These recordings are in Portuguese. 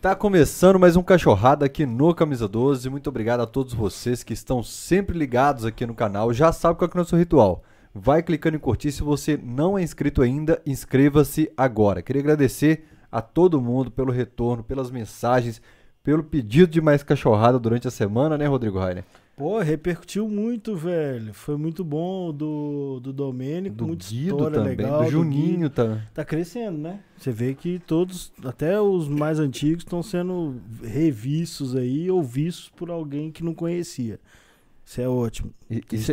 Tá começando mais um Cachorrada aqui no Camisa 12. Muito obrigado a todos vocês que estão sempre ligados aqui no canal. Já sabe qual é o nosso ritual. Vai clicando em curtir. Se você não é inscrito ainda, inscreva-se agora. Queria agradecer a todo mundo pelo retorno, pelas mensagens, pelo pedido de mais cachorrada durante a semana, né, Rodrigo Rainer? Pô, repercutiu muito, velho. Foi muito bom do, do Domênico, Do muita Guido história também, legal. do Juninho, tá? Tá crescendo, né? Você vê que todos, até os mais antigos, estão sendo revistos aí ou vistos por alguém que não conhecia. Isso é ótimo. E- Isso, isso-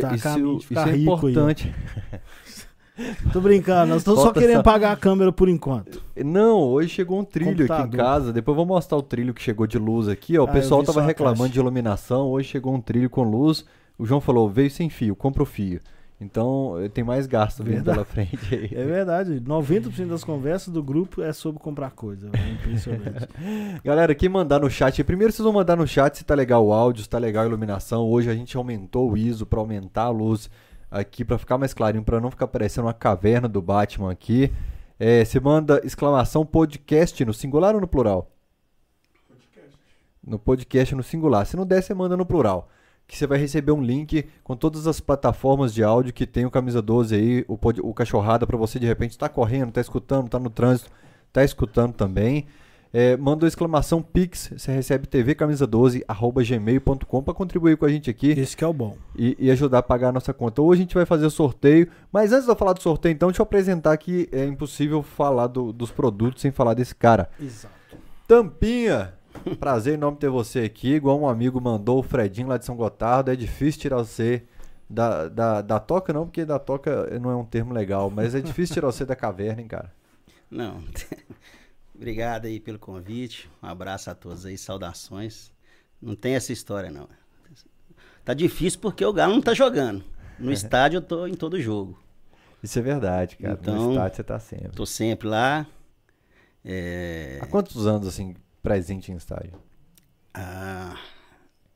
isso ficar é ó. importante. Tô brincando, nós estamos só querendo essa- pagar a câmera por enquanto. Não, hoje chegou um trilho aqui em Computador. casa. Depois eu vou mostrar o trilho que chegou de luz aqui. Ó. O Ah, pessoal tava reclamando caixa. de iluminação. Hoje chegou um trilho com luz. O João falou: veio sem fio, compra o fio. Então eh, tem mais gasto vindo pela frente aí. É verdade, 90% das conversas do grupo é sobre comprar coisa. É impressionante. Galera, quem mandar no chat, primeiro vocês vão mandar no chat se tá legal o áudio, se tá legal a iluminação. Hoje a gente aumentou o ISO pra aumentar a luz aqui, pra ficar mais clarinho, pra não ficar parecendo uma caverna do Batman aqui. É, você manda exclamação podcast no singular ou no plural? No podcast no singular. Se não der, você manda no plural. Que você vai receber um link com todas as plataformas de áudio que tem o Camisa 12 aí, o, pod- o Cachorrada, pra você de repente tá correndo, tá escutando, tá no trânsito, tá escutando também. É, manda uma exclamação Pix, você recebe tvcamisa12, arroba gmail.com pra contribuir com a gente aqui Esse que é o bom. e, e ajudar a pagar a nossa conta. Hoje a gente vai fazer o sorteio, mas antes de eu falar do sorteio, então, deixa eu apresentar que é impossível falar do- dos produtos sem falar desse cara. Exato. Tampinha! Prazer enorme ter você aqui. Igual um amigo mandou, o Fredinho lá de São Gotardo. É difícil tirar você da, da, da toca, não, porque da toca não é um termo legal, mas é difícil tirar você da caverna, hein, cara. Não. Obrigado aí pelo convite. Um abraço a todos aí, saudações. Não tem essa história, não. Tá difícil porque o Galo não tá jogando. No estádio eu tô em todo jogo. Isso é verdade, cara. no Então- estádio você tá sempre. Tô sempre lá. É, Há quantos anos, assim, presente em estádio? ah,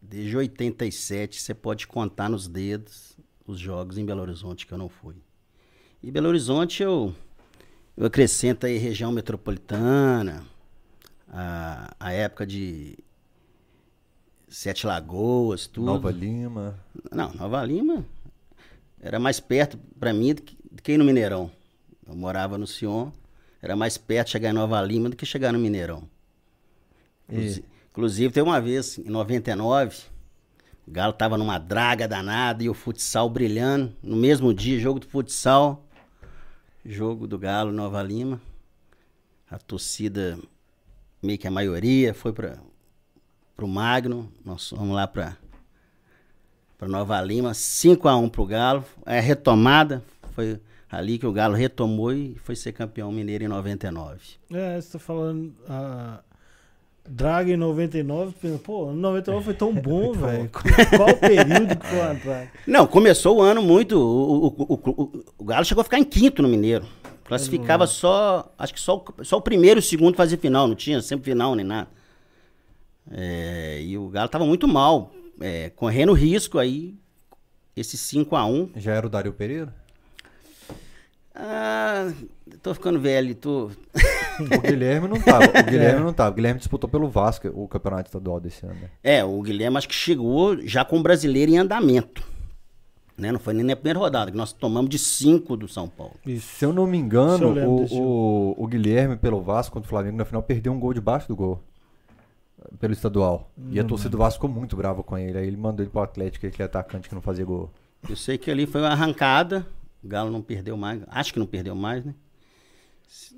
desde 87 você pode contar nos dedos os jogos em Belo Horizonte que eu não fui. E Belo Horizonte eu, eu acrescento aí região metropolitana, a, a época de Sete Lagoas, tudo. Nova Lima. Não, Nova Lima era mais perto pra mim do que, do que ir no Mineirão. Eu morava no Sion, era mais perto chegar em Nova Lima do que chegar no Mineirão. Inclusi- Inclusive, tem uma vez, em 99, o Galo tava numa draga danada e o futsal brilhando. No mesmo dia, jogo do futsal, jogo do Galo Nova Lima. A torcida, meio que a maioria, foi para pro Magno. Nós fomos lá para para Nova Lima, 5 a 1 pro Galo. É retomada, foi ali que o Galo retomou e foi ser campeão mineiro em 99. É, você tá falando. A Draga em 99, tu pensa, pô, 99 foi tão bom, velho. Qual período que foi a Draga? Não, começou o ano muito. O, o, o, o- o Galo chegou a ficar em quinto no Mineiro. Classificava só. Acho que só, o- só o primeiro e o segundo fazia final, não tinha sempre final nem nada. É, e o Galo tava muito mal, é, correndo risco aí. Esse 5 a 1 Já era o Dario Pereira? Ah, tô ficando velho, tô. O Guilherme não tava. O Guilherme não tava. O Guilherme disputou pelo Vasco o campeonato estadual desse ano, né? É, o Guilherme acho que chegou já com o brasileiro em andamento. Né? Não foi nem na primeira rodada, que nós tomamos de 5 do São Paulo. Se eu não me engano, o, o, o Guilherme pelo Vasco contra o Flamengo na final perdeu um gol debaixo do gol. Pelo estadual. e a torcida do Vasco ficou muito brava com ele. Aí ele mandou ele pro Atlético, aquele atacante que não fazia gol. Eu sei que ali foi uma arrancada. O Galo não perdeu mais. Acho que não perdeu mais, né?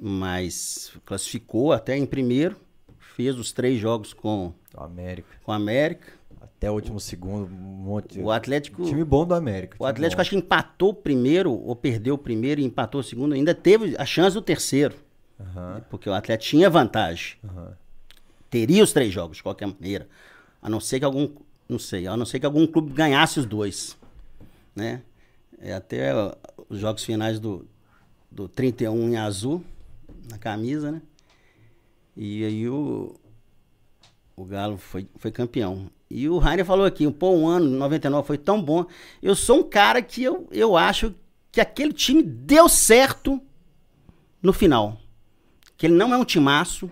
Mas classificou até em primeiro. Fez os três jogos com, O América. com a América. Até o último segundo, um monte. O Atlético. Time bom do América. O Atlético bom. acho que empatou o primeiro, ou perdeu o primeiro e empatou o segundo. Ainda teve a chance do terceiro. Aham, Porque o Atlético tinha vantagem. aham. Teria os três jogos, de qualquer maneira. A não ser que algum. Não sei, a não ser que algum clube ganhasse os dois. Né? É, até os jogos finais do, do 31 em azul, na camisa, né? E aí o, o Galo foi, foi campeão. E o Rainer falou aqui, pô, um ano, 99 foi tão bom. Eu sou um cara que eu, eu acho que aquele time deu certo no final. Que ele não é um timaço,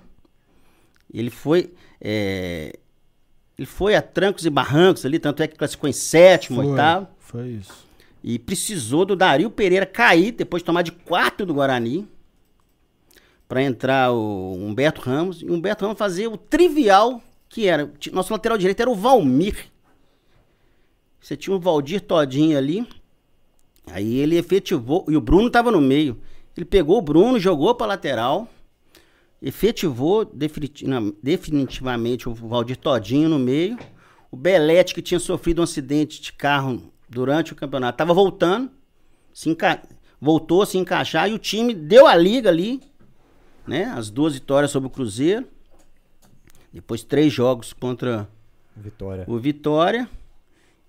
Ele foi. é, ele foi a trancos e barrancos ali, tanto é que classificou em sétimo, Foi, oitavo. Foi isso. E precisou do Dario Pereira cair, depois de tomar de quatro do Guarani, para entrar o Humberto Ramos. E o Humberto Ramos fazer o trivial que era. Nosso lateral direito era o Valmir. Você tinha o Valdir Todinho ali. Aí ele efetivou. E o Bruno tava no meio. Ele pegou o Bruno, jogou pra lateral. Efetivou definitivamente o Valdir Todinho no meio. O Belete, que tinha sofrido um acidente de carro durante o campeonato, estava voltando. Se enca... Voltou a se encaixar e o time deu a liga ali. Né? As duas vitórias sobre o Cruzeiro. Depois três jogos contra Vitória. o Vitória.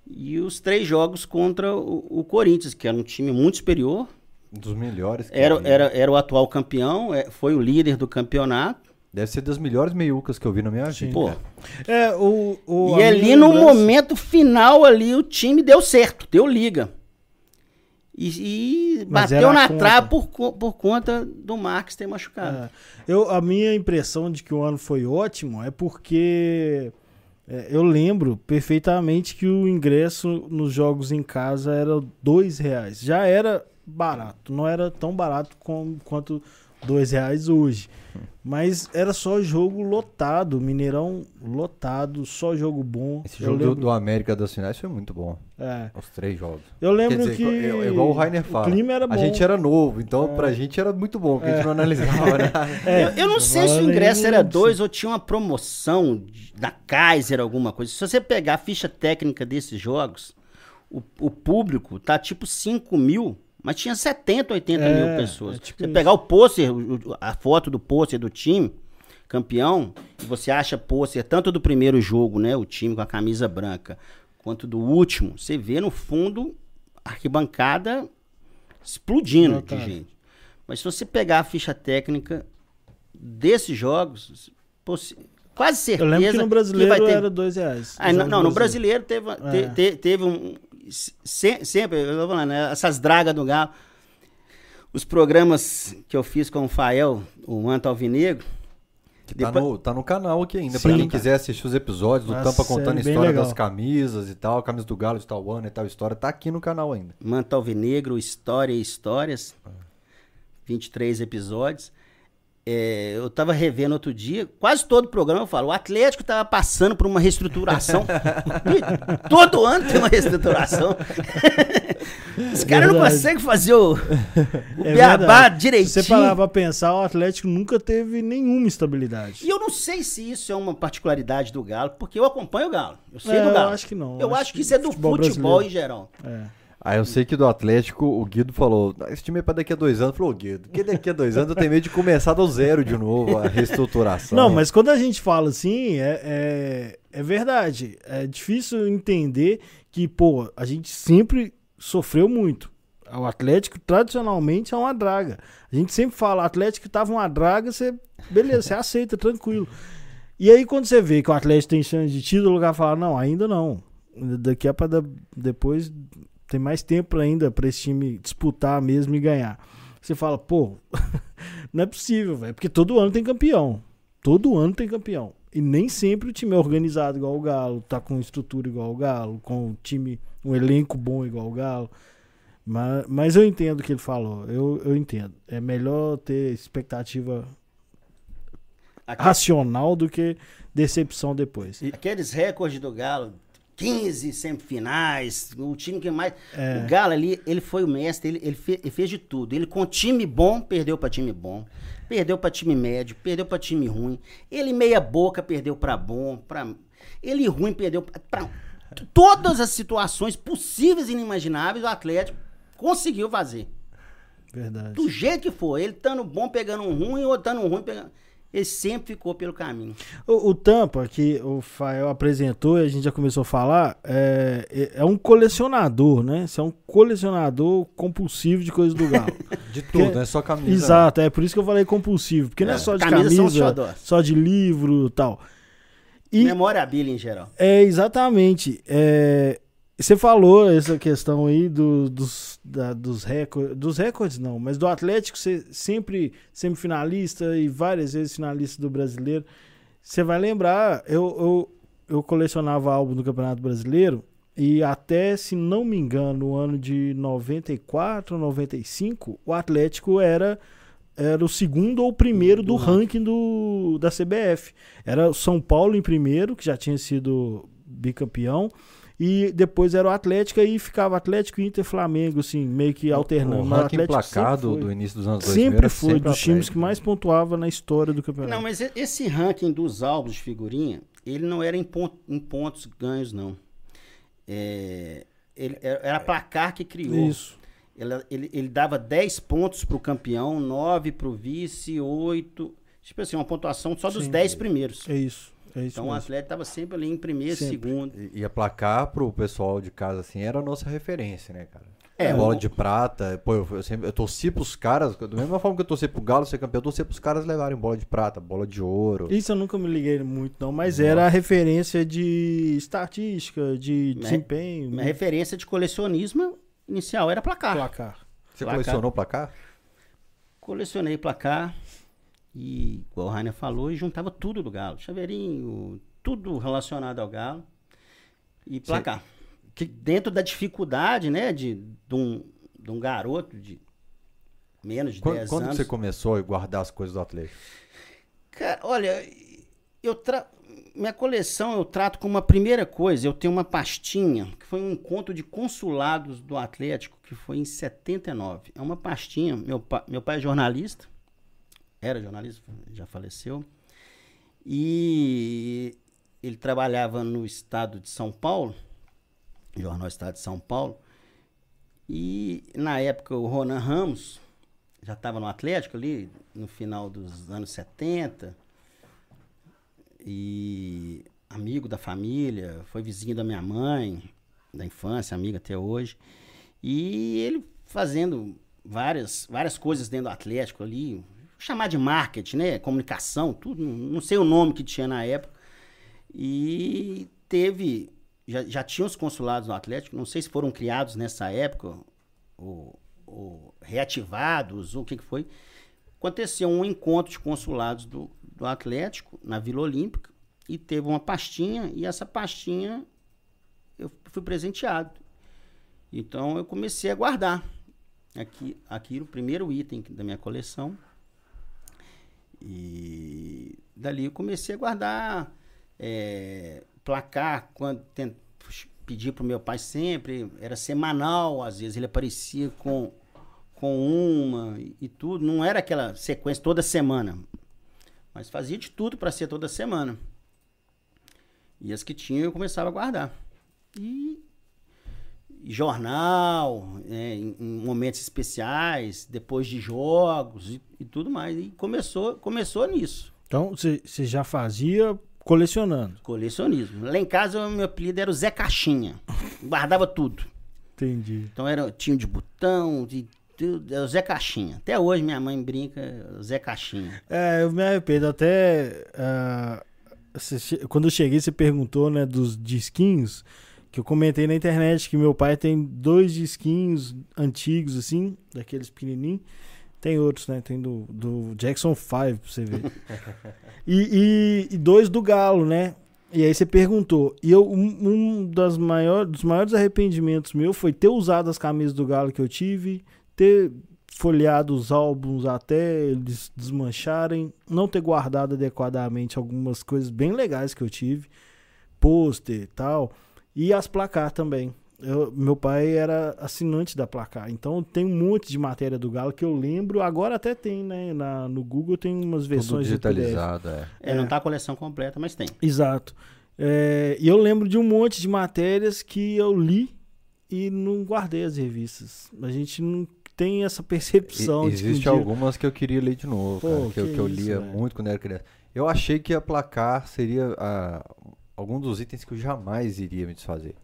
E os três jogos contra o, o Corinthians, que era um time muito superior. Um dos melhores. Era, era, era o atual campeão, é, foi o líder do campeonato. Deve ser das melhores meiucas que eu vi na minha vida. Pô. É, o, o, e ali no lembrança- momento final ali o time deu certo, deu liga. E, e Mas bateu na trave por, por conta do Marques ter machucado. É. Eu, a minha impressão de que o ano foi ótimo é porque é, eu lembro perfeitamente que o ingresso nos jogos em casa era dois reais. Já era barato, não era tão barato com, quanto dois reais hoje. Mas era só jogo lotado, Mineirão lotado, só jogo bom. Esse eu jogo do, lembro, do América das finais foi muito bom. é, Os três jogos. eu lembro dizer, que igual- é igual o Rainer fala. o clima era bom. A gente era novo, então É. pra gente era muito bom, porque a gente não analisava, né? É, eu, eu não sei se o ingresso era dois ou tinha uma promoção da Kaiser, alguma coisa. Se você pegar a ficha técnica desses jogos, o, o público tá tipo 5 mil, mas tinha 70, 80 É, mil pessoas. é tipo você isso. pegar o pôster, a foto do pôster do time, campeão, e você acha pôster tanto do primeiro jogo, né, o time com a camisa branca, quanto do último, você vê no fundo a arquibancada explodindo de gente. Mas se você pegar a ficha técnica desses jogos, quase Eu certeza lembro que no brasileiro vai ter... era dois reais. Ah, não, jogo não, no brasileiro teve, te- É. te- teve um. Se- sempre, eu tô falando, né, essas dragas do Galo. Os programas que eu fiz com o Fael, o Manto Alvinegro, Que tá, Depois- no, tá no canal aqui ainda. Pra quem cara. quiser assistir os episódios do Uma Tampa contando a história legal. das camisas e tal, camisa do Galo de tal ano e tal história, tá aqui no canal ainda. Manto Alvinegro, História e Histórias, 23 episódios. É, eu tava revendo outro dia, quase todo programa eu falo, o Atlético tava passando por uma reestruturação. Todo ano tem uma reestruturação. Os caras não Verdade. conseguem fazer o, o É beabá direitinho. Se você parar pra pensar, o Atlético nunca teve nenhuma estabilidade. E eu não sei se isso é uma particularidade do Galo, porque eu acompanho o Galo. Eu sei É, do eu Galo. acho que não. Eu Eu acho, acho que que isso é do futebol futebol, em geral. É. Aí eu sei que do Atlético, o Guido falou: "Ah, esse time é pra daqui a dois anos. Falou, Guido, que daqui a dois anos eu tenho medo de começar do zero de novo, a reestruturação. Não, mas quando a gente fala assim, é, é, é verdade. É difícil entender que, pô, a gente sempre sofreu muito. O Atlético, tradicionalmente, é uma draga. A gente sempre fala, Atlético tava uma draga, você, beleza, você aceita, tranquilo. E aí, quando você vê que o Atlético tem chance de título, o lugar fala, não, ainda não. Daqui a para depois tem mais tempo ainda pra esse time disputar mesmo e ganhar. Você fala, pô, não é possível, velho, porque todo ano tem campeão. Todo ano tem campeão. E nem sempre o time é organizado igual o Galo, tá com estrutura igual o Galo, com um time, um elenco bom igual o Galo. Mas, mas eu entendo o que ele falou. Eu, eu entendo. É melhor ter expectativa Aqui- racional do que decepção depois. Aqueles recordes do Galo, 15 semifinais, o time que mais. É. O Galo ali, ele foi o mestre, ele, ele, fe- ele fez de tudo. Ele com time bom, perdeu pra time bom. Perdeu pra time médio, perdeu pra time ruim. Ele meia boca, perdeu pra bom. Pra... Ele ruim, perdeu pra- Todas as situações possíveis e inimagináveis, o Atlético conseguiu fazer. Verdade. Do jeito que for. Ele estando bom, pegando um ruim, ou estando ruim, pegando. Ele sempre ficou pelo caminho. O, o Tampa, que o Fael apresentou e a gente já começou a falar, é, é- é um colecionador, né? Você é um colecionador compulsivo de coisas do Galo. De tudo, não é só camisa. Exato, é por isso que eu falei compulsivo, porque não é É, só de camisa, xodós. só de livro e tal. E Memorabilia em geral. é exatamente. é, você falou essa questão aí do- dos, da- dos recordes, dos recordes não, mas do Atlético ser sempre semifinalista e várias vezes finalista do brasileiro. Você vai lembrar, eu, eu, eu colecionava álbum do Campeonato Brasileiro e até, se não me engano, no ano de 94, 95, o Atlético era era o segundo ou primeiro do, do ranking do, da CBF. Era o São Paulo em primeiro, que já tinha sido bicampeão, e depois era o Atlético e ficava Atlético, Inter, Flamengo, assim, meio que alternando. O Mas ranking placado do início dos anos 2000 sempre foi sempre dos times que mais pontuava na história do campeonato. Não, mas esse ranking dos álbuns de figurinha, ele não era em, pont, em pontos ganhos, não. É, ele, era placar que criou. Isso. Ele, ele, ele dava 10 pontos pro campeão, 9 pro vice, 8. Tipo assim, uma pontuação só dos Sim. 10 primeiros. É isso. É isso Então o mesmo. atleta estava sempre ali em primeiro, Sempre. segundo. E, e a placar pro pessoal de casa, assim, era a nossa referência, né, cara? É, Bola o- de prata. Pô, eu, eu sempre, eu torci pros caras, da mesma forma que eu torci pro Galo ser campeão, eu torci pros caras levarem bola de prata, bola de ouro. Isso eu nunca me liguei muito, não, mas era a referência de estatística, de Né? desempenho, Minha referência de colecionismo inicial era placar. placar. Você placar. colecionou placar? Colecionei placar e, igual o Rainer falou, e juntava tudo do Galo. Chaveirinho, tudo relacionado ao Galo e placar. Que dentro da dificuldade, né, de, de, um, de um garoto de menos de Quando, 10 quando anos. você começou a guardar as coisas do Atlético? Cara, olha, eu tra... minha coleção eu trato como uma primeira coisa. Eu tenho uma pastinha que foi um encontro de consulados do Atlético que foi em 79. É uma pastinha. Meu, pa... meu pai é jornalista, era jornalista, já faleceu. E ele trabalhava no estado de São Paulo, Jornal Estado de São Paulo. E na época o Ronan Ramos já estava no Atlético ali, no final dos anos 70. E amigo da família, foi vizinho da minha mãe, da infância, amigo até hoje. E ele fazendo várias, várias coisas dentro do Atlético ali, chamar de marketing, né? Comunicação, tudo, não sei o nome que tinha na época. E teve, já, já tinha os consulados no Atlético, não sei se foram criados nessa época, ou, ou reativados, ou o que, que foi. Aconteceu um encontro de consulados do, do Atlético na Vila Olímpica e teve uma pastinha, e essa pastinha eu fui presenteado. Então eu comecei a guardar. Aqui, aqui o primeiro item da minha coleção. E dali eu comecei a guardar é, placar, quando tent, pedi para o meu pai sempre, era semanal, às vezes ele aparecia com, com uma e, tudo, não era aquela sequência toda semana, mas fazia de tudo para ser toda semana. E as que tinha eu começava a guardar. E jornal, é, em, momentos especiais, depois de jogos e, e tudo mais. E começou, começou nisso. Então, você já fazia colecionando. Colecionismo. Lá em casa, o meu apelido era o Zé Caixinha. Guardava tudo. Entendi. Então era, tinha de botão, de tudo. Era o Zé Caixinha. Até hoje minha mãe brinca, Zé Caixinha. É, eu me arrependo. Até ah, você che- quando eu cheguei, você perguntou, né, dos disquinhos. Que eu comentei na internet que meu pai tem dois disquinhos antigos, assim, daqueles pequenininhos. Tem outros, né? Tem do, do Jackson 5, pra você ver. e, e- e dois do Galo, né? E aí você perguntou. E eu, um, um das maior, dos maiores arrependimentos meu foi ter usado as camisas do Galo que eu tive, ter folheado os álbuns até eles desmancharem, não ter guardado adequadamente algumas coisas bem legais que eu tive, pôster e tal, e as placar também. Eu- meu pai era assinante da placar, então tem um monte de matéria do Galo que eu lembro, agora até tem, né? Na, no Google tem umas Tudo versões de PDF. digitalizado, é. É, não tá a coleção completa, mas tem. Exato. É, e eu lembro de um monte de matérias que eu li e não guardei as revistas. A gente não tem essa percepção. E- de que um Existe dia- algumas que eu queria ler de novo, Pô, cara, que, eu, que que eu lia muito quando era criança. Eu achei que a placar seria ah, algum dos itens que eu jamais iria me desfazer.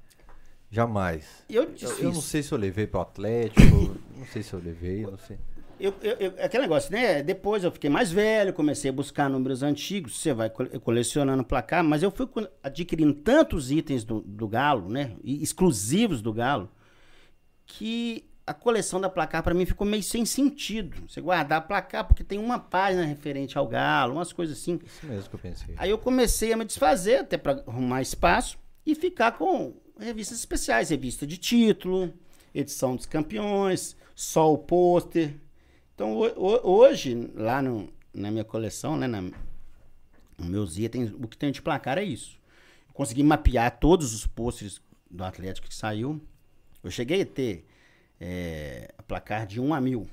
Jamais. Eu Eu, eu não sei se eu levei pro Atlético, não sei se eu levei, não sei. Eu, eu- eu- aquele negócio, né? Depois eu fiquei mais velho, comecei a buscar números antigos, você vai cole- colecionando placar, mas eu fui adquirindo tantos itens do, do Galo, né? exclusivos do Galo, que a coleção da placar para mim ficou meio sem sentido. Você guardar a placar, porque tem uma página referente ao galo, umas coisas assim. Isso mesmo que eu pensei. Aí eu comecei a me desfazer, até para arrumar espaço, e ficar com revistas especiais, revista de título, edição dos campeões, só o pôster. Então ho- ho- hoje, lá no- na minha coleção, né, na, no meus itens, o que tem de placar é isso. Eu consegui mapear todos os pôsteres do Atlético que saiu. Eu cheguei a ter é, a placar de 1 a 1000,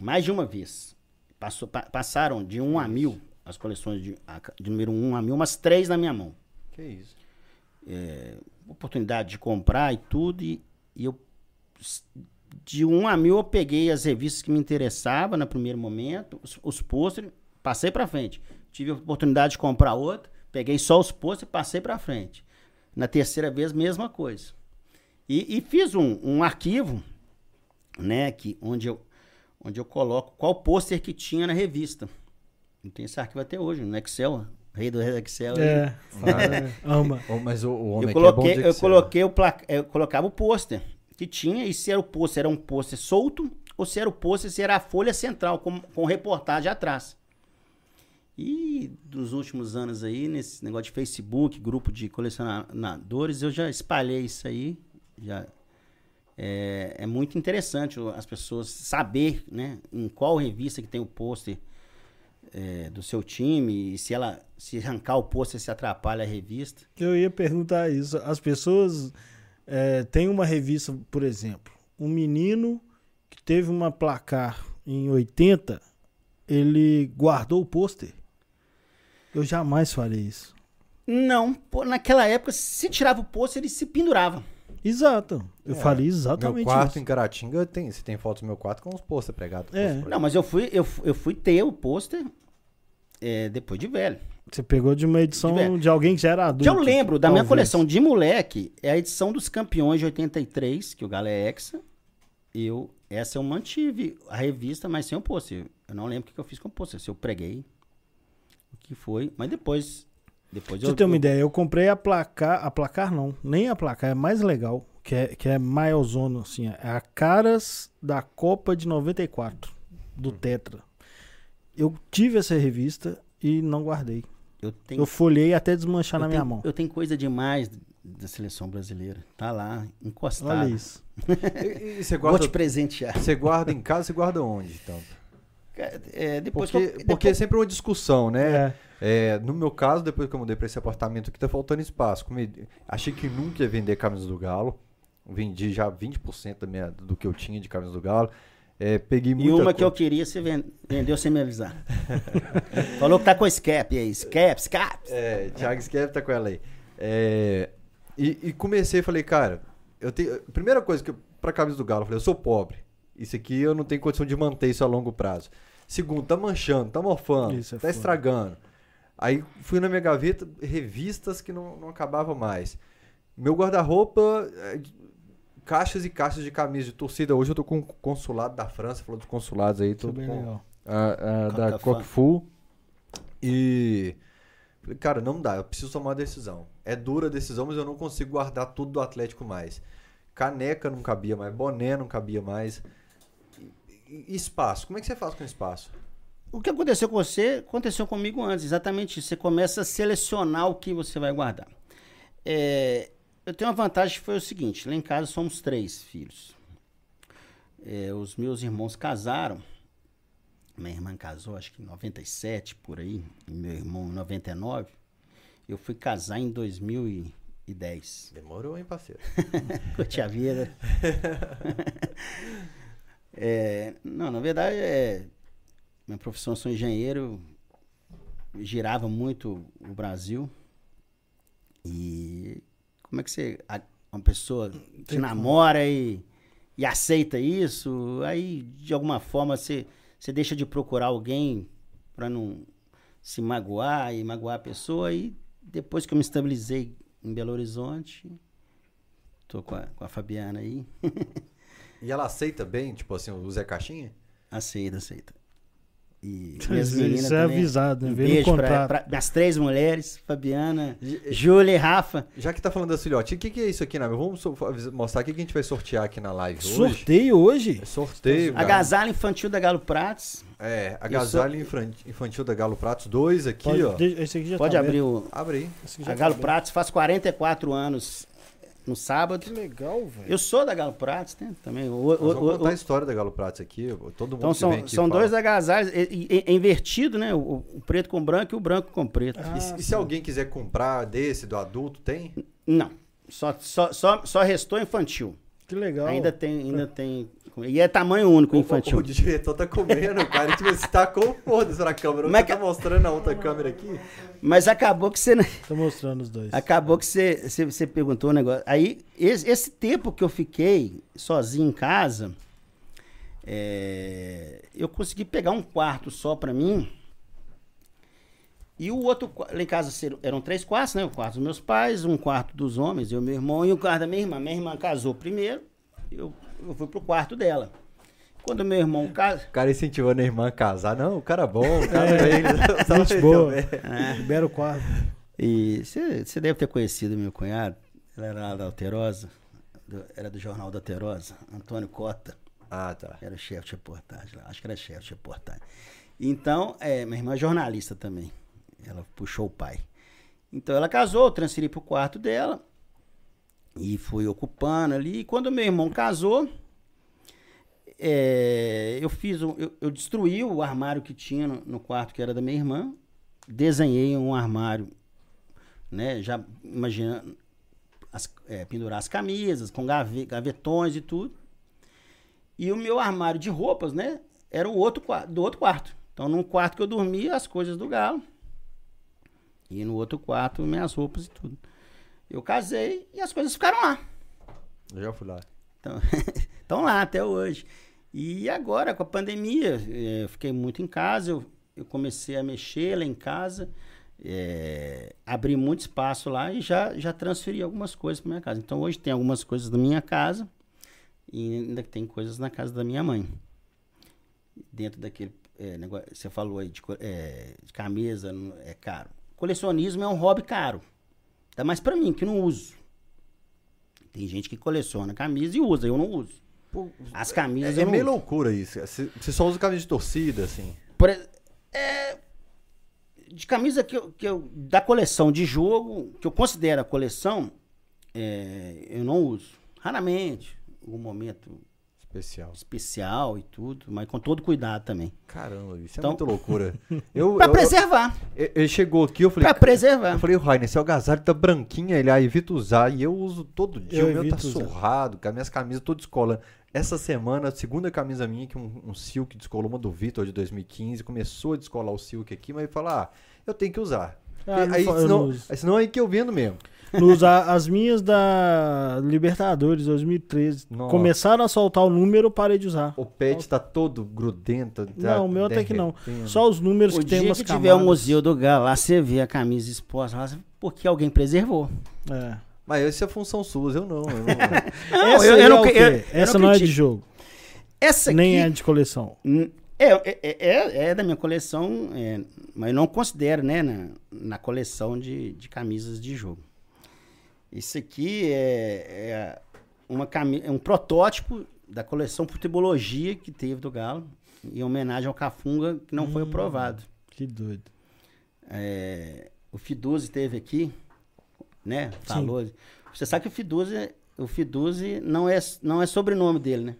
mais de uma vez. Passou- pa- passaram de 1 a 1000 as coleções de, a- de número 1 a 1000, umas três na minha mão Que isso. oportunidade de comprar e tudo, e, e eu de um a mil eu peguei as revistas que me interessavam no primeiro momento, os, os pôsteres, passei pra frente. Tive a oportunidade de comprar outra, peguei só os pôsteres e passei pra frente. Na terceira vez, mesma coisa. E, e fiz um, um arquivo, né, que, onde, eu, onde eu coloco qual pôster que tinha na revista. Eu tenho esse arquivo até hoje, no Excel, rei do Excel. aí. É, fala, ama. Mas o, o homem Eu aqui é bom coloquei, de eu coloquei o placa, eu colocava o pôster que tinha, e se era o pôster, era um pôster solto, ou se era o pôster, se era a folha central, com, com reportagem atrás. E dos últimos anos aí, nesse negócio de Facebook, grupo de colecionadores, eu já espalhei isso aí. Já é, é muito interessante as pessoas saber, né, em qual revista que tem o pôster é, do seu time, e se ela se arrancar o pôster se atrapalha a revista. Eu ia perguntar isso. As pessoas é, têm uma revista, por exemplo, um menino que teve uma placar em 80, ele guardou o pôster. Eu jamais farei isso. Não, pô, naquela época, se tirava o pôster, ele se pendurava. Exato. Eu É, Meu exatamente quarto isso. em Caratinga, tem, se tem fotos do meu quarto com os pôster pregados. É. Não, mas eu fui, eu, eu fui ter o pôster é, depois de velho. Você pegou de uma edição Tiver. de alguém que já era adulto. Que eu lembro da minha talvez. coleção de moleque, é a edição dos campeões de 83, que o Galo é Hexa. Eu, essa eu mantive a revista, mas sem o pôster. Eu não lembro o que que eu fiz com o pôster, se eu preguei, o que foi. Mas depois, depois você eu... ter uma eu- ideia, eu comprei a placar, a placar não, nem a placar, é mais legal, que é, que é maiozono, assim, é a Caras da Copa de 94, do Hum. Tetra. Eu tive essa revista e não guardei. Eu tenho Eu folhei até desmanchar na eu minha tenho- mão. Eu tenho coisa demais da seleção brasileira. Tá lá, encostado. Olha isso. E, e você Vou guarda, te presentear. você guarda em casa, você guarda onde, então? É, depois Porque, que eu- porque é depois- sempre uma discussão, né? É. É, no meu caso, depois que eu mudei pra esse apartamento aqui, tá faltando espaço. Come- Achei que nunca ia vender camisas do Galo. Vendi já 20% da minha, do que eu tinha de camisas do Galo. É, peguei E muita uma que eu queria, você ven- vendeu sem me avisar. Falou que tá com escape aí. Escape, escape. É, Thiago Skep tá com ela aí. É, e, e comecei, falei, cara, eu tenho. Primeira coisa que eu, pra camisa do Galo, eu falei, eu sou pobre. Isso aqui eu não tenho condição de manter isso a longo prazo. Segundo, tá manchando, tá morfando, Isso é tá foda. estragando. Aí fui na minha gaveta, revistas que não, não acabavam mais. Meu guarda-roupa, é, caixas e caixas de camisa de torcida. Hoje eu tô com o consulado da França, falou dos consulados aí, tô é bem com legal. a, a da Cockfu. E. falei, Cara, não dá, eu preciso tomar uma decisão. É dura a decisão, mas eu não consigo guardar tudo do Atlético mais. Caneca não cabia mais, boné não cabia mais. E- e espaço, como é que você faz com espaço? O que aconteceu com você, aconteceu comigo antes. Exatamente isso. Você começa a selecionar o que você vai guardar. É, eu tenho uma vantagem que foi o seguinte: lá em casa somos três filhos. É, os meus irmãos casaram. Minha irmã casou, acho que em 97, por aí. Meu irmão em 99. Eu fui casar em 2010. Demorou, hein, parceiro? Curti a vida. É, não, na verdade, é, minha profissão, eu sou engenheiro, girava muito o Brasil. E como é que você, uma pessoa Tem namora e, e aceita isso, aí de alguma forma você, você deixa de procurar alguém para não se magoar e magoar a pessoa. E depois que eu me estabilizei em Belo Horizonte, tô com a, com a Fabiana aí. E ela aceita bem, tipo assim, o Zé Caixinha? Aceita, aceita. E Isso minhas meninas é também. avisado, né? Um beijo pra, pra minhas três mulheres, Fabiana, Júlia e Rafa. Já que tá falando das filhotes, o que, que é isso aqui, Nabil? Vamos so- mostrar o que, que a gente vai sortear aqui na live hoje. Sorteio hoje? É sorteio. Agasalho infantil da Galo Prates. É, agasalho infantil da Galo Pratos, dois aqui, Pode, ó. deixa- esse aqui já Pode tá abrir aberto. o. Abre aí. Esse aqui já A tá Galo aberto. Prates faz 44 anos no sábado. Que legal, velho. Eu sou da Galo Prates, né? Também. O, Nós o- vamos o- contar a o- história da Galo Pratos aqui. Todo mundo então que vem são, aqui são fala. dois agasalhos, é, é- é invertido, né? O, o preto com branco e o branco com preto. Ah, E, se- e se sim. alguém quiser comprar desse, do adulto, tem? Não. Só, só, só, só restou infantil. Que legal. Ainda tem, ainda tem. E é tamanho único O, infantil. o diretor tá comendo, cara. Tipo, você tá com foda-se na câmera. Você tá que- mostrando na outra câmera aqui. Mas acabou que você. Tô mostrando os dois. Acabou que você, você, você perguntou um negócio. Aí, esse, esse tempo que eu fiquei sozinho em casa, é, eu consegui pegar um quarto só pra mim. E o outro, lá em casa eram três quartos, né? O quarto dos meus pais, um quarto dos homens, eu e meu irmão, e o quarto da minha irmã. Minha irmã casou primeiro, eu, eu fui pro quarto dela. Quando meu irmão casa. O cara incentivando a irmã a casar. Não, o cara é bom, o cara bem. sabe Gente boa. também. Libera o quadro. E você deve ter conhecido meu cunhado, ele era lá da Alterosa, do- era do jornal da Alterosa, Antônio Cota. Ah, tá. Era o chefe de reportagem lá. Acho que era chefe de reportagem. Então, é, minha irmã é jornalista também. Ela puxou o pai. Então ela casou, eu transferi pro quarto dela. E fui ocupando ali. E quando meu irmão casou, é, eu fiz um, eu, eu destruí o armário que tinha no, no quarto que era da minha irmã. Desenhei um armário, né? Já imaginando as- é, pendurar as camisas com gave- gavetões e tudo. E o meu armário de roupas, né? Era o outro do outro quarto. Então, num quarto que eu dormia, as coisas do galo. E no outro quarto, minhas roupas e tudo. Eu casei e as coisas ficaram lá. Eu já fui lá. Então, estão lá até hoje. E agora, com a pandemia, eh, eu fiquei muito em casa, eu, eu comecei a mexer lá em casa, eh, abri muito espaço lá e já, já transferi algumas coisas para minha casa. Então hoje tem algumas coisas da minha casa e ainda tem coisas na casa da minha mãe. Dentro daquele eh, negócio, você falou aí de, eh, de camisa, é caro. Colecionismo é um hobby caro. Ainda mais para mim, que não uso. Tem gente que coleciona camisa e usa, eu não uso. Pô, As camisas é, é eu não meio uso. loucura isso. Você só usa camisa de torcida, assim. Por é, de camisa que eu, que eu- da coleção de jogo, que eu considero a coleção, é, eu não uso. Raramente, algum momento Especial. especial e tudo, mas com todo cuidado também. Caramba, isso é Então- muita loucura. Eu, Pra eu- preservar. eu- ele chegou aqui, eu falei. Pra preservar. Eu falei, Rainer, esse agasalho tá branquinho, ele ah, evita usar. E eu uso todo dia, Eu o meu tá usar. surrado, com as minhas camisas todas descolando. Essa semana, a segunda camisa minha, que um, um silk descolou, uma do Vitor de 2015, começou a descolar o silk aqui, mas ele falou, ah, eu tenho que usar. Ah, aí, senão, não uso. aí senão é aí que eu vendo mesmo. Usar as minhas da Libertadores 2013. Nossa. Começaram a soltar o número, eu parei de usar. O pet tá todo grudento. tá Não, o meu até que não. Só os números O que tem dia umas que tiver o museu do Galo, lá você vê a camisa exposta, lá, porque alguém preservou. É. Mas essa é função sua, eu não. eu não- Não, Essa, eu- aí eu é não eu- Essa é de jogo. Essa aqui, Nem é de coleção. Hum, É, é, é, é da minha coleção, é, mas eu não considero, né, na, na coleção de, de camisas de jogo. Isso aqui é, é, uma cami é um protótipo da coleção Futebologia que teve do Galo, em homenagem ao Cafunga, que não foi Hum. aprovado. Que doido. É, o Fiduzzi teve aqui, né, falou. Você sabe que o Fiduzzi, o Fiduzzi não é, não é sobrenome dele, né?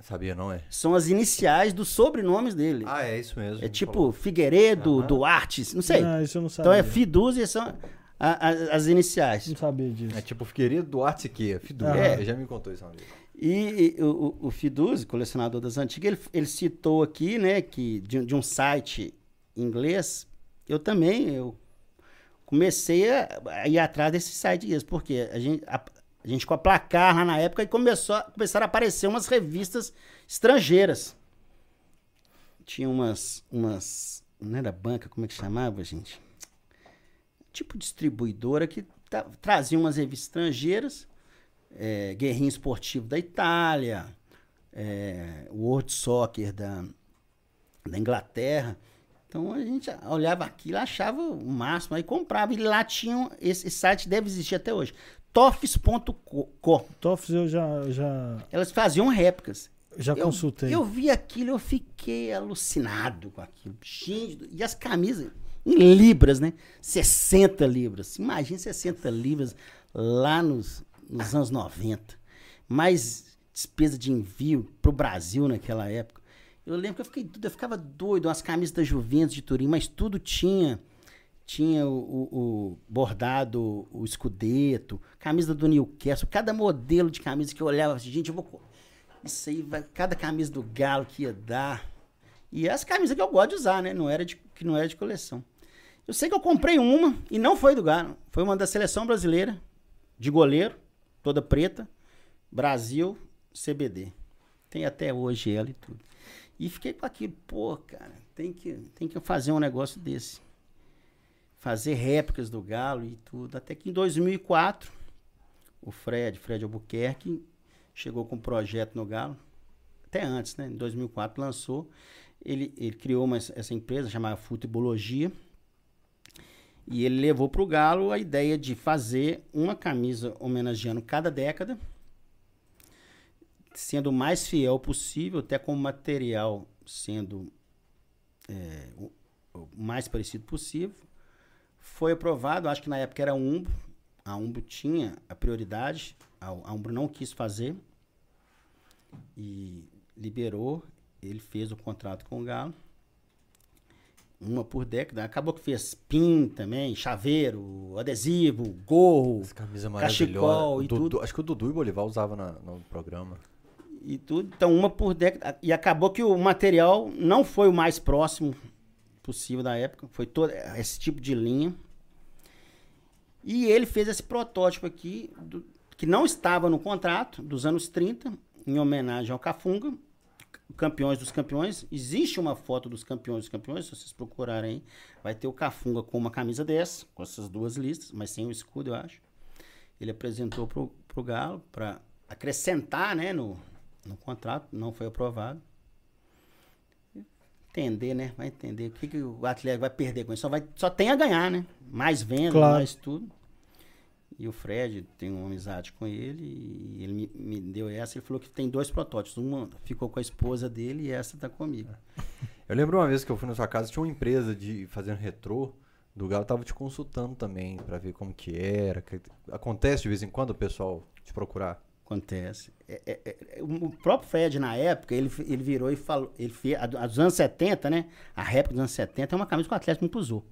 Sabia, não é? São as iniciais dos sobrenomes dele. Ah, é isso mesmo. É tipo Figueiredo, Aham. Duarte, não sei. Ah, isso eu não sabia. então é Fiduzzi são a- a- as iniciais. Não sabia disso. É tipo Figueiredo Duarte Siqueira, Fidu. É. Ele já me contou isso vez. E, e o, o, Fiduzzi, colecionador das antigas, ele, ele citou aqui, né, que de, de um site inglês, eu também, eu comecei a, ir atrás desse site inglês, porque a gente, a, a gente com a placar lá na época, e começou, a- começaram a aparecer umas revistas estrangeiras. Tinha umas, umas, não era banca, como é que chamava, gente? Tipo distribuidora que ta- trazia umas revistas estrangeiras, é, Guerrinho Esportivo da Itália, é, World Soccer da, da Inglaterra. Então a gente olhava aquilo, achava o máximo, aí comprava. E lá tinham, esse, esse site deve existir até hoje, toffs.co. Toffs eu já, já, Elas faziam réplicas. já Eu- consultei. Eu vi aquilo, eu fiquei alucinado com aquilo. Gente, e as camisas em libras, né? 60 libras. Imagina 60 libras lá nos, nos anos 90. Mais despesa de envio pro Brasil naquela época. Eu lembro que eu fiquei eu ficava doido, as camisas da Juventus de Turim, mas tudo tinha tinha o, o- o bordado, o escudeto, camisa do Newcastle, cada modelo de camisa que eu olhava, assim, gente, eu vou isso aí vai, cada camisa do Galo que ia dar. E as camisas que eu gosto de usar, né? Não era de, que não era de coleção. Eu sei que eu comprei uma e não foi do Galo. Foi uma da seleção brasileira, de goleiro, toda preta, Brasil, CBD. Tem até hoje ela e tudo. E fiquei com aquilo, pô, cara, tem que, tem que fazer um negócio desse. Fazer réplicas do Galo e tudo. Até que em 2004, o Fred, Fred Albuquerque, chegou com um projeto no Galo. Até antes, né? Em 2004 lançou. Ele, ele criou uma, essa empresa chamada Futebologia. E ele levou para o Galo a ideia de fazer uma camisa homenageando cada década, sendo o mais fiel possível, até com o material sendo é, o, o mais parecido possível. Foi aprovado, acho que na época era Umbro. A Umbro tinha a prioridade, a, a Umbro não quis fazer e liberou. Ele fez o contrato com o Galo. Uma por década. Acabou que fez pin também, chaveiro, adesivo, gorro Essa camisa Cachecol e Dudu- tudo. Acho que o Dudu e Bolivar usavam na- no programa. e tudo. Então, uma por década. E acabou que o material não foi o mais próximo possível da época. Foi todo esse tipo de linha. E ele fez esse protótipo aqui, do- que não estava no contrato, dos anos 30, em homenagem ao Cafunga. Campeões dos campeões. Existe uma foto dos campeões dos campeões, se vocês procurarem aí. Vai ter o Cafunga com uma camisa dessa, com essas duas listas, mas sem o escudo, eu acho. Ele apresentou pro, pro Galo para acrescentar, né, no, no contrato, não foi aprovado. Entender, né? Vai entender o que, que o atleta vai perder com isso. Só, vai, só tem a ganhar, né? Mais venda, Claro. mais tudo. E o Fred tem uma amizade com ele e ele me, me deu essa. Ele falou que tem dois protótipos. Uma ficou com a esposa dele e essa tá comigo. Eu lembro uma vez que eu fui na sua casa, tinha uma empresa de fazendo retrô do Galo, tava te consultando também pra ver como que era. que- Acontece de vez em quando o pessoal te procurar. Acontece. É, é, é, o próprio Fred, na época, ele, ele virou e falou. Ele fez, a, a dos anos 70, né? A réplica dos anos 70 é uma camisa que o Atlético nunca usou.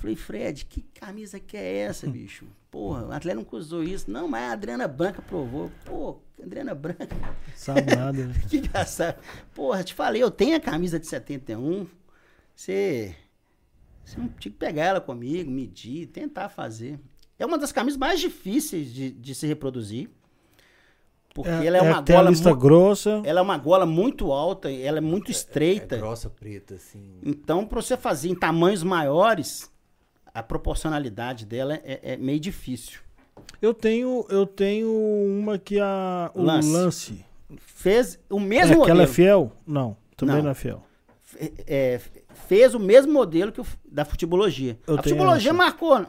Eu falei, Fred, que camisa que é essa, bicho? Porra, o Atlético nunca usou isso. Não, mas a Adriana Branca provou. Pô, Adriana Branca, Sabe nada, né? que engraçado. Porra, te falei, eu tenho a camisa de 71. Você. Você não tinha que pegar ela comigo, medir, tentar fazer. É uma das camisas mais difíceis de, de se reproduzir. Porque ela é, uma tem a gola lista grossa. ela é uma gola muito alta, ela é muito estreita. grossa, preta, assim. Então, para você fazer em tamanhos maiores, a proporcionalidade dela é, é meio difícil. Eu tenho, eu tenho uma que a o Lance. lance. Fez o É, mesmo que ela é modelo. fiel? Não, também Não. não, é fiel. Fe- é, fez o mesmo modelo que o, da futebologia. Eu a futebologia essa. marcou.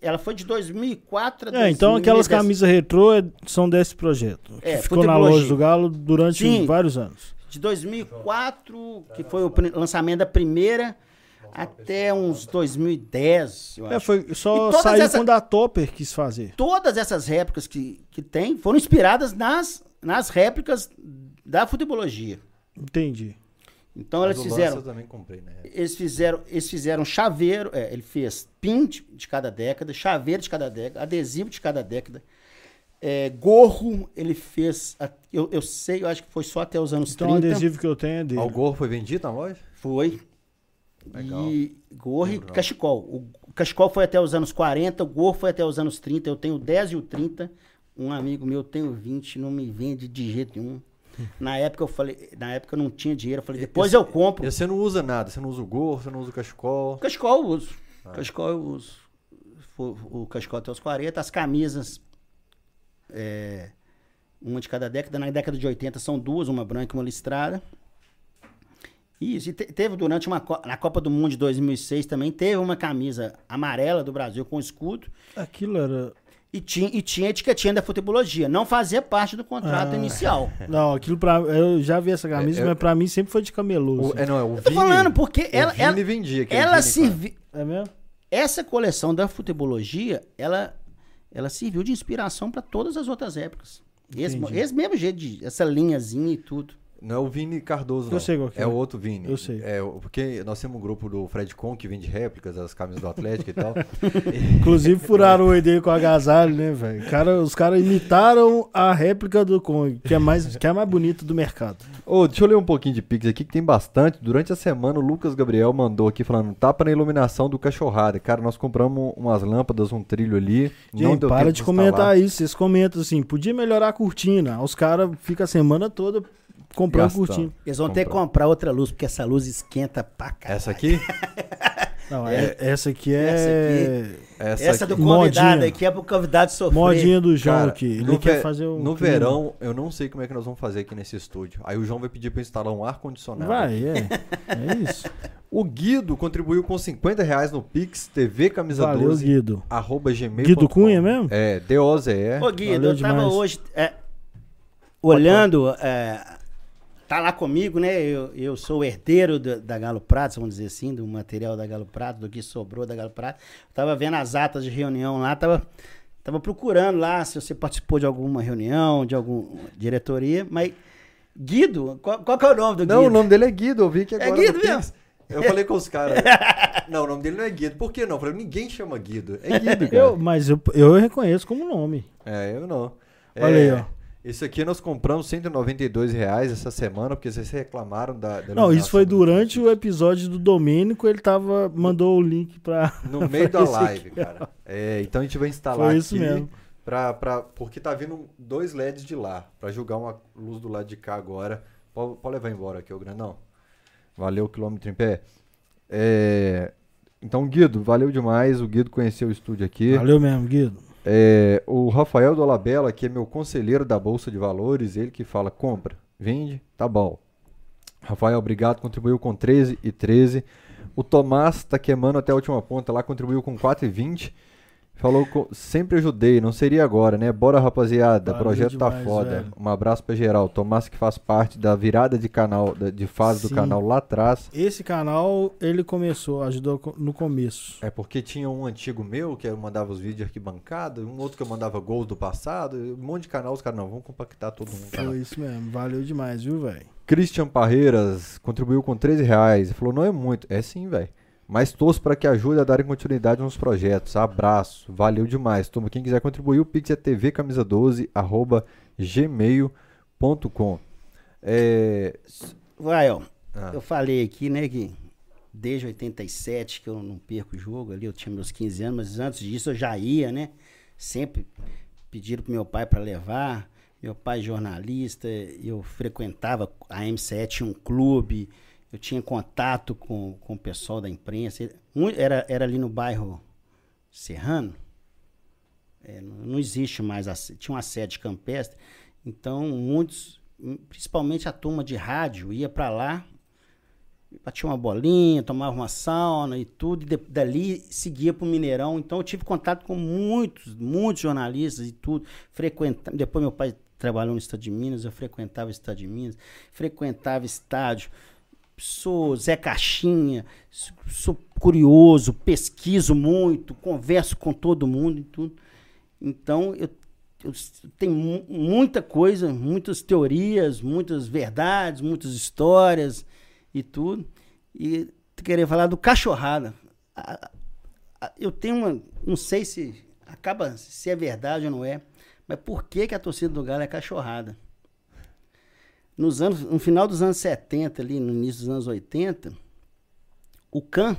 Ela foi de 2004 a É, então aquelas 2010. camisas retrô é- são desse projeto. É, que ficou na loja do Galo durante Sim. vários anos. De 2004, que foi o lançamento da primeira, até uns 2010, eu É, acho. foi, só saiu essa- quando a Topper quis fazer. Todas essas réplicas que, que tem foram inspiradas nas, nas réplicas da futebologia. Entendi. Então Mas eles o fizeram Eu também comprei, né? eles fizeram, eles fizeram chaveiro, é, ele fez pin de, de cada década, chaveiro de cada década, adesivo de cada década, é, gorro, ele fez, eu, eu sei, eu acho que foi só até os anos Então o 30. adesivo que eu tenho é dele. Ah, o gorro foi vendido na loja? Foi. Legal. E gorro e cachecol. O, o cachecol foi até os anos 40, o gorro foi até os anos 30, eu tenho 10 e o 30. Um amigo meu tem o 20, não me vende de jeito nenhum. Na época eu falei, na época eu não tinha dinheiro, eu falei, depois eu compro. E você não usa nada, você não usa o gorro, você não usa o cachecol. O cachecol eu uso. Ah. Cachecol eu uso. Fo- O cachecol até os 40. As camisas, é, uma de cada década. Na década de 80 são duas, uma branca e uma listrada. Isso, e te- teve durante uma co- na Copa do Mundo de 2006 também teve uma camisa amarela do Brasil com escudo Aquilo era. e tinha, e tinha etiquetinha da futebologia. Não fazia parte do contrato Ah. inicial. Não, aquilo pra. Eu já vi essa camisa, É, é- mas pra mim sempre foi de camelô. O, assim. é, não, é o Eu tô falando porque ela, Vini ela, vendia. ela Vini, servi, É mesmo? essa coleção da futebologia, ela, ela serviu de inspiração para todas as outras épocas. Esse, esse mesmo jeito, de, essa linhazinha e tudo. Não é o Vini Cardoso, Eu não. sei qual que é. é. o outro Vini. Eu sei. É, o- porque nós temos um grupo do Fred Con que vende réplicas das camisas do Atlético e tal. Inclusive furaram o dele com agasalho, né, velho? Cara, os caras imitaram a réplica do Kong, que é mais, que é a mais bonita do mercado. Ô, deixa eu ler um pouquinho de Pix aqui, que tem bastante. Durante a semana, o Lucas Gabriel mandou aqui falando: tapa na iluminação do cachorrada. Cara, nós compramos umas lâmpadas, um trilho ali. não Gente, deu para tempo de comentar isso. Vocês comentam assim, podia melhorar a cortina. Os caras ficam a semana toda comprando Gastando. cortina. Eles vão ter que Comprar. comprar outra luz, porque essa luz esquenta pra caralho. Essa aqui? Não, é- essa aqui é. Essa, Essa aqui. do convidado Modinha. aqui é pro convidado sofrer. Modinha do João Cara, aqui. Ele no quer fazer o. No clima. verão, eu não sei como é que nós vamos fazer aqui nesse estúdio. Aí o João vai pedir pra eu instalar um ar-condicionado. Vai, é. É isso. O Guido contribuiu com 50 reais no Pix TV Camisa Valeu, 12 Guido. arroba gmail. Guido Cunha mesmo? É, D-O-Z-E. Ô, Guido, Valeu eu tava demais. hoje é, olhando, é, tá lá comigo, né? Eu, eu sou o herdeiro da, da Galo Prato, vamos dizer assim, do material da Galo Prato, do que sobrou da Galo Prato. Tava vendo as atas de reunião lá, tava, tava procurando lá se você participou de alguma reunião, de alguma diretoria, mas Guido, qual, qual que é o nome do Não, o Guido? nome dele é Guido, eu vi que É agora Guido no Pix. mesmo? Eu falei com os caras. não, o nome dele não é Guido. Por que não? Eu falei, ninguém chama Guido. É Guido, cara. Eu, mas eu, eu reconheço como nome. É, eu não. Olha É, aí, ó. Esse aqui nós compramos 192 reais essa semana, porque vocês reclamaram da. da Não, isso foi durante o episódio do Domênico, ele tava, mandou o link pra. No meio da live, aqui. cara. É, então a gente vai instalar Foi isso aqui mesmo. Pra, pra, porque tá vindo dois LEDs de lá, pra jogar uma luz do lado de cá agora. Pode, pode levar embora aqui, o grandão. Valeu, quilômetro em pé. É, então, Guido, valeu demais. O Guido conheceu o estúdio aqui. Valeu mesmo, Guido. É, o Rafael Dolabella, que é meu conselheiro da Bolsa de Valores, ele que fala, compra, vende, tá bom. Rafael, obrigado, contribuiu com 13 e 13. O Tomás tá queimando até a última ponta lá, contribuiu com 4 e 20. Falou, co- sempre ajudei, não seria agora, né? Bora, rapaziada, Valeu projeto tá demais, foda. velho. Um abraço pra geral. Tomás que faz parte da virada de canal, de fase do Sim. canal lá atrás. Esse canal, ele começou, ajudou no começo. É porque tinha um antigo meu que eu mandava os vídeos de arquibancada, um outro que eu mandava gols do passado, um monte de canal, os caras não, vamos compactar todo mundo. Foi isso mesmo. Valeu demais, viu, velho? Christian Parreiras contribuiu com 13 reais e falou, não é muito. É sim, velho. Mas torço para que ajude a darem continuidade nos projetos. Abraço, valeu demais. Toma, quem quiser contribuir, o Pix é tvcamisa12, arroba gmail.com. É... Vai, ó. ah, Eu falei aqui, né, que desde 87 que eu não perco o jogo ali, eu tinha meus 15 anos, mas antes disso eu já ia, né? Sempre pediram pro meu pai para levar. Meu pai jornalista, eu frequentava a M7, tinha um clube, eu tinha contato com, com o pessoal da imprensa. Era, era ali no bairro Serrano. É, não existe mais, a, tinha uma sede campestre. Então, muitos, principalmente a turma de rádio, ia para lá, batia uma bolinha, tomava uma sauna e tudo, e de- dali seguia para o Mineirão. Então, eu tive contato com muitos, muitos jornalistas e tudo. Frequenta, depois, meu pai trabalhou no estado de Minas, eu frequentava o estado de Minas, frequentava estádio. Sou Zé Caixinha, sou- curioso, pesquiso muito, converso com todo mundo e tudo. Então, eu, eu tenho mu- muita coisa, muitas teorias, muitas verdades, muitas histórias e tudo. E queria falar do cachorrada. Eu tenho uma. Não sei se acaba se é verdade ou não é, mas por que, que a torcida do Galo é cachorrada? Nos anos, no final dos anos 70, ali, no início dos anos 80, o CAN,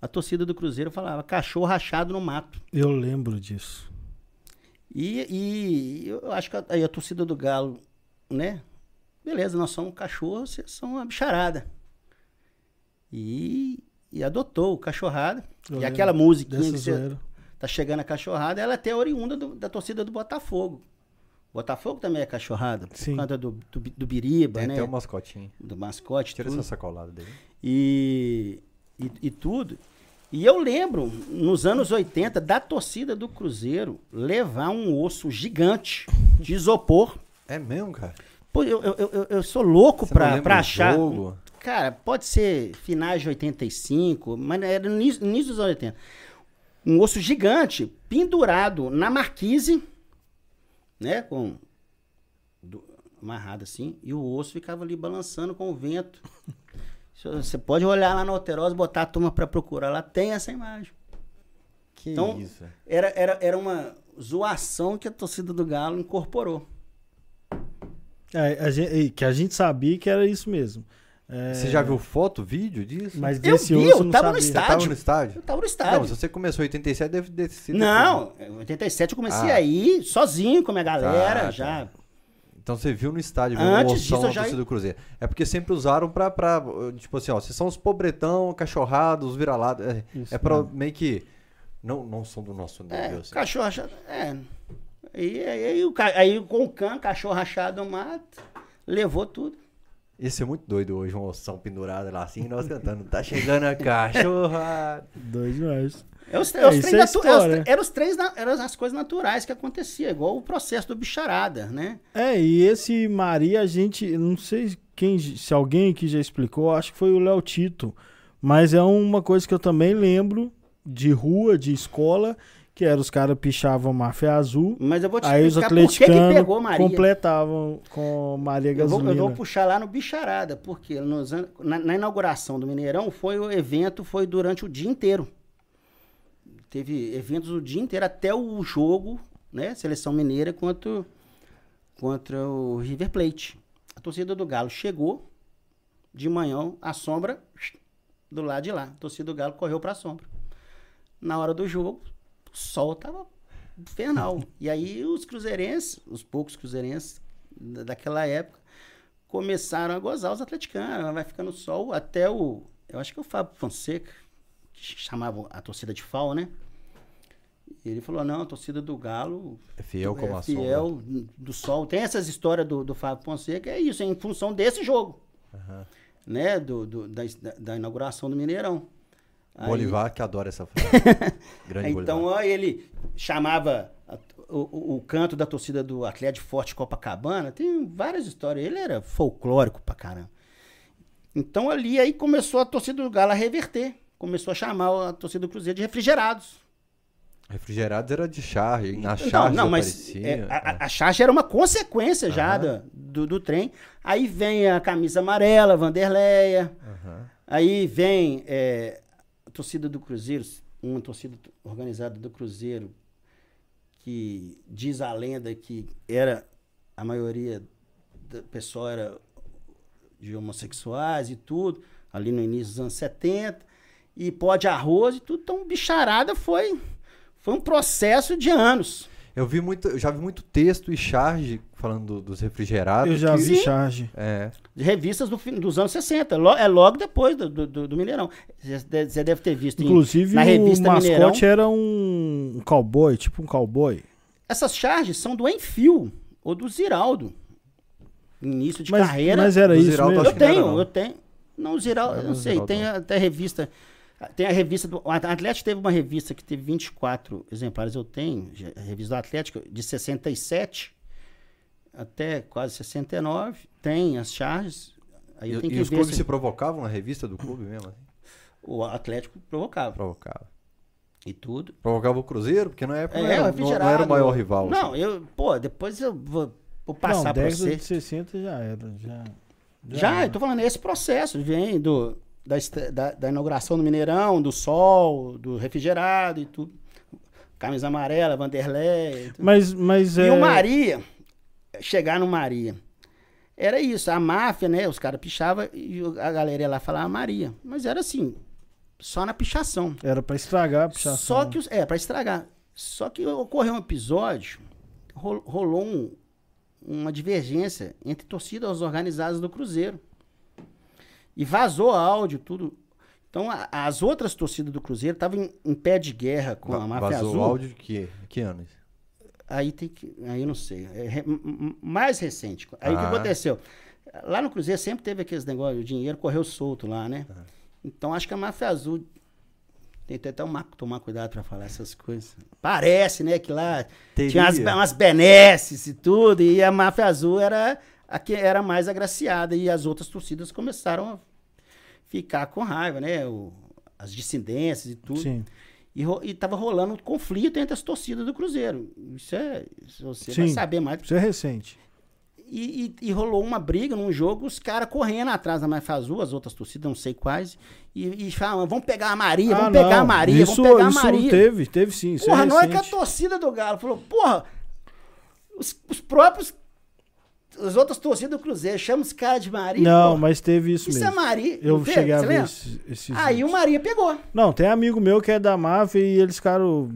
a torcida do Cruzeiro falava cachorro rachado no mato. Eu lembro disso. E, e eu acho que a, aí a torcida do Galo, né? Beleza, nós somos cachorro, vocês são uma bicharada. E, e adotou o cachorrada. Eu e aquela musiquinha que você tá chegando a cachorrada, ela é até oriunda do- da torcida do Botafogo. Botafogo também é cachorrada, por Sim. conta do, do, do Biriba, Tem né? até o mascotinho. Do mascote, Tira tudo. essa sacolada dele. e, e, e tudo. E eu lembro, nos anos 80, da torcida do Cruzeiro levar um osso gigante de isopor. É mesmo, cara? Pô, eu, eu, eu, eu sou louco Você pra, pra achar. jogo? Cara, pode ser finais de 85, mas era início dos anos 80. Um osso gigante pendurado na marquise, né? Com. do- amarrado assim, e o osso ficava ali balançando com o vento. Você pode olhar lá na Alterosa, botar a turma pra procurar, lá tem essa imagem. Que Então, isso. Era, era, era uma zoação que a torcida do Galo incorporou. É, a gente- que a gente sabia que era isso mesmo. É, Você já viu foto, vídeo disso? Mas Eu desse vi, osso eu não tava no Você estádio. tava no estádio? Eu tava no estádio. Não, se você começou em 87, deve ter sido. Não, em 87 eu comecei Ah. a ir sozinho com a minha galera, Tá, tá. já. Então você viu no estádio, viu Antes o disso, eu já- do Cruzeiro. É porque sempre usaram pra, pra tipo assim, ó, vocês são os pobretão, cachorrados, os vira-lados. É, Isso é pra meio que. Não, não são do nosso nível. É, assim. cachorro rachado. É. Aí, aí, aí, o ca- aí com o can, cachorro rachado no mato, levou tudo. Esse é muito doido hoje, um oção pendurado lá assim, e nós cantando. Tá chegando a cachorra. Dois demais. É os, É, é os isso três é natu- é os na- eram as coisas naturais que acontecia, igual o processo do bicharada, né? É, e esse Maria, a gente, não sei quem, se alguém aqui já explicou, acho que foi o Léo Tito, mas é uma coisa que eu também lembro de rua, de escola, que era os caras pichavam máfia azul, Mas eu vou te aí os explicar por que, que atleticanos completavam com Maria Eu vou, Gasolina. eu vou puxar lá no Bicharada, porque nos na, na inauguração do Mineirão foi o evento, foi durante o dia inteiro. Teve eventos o dia inteiro até o jogo, né? Seleção Mineira contra, contra o River Plate. A torcida do Galo chegou de manhã, a sombra do lado de lá. A torcida do Galo correu para a sombra. Na hora do jogo, o sol tava infernal. e aí os cruzeirenses, os poucos cruzeirenses da- daquela época, começaram a gozar os atleticanos. Vai ficando sol até o. Eu acho que é o Fábio Fonseca, que chamava a torcida de FAO, né? Ele falou: não, a torcida do Galo É fiel como é a fiel sombra. do sol. Tem essas histórias do, do Fábio Fonseca, é isso, é em função desse jogo, Aham. né? Do, do- da, da inauguração do Mineirão. Aí- Bolivar que adora essa frase. Grande então, Bolivar. ó, ele chamava o, o- canto da torcida do Atlético Forte Copacabana. Tem várias histórias. Ele era folclórico pra caramba. Então, ali aí começou a torcida do Galo a reverter. Começou a chamar a torcida do Cruzeiro de refrigerados. Refrigerados era de charge, na Não, charge não, mas aparecia. é, a, a- a charge era uma consequência já da- do, do trem. Aí vem a camisa amarela, Vanderleia. Aham. Aí vem é, a torcida do Cruzeiro, uma torcida organizada do Cruzeiro, que diz a lenda que era a maioria do pessoal era de homossexuais e tudo, ali no início dos anos 70, e pó de arroz e tudo. Então, bicharada foi, foi um processo de anos. Eu vi muito, eu já vi muito texto e charge falando do- dos refrigerados. Eu já que- vi Sim. charge. É. De revistas do fim- dos anos 60. Lo- é logo depois do, do- do- Mineirão. Você deve- ter visto em- Inclusive, na o revista mascote Mineirão. era um, cowboy, tipo um cowboy. Essas charges são do Enfio ou do Ziraldo. Início de Mas, carreira. mas era isso Ziraldo, eu que não era, tenho, não. eu tenho. Não, o Ziraldo, Não eu sei. Ziraldo, Tem até revista. Tem a revista do. O Atlético teve uma revista que teve 24 exemplares, eu tenho. já- A revista do Atlético, de 67 até quase 69. Tem as charges. Aí E, e que os ver clubes se se provocavam na revista do clube mesmo? assim? o Atlético provocava. Provocava. E tudo. Provocava o Cruzeiro, porque na época não, É, era, o não- não era o maior rival. Não, assim. eu, pô, depois eu vou, vou Não, passar pra década você. de 60 já era. Já, Já, era. eu tô falando, esse processo vem do, da, da, da inauguração do Mineirão, do sol, do refrigerado e tudo. Camisa amarela, Vanderlei. e. Mas, mas E é... o Maria, chegar no Maria, era isso, a máfia, né? Os caras pichavam e a galera ia lá falar Maria. Mas era assim, só na pichação. Era pra estragar a pichação. Só que, é, pra estragar. Só que ocorreu um episódio, ro- rolou um- uma divergência entre torcidas organizadas do Cruzeiro. E vazou áudio, tudo. Então, a- as outras torcidas do Cruzeiro estavam em, em pé de guerra com a Va- máfia Vazou azul. o áudio de que, que anos? Aí tem que. Aí eu não sei. É re- mais recente. Aí o que Ah. aconteceu? Lá no Cruzeiro sempre teve aqueles negócios, o dinheiro correu solto lá, né? Então acho que a máfia azul. Tem que até tomar, tomar cuidado pra falar essas coisas. Parece, né, que lá Teria. tinha umas, umas benesses e tudo, e a máfia azul era a que era mais agraciada, e as outras torcidas começaram a ficar com raiva, né? O- as dissidências e tudo. Sim. E, ro- e tava rolando um conflito entre as torcidas do Cruzeiro. Isso é. isso Você vai Sim. saber mais. Isso é recente. E, e- e rolou uma briga num jogo, os caras correndo atrás da Máfia Azul, as outras torcidas, não sei quais, e, e falavam, vamos pegar a Maria, vamos Ah, pegar a Maria, isso, vamos pegar a isso Maria. teve, teve sim. Isso Porra, é não é que a torcida do Galo falou, porra, os, os próprios. As outras torcidas do Cruzeiro chamam os caras de Maria. Não, porra. mas teve isso, Isso mesmo. é Maria. Eu cheguei a ver esses, esses Aí vídeos. o Maria pegou. Não, tem amigo meu que é da máfia e eles ficaram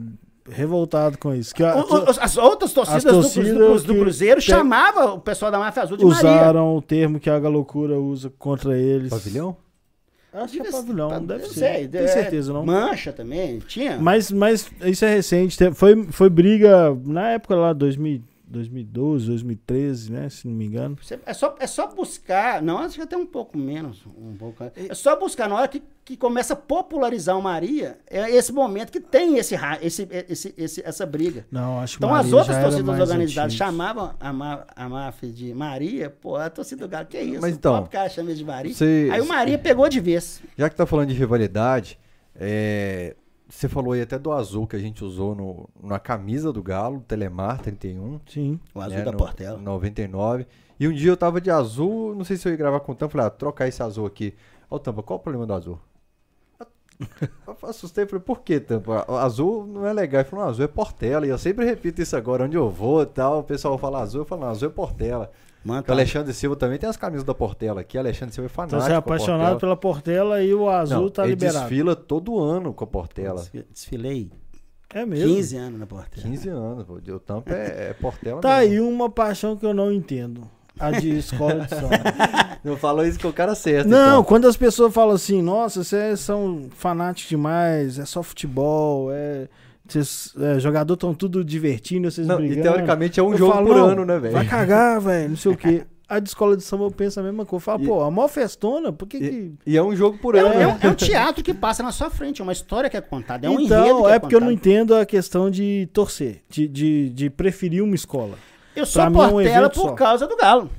revoltados com isso. Que a- O- o- as outras torcidas, as do, torcidas Cruzeiro, do, do que Cruzeiro pe- chamavam o pessoal da Máfia Azul de Maria. usaram o termo que a Galocura usa contra eles. Pavilhão? Acho que é pavilhão, pa- deve não ser. sei, Tenho é, certeza, não. Mancha também, tinha. Mas, mas isso é recente. Te- Foi, foi briga na época lá, 2000, 2012, 2013, né? Se não me engano. É, só, é só buscar, não, acho que até um pouco menos, um pouco, é só buscar, na hora que, que começa a popularizar o Maria, é esse momento que tem esse, esse, esse, esse- essa briga. Não, acho que Então as Maria outras já era torcidas organizadas antigo. chamavam a, ma, a máfia de Maria, pô, a torcida do Galo, que isso? Mas o então, próprio cara chama de Maria. você- Aí o Maria pegou de vez. Já que tá falando de rivalidade, é, você falou aí até do azul que a gente usou no, na camisa do Galo, Telemar 31. Sim. O azul né, da no- Portela. 99. E um dia eu tava de azul, não sei se eu ia gravar com o Tampa, falei, ah, trocar esse azul aqui. Ó, Tampa, qual o problema do azul? Eu assustei, falei, por que, Tampa? O azul não é legal. Ele falou, azul é Portela. E eu sempre repito isso agora, onde eu vou e tal, o pessoal fala azul, eu falo, não, azul é Portela. Porque o Alexandre Silva também tem as camisas da Portela aqui, Alexandre Silva é fanático Então você é apaixonado Portela. pela Portela e o azul Não, tá ele liberado. desfila todo ano com a Portela. desfi- Desfilei É mesmo. 15 anos na Portela. 15 anos, pô. O Tampa é, é Portela Tá mesmo. aí uma paixão que eu não entendo. A de escola de samba. Não falou isso que o cara certo. Não, então. quando as pessoas falam assim, nossa, vocês são fanáticos demais, é só futebol, é, vocês, é, jogador estão tudo divertindo, vocês Não, e brigando. teoricamente é um Eu jogo falo, por ano, né, velho? Vai cagar, velho, não sei o quê. A de escola de samba eu penso a mesma coisa. Fala, E- pô, a mó festona, por que E, que... e é um jogo por É, ano. um- é né? um, é um teatro que passa na sua frente, é uma história que é contada, é um enredo então, é é porque eu não contado. entendo a questão de torcer, de, de, de preferir uma escola. Eu sou pra mim é um Portela evento por só. causa do Galo.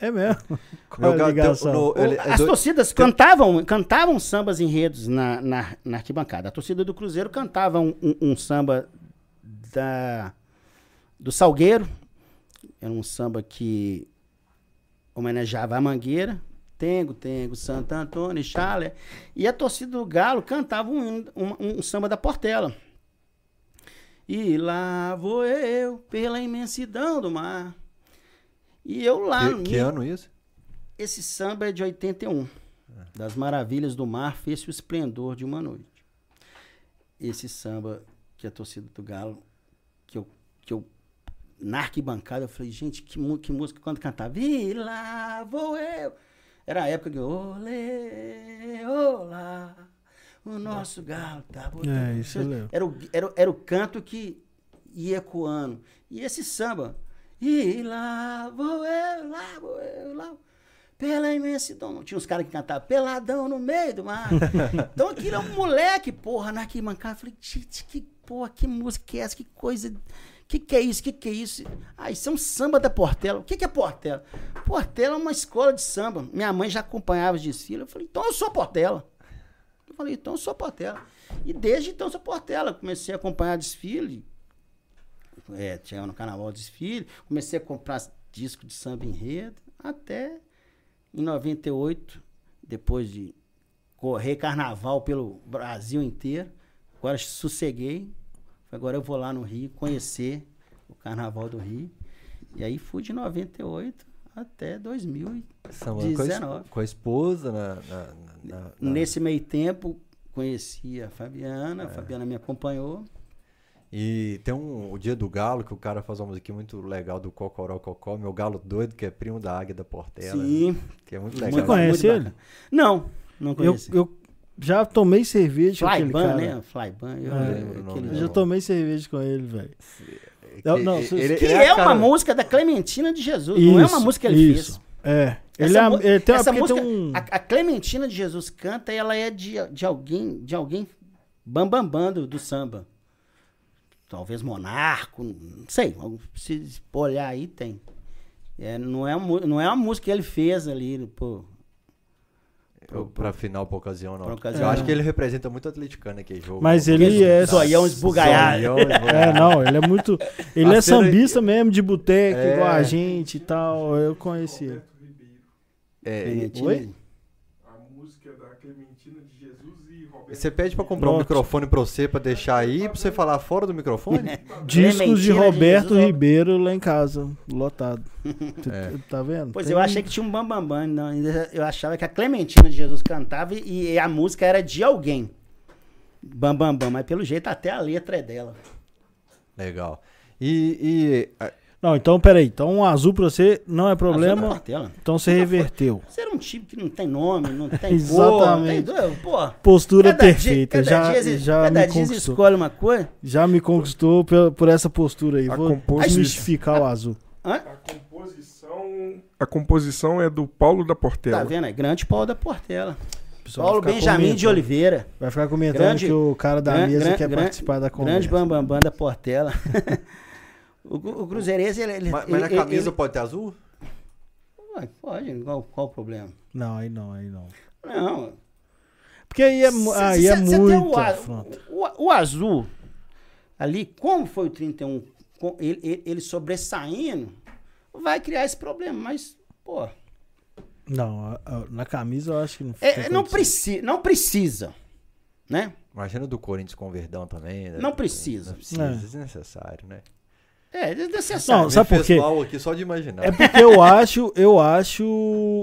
É mesmo? Qual Meu a ligação? no- ele- é As do- torcidas cantavam, cantavam sambas enredos na, na, na arquibancada. A torcida do Cruzeiro cantava um, um- um samba da, do Salgueiro. Era um samba que homenageava a Mangueira. Tengo, Tengo, Santo Antônio, Chalé. E a torcida do Galo cantava um, um, um samba da Portela. E lá vou eu pela imensidão do mar. E eu lá Que, no que meio- ano isso? esse samba é de 81. Das maravilhas do mar fez-se o esplendor de uma noite. Esse samba que a torcida do Galo, que eu, que eu na arquibancada, eu falei, gente, que, que música quando cantava. E lá vou eu. Era a época que olê, olá, o nosso galo tá botando. É, isso eu lembro. Era o, era, o- era o canto que ia ecoando. E esse samba. E lá vou eu, lá vou eu, lá. Pela imensidão. Tinha uns caras que cantavam peladão no meio do mar. então aquilo é um moleque, porra, na arquibancada. Eu Falei, gente, que porra, que música que é essa? Que coisa. Que que é isso? Que que é isso? Ah, isso é um samba da Portela. O que que é Portela? Portela é uma escola de samba. Minha mãe já acompanhava os desfiles. Eu falei, então eu sou Portela. Eu falei, então eu sou Portela. E desde então eu sou Portela. Comecei a acompanhar desfile. É, tinha no carnaval desfile. Comecei a comprar disco de samba enredo. Até em 98, depois de correr carnaval pelo Brasil inteiro. Agora sosseguei. Agora eu vou lá no Rio conhecer o carnaval do Rio. E aí fui de 98 até 2000. Samba com, a, es- 19. com a esposa na, na- na- na- Nesse meio tempo, conheci a Fabiana, É. a Fabiana me acompanhou. E tem um, o Dia do Galo, que o cara faz uma musiquinha muito legal do Cocoró Cocó, meu galo doido, que é primo da Águia da Portela. né? Sim. Que é muito Você legal. conhece ele? bacana. Não, não Eu, conheci. eu já tomei cerveja com aquele Flyban, cara. né? Flyban. Eu, É, aquele- Eu já tomei cerveja com ele, velho. Não, não, Ele- ele- Que ele é, uma cara- música da Clementina de Jesus. não é uma Isso, música que ele isso. fez. É. Ele, Essa é, ele tem, essa música, tem um... a, a Clementina de Jesus canta, ela é de, de alguém, de alguém bambambam bam, do, do samba. Talvez monarco, não sei. Se olhar aí, tem. É, não, é, não é uma música que ele fez ali, pô. Eu- Pra final, pra ocasião, não. Pra Eu ocasião. acho que ele representa muito atleticano aquele jogo. Mas ele porque- é- Zoião esbugalhado. É, não, ele é muito. Ele A é sambista mesmo, de boteco, É. igual a gente e tal. Eu conheci ele. É. Oi? A música da Clementina de Jesus e Roberto. Você pede pra comprar um microfone pra você, pra deixar aí, pra você falar fora do microfone? Discos de de Roberto Jesus, ó. Ribeiro lá em casa, lotado. É. Tá vendo? Pois Tem- eu achei que tinha um bambambam. Bam, bam, eu achava que a Clementina de Jesus cantava e, e a música era de alguém. Bambambam, bam, bam, mas pelo jeito até a letra é dela. Legal. E, e, Não, então peraí. Então um azul pra você não é Azul da problema. Portela. Então você reverteu. Você era um time que não tem nome, não tem Exatamente. cor, não tem, pô, Postura cada dia- perfeita. cada já dia, já cada me dia conquistou. escolhe uma coisa. Já me conquistou por, por essa postura aí. A Vou composição. desmistificar o azul. Hã? A composição. A composição é do Paulo da Portela. Tá vendo? É grande Paulo da Portela. Paulo Benjamin de comentando- Oliveira. Vai ficar comentando Grande- que o cara da Gran- mesa gran- quer gran- participar da conversa. Grande Bambambam Bam, Bam da Portela. o, o Cruzeirense, ele... ele mas, mas na ele- camisa ele- pode ter azul? Ué, Pode, qual, qual o problema? Não, aí não, aí não. Não, Porque aí é, mu- Cê- aí cê- é cê tem muito o, a- afronta. o, o azul, ali, como foi o 31, com ele, ele, ele sobressaindo, vai criar esse problema, mas, pô, Não, a- a- na camisa eu acho que não é- tem não, condição. preci, não precisa, né? Imagina do Corinthians com o Verdão também. né? Não precisa. Não precisa, É. é desnecessário, né? É, desnecessário. Não, sabe por quê? aqui só de imaginar. É porque eu acho, eu acho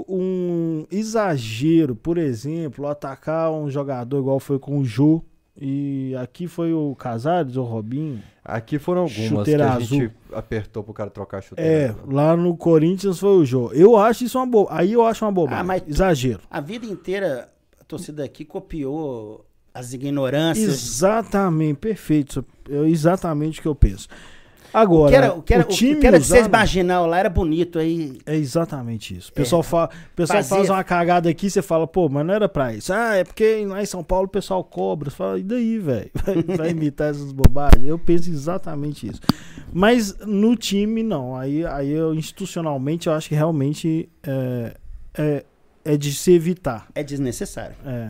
um exagero, por exemplo, atacar um jogador igual foi com o Jô. E aqui foi o Casares ou o Robinho. Aqui foram algumas Chuteira que a azul. gente apertou pro cara trocar a chuteira. É, lá no Corinthians foi o Jô. Eu acho isso uma boba. Aí eu acho uma bobagem. Ah, mas tu- Exagero. A vida inteira, a torcida aqui copiou as ignorâncias. Exatamente, perfeito. É exatamente o que eu penso. Agora, o que era, o que era, o time o que era de ser usando- marginal lá era bonito aí. É exatamente isso. O pessoal, fa... o pessoal Fazer- faz uma cagada aqui, você fala, pô, mas não era pra isso. Ah, é porque lá em São Paulo o pessoal cobra. Você fala, e daí, velho? Vai, vai imitar essas bobagens? Eu penso exatamente isso. Mas no time, não. Aí, aí eu, institucionalmente, eu acho que realmente é, é, é de se evitar. É desnecessário. É.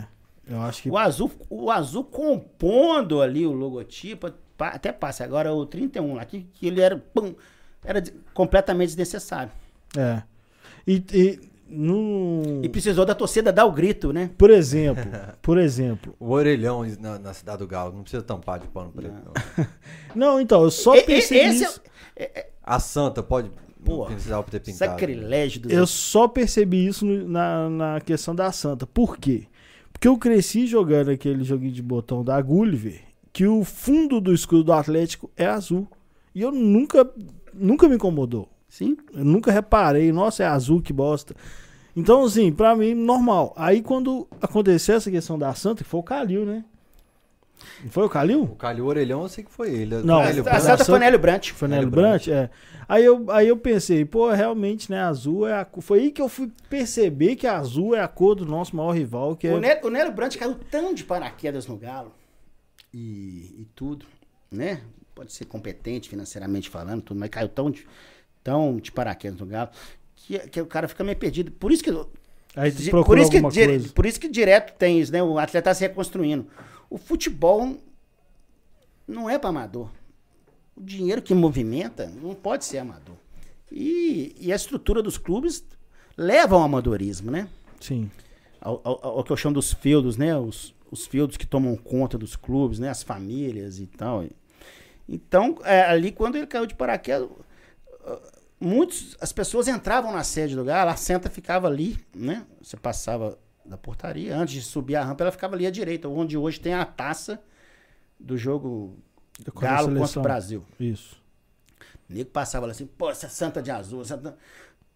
Eu acho que. O azul, o azul compondo ali o logotipo, até passa. Agora o 31 lá, que, que ele era, pum, era completamente desnecessário. É. E, e no... E precisou da torcida dar o grito, né? Por exemplo, por exemplo. O orelhão na, na cidade do Galo, não precisa tampar de pano preto. não. Não, então, eu só E- e- percebi esse é- isso. A Santa pode. Pô, precisava ter pintado. Sacrilégio do Eu só percebi isso no- na, na questão da Santa. Por quê? Porque eu cresci jogando aquele joguinho de botão da Gulliver, que o fundo do escudo do Atlético é azul. E eu nunca, nunca me incomodou. Sim. Eu nunca reparei, nossa, é azul, que bosta. Então, assim, pra mim, normal. Aí quando aconteceu essa questão da Santa, que foi o Calil, né? Não foi o Calil? O Calil Orelhão eu sei que foi ele. Não, A, a Branco. Santa foi Nélio Brant. Foi Nélio Brant? É. Aí eu, aí eu pensei, pô, realmente, né, azul é a cor. Foi aí que eu fui perceber que azul é a cor do nosso maior rival, que é. O Nélio, o Nélio Brant caiu tão de paraquedas no Galo e, e tudo, né? Pode ser competente financeiramente falando, tudo, mas caiu tão de, tão de paraquedas no Galo que, que o cara fica meio perdido. Por isso que Aí por, isso que, coisa. por isso que direto tem isso, né? O atleta tá se reconstruindo. O futebol não é para amador. O dinheiro que movimenta não pode ser amador. E, e a estrutura dos clubes leva ao amadorismo, né? Sim. Ao, ao- ao que eu chamo dos feudos, né? Os, os feudos que tomam conta dos clubes, né? As famílias e tal. Então, é, ali quando ele caiu de paraquedas, uh, muitos, as pessoas entravam na sede do Galo, a senta ficava ali, né? Você passava da portaria, antes de subir a rampa, ela ficava ali à direita, onde hoje tem a taça do jogo Galo contra o Brasil. Isso. O nego passava lá assim, pô, essa santa de azul. Santa...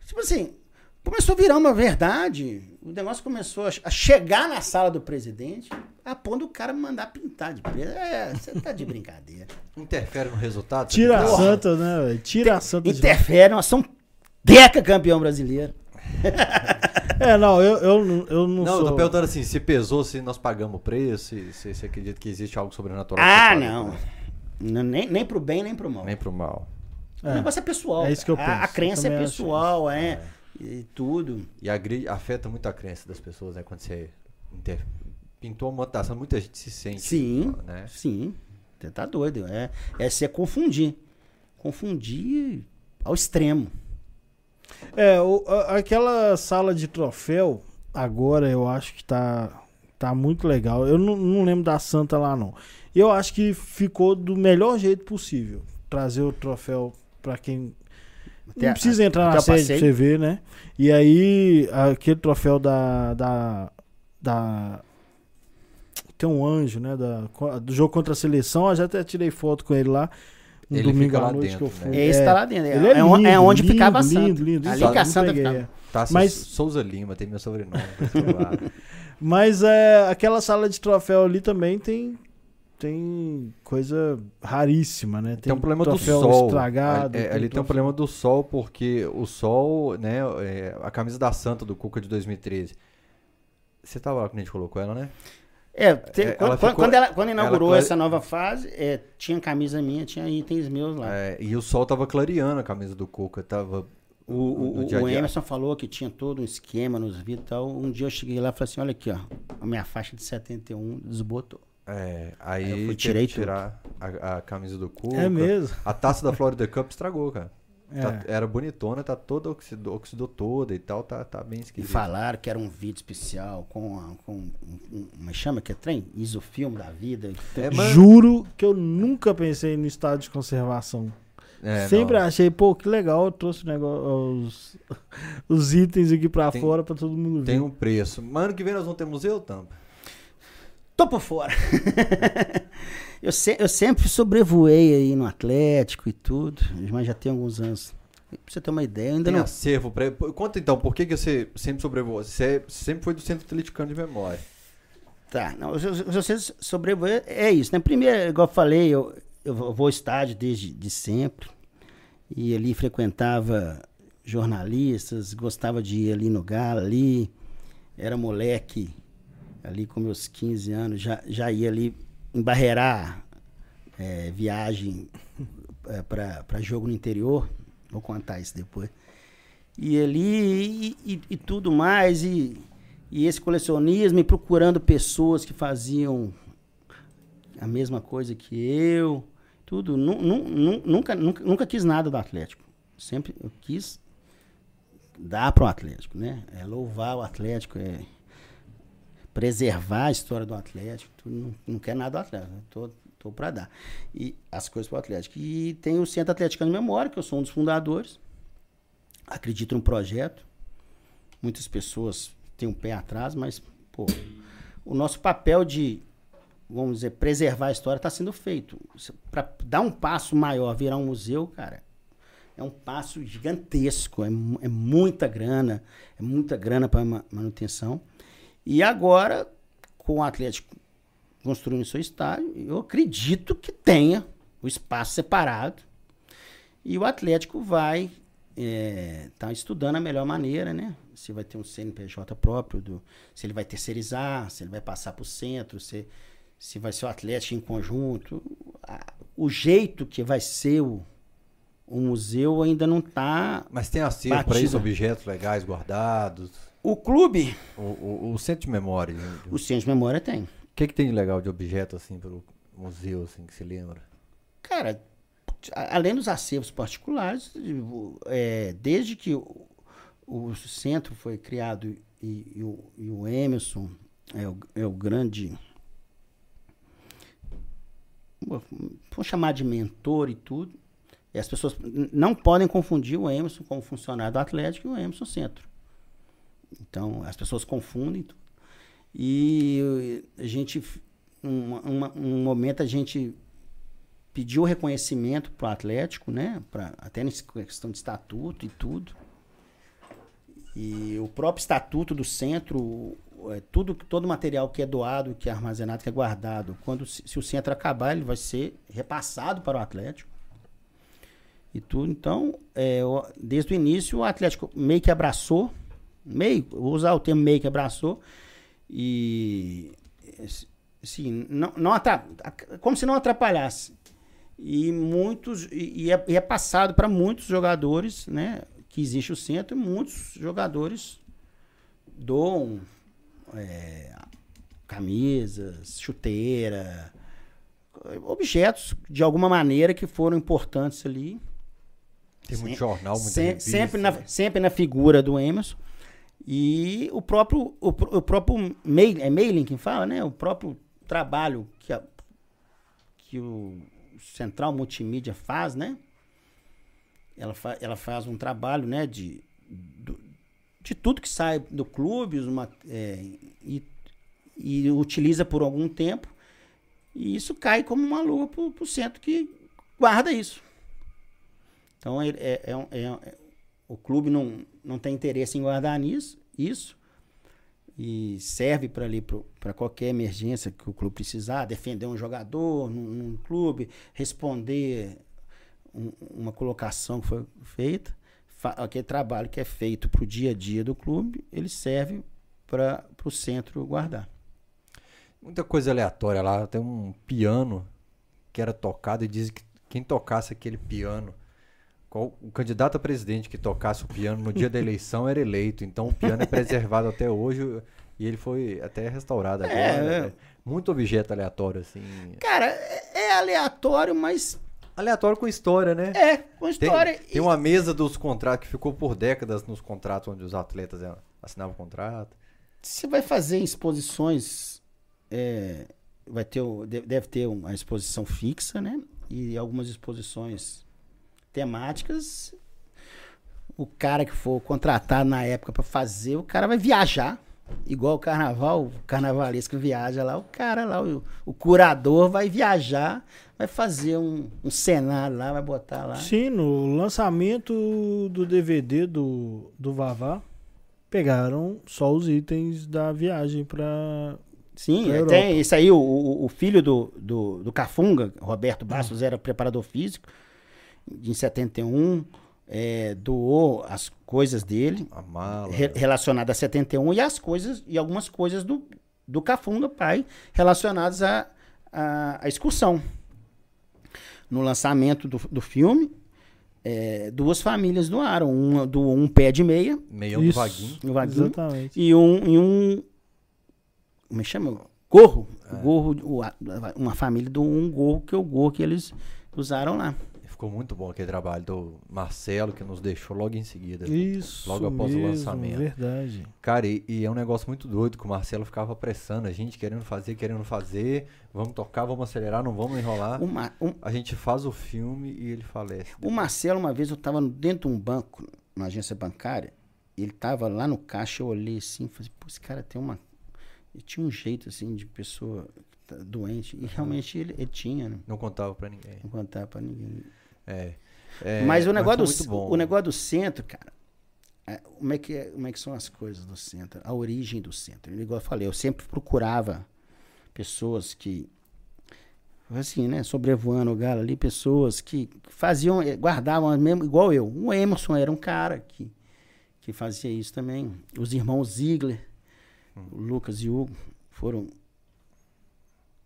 Tipo assim, começou a virar uma verdade. O negócio começou a chegar na sala do presidente. A ponto do cara me mandar pintar de preto. É, você tá de brincadeira. Interfere no resultado? Tira a. Santa, né, velho? Tira a Santa de Interfere, nós somos deca campeão brasileiro. É, não, eu, eu, não- eu não, Não, sou... eu tô perguntando assim, se pesou, se nós pagamos o preço, se, se você acredita que existe algo sobrenatural. Ah, não. né? Não, Nem, nem pro bem, nem pro mal. Nem pro mal. O É. negócio é pessoal. É isso que eu cara. A- A, penso. crença Eu é pessoal, é. E tudo. E agri- afeta muito a crença das pessoas, né? Quando você inter- pintou uma mutação, muita gente se sente. Sim, Né? sim. Você tá doido. É, é se confundir. Confundir ao extremo. É, o- a- aquela sala de troféu, agora eu acho que tá, tá muito legal. Eu não, não lembro da Santa lá, não. Eu acho que ficou do melhor jeito possível. Trazer o troféu pra quem. Até não a- precisa entrar até na sede pra você ver, né? E aí, aquele troféu da. da, da tem um anjo, né? Da, do jogo contra a seleção. Eu já até tirei foto com ele lá. No Ele domingo fica à lá noite dentro, que eu né? fui. É esse tá lá dentro. É, Ele é é é lindo, onde lindo, ficava a Santa. lindo, lindo. Ali que a Santa peguei, ficava. é. Tassi Mas- Souza Lima, tem meu sobrenome. Mas é, aquela sala de troféu ali também tem tem coisa raríssima, né? Tem um problema do sol. estragado. Ali, é, ali tem um problema do sol, porque o sol, né? é, a camisa da Santa do Cuca de 2013. Você tava lá quando a gente colocou ela, né? É, te- É, quando, ela quando- ficou- quando ela, quando inaugurou ela- essa nova fase, é, tinha camisa minha, tinha itens meus lá. É, e o sol tava clareando a camisa do Cuca. Tava. O, o, o, dia o dia. Emerson falou que tinha todo um esquema nos vidros e tal. Um dia eu cheguei lá e falei assim: olha aqui, ó, a minha faixa de 71 desbotou. É, aí, Aí eu fui, teve tirei que tirar a, a camisa do Cuca. É mesmo. A taça da Florida Cup estragou, cara. Tá- É. era bonitona, tá toda oxidou, oxidou toda e tal, tá, tá bem E esquisito. falaram que era um vídeo especial com, a- com um, um, como chama que é trem? Isofilme da vida. É, mas- Juro que eu nunca pensei no estado de conservação. É, Sempre não. achei, pô, que legal, eu trouxe o negócio, os, os itens aqui pra Tem- fora pra todo mundo ver. Tem um preço. Mas ano que vem nós vamos ter museu, Tampa? Tô por fora. eu, se- eu sempre sobrevoei aí no Atlético e tudo, mas já tem alguns anos. Pra você ter uma ideia, ainda Tem não. acervo pra... Conta então, por que, que você sempre sobrevoou? Você sempre foi do Centro Atleticano de Memória. Tá, não, você sobrevoer, é isso, né? Primeiro, igual eu falei, eu, eu vou vou ao estádio desde de sempre. E ali frequentava jornalistas, gostava de ir ali no Galo, ali. Era moleque, ali com meus 15 anos, já, já ia ali embarrear é, viagem é, para jogo no interior. Vou contar isso depois. E ali, e, e- e tudo mais, e, e esse colecionismo, e procurando pessoas que faziam a mesma coisa que eu, tudo. Nu- nu- nu- nunca, nunca, nunca quis nada do Atlético. Sempre eu quis dar para o Atlético, né? É louvar o Atlético, é preservar a história do Atlético. Tudo, não, não quer nada do Atlético, né? tô, tô para dar. E as coisas para o Atlético. E tem o Centro Atleticano de Memória, que eu sou um dos fundadores. Acredito no projeto. Muitas pessoas têm um pé atrás, mas, pô, o nosso papel de, vamos dizer, preservar a história está sendo feito. Para dar um passo maior, virar um museu, cara, é um passo gigantesco, é, é muita grana, é muita grana para manutenção. E agora, com o Atlético construindo seu estádio, eu acredito que tenha o espaço separado. E o Atlético vai estar estudando a melhor maneira, né? Se vai ter um CNPJ próprio, do, se ele vai terceirizar, se ele vai passar para o centro, se, se vai ser o Atlético em conjunto. A- o jeito que vai ser o, o museu ainda não está. Mas tem acervo para isso, objetos legais guardados. O clube, O, o- o Centro de Memória. né? o Centro de Memória tem. O que, que tem de legal de objeto, assim, pelo museu, assim, que se lembra? Cara, além dos acervos particulares, é, desde que o, o centro foi criado e, e o, e o Emerson é o, é o grande. Vou chamar de mentor e tudo. E as pessoas não podem confundir o Emerson como funcionário do Atlético e o Emerson Centro. Então, as pessoas confundem tudo. E a gente, um, um momento, a gente pediu reconhecimento para o Atlético, né? Pra, até nessa questão de estatuto e tudo. E o próprio estatuto do centro, é, tudo, todo material que é doado, que é armazenado, que é guardado, quando se, o centro acabar, ele vai ser repassado para o Atlético. E tudo. Então, é, desde o início, o Atlético meio que abraçou, meio, vou usar o termo meio que abraçou, e assim, não, não como se não atrapalhasse. E muitos, e, e é, e é passado para muitos jogadores, né? Que existe o centro, e muitos jogadores doam é, camisas, chuteira, objetos de alguma maneira que foram importantes ali. Tem muito jornal, muita Sem- revista, sempre, na, né? sempre na figura do Emerson. E o próprio, o, o próprio mail, é mailing que fala, né? O próprio trabalho que, a- que o Central Multimídia faz, né? Ela, fa, ela faz um trabalho, né? De, do- de tudo que sai do clube uma, é, e, e utiliza por algum tempo. E isso cai como uma luva para o centro que guarda isso. Então, é, é um- é um- é- o clube não, não tem interesse em guardar nisso, isso. E serve para ali para qualquer emergência que o clube precisar, defender um jogador num, num clube, responder um- uma colocação que foi feita. Aquele trabalho que é feito para o dia a dia do clube, ele serve para o centro guardar. Muita coisa aleatória lá. Tem um piano que era tocado e dizem que quem tocasse aquele piano, qual, o candidato a presidente que tocasse o piano no dia da eleição era eleito. Então o piano é preservado até hoje e ele foi até restaurado agora. É, né? Muito objeto aleatório, assim. Cara, é, é aleatório, mas Aleatório com história, né? é Tem, história. tem uma mesa dos contratos que ficou por décadas nos contratos onde os atletas assinavam contrato. Você vai fazer exposições. é, vai ter, o- de- deve ter uma exposição fixa, né? E algumas exposições temáticas. O cara que for contratado na época para fazer, o cara vai viajar. Igual o carnaval, o carnavalesco viaja lá, o cara lá, o, o curador vai viajar, vai fazer um, um cenário lá, vai botar lá. Sim, no lançamento do DVD do, do Vavá, pegaram só os itens da viagem pra. Sim, Pra tem isso aí, o, o, filho do, do, do Cafunga, Roberto Bastos, era preparador físico, em 71, é, doou as coisas dele, A mala. re, relacionadas a 71, e as coisas, e algumas coisas do, do Cafunga, pai, relacionadas à à à excursão. No lançamento do, do filme, é, duas famílias doaram, uma doou um pé de meia, Isso. do vaguinho. um vaguinho, Exatamente. e um, e um como é que chama? Gorro. O gorro, o- a- uma família do um gorro que é o gorro que eles usaram lá. Ficou muito bom aquele trabalho do Marcelo, que nos deixou logo em seguida. Isso. Logo após o mesmo, lançamento. Verdade. Cara, e, e é um negócio muito doido que o Marcelo ficava pressando a gente, querendo fazer, querendo fazer. Vamos tocar, vamos acelerar, não vamos enrolar. Uma, um, A gente faz o filme e ele falece. o Marcelo, uma vez eu estava dentro de um banco, numa agência bancária, ele estava lá no caixa, eu olhei assim, falei, pô, esse cara tem uma. Ele tinha um jeito assim de pessoa tá doente. E realmente ele, ele tinha, né? Não contava pra ninguém. Não contava pra ninguém. É. É, mas o negócio, foi do, muito bom. o negócio do centro, cara, é, como, é que é- como é que são as coisas do centro? A origem do centro. Igual eu falei, eu sempre procurava pessoas que, assim, né, sobrevoando o galo ali, pessoas que faziam, eh, guardavam mesmo, igual eu. O Emerson era um cara que, que fazia isso também. Os irmãos Ziegler, o Lucas e Hugo, foram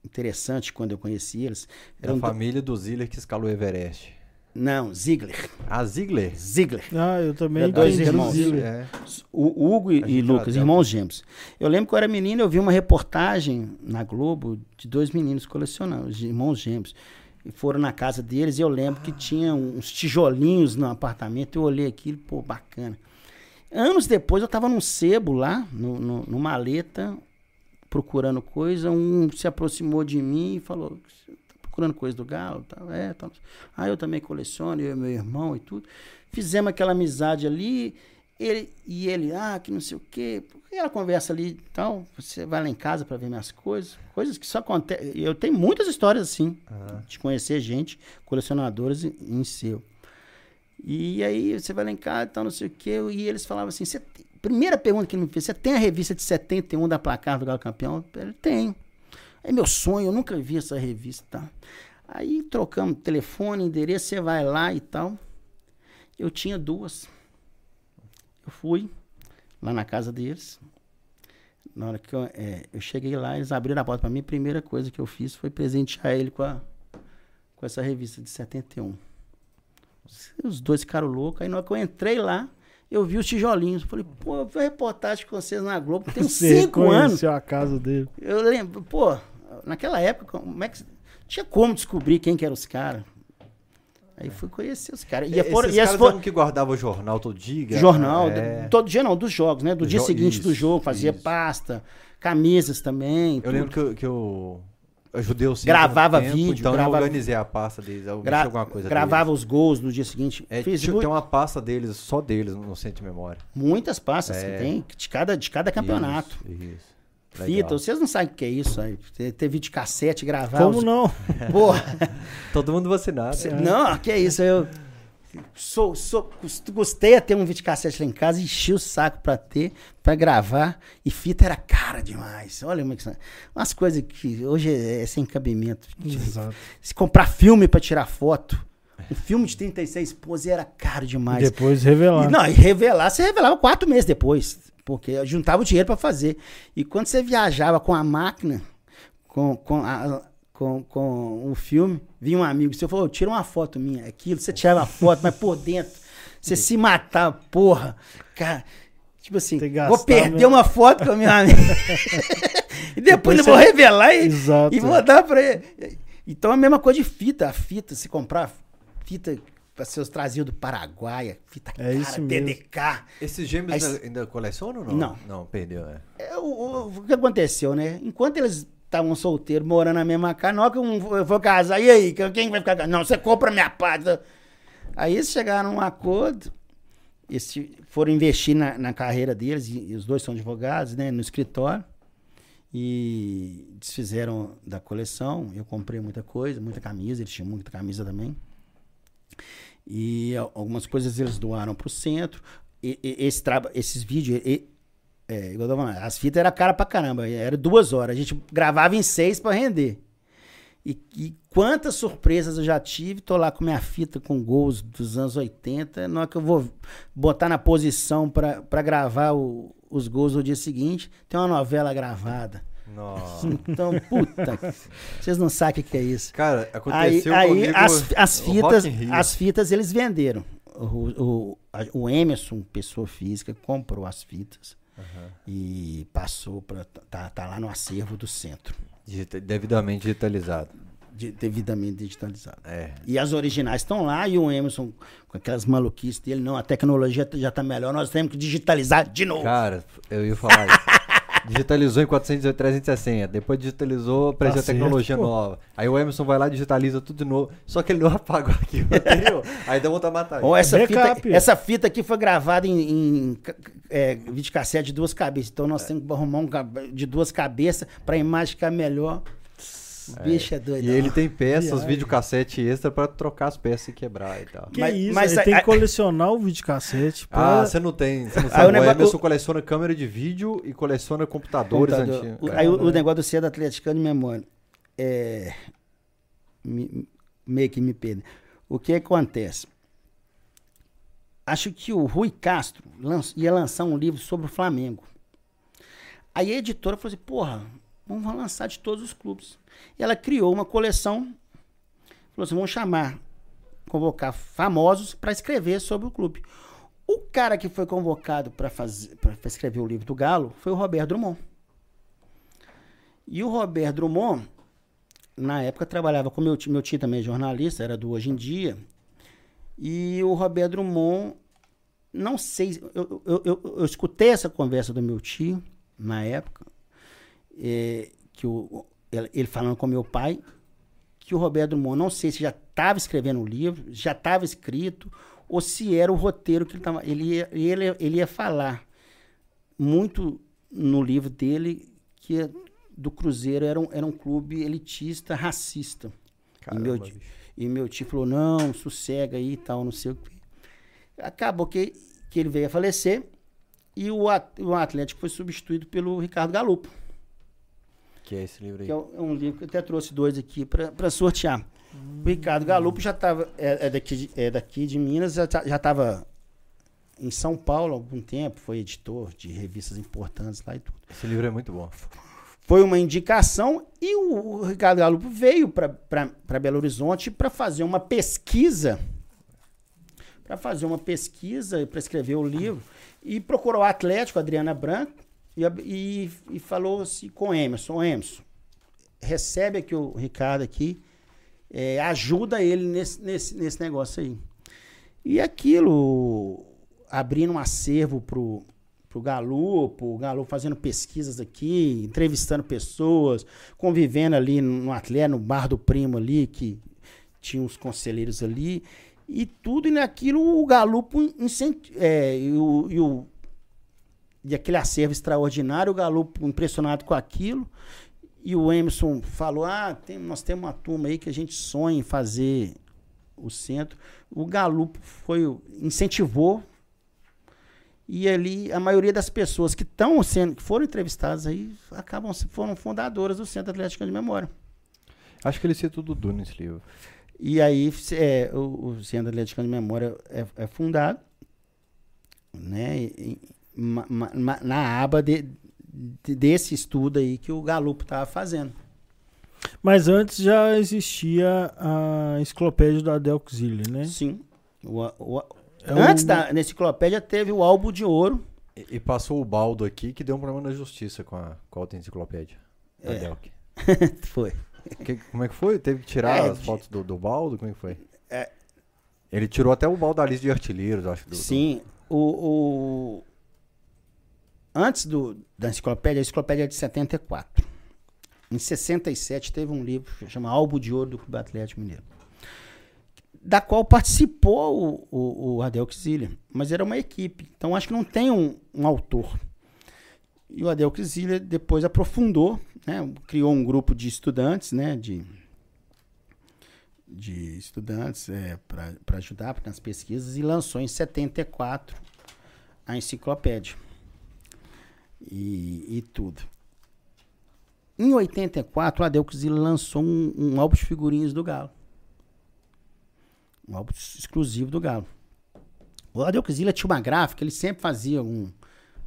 interessantes quando eu conheci eles. Eram do- família do Ziller que escalou o Everest. Não, Ziegler. A Ziegler? Ziegler. Ah, eu também É dois irmãos. Ziegler. É. O Hugo e, e Lucas, irmãos gêmeos. Eu lembro que eu era menino, eu vi uma reportagem na Globo de dois meninos colecionando, os irmãos gêmeos. E foram na casa deles e eu lembro que tinha uns tijolinhos no apartamento. Eu olhei aquilo, pô, bacana. Anos depois eu tava num sebo lá, no, no, no maleta, procurando coisa. Um se aproximou de mim e falou: procurando coisa do galo? Tal, é, tal. Ah, eu também coleciono, eu e meu irmão e tudo. Fizemos aquela amizade ali. Ele, e ele, ah, que não sei o quê. Aquela conversa ali e tal. Você vai lá em casa para ver minhas coisas. Coisas que só acontecem. Eu tenho muitas histórias assim. De conhecer gente, colecionadores em, seu. E aí você vai lá em casa e tal, não sei o quê. E eles falavam assim: primeira pergunta que ele me fez, você tem a revista de 71 da placar do Galo Campeão? Ele tem. É meu sonho, eu nunca vi essa revista. Aí trocamos telefone, endereço, você vai lá e tal. Eu tinha duas. Eu fui lá na casa deles. Na hora que eu, é, eu cheguei lá, eles abriram a porta para mim. A primeira coisa que eu fiz foi presentear ele com, a, com essa revista de 71. Os dois ficaram loucos. Aí na hora que eu entrei lá, eu vi os tijolinhos. Falei, pô, eu vi reportagem com vocês na Globo. Tem Você cinco anos. conheceu a casa dele. Eu lembro, pô, naquela época, como é que. Tinha como descobrir quem que eram os caras. Aí fui conhecer os caras. E, Esses foram, e caras foram, que guardavam o jornal todo dia? jornal, É. todo dia não, dos jogos, né? Do Do dia jo- seguinte do isso, jogo, fazia isso. pasta, camisas também. Eu tudo. lembro que eu, que eu ajudei o Gravava tempo, vídeo, então gravava- eu organizei a pasta deles, eu Gra- alguma coisa gravava deles. os gols no dia seguinte. É, Fiz mu- tem uma pasta deles, só deles, no centro de memória. muitas pastas É. que tem, de cada, de cada campeonato. Isso, isso. Fita, Legal. vocês não sabem o que é isso aí. Ter, vídeo cassete, gravar. Como os... não? Porra, Todo mundo vacinado. cê- não, que é isso. Eu sou, sou, gostei de ter um vídeo cassete lá em casa, enchi o saco pra ter, pra gravar. E fita era cara demais. Olha como é. Umas coisas que hoje é, é sem cabimento. Exato. Se comprar filme pra tirar foto. Um filme de 36 poses era caro demais. Depois revelar. E, não, e revelar, você revelava quatro meses depois, porque eu juntava o dinheiro para fazer. E quando você viajava com a máquina, com, com, a- com, com o filme, vinha um amigo seu falou: tira uma foto minha, aquilo. Você tirava a foto, mas por dentro, você se matava, porra. Cara, tipo assim, vou perder mesmo. uma foto com a minha amiga. e depois, Depois eu vou você- revelar e, Exato. e vou dar pra ele. Então a mesma coisa de fita. A fita, se comprar fita seus trazidos do Paraguai, fita É cara, isso mesmo. DDK. Esses gêmeos Aí- ainda, ainda colecionam ou não? Não. Não, perdeu, é. É, o, o- o que aconteceu, né? Enquanto eles estavam solteiros, morando na mesma casa, na hora que um for casar, e aí, quem vai ficar? Não, você compra minha parte. Aí eles chegaram a um acordo, eles foram investir na, na carreira deles, e, e os dois são advogados, né, no escritório, e desfizeram da coleção. Eu comprei muita coisa, muita camisa, eles tinham muita camisa também. E al- algumas coisas eles doaram pro centro. E, e- esse esses vídeos, e- é, igual eu falando, as fitas eram cara pra caramba, era duas horas. A gente gravava em seis pra render. E, e quantas surpresas eu já tive, tô lá com minha fita com gols dos anos 80, na hora que eu vou botar na posição pra gravar o- os gols no dia seguinte, tem uma novela gravada. Nossa. Então, puta, vocês não sabem o que é isso. Cara, Aí, aconteceu aí comigo as, as o fitas, as fitas eles venderam. O, o, o Emerson, pessoa física, comprou as fitas e passou para tá, tá lá no acervo do centro, Digita- devidamente digitalizado. de- devidamente digitalizado. É. E as originais estão lá e o Emerson, com aquelas maluquices dele, não, a tecnologia já tá melhor, nós temos que digitalizar de novo. Cara, eu ia falar isso. Digitalizou em 400, 360. Depois digitalizou, apareceu a certo, tecnologia pô. nova. Aí o Emerson vai lá, digitaliza tudo de novo. Só que ele não apagou aqui o anterior. Aí dá vontade de matar ele. Ó, essa, fita, essa fita aqui foi gravada em, em é, videocassete de duas cabeças. Então nós temos que arrumar um de duas cabeças pra imagem ficar melhor. O bicho é, doido. E ele tem peças, Viagem. videocassete extra pra trocar as peças e quebrar e tal. Que Mas- isso, mas ele a- tem que colecionar o videocassete. Ah, pra- você não tem. Você não Aí sabe. o o negócio- Emerson o- coleciona câmera de vídeo e coleciona computadores computador. antigos. O- É. Aí o, o negócio do cedo atleticano de memória. É, me- meio que me perde. O que acontece? Acho que o Rui Castro lan- ia lançar um livro sobre o Flamengo. Aí a editora falou assim: porra, vamos lançar de todos os clubes. E ela criou uma coleção. Falou assim: vamos chamar, convocar famosos para escrever sobre o clube. O cara que foi convocado para escrever o livro do Galo foi o Roberto Drummond. E o Roberto Drummond, na época, trabalhava com meu tio, meu tio também é jornalista, era do Hoje em Dia. E o Roberto Drummond, não sei, eu, eu, eu, eu escutei essa conversa do meu tio, na época, é, que o, ele falando com meu pai, que o Roberto Drummond, não sei se já estava escrevendo o livro, já estava escrito, ou se era o roteiro que ele estava. Ele, ia- ele, ele ia falar muito no livro dele que do Cruzeiro era um, era um clube elitista, racista. e, meu, Caramba, ti- bicho. e meu tio falou, não, sossega aí e tal, não sei o quê. Acabou que, que ele veio a falecer. E o, o Atlético foi substituído pelo Ricardo Galupo, Que é esse livro aí. que é um é um livro que eu até trouxe dois aqui para sortear. O Ricardo Galupo já estava, é, é daqui, de- é daqui de Minas, já estava em São Paulo há algum tempo, foi editor de revistas importantes lá e tudo. Esse livro é muito bom. Foi uma indicação e o, o Ricardo Galupo veio para Belo Horizonte para fazer uma pesquisa, para fazer uma pesquisa, para escrever o livro, e procurou o Atlético, Adriana Branco, e, e, e falou assim com o Emerson, "Ô, Emerson, recebe aqui o Ricardo aqui, é, ajuda ele nesse, nesse, nesse negócio aí. E aquilo, abrindo um acervo pro, pro Galupo, o Galupo fazendo pesquisas aqui, entrevistando pessoas, convivendo ali no Atlético, no bar do primo ali, que tinha uns conselheiros ali, e tudo, e naquilo o Galupo incenti- é, e, o, e, o- e aquele acervo extraordinário, o Galupo impressionado com aquilo, e o Emerson falou: Ah, tem- nós temos uma turma aí que a gente sonha em fazer o centro. O Galupo foi, incentivou. E ali a maioria das pessoas que estão sendo, que foram entrevistadas aí, acabam se- foram fundadoras do Centro Atlético de Memória. Acho que ele cita o Dudu nesse livro. E aí é, o, o Centro Atlético de Memória é, é fundado né, na aba de- de- desse estudo aí que o Galupo estava fazendo. Mas antes já existia a enciclopédia da Delxile, né? Sim. O- o- É antes o- da enciclopédia teve o álbum de ouro. E, e passou o baldo aqui que deu um problema na justiça com a, com a autoenciclopédia. Da É. Delc. Foi. Que- como é que foi? Teve que tirar É, as de- fotos do, do baldo? Como é que foi? É. Ele tirou até o baldo da lista de artilheiros, acho. do- do- Sim. O, o- Antes do, da enciclopédia, a enciclopédia é de 74. Em 67 teve um livro que chama Álbum de Ouro do Clube Atlético Mineiro. Da qual participou o, o, o Adelx Zilli, mas era uma equipe. Então acho que não tem um, um autor. E o Adelx Zilli depois aprofundou, né, criou um grupo de estudantes, né, de, de estudantes é, para ajudar nas pesquisas e lançou em 74 a enciclopédia e, e tudo. Em 84, o Adelco Zilli lançou um, um álbum de figurinhas do Galo. Um álbum exclusivo do Galo. O Adelco Zilli tinha uma gráfica, ele sempre fazia um-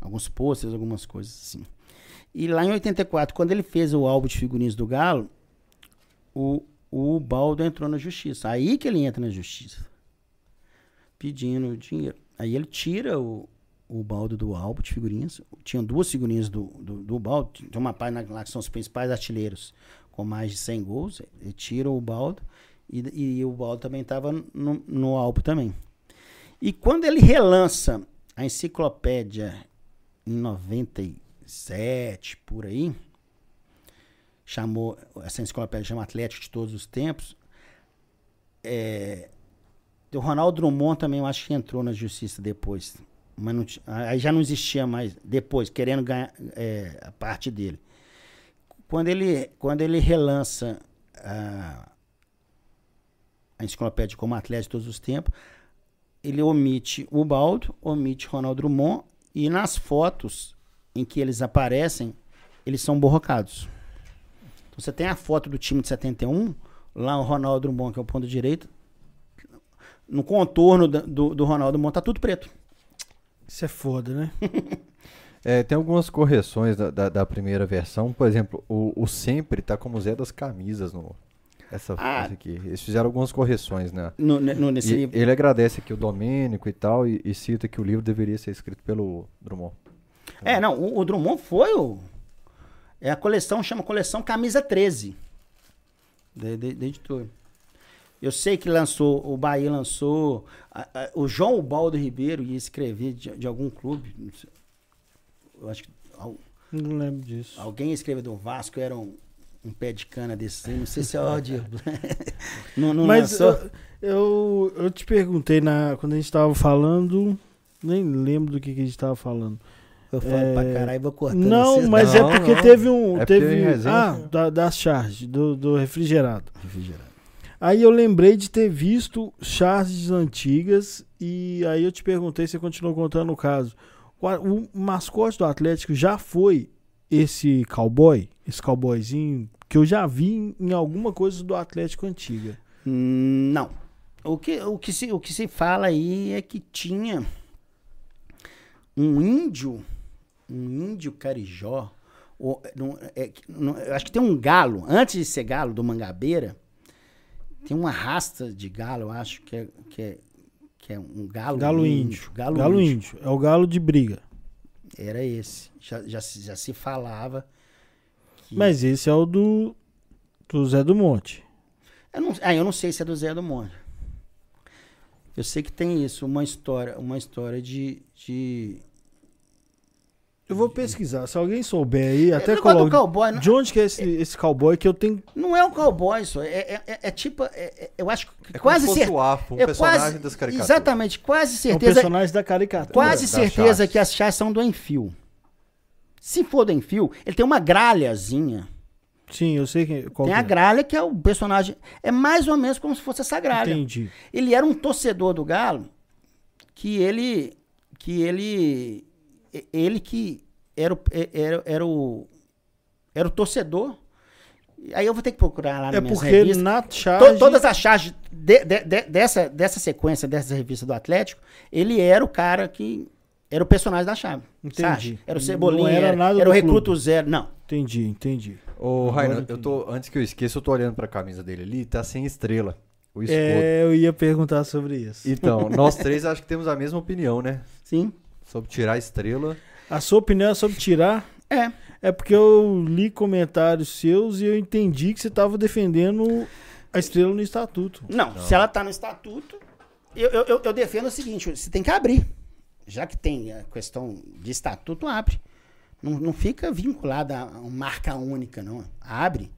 alguns posters, algumas coisas assim. E lá em 84, quando ele fez o álbum de figurinhas do Galo, o, o Baldo entrou na justiça. Aí que ele entra na justiça. Pedindo dinheiro. Aí ele tira o, o baldo do álbum de figurinhas. Tinha duas figurinhas do, do, do baldo. Tem uma página lá que são os principais artilheiros com mais de 100 gols. Ele tira o baldo. E, e o baldo também estava no, no álbum também. E quando ele relança a enciclopédia em 97, por aí, chamou, essa enciclopédia chama Atlético de Todos os Tempos, é, o Ronaldo Drummond também eu acho que entrou na justiça depois. Mas não aí já não existia mais, depois, querendo ganhar é, a parte dele. Quando ele, quando ele relança a, a enciclopédia como atleta de todos os tempos, ele omite o Baldo, omite Ronaldo Drummond, e nas fotos em que eles aparecem, eles são borrocados. Então, você tem a foto do time de 71, lá o Ronaldo Drummond, que é o ponto direito, no contorno do, do Ronaldo Drummond tá tudo preto. Isso é foda, né? É, tem algumas correções da, da, da primeira versão. Por exemplo, o, o sempre tá como Zé das Camisas no. Essa Ah. aqui. Eles fizeram algumas correções, né? No, no- nesse E livro. ele agradece aqui o Domênico e tal, e, e cita que o livro deveria ser escrito pelo Drummond. É, não, o, o Drummond foi o. É a coleção, chama coleção Camisa 13. Da, da, da editora. Eu sei que lançou, o Bahia lançou. a- a- o João Baldo Ribeiro ia escrever de, de algum clube. não sei. Eu acho que al- Não lembro disso. alguém ia escrever do Vasco, era um, um pé de cana desse. aí, Não sei se é o Diego. não, não Mas lançou? eu, eu, eu te perguntei na, quando a gente tava falando. Nem lembro do que, que a gente tava falando. Eu falo é, pra caralho e vou cortando. Não, vocês. mas Não, é porque não. teve um. É teve, ah, da, da charge, do, do refrigerado. Refrigerado. Aí eu lembrei de ter visto charges antigas e aí eu te perguntei se continuou contando o caso. O mascote do Atlético já foi esse cowboy, esse cowboyzinho que eu já vi em alguma coisa do Atlético antiga. Hum, Não. O que, o, que se, o que se fala aí é que tinha um índio, um índio carijó, ou, não, é, não, acho que tem um galo, antes de ser galo do Mangabeira, tem uma rasta de galo, eu acho que é, que é, que é um galo, Galo índio. Galo, Galo índio. índio. É o galo de briga. Era esse. Já, já, se- já se falava. que- Mas esse é o do, do Zé do Monte. Eu não, ah, eu não sei se é do Zé do Monte. Eu sei que tem isso, uma história, uma história de. de... Eu vou pesquisar. Se alguém souber aí, até É, coloca. cowboy, não, De onde que é esse, esse cowboy que eu tenho. não é um cowboy isso. É, é, é- é tipo. é- é- eu acho que É quase certeza. um é personagem quase, das caricaturas. Exatamente, quase É um certeza. personagem da caricatura. quase da certeza Chaves. que as chás são do Enfio. Se for do Enfio, ele tem uma gralhazinha. Sim, eu sei quem. Qual tem que a é. gralha que é o personagem. É mais ou menos como se fosse essa gralha. Entendi. Ele era um torcedor do Galo que ele que ele ele que era o, era, era o era o torcedor. Aí eu vou ter que procurar lá na É minha porque revista. na To- charge. todas as charges de- de- de- dessa, dessa sequência, dessa revista do Atlético, ele era o cara que. Era o personagem da chave. Entendi. sabe? Era o Não Cebolinha, era era, nada era o recruto clube. zero. Não. Entendi, entendi. Ô, Rainan, eu tô, antes que eu esqueça, eu tô olhando pra camisa dele ali, tá sem estrela. O escudo. É, eu ia perguntar sobre isso. Então, nós três acho que temos a mesma opinião, né? Sim. Sobre tirar a estrela. A sua opinião é sobre tirar? É. É porque eu li comentários seus e eu entendi que você estava defendendo a estrela no estatuto. Não, se ela tá no estatuto, eu, eu, eu- defendo o seguinte: você tem que abrir. Já que tem a questão de estatuto, abre. Não, não fica vinculada a uma marca única, não. Abre.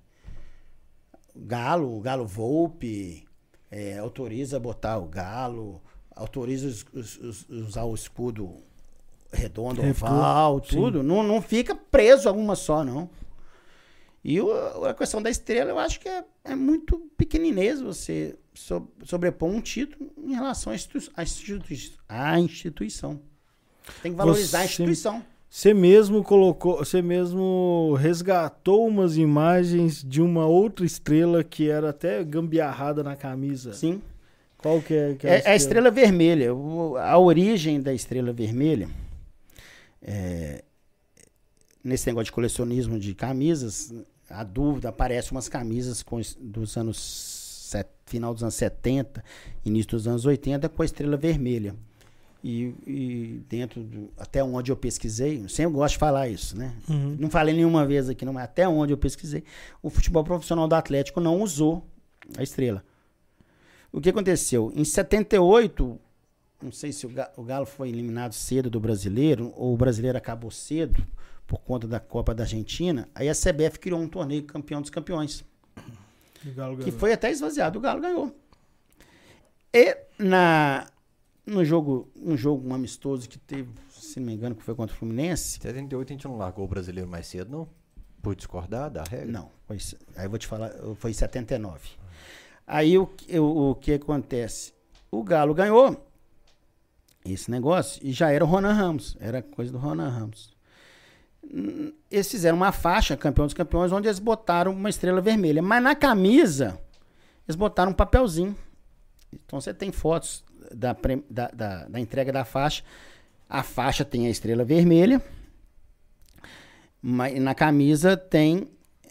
Galo, o Galo Volpe, é, autoriza botar o Galo, autoriza os- os- os- usar o escudo redondo, É, oval, sim. tudo. Não, não fica preso a uma só, não. E o- a questão da estrela, eu acho que é, é muito pequeninês você so- sobrepor um título em relação à, à institui- à instituição. Tem que valorizar a Você- instituição. Você mesmo colocou, você mesmo resgatou umas imagens de uma outra estrela que era até gambiarrada na camisa. Sim. Qual que é? Que É, é a estrela vermelha. O- a origem da estrela vermelha, é, nesse negócio de colecionismo de camisas, a dúvida, aparece umas camisas com, dos anos set- final dos anos 70, início dos anos 80, com a estrela vermelha. E, e dentro do, até onde eu pesquisei, eu sempre gosto de falar isso, né? Uhum. Não falei nenhuma vez aqui, não, mas até onde eu pesquisei, o futebol profissional do Atlético não usou a estrela. O que aconteceu? Em 78, não sei se o Ga- o Galo foi eliminado cedo do brasileiro, ou o brasileiro acabou cedo por conta da Copa da Argentina, aí a CBF criou um torneio campeão dos campeões, que ganhou. foi até esvaziado, o Galo ganhou. E na, no jogo, um jogo um amistoso que teve, se não me engano, que foi contra o Fluminense, 78 a gente não largou o brasileiro mais cedo, não? Por discordar da regra? Não, foi, aí eu vou te falar, foi em 79. Aí o, o, o que acontece? O Galo ganhou esse negócio e já era o Ronan Ramos, era coisa do Ronan Ramos. Hum, Eles fizeram uma faixa, campeão dos campeões, onde eles botaram uma estrela vermelha, mas na camisa eles botaram um papelzinho. Então você tem fotos da, da, da, da entrega da faixa. A faixa tem a estrela vermelha, mas na camisa tem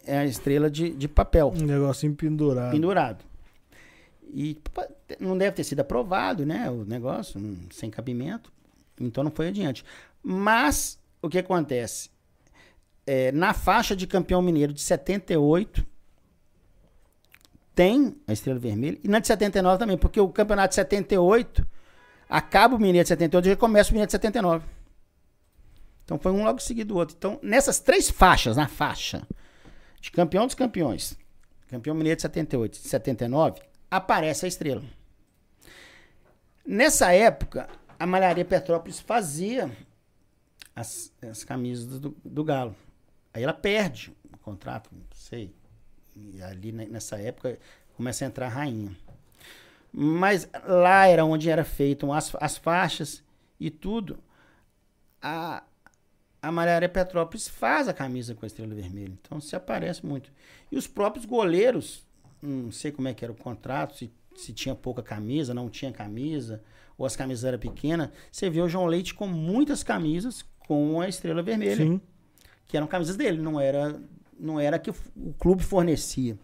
a estrela de, de papel Um negocinho pendurado. pendurado. E não deve ter sido aprovado, né? O negócio, hum, sem cabimento. Então não foi adiante. Mas o que acontece? É, na faixa de campeão mineiro de 78, tem a estrela vermelha. E na de 79 também, porque o campeonato de 78 acaba o mineiro de 78 e já começa o mineiro de 79. Então foi um logo seguido do outro. Então, nessas três faixas, na faixa de campeão dos campeões, campeão mineiro de 78 e 79, aparece a estrela. Nessa época, a Malharia Petrópolis fazia as, as camisas do, do Galo. Aí ela perde o contrato, não sei. E ali ne- nessa época começa a entrar a rainha. Mas lá era onde era feitas as, as faixas e tudo. a, a Malharia Petrópolis faz a camisa com a estrela vermelha. Então se aparece muito. E os próprios goleiros, não sei como é que era o contrato, se, se tinha pouca camisa, não tinha camisa, ou as camisas eram pequenas. Você vê o João Leite com muitas camisas com a estrela vermelha. Sim. Que eram camisas dele, não era, não era que o, clube fornecia.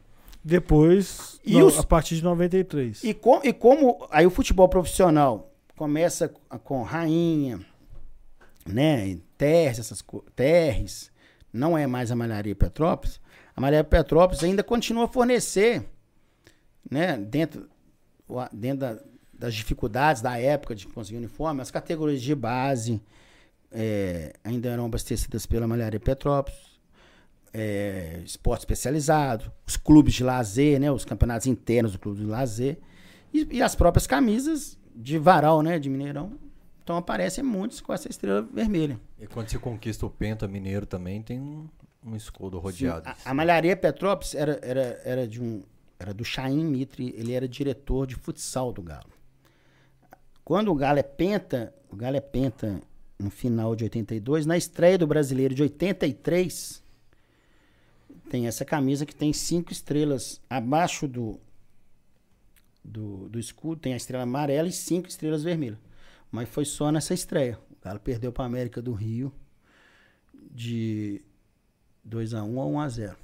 Depois, E no- os- a partir de 93. E, com, e como aí o futebol profissional começa com rainha, né, terres, essas terres, não é mais a Malharia Petrópolis, a Malharia Petrópolis ainda continua a fornecer, né, dentro, dentro da- das dificuldades da época de conseguir uniforme, as categorias de base é, ainda eram abastecidas pela Malharia Petrópolis, é, esporte especializado, os clubes de lazer, né, os campeonatos internos do clube de lazer e, e as próprias camisas de varal, né, de Mineirão. Então aparecem muitos com essa estrela vermelha. E quando você conquista o Penta Mineiro também, tem um, um escudo rodeado. A, a Malharia Petrópolis era, era, era de um era do Chaim Mitre, ele era diretor de futsal do Galo. Quando o Galo é penta, o Galo é penta no final de 82, na estreia do Brasileiro de 83, tem essa camisa que tem cinco estrelas abaixo do do, do escudo, tem a estrela amarela e cinco estrelas vermelhas. Mas foi só nessa estreia. O Galo perdeu para a América do Rio de 2x1 a 1x0.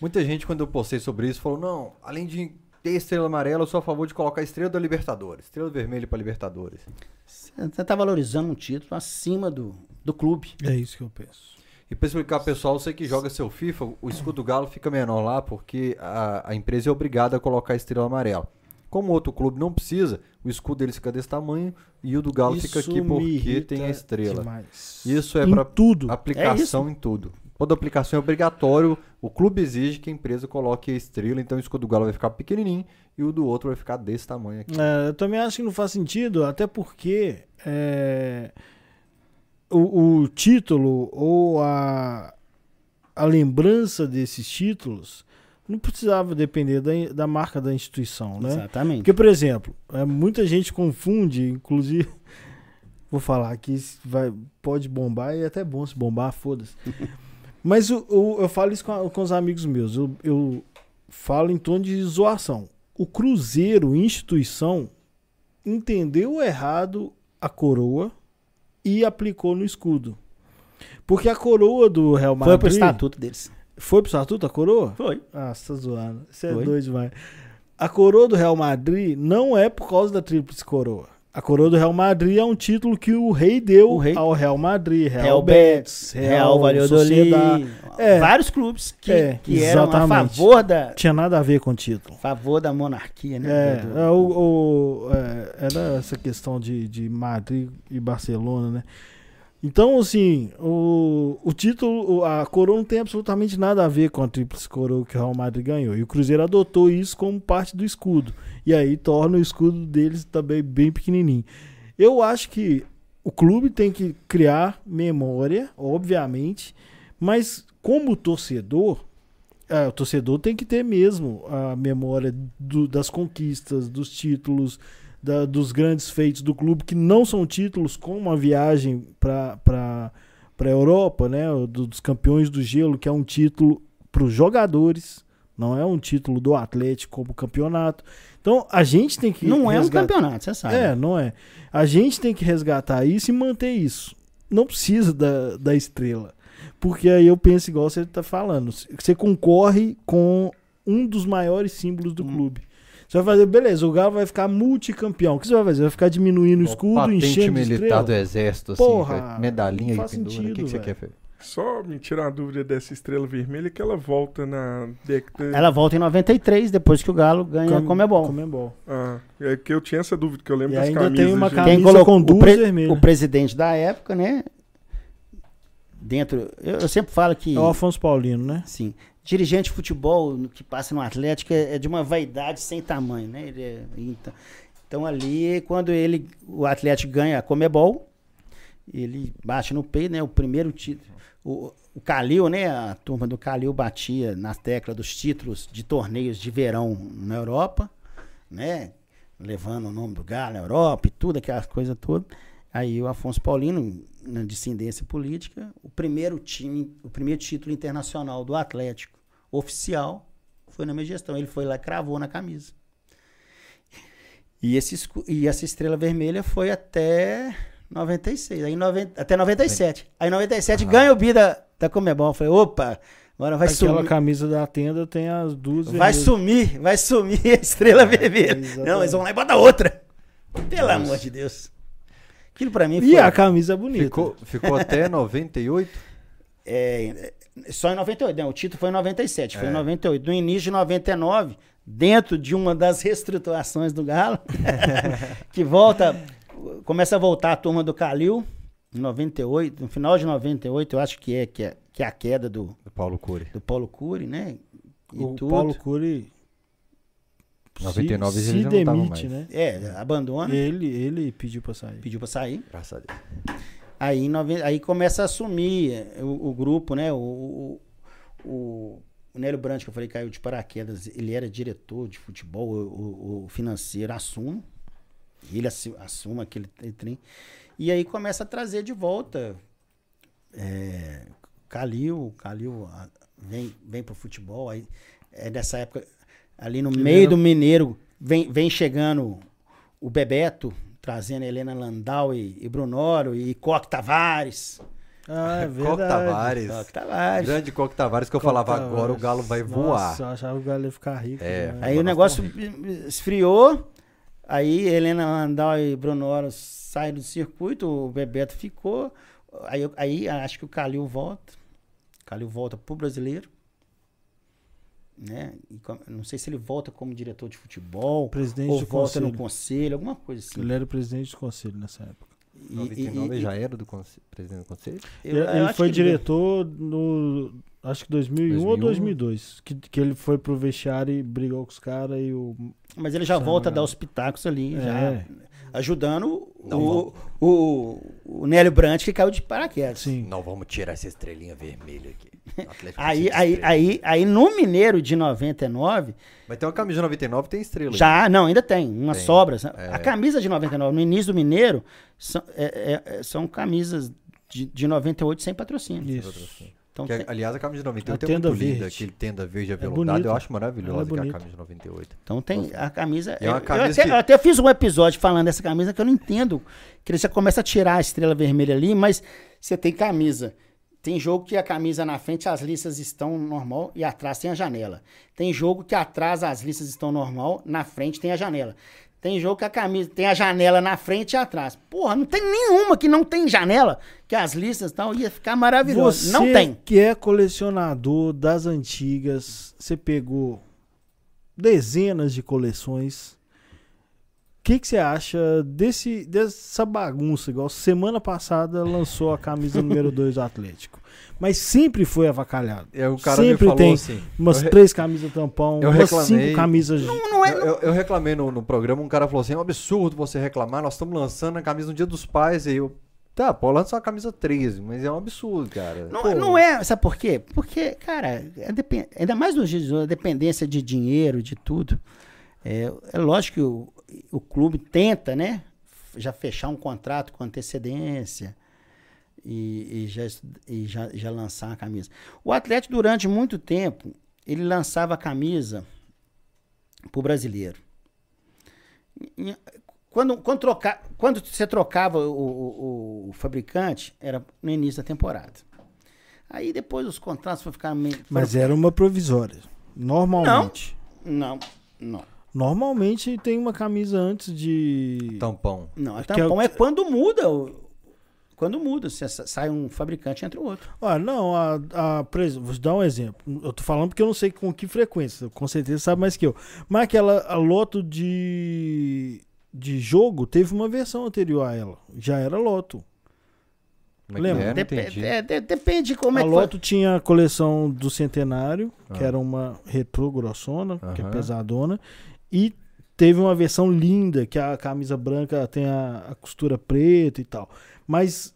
Muita gente, quando eu postei sobre isso, falou: não, além de ter estrela amarela, eu sou a favor de colocar a estrela da Libertadores. Estrela vermelha para Libertadores. Você tá valorizando um título acima do, do clube. É isso que eu penso. E pra explicar pessoal, você que joga seu FIFA, o escudo do Galo fica menor lá porque a, a empresa é obrigada a colocar a estrela amarela. Como o outro clube não precisa, o escudo deles fica desse tamanho e o do Galo fica Isso aqui me porque tem a estrela. demais. Isso é pra tudo. aplicação em tudo. Toda aplicação é obrigatório, o clube exige que a empresa coloque a estrela, então o escudo do Galo vai ficar pequenininho e o do outro vai ficar desse tamanho aqui. É, eu também acho que não faz sentido, até porque é, o, o título ou a, a lembrança desses títulos não precisava depender da, da marca da instituição, né? Exatamente. Porque, por exemplo, é, muita gente confunde, inclusive, vou falar aqui, vai, pode bombar e é até bom se bombar, foda-se. Mas o- o- eu falo isso com, a- com os amigos meus, eu, eu falo em tom de zoação. O Cruzeiro, instituição, entendeu errado a coroa e aplicou no escudo. Porque a coroa do Real Madrid... Foi pro estatuto deles. Foi pro estatuto a coroa? Foi. Ah, você tá zoando. Você é doido demais. A coroa do Real Madrid não é por causa da tríplice coroa. A coroa do Real Madrid é um título que o rei deu O rei- ao Real Madrid, Real, Real Betis, Betis, Real Valladolid. É. Vários clubes que, É, que eram a favor da, Tinha nada a ver com o título. favor da monarquia, né? É, é, o, o- é, era essa questão de, de Madrid e Barcelona, né? Então, assim, o, o título, a coroa não tem absolutamente nada a ver com a tríplice coroa que o Real Madrid ganhou. E o Cruzeiro adotou isso como parte do escudo. E aí torna o escudo deles também bem pequenininho. Eu acho que o clube tem que criar memória, obviamente, mas como torcedor, é, o torcedor tem que ter mesmo a memória do- das conquistas, dos títulos, da- dos grandes feitos do clube, que não são títulos como a viagem para a Europa, né? do- dos campeões do gelo, que é um título para os jogadores, não é um título do Atlético como campeonato. Então a gente tem que. Não é um resgatar- campeonato, você sabe. é, não é. A gente tem que resgatar isso e manter isso. Não precisa da, da estrela. Porque aí eu penso igual você está falando. Você concorre com um dos maiores símbolos do Hum. clube. Você vai fazer, beleza, o Galo vai ficar multicampeão. O que você vai fazer? Vai ficar diminuindo o escudo, patente enchendo de militar estrela? do exército, assim, Porra, medalhinha e faz pendura. O que, sentido, que você quer, Fê? Só me tirar a dúvida dessa estrela vermelha que ela volta na década. Ela volta em 93, depois que o Galo ganha Com- como é bom. Comebol. Ah, é que eu tinha essa dúvida, que eu lembro E das ainda camisas. tem uma de- camisa Quem colocou com o, duas pre- vermelhas. o presidente da época, né? Dentro. Eu, eu sempre falo que. É o Afonso Paulino, né? Sim. Dirigente de futebol que passa no Atlético é, é de uma vaidade sem tamanho, né? Ele é- então, então ali, quando ele, o Atlético ganha a Comebol, ele bate no peito, né? O primeiro título. O, o Calil, né? A turma do Calil batia na tecla dos títulos de torneios de verão na Europa, né? Levando o nome do Galo na Europa e tudo, aquelas coisas todas. Aí o Afonso Paulino, na descendência política, o primeiro time, o primeiro título internacional do Atlético oficial foi na minha gestão. Ele foi lá e cravou na camisa. E, esse, e essa estrela vermelha foi até 96, aí 90, até 97. Aí em 97 ganha o bi da, da Comebol. Eu Falei, opa, agora vai Aquela sumir. camisa da tenda tem as duas Vai vermelhas. sumir, vai sumir a estrela vermelha. exatamente. Não, eles vão lá e botam outra. Pelo amor de Deus. Aquilo pra mim foi. E a camisa é bonita. Ficou, ficou até 98? É, só em 98, né? O título foi em 97, foi É. em 98. No início de 99, dentro de uma das reestruturações do Galo, que volta, começa a voltar a turma do Calil, em 98, no final de 98, eu acho que é, que é, que é a queda do, Do Paulo Cury. do Paulo Cury, né? E o tudo. Paulo Cury 99 se, ele se já não tava demite, mais. né? É, abandona, Ele, ele pediu pra sair. pediu pra sair. Graças a Deus. Aí, em noven- aí começa a assumir eh, o, o grupo, né? O, o, o, o Nélio Brandt, que eu falei, caiu de paraquedas, ele era diretor de futebol, o, o- o financeiro assume. Ele assu- assume aquele tre- trem. E aí começa a trazer de volta. É, Calil, Calil vem, vem pro futebol. Aí, é nessa época, ali no meio do Mineiro, vem, vem chegando o Bebeto, trazendo Helena Landau e, e Brunoro e Coque Tavares. Ah, é Coque verdade. Tavares. Coque Tavares. Grande Coque Tavares que eu Coque falava Tavares. agora o Galo vai voar. Nossa, eu achava que o Galo ia ficar rico. É, né? Aí o negócio esfriou. Aí Helena Landau e Brunoro saem do circuito, o Bebeto ficou. Aí, aí acho que o Calil volta. O Calil volta pro brasileiro. Né? E não sei se ele volta como diretor de futebol Presidente ou volta no conselho. conselho, alguma coisa assim. Ele era presidente do conselho nessa época. E- e- 99 e- ele já era do presidente do conselho? eu- ele eu ele foi que ele- diretor no. Acho que 2001 ou 2001. 2002. Que, que ele foi pro vestiário e brigou com os caras e o. Mas ele já volta a dar os pitacos ali, É. já ajudando Não o, o, o Nélio Brandt que caiu de paraquedas. Sim. Não, vamos tirar essa estrelinha vermelha aqui. Aí, aí, aí, aí no Mineiro de 99, Mas tem uma camisa de 99 tem estrela. já, não, ainda tem, umas Tem, sobras. é. A camisa de 99, no início do Mineiro, são, é- é- é- são camisas de, de 98 sem patrocínio. Isso. Então, Que, tem- aliás, a camisa de 98 A é muito tenda linda. verde. Aquele tenda verde aveludado. bonita. eu acho maravilhosa é aquela bonita. camisa de 98. então tem a camisa. É uma camisa eu, até, que- eu até fiz um episódio falando dessa camisa que eu não entendo. Que ele já começa a tirar a estrela vermelha ali, mas você tem camisa. Tem jogo que a camisa na frente as listas estão normal e atrás tem a janela. Tem jogo que atrás as listas estão normal, na frente tem a janela. Tem jogo que a camisa tem a janela na frente e atrás. Porra, não tem nenhuma que não tem janela, que as listas tal ia ficar maravilhoso. Você não tem. que é colecionador das antigas, você pegou dezenas de coleções. O que, que você acha desse, dessa bagunça? Igual semana passada lançou a camisa número 2 do Atlético. Mas sempre foi avacalhado. E aí o cara Sempre me falou tem assim. Umas eu re- três camisas tampão, eu umas reclamei. cinco camisas. Não é, Eu, eu- eu reclamei no, no programa, um cara falou assim: é um absurdo você reclamar, nós estamos lançando a camisa no dia dos pais. E eu, tá, pô, lança uma camisa 13, mas é um absurdo, cara. Não, Pô, não é, sabe por quê? Porque, cara, é depen- ainda mais nos dias de hoje, a dependência de dinheiro, de tudo. É, é lógico que o, o clube tenta, né? Já fechar um contrato com antecedência e, e já, e já, já lançar a camisa. O Atlético, durante muito tempo, ele lançava a camisa pro brasileiro. Quando, quando, troca, quando você trocava o, o- o fabricante, era no início da temporada. Aí depois os contratos foram ficar meio. Mas era uma provisória. Normalmente. Não, não. Normalmente tem uma camisa antes de. Tampão. Não, a Que é tampão o- é, quando muda. Quando muda, você sai um fabricante entra o outro. Ah, não, a, a, por exemplo, vou te dar um exemplo. Eu tô falando porque eu não sei com que frequência, com certeza você sabe mais que eu. Mas aquela a loto de, de jogo teve uma versão anterior a ela. Já era loto. Como é que Lembra? é? Não Dep- entendi. é, de- depende de como é a que loto tinha a coleção do Centenário, que Ah. era uma retrô grossona, que é pesadona. E teve uma versão linda, que a camisa branca tem a, a costura preta e tal. Mas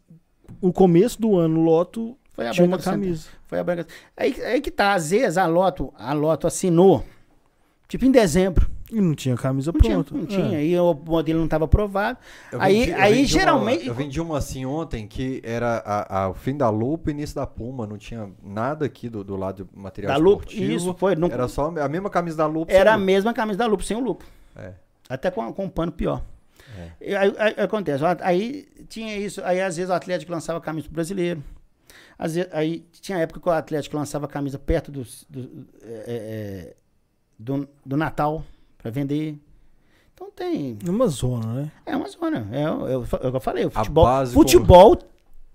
o começo do ano, loto foi. A tinha branca uma Centro. camisa. Foi a branca. Aí, aí que tá, às vezes a Loto, a Loto assinou, tipo em dezembro. E não tinha camisa Não tinha, pronta. não É. tinha. E o modelo não estava aprovado. Eu Aí, vendi- aí vendi geralmente. Uma, eu vendi uma assim ontem que era a, a- o fim da Lupa e início da Puma. Não tinha nada aqui do, do lado do material Da esportivo. isso foi. Não, Era só a mesma camisa da Lupa. era a sem mesma camisa da Lupo, sem o Lupo. Lupa. É. Até com, com um pano pior. É. E Aí, aí- aí acontece, aí tinha isso, aí às vezes o Atlético lançava camisa pro brasileiro. Às vezes, aí tinha época que o Atlético lançava camisa perto dos- do, é, é, do, do Natal para vender. Então tem. Numa zona, né? É uma zona. É, o- é o é o que eu falei. O A futebol, futebol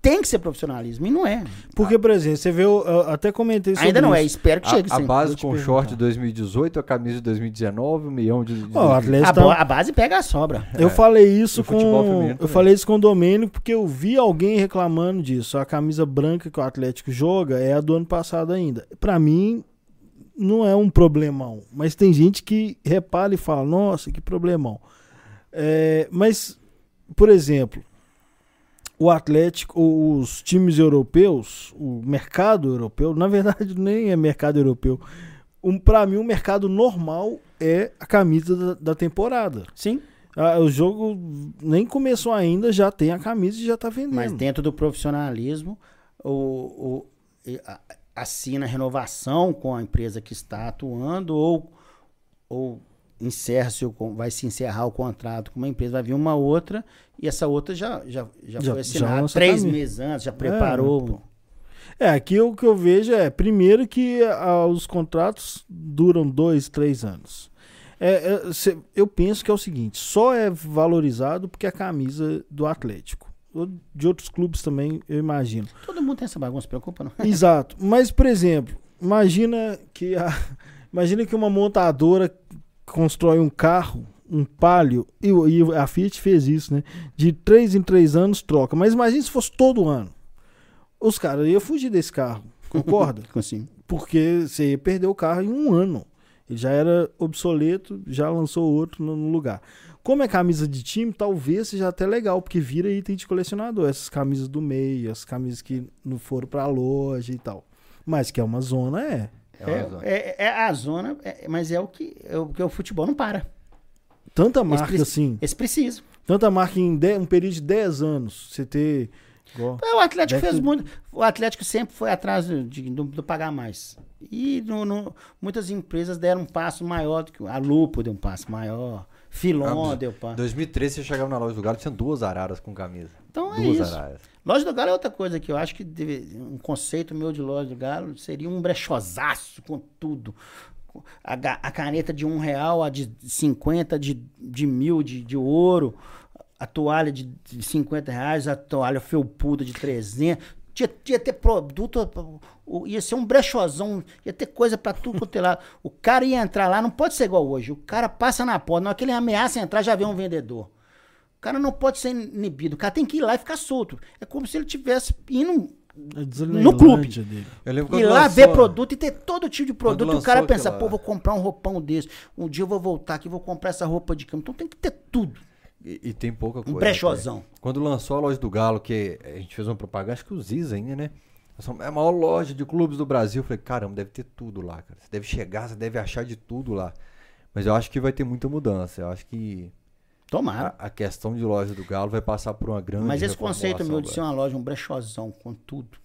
tem que ser profissionalismo. E não é. Porque, por exemplo, você vê, eu, eu até comentei sobre Ainda não é. isso. Espero que chegue A, a sim. base com perguntar. short de 2018, a camisa de 2019, um milhão de. o Atlético A, tá- a base pega a sobra. Eu É. falei isso E o com. Eu também. falei isso com o Domênico porque eu vi alguém reclamando disso. A camisa branca que o Atlético joga é a do ano passado ainda. Pra mim, não é um problemão. Mas tem gente que repara e fala, nossa, que problemão. É, mas, por exemplo, o Atlético, os times europeus, o mercado europeu, na verdade nem é mercado europeu. Um, para mim, o mercado normal é a camisa da- da temporada. Sim. Ah, o jogo nem começou ainda, já tem a camisa e já tá vendendo. Mas dentro do profissionalismo, o, o- assina renovação com a empresa que está atuando ou, ou encerra seu, con- vai se encerrar o contrato com uma empresa, vai vir uma outra e essa outra já, já, já, Já- foi assinada três camisa. meses antes, já preparou. É, aqui o que eu vejo é, primeiro que ah, os contratos duram dois, três anos. É, é, eu penso que é o seguinte, só é valorizado porque é a camisa do Atlético. De outros clubes também, eu imagino. Todo mundo tem essa bagunça, preocupa não. Exato. Mas, por exemplo, imagina que a, imagina que uma montadora constrói um carro, um palio, e, e a Fiat fez isso, né? De três em três anos troca. Mas imagina se fosse todo ano. Os caras iam fugir desse carro, concorda? Assim. Porque você ia perder o carro em um ano. Ele já era obsoleto, já lançou outro no lugar. Como é camisa de time, talvez seja até legal, porque vira item de colecionador. Essas camisas do meio, as camisas que não foram pra loja e tal. Mas que é uma zona, é. É uma zona. É, é- é a zona, é- mas é o que, é o que o futebol não para. Tanta marca preci- assim, Eles precisam. tanta marca em de- um período de 10 anos, você ter. igual- É, O Atlético fez ter- muito. O Atlético sempre foi atrás de, do, do pagar mais. E no- no- muitas empresas deram um passo maior do que. A Lupo deu um passo maior. Filon Ah, deu um passo. 2013 você chegava na loja do Galo, tinha duas araras com camisa. Então é duas isso. araras. Loja do Galo é outra coisa que eu acho que deve- um conceito meu de loja do Galo seria um brechosaço com tudo. A, a caneta de um real, a de 50, de, de mil, de, de ouro, a toalha de, de 50 reais, a toalha felpuda de 300. Tinha, tinha ter produto, ia ser um brechozão, ia ter coisa pra tudo quanto é lado. O cara ia entrar lá, não pode ser igual hoje. O cara passa na porta, na hora que ele ameaça entrar, já vê um vendedor. O cara não pode ser inibido, o cara tem que ir lá e ficar solto. É como se ele tivesse indo a No clube. Dele. Quando lá lançou- ver produto e ter todo tipo de produto. E o cara pensa, aquela- pô, vou comprar um roupão desse. Um dia eu vou voltar aqui, vou comprar essa roupa de cama. Então tem que ter tudo. E, e tem pouca coisa. Um brechozão. até. Quando lançou a loja do Galo, que a gente fez uma propaganda, acho que o Ziz ainda, né? É a maior loja de clubes do Brasil. Eu falei, caramba, deve ter tudo lá, cara. Você deve chegar, você deve achar de tudo lá. Mas eu acho que vai ter muita mudança. Eu acho que Tomara. a, a questão de loja do Galo vai passar por uma grande Mas esse conceito meu de ser uma loja, um brechozão com tudo,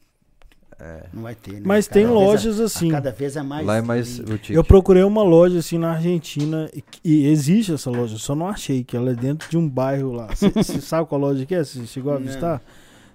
não vai ter, né? Mas Cada tem vez lojas a- a assim. Cada vez é mais. Lá é mais boutique. Eu procurei uma loja assim na Argentina e, e existe essa loja, só não achei que ela é dentro de um bairro lá. Você sabe qual loja que é? Você chegou a Não. visitar?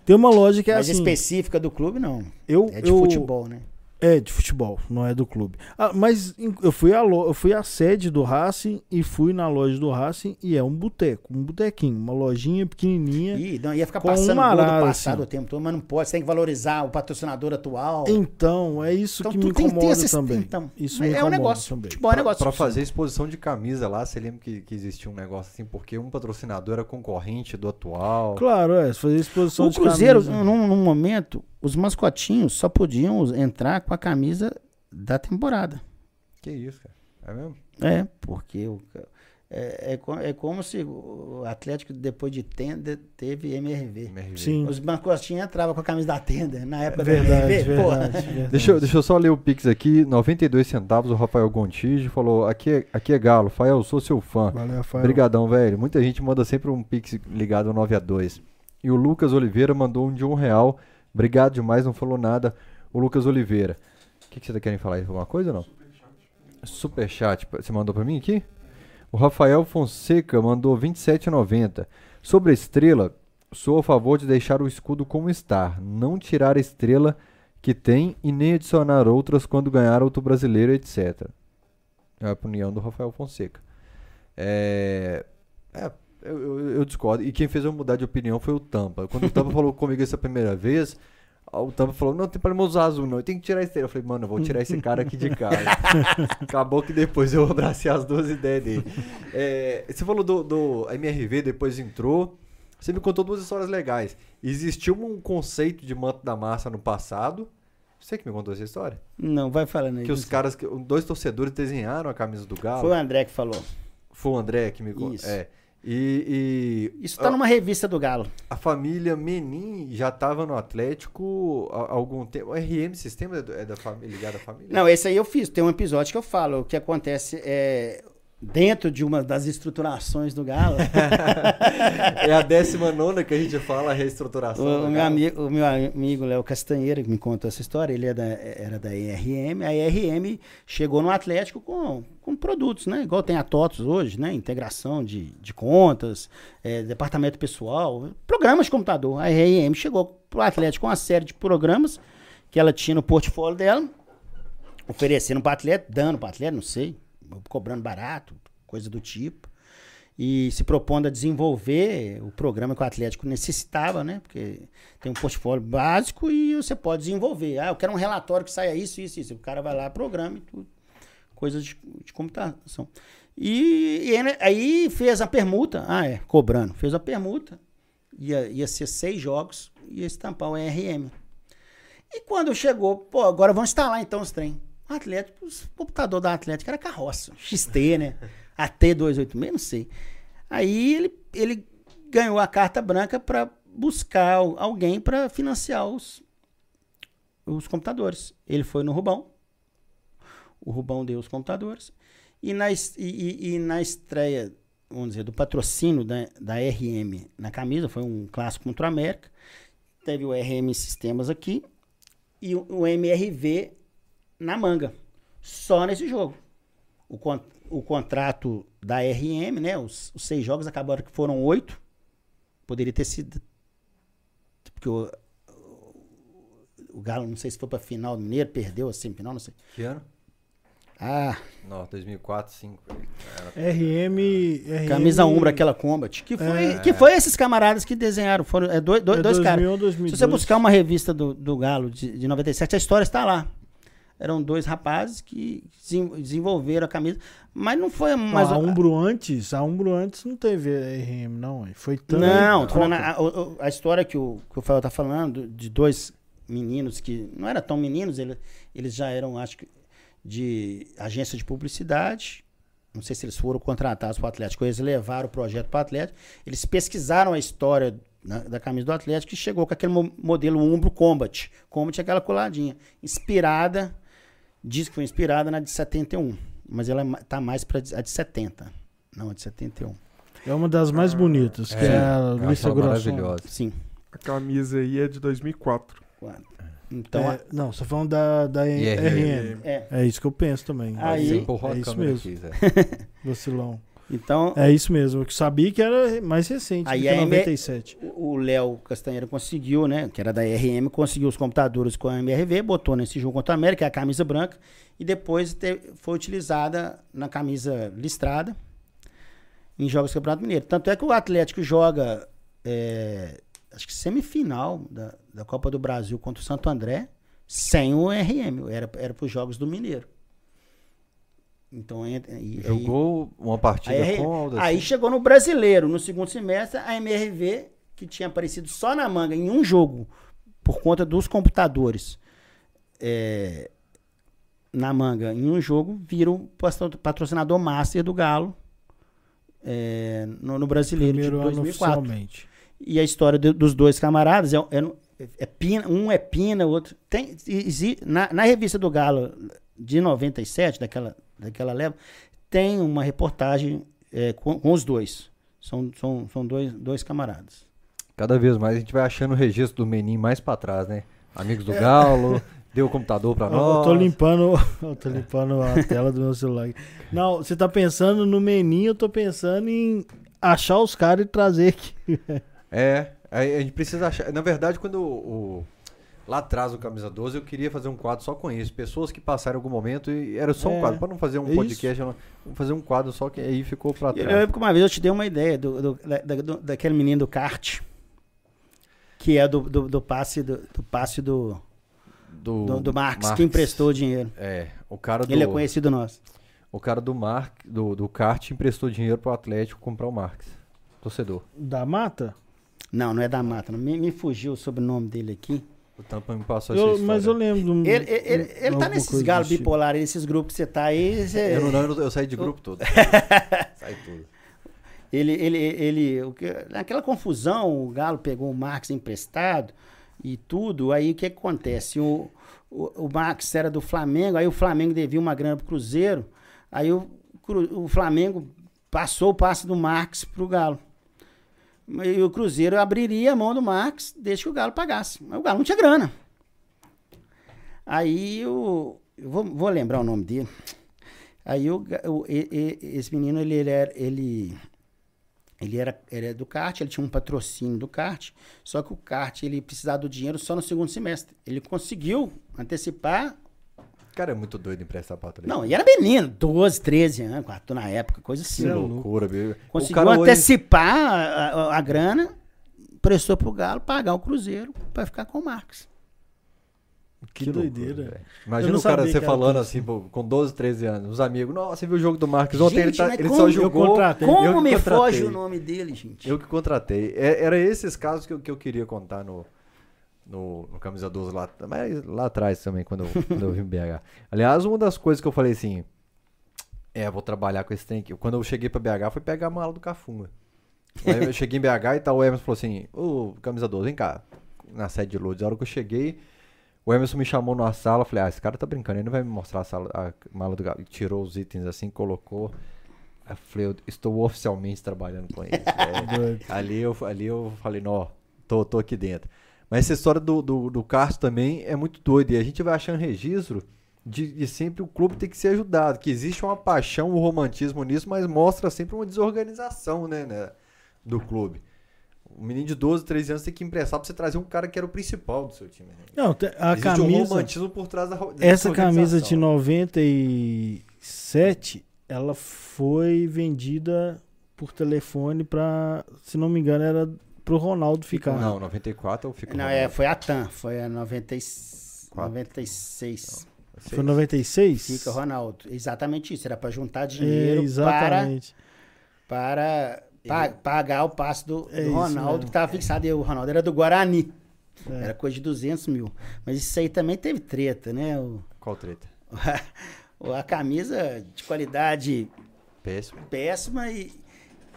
Tem uma loja que é Mas assim. específica do clube, não. Eu, É de eu- futebol, né? É, de futebol, não é do clube. Ah, mas eu fui, à lo- eu fui à sede do Racing e fui na loja do Racing e é um boteco, um botequinho, uma lojinha pequenininha. Ih, não, ia ficar passando uma gol do passado assim. o tempo todo, mas não pode. Você tem que valorizar o patrocinador atual. Então, é isso Então, que me tem incomoda esses- também. então, isso me é um negócio. também. Futebol é um Pra, negócio. pra fazer exposição de camisa lá, você lembra que, que existia um negócio assim, porque um patrocinador era concorrente do atual. Claro, é, fazer exposição O de Cruzeiro, camisa. num, num momento, os mascotinhos só podiam entrar com a camisa da temporada. Que isso, cara. É mesmo? É, porque o É, é, é como se o Atlético, depois de tenda, teve MRV. MRV. Sim. Os Bancostinha entravam com a camisa da tenda na época Verdade, da MRV. Verdade, verdade. Deixa, eu- deixa eu só ler o Pix aqui, 92 centavos, o Rafael Gontijo falou, aqui é, aqui é Galo, Fael, sou seu fã. Valeu, Rafael. Obrigadão, velho. Muita gente manda sempre um Pix ligado ao 9 a 2. E o Lucas Oliveira mandou um de um real. Obrigado demais, não falou nada. O Lucas Oliveira. O que, que vocês querem falar? Alguma coisa ou não? Superchat. Você mandou pra mim aqui? O Rafael Fonseca mandou 27,90. Sobre a estrela, sou a favor de deixar o escudo como está. Não tirar a estrela que tem e nem adicionar outras quando ganhar outro brasileiro, etc. É a opinião do Rafael Fonseca. É, é, eu, eu- eu discordo. E quem fez eu mudar de opinião foi o Tampa. Quando o Tampa falou comigo essa primeira vez, o Tampa falou: Não, tem problema usar azul, não. Tem que tirar a estrela. Eu falei: Mano, eu vou tirar esse cara aqui de casa. Acabou que depois eu abracei as duas ideias dele. É, você falou do, do MRV, depois entrou. Você me contou duas histórias legais. Existiu um conceito de manto da massa no passado. Você que me contou essa história? Não, vai falando aí. Que os caras, dois torcedores desenharam a camisa do Galo. Foi o André que falou. Foi o André que me contou. Isso. É. E, e Isso tá numa revista do Galo. a família Menin já estava no Atlético há há algum tempo. O RM Sistema é, do- é da família, ligado à família? Não, esse aí eu fiz. Tem um episódio que eu falo. O que acontece é. Dentro de uma das estruturações do Galo, É a 19 que a gente fala a reestruturação. o, meu Galo. amigo, o meu amigo Léo Castanheira, que me contou essa história, ele é da- era da IRM. A IRM chegou no Atlético com, com produtos, né? Igual tem a TOTOS hoje, né? Integração de, de contas, eh, departamento pessoal, programas de computador. A IRM chegou pro Atlético com uma série de programas que ela tinha no portfólio dela, oferecendo para atleta, dando para atleta, não sei, cobrando barato, coisa do tipo. E se propondo a desenvolver o programa que o Atlético necessitava, né? Porque tem um portfólio básico e você pode desenvolver. Ah, eu quero um relatório que saia isso, isso, isso. O cara vai lá, programa e tudo. Coisas de, de computação. E, e aí fez a permuta. Ah, é, cobrando. Fez a permuta. Ia, ia ser seis jogos, ia estampar o ERM. E quando chegou, pô, agora vamos instalar então os trem. Atlético, o computador da Atlético era carroça, XT, né? AT286, não sei. Aí ele, ele ganhou a carta branca para buscar al- alguém para financiar os, os computadores. Ele foi no Rubão. O Rubão deu os computadores. E na, e- e na estreia, vamos dizer, do patrocínio da, da RM na camisa, foi um clássico contra o América. Teve o RM Sistemas aqui e o, o MRV na manga. Só nesse jogo. O, con- o contrato da RM, né? Os, os seis jogos acabaram que foram oito. Poderia ter sido. Porque o, o Galo, não sei se foi pra final do Mineiro, perdeu a semifinal, não sei. Que ano? Ah, Não, 2004, 2005. RM, RM. camisa Umbra, aquela Combat. Que foi, que foi esses camaradas que desenharam. Foram é, dois, dois, É dois caras. 2001, Se 2002. você buscar uma revista do, do Galo de, de 97, a história está lá. Eram dois rapazes que desen- desenvolveram a camisa. Mas não foi Não, mais. a Umbro antes, a Umbro antes não teve RM, não. Foi tanto. Não, a, o- a história que o, que o Fael tá falando, de dois meninos que não eram tão meninos, ele- eles já eram, acho que, de agência de publicidade. Não sei se eles foram contratados para o Atlético, eles levaram o projeto para o Atlético. Eles pesquisaram a história né, da camisa do Atlético e chegou com aquele mo- modelo Umbro Combat. Combat é aquela coladinha. Inspirada, diz que foi inspirada na de 71. Mas ela é tá mais para a de 70, não a de 71. É uma das mais bonitas, que é, a eu acho Luísa Grosso. maravilhosa. Sim. A camisa aí é de 2004. Então, É, não, você falando da, da. RM. é, É isso que eu penso também. Aí- a é isso mesmo. aqui. Vacilão. Então É isso mesmo. Eu sabia que era mais recente, Aí a M- 97. o o Léo Castanheira conseguiu, né? Que era da RM, conseguiu os computadores com a MRV, botou nesse jogo contra a América, é a camisa branca, e depois foi utilizada na camisa listrada em jogos do Campeonato Mineiro. Tanto é que o Atlético joga, é, acho que semifinal da, da Copa do Brasil contra o Santo André, sem o RM, era, era para os jogos do Mineiro. Então, entra- e- Jogou uma partida Aí, com o Aldaci. aí chegou no brasileiro, no segundo semestre, a MRV, que tinha aparecido só na manga em um jogo, por conta dos computadores, é, na manga em um jogo, viram patro- patrocinador master do Galo é, no, no Brasileiro Primeiro de ano 2004. oficialmente. E a história do- dos dois camaradas é, é- é Pina, um é Pina, o outro. Tem, exi- na, na revista do Galo de 97, daquela, daquela leva, tem uma reportagem é, com, com os dois. São, são, são dois, dois camaradas. Cada vez mais a gente vai achando o registro do Menin mais pra trás, né? Amigos do Galo, deu o computador pra Eu, nós. eu tô limpando, eu tô limpando a tela do meu celular. Não, você tá pensando no Menin, eu tô pensando em achar os caras e trazer aqui. É, aí a gente precisa achar. Na verdade, quando o, o- lá atrás do Camisa 12, eu queria fazer um quadro só com isso. Pessoas que passaram algum momento e era só um É, quadro. Pra não fazer um é podcast, eu não- vamos fazer um quadro só que aí ficou pra Eu trás. lembro que uma vez eu te dei uma ideia do, do- da- do- daquele menino do kart, que é do, do, do passe do, do passe do, Do, do, do Marx, Marx. que emprestou o dinheiro. É, o cara do, Ele é conhecido nosso. o cara do, Mar, do, do kart emprestou dinheiro pro Atlético comprar o Marx. Torcedor. Da mata? Não, não é da mata. não. Me, me fugiu o sobrenome dele aqui. O Tampa me passou Eu- essa mas eu história. lembro. Ele, ele, ele, ele tá nesses galos tipo. bipolares, esses grupos que você tá aí. você- Eu, não, eu, eu saí de grupo todo. Saí tudo. Ele, ele, ele, que- naquela confusão, o Galo pegou o Marx emprestado e tudo. Aí o que acontece? O, o, o Marx era do Flamengo, aí o Flamengo devia uma grana pro Cruzeiro. Aí o, o Flamengo passou o passe do Marx pro Galo. E o Cruzeiro abriria a mão do Marx, desde que o Galo pagasse. Mas o Galo não tinha grana. Aí o. Eu vou, vou lembrar o nome dele. Aí o, o- e- e- esse menino, ele, ele era. Ele, ele era, era do kart, ele tinha um patrocínio do kart, só que o kart ele precisava do dinheiro só no segundo semestre. Ele conseguiu antecipar. O cara é muito doido emprestar pra Atlético. Não, e era menino, 12, 13 anos, quatro na época, coisa assim. Que é loucura, viu? O Conseguiu cara hoje- antecipar a, a- a grana, prestou pro Galo pagar o Cruzeiro para ficar com o Marcos. Que, Que loucura, doideira. velho. Eu Imagina o cara, você falando assim, pô, com 12, 13 anos, os amigos, nossa, você viu o jogo do Marcos ontem, ele, Gente, tá- mas ele como só jogou. Como me contratei. foge o nome dele, gente? Eu que contratei. É- era esses casos que eu, que eu queria contar no, no, no Camisa 12 lá, mas lá atrás também, quando eu, quando eu vim em BH. Aliás, uma das coisas que eu falei assim, é, vou trabalhar com esse trem aqui. Quando eu cheguei pra BH, foi pegar a mala do Cafunga. Aí eu cheguei em BH e tal, o Emerson falou assim, ô, Camisa 12, vem cá, na sede de Lourdes. A hora que eu cheguei, o Emerson me chamou numa sala, eu falei, ah, esse cara tá brincando, ele não vai me mostrar a, sala, a mala do. E tirou os itens assim, colocou. Eu falei, eu estou oficialmente trabalhando com eles. É, ali, eu, ali eu falei, não, tô, tô aqui dentro. Mas essa história do, do, do também é muito doida. E a gente vai achando registro de, de sempre o clube ter que ser ajudado. Que existe uma paixão, um romantismo nisso, mas mostra sempre uma desorganização, né, né, do clube. O menino de 12, 13 anos tem que emprestar pra você trazer um cara que era o principal do seu time. Né? Não, a existe um camisa. romantismo por trás da Essa camisa de desorganização. 97, ela foi vendida por telefone pra, se não me engano, era pro Ronaldo ficar. Não, 94 eu fico. Não, é, foi a TAM, foi a 90, e- 96. Foi 96? Fica Ronaldo. Exatamente isso, era para juntar É, dinheiro para, exatamente. para pa- pagar o passe do, do É isso Ronaldo, que estava fixado. E o Ronaldo era do Guarani. É. Era coisa de 200 mil. Mas isso aí também teve treta, né? O- Qual treta? a camisa de qualidade Péssimo. péssima e,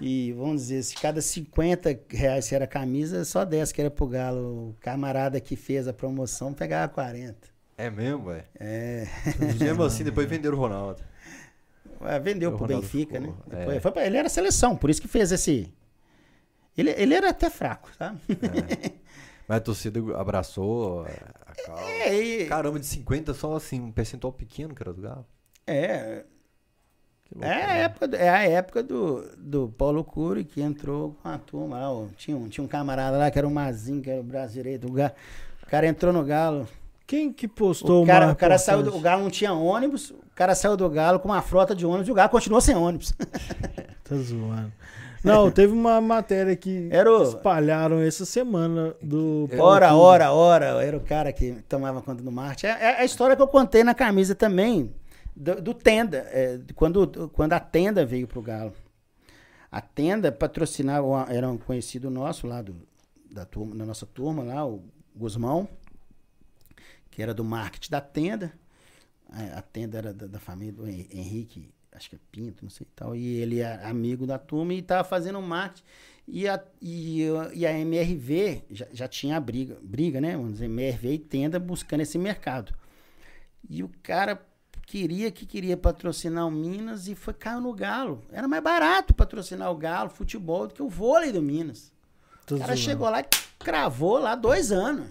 e vamos dizer, se cada 50 reais que era camisa, só 10 que era pro Galo. O camarada que fez a promoção pegava 40. É mesmo, velho? É. Mesmo assim, depois venderam o Ronaldo. Ué, Vendeu O pro Ronaldo Benfica, ficou, né? é. Depois foi pra- ele era seleção, por isso que fez esse. Ele, ele era até fraco, tá? Mas a torcida abraçou a causa. É, e- Caramba, de 50 só assim, um percentual pequeno que era do Galo. é, louco, é a né? época, do- é a época do, do Paulo Cury que entrou com a turma lá. ó. Tinha, um, tinha um camarada lá que era o Mazinho, que era o braço direito. O, Ga- o cara entrou no Galo. Quem que postou O cara, o cara saiu do, o? Galo não tinha ônibus. O cara saiu do Galo com uma frota de ônibus e o Galo continuou sem ônibus. Tá zoando. Não, teve uma matéria que Era o- espalharam essa semana do. Ora, ora, ora, era o cara que tomava conta do Marte. É, é a história que eu contei na camisa também, do, do Tenda, é, quando, quando a Tenda veio pro Galo. A Tenda patrocinava, era um conhecido nosso lá, do, da, turma, da nossa turma lá, o Guzmão, que era do marketing da Tenda. A, a Tenda era da, da família do Hen- Henrique acho que é Pinto, não sei e tal. E ele é amigo da turma e tava fazendo marketing. E a, e, e a MRV já, já tinha a briga, briga, né? Vamos dizer, MRV e tenda buscando esse mercado. E o cara queria que queria patrocinar o Minas e foi caiu no Galo. Era mais barato patrocinar o Galo, futebol, do que o vôlei do Minas. Tô O cara zoando. chegou lá e cravou lá dois anos.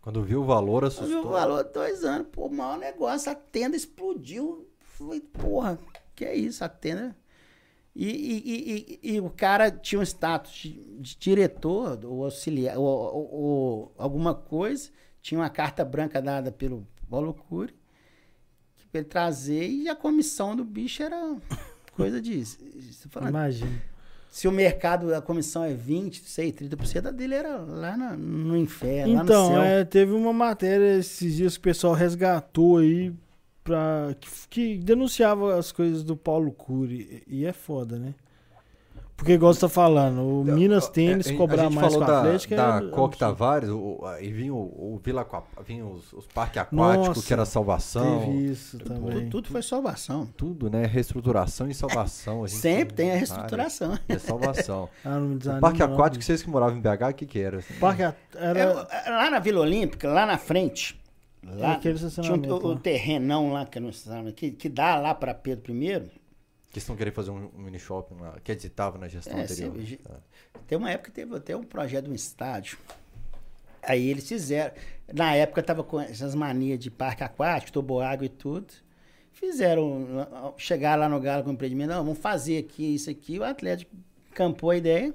Quando viu o valor, assustou. vi o valor dois anos. Pô, maior negócio, a tenda explodiu. Falei, porra, que é isso, a tenda. E, e, e, e- e o cara tinha um status de, de diretor, ou auxiliar, ou, ou- ou alguma coisa. Tinha uma carta branca dada pelo Paulo Cury, pra ele trazer, e a comissão do bicho era coisa falando, Imagina. se o mercado, a comissão é 20, sei, 30%, a dele era lá na- no inferno, lá no Então, céu. é, teve uma matéria esses dias que o pessoal resgatou aí pra, que, que denunciava as coisas do Paulo Cury. E é foda, né? Porque, igual você tá falando, o Minas Tênis É, a- cobrar a gente mais falou com a da, Atlético é da absurdo. Coque Tavares, o, aí vinha o, o Vila vinha os, os parques aquáticos, Nossa, que era salvação. Teve isso Tudo, também. tudo foi salvação. Tudo, né? Reestruturação e salvação. a gente Sempre tem a várias. reestruturação. É salvação. Ah, não me o parque não. aquático, vocês que moravam em BH, o que que era? assim? Parque a- era... É, lá na Vila Olímpica, lá na frente, lá, tinha um, o, o lá. terrenão lá, que, é estacionamento, que, que dá lá para Pedro I. Que estão querendo fazer um, um mini shopping lá, que estava na gestão É, anterior. sim, Tá. Tem uma época que teve até um projeto de um estádio. Aí eles fizeram. Na época tava com essas manias de parque aquático, toboágua e tudo. Fizeram. Chegaram lá no Galo com o empreendimento, não, vamos fazer aqui isso aqui. O Atlético campou a ideia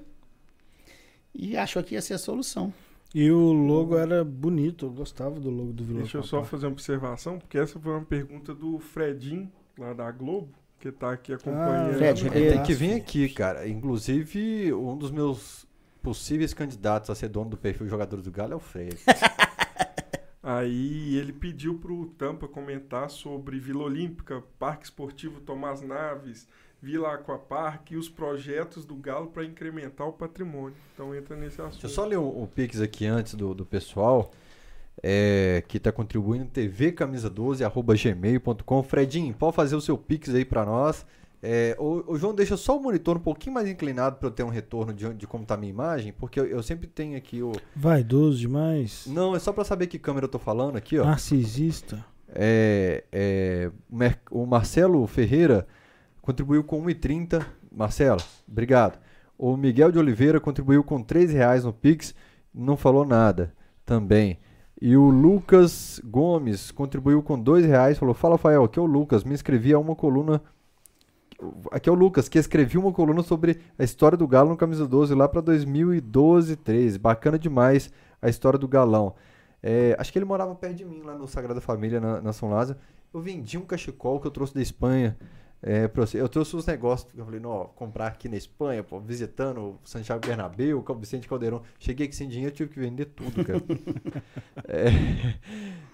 e achou que ia ser a solução. E o logo era bonito, eu gostava do logo do Vila Deixa eu só fazer uma observação, porque essa foi uma pergunta do Fredinho, lá da Globo, que tá aqui acompanhando. Fred, Ele tem que Abraço, vir filho. aqui, cara. Inclusive, um dos meus possíveis candidatos a ser dono do perfil Jogadores do Galo é o Fred. Aí ele pediu pro Tampa comentar sobre Vila Olímpica, Parque Esportivo Tomás Naves, Vila Aquapark e os projetos do Galo para incrementar o patrimônio. Então entra nesse assunto. Deixa eu só ler o, o Pix aqui antes do, do pessoal. É, que está contribuindo tvcamisa12 arroba gmail.com Fredinho, pode fazer o seu Pix aí para nós. É, o, João deixa só o monitor um pouquinho mais inclinado para eu ter um retorno de, de como tá a minha imagem, porque eu, eu sempre tenho aqui o. Vaidoso demais. Não, é só para saber que câmera eu tô falando aqui, ó. Narcisista. É, é, o o Marcelo Ferreira contribuiu com 1,30. Marcelo, obrigado. O Miguel de Oliveira contribuiu com 3 reais no Pix, não falou nada também. E o Lucas Gomes contribuiu com 2 reais, falou, fala Rafael, aqui é o Lucas, me inscrevi a uma coluna... Aqui é o Lucas, que escreveu uma coluna sobre a história do Galo no Camisa 12 lá para 2012, 13. Bacana demais a história do Galão. É, acho que ele morava perto de mim, lá no Sagrada Família, na, na São Lázaro. Eu vendi um cachecol que eu trouxe da Espanha. É. Eu trouxe os negócios, eu falei, não, comprar aqui na Espanha, pô, visitando o Santiago Bernabéu, o Vicente Caldeirão. Cheguei aqui sem dinheiro, tive que vender tudo, cara. é,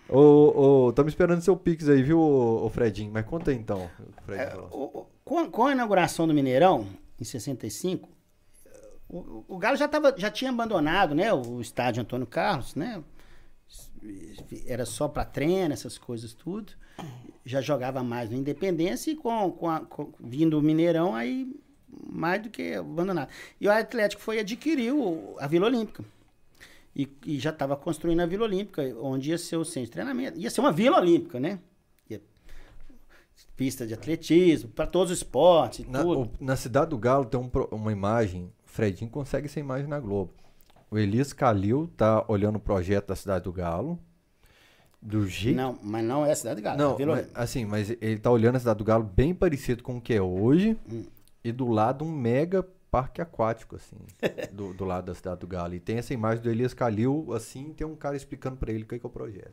ô, ô, tamo esperando seu Pix aí, viu, ô, ô Fredinho? Mas conta aí então. Fred É, o- com, com a inauguração do Mineirão, em 65, o, o Galo já, tava, já tinha abandonado né, o estádio Antônio Carlos, né? Era só para treino, essas coisas tudo. Já jogava mais no Independência e com, com, a- com- vindo o Mineirão, aí mais do que abandonado. E o Atlético foi adquirir o- a Vila Olímpica. E, e já estava construindo a Vila Olímpica, onde ia ser o centro de treinamento. Ia ser uma Vila Olímpica, né? Ia- pista de atletismo, para todos os esportes, Na, o- na cidade do Galo tem um uma imagem, Fredinho consegue essa imagem na Globo. O Elias Calil tá olhando o projeto da cidade do Galo. Do jeito. Não, mas não é a cidade do Galo, é Não, Vila mas, assim, mas ele tá olhando a cidade do Galo bem parecido com o que é hoje. Hum. E do lado um mega parque aquático, assim. do, do lado da cidade do Galo. E tem essa imagem do Elias Calil, assim, tem um cara explicando pra ele o que é, que é o projeto.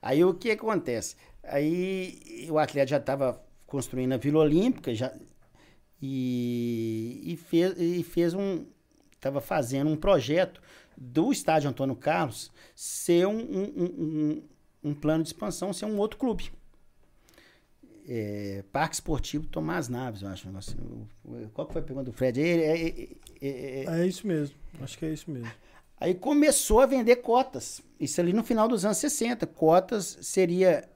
Aí o que acontece? Aí o atleta já estava construindo a Vila Olímpica já, e, e fez, e fez um. Estava fazendo um projeto do estádio Antônio Carlos ser um, um, um- um- plano de expansão, ser um outro clube. É, Parque Esportivo Tomás Naves, eu acho. um negócio assim. O- Qual que foi a pergunta do Fred? É, é, é, é, é, É isso mesmo. Acho que é isso mesmo. Aí começou a vender cotas. Isso ali no final dos anos 60. Cotas seria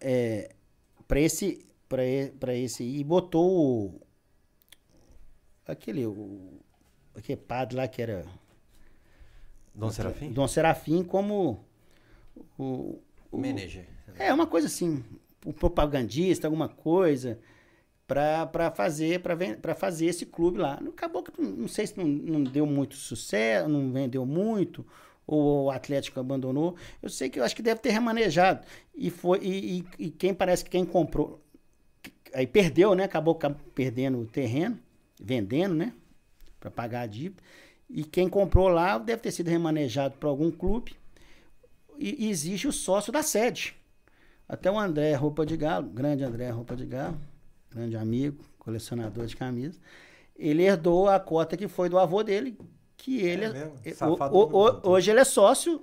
para esse pra, e- pra esse. E botou o. Aquele. O, aquele padre lá que era. Dom Serafim? Dom Serafim como. O, o- Manager. É uma coisa assim, um propagandista, alguma coisa, pra fazer pra fazer esse clube lá. Acabou que não, sei se não, não deu muito sucesso, não vendeu muito, ou o Atlético abandonou. Eu sei que eu acho que deve ter remanejado. E foi e, e- e quem parece que quem comprou aí perdeu, né? Acabou ca- perdendo o terreno, vendendo, né? Pra pagar a dívida. E quem comprou lá deve ter sido remanejado para algum clube. E, e existe o sócio da sede. Até o André Roupa de Galo, grande André Roupa de Galo, grande amigo, colecionador de camisas, ele herdou a cota que foi do avô dele, que ele É é- o- o- o- hoje ele é sócio,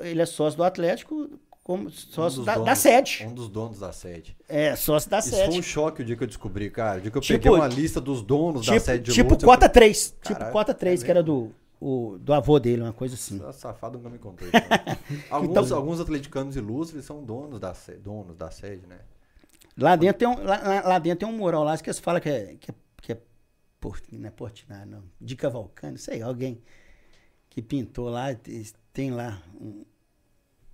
ele é sócio do Atlético, como sócio Um da, donos- da sede. Um dos donos da sede. É, sócio da Isso sede. foi um choque o dia que eu descobri, cara. O dia que eu Tipo- peguei uma lista dos donos da tipo sede de tipo Lourdes, eu cota falei, 3, tipo Caralho, cota 3, é que era do, o, do avô dele, uma coisa assim. "Essa Safado nunca me contou isso. não." alguns, Então- alguns atleticanos ilustres são donos da, sede, donos da sede, né? Lá dentro tem um, lá, lá- dentro tem um mural lá que eles falam que é, que é, que é não é Portinari, não. De Cavalcante, sei, alguém que pintou lá, te- tem lá um-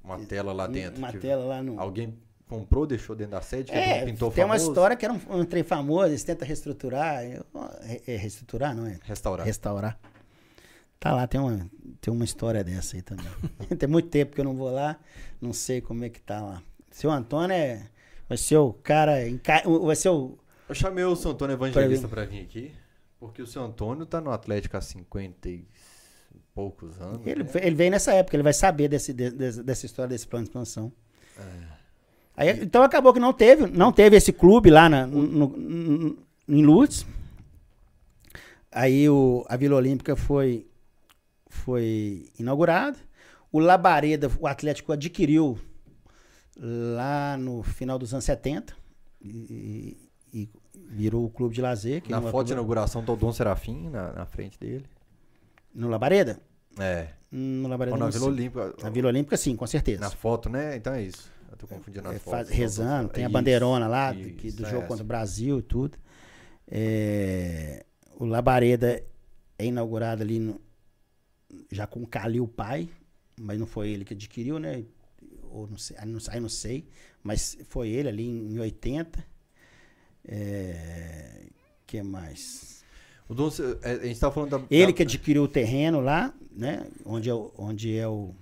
Uma tela lá dentro. uma tela lá no... Alguém comprou, deixou dentro da sede, que É, pintor tem uma famoso, história que era um, um trem famoso, eles tentam reestruturar. É, é reestruturar, não é? Restaurar. Restaurar. Tá lá, tem uma, tem uma história dessa aí também. tem muito tempo que eu não vou lá, não sei como é que tá lá. Seu Antônio é, vai ser o cara, vai ser o... Eu chamei o seu Antônio Evangelista pra vir aqui, porque o seu Antônio tá no Atlético há 50 e poucos anos. Ele, né? ele veio nessa época, ele vai saber desse, de- desse- dessa história desse plano de expansão. É. Aí, então acabou que não teve, não teve esse clube lá na- no, no- no- em Lourdes. Aí o, a Vila Olímpica foi, foi inaugurada. O Labareda, o Atlético adquiriu lá no final dos anos 70 e, e virou o clube de lazer. Na é foto de inauguração tá o Dom Serafim na, na frente dele. No Labareda? É. No Labareda Ou na Vila. Olímpica. Na Vila Olímpica, sim, com certeza. Na foto, né? Então é isso. Eu tô confundindo as É, fotos. rezando, tem a isso, bandeirona lá isso, que- do é jogo essa. contra o Brasil e tudo. É, o Labareda é inaugurado ali no- já com o Calil pai, mas não foi ele que adquiriu, né? Ou não sei, aí não, aí não sei, mas foi ele ali em 80. É, que mais? O é, a gente tava falando da. Ele que adquiriu o terreno lá, né? Onde é o, onde é o,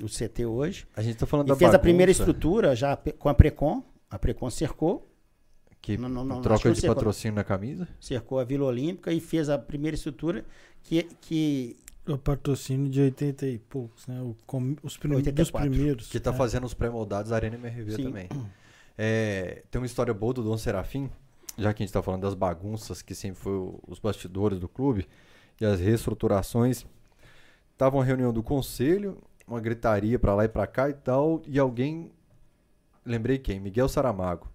o CT hoje. A gente tá falando E da fez a primeira bagunça estrutura já com a Precon. A Precon cercou, Que Não, não, não, troca de qual- patrocínio na camisa. cercou a Vila Olímpica e fez a primeira estrutura que, que O patrocínio de 80 e poucos, né? O com- os prim- dos 84. primeiros. Que tá né? fazendo os pré-moldados da Arena MRV Sim. também. É, tem uma história boa do Dom Serafim, já que a gente tá falando das bagunças que sempre foi o- os bastidores do clube e as reestruturações. Tava uma reunião do conselho, uma gritaria pra lá e pra cá e tal, e alguém, lembrei quem? Miguel Saramago,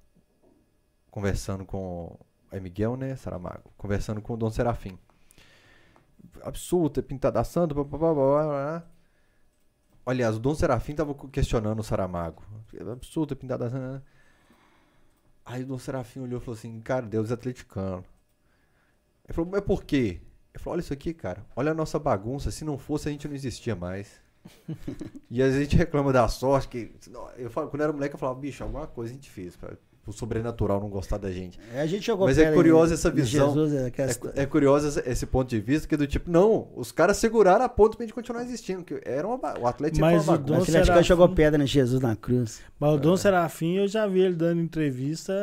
conversando com, é Miguel, né, Saramago, conversando com o Dom Serafim. Absurdo, é pintada santo, blá, blá, blá, blá. Aliás, o Dom Serafim tava questionando o Saramago. Absurdo, é pintada santo. né? Aí o Dom Serafim olhou e falou assim, cara, Deus é atleticano. Ele falou, mas por quê? Ele falou, olha isso aqui, cara. Olha a nossa bagunça. Se não fosse, a gente não existia mais. e às vezes a gente reclama da sorte. que eu falo, Quando eu era moleque, eu falava, bicho, alguma coisa a gente fez. Pra, o sobrenatural não gostar da gente. é, a gente jogou Mas é pedra curiosa em- essa em visão. Jesus, é, É, é curioso esse- ponto de vista, que é do tipo, não, os caras seguraram a ponto pra gente continuar existindo. Que era uma, o Atlético Mas uma o Dom Serafim- jogou pedra em Jesus na cruz. Mas o É. Dom Serafim, eu já vi ele dando entrevista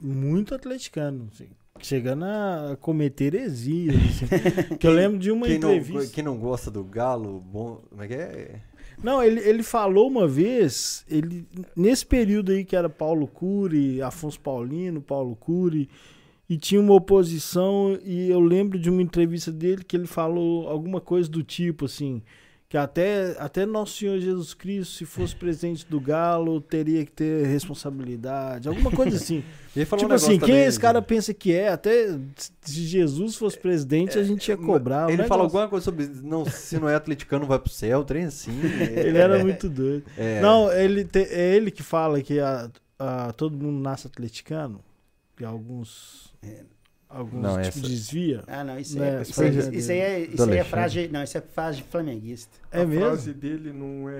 muito atleticano, assim, chegando a cometer heresias. assim. que eu lembro de uma Quem não, entrevista. quem não gosta do Galo, bom, como é que é? Não, ele, ele falou uma vez, ele nesse período aí que era Paulo Cury, Afonso Paulino, Paulo Cury, e tinha uma oposição, e eu lembro de uma entrevista dele que ele falou alguma coisa do tipo assim, que até, até Nosso Senhor Jesus Cristo, se fosse presidente do Galo, teria que ter responsabilidade, alguma coisa assim. Tipo um assim, quem esse cara pensa que é? Até se Jesus fosse presidente, a gente ia cobrar. um Ele falou negócio. alguma coisa sobre não, se não é atleticano, vai pro céu, trem assim. Ele era muito doido. É. Não, ele te- é ele que fala que a, ah, todo mundo nasce atleticano? E alguns. Alguns Não, tipo, essa- desvia? Ah, não, isso, Não, é, essa isso, é isso aí é, isso aí é Alexandre. frase. Não, isso é frase de flamenguista. É a mesmo? frase dele não é,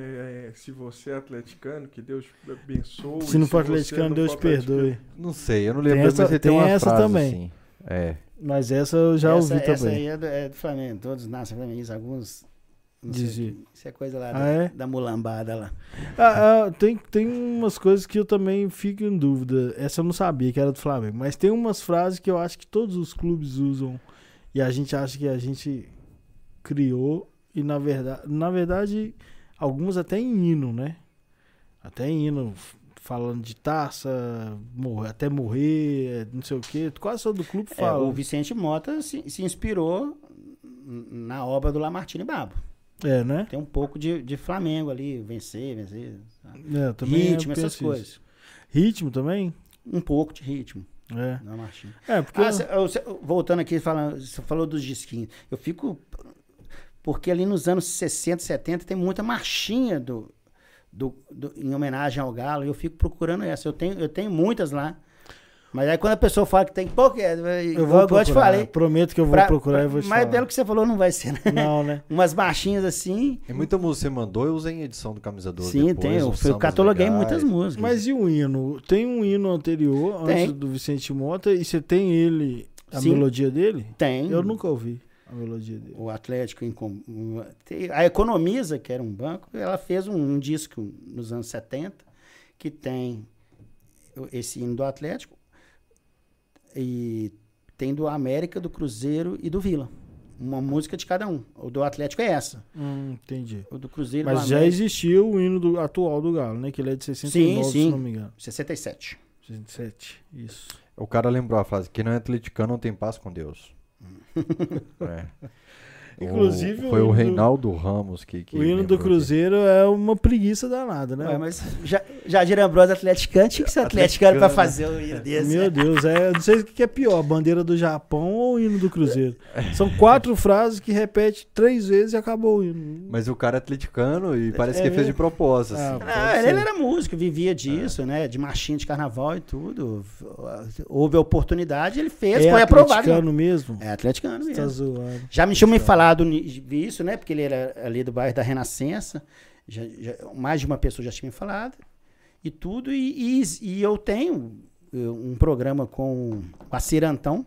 é, se você é atleticano, que Deus abençoe. Se não for você atleticano, não Deus perdoe. Não sei, eu não Tem lembro, essa- mas ele tem, tem uma essa frase também. assim. É. Mas essa eu já essa, ouvi essa também. aí é do, é do Flamengo. Todos nascem flamenguistas, alguns. Dizia. Isso é coisa lá Ah, da, é? da mulambada lá. Ah, ah, tem, tem umas coisas que eu também fico em dúvida. Essa eu não sabia que era do Flamengo. Mas tem umas frases que eu acho que todos os clubes usam. E a gente acha que a gente criou. E na verdade, na verdade algumas até em hino, né? Até em hino, falando de taça, morrer, até morrer, não sei o quê. Quase todo clube É, fala. o Vicente Mota se, se inspirou na obra do Lamartine Babo. É, né? Tem um pouco de, de Flamengo ali, vencer, vencer. É, também ritmo, essas isso. coisas. Ritmo também? Um pouco de ritmo, É. do Lamartine. É, porque. Ah, cê- eu- cê- voltando aqui, você falou dos disquinhos. Eu fico. Porque ali nos anos 60, 70 tem muita marchinha do, do, do- em homenagem ao Galo. E eu fico procurando essa. Eu tenho, eu tenho muitas lá. Mas aí quando a pessoa fala que tem pouco, é, eu vou eu te procurar. falei. Prometo que eu vou pra- procurar e vou te Mas falar. pelo que você falou, não vai ser, né? Não, né? Umas marchinhas assim. E muita música que você mandou, eu usei em edição do Camisa 12 Sim, depois, tem. Eu, eu cataloguei legais. muitas músicas. Mas e o hino? Tem um hino anterior, Tem. antes do Vicente Mota, e você tem ele, a Sim. melodia dele? tem. Eu nunca ouvi a melodia dele. O Atlético, a Economiza, que era um banco, ela fez um, um disco nos anos 70 que tem esse hino do Atlético e tem do América, do Cruzeiro e do Vila. Uma música de cada um. O do Atlético é essa. Hum, entendi. O do Cruzeiro Mas do já existia o hino do, atual do Galo, né? Que ele é de 69, sim. se não me engano. 67. 67, isso. O cara lembrou a frase: quem não é atleticano não tem paz com Deus. É. Inclusive, O- foi o o hino do- Reinaldo Ramos que. que o hino do. Cruzeiro é uma preguiça danada, né? Ué, mas já, Jadir Ambrosio atleticano tinha que ser atleticano pra fazer o hino desse. Meu Deus, é, eu não sei o que é pior, a bandeira do Japão ou o hino do Cruzeiro. São quatro frases que repete três vezes e acabou o hino. Mas o cara é atleticano e parece É que fez de propósito. Ah, assim. Ah, ele era músico, vivia disso, né? De marchinha de carnaval e tudo. Houve a oportunidade, ele fez, é foi aprovado. atleticano mesmo? É atleticano tá mesmo. zoando. Já me tinham me falado disso, né? Porque ele era ali do bairro da Renascença. Já, já- mais de uma pessoa já tinha me falado. E tudo. E, e- e eu tenho eh, um programa com com a Cirantão.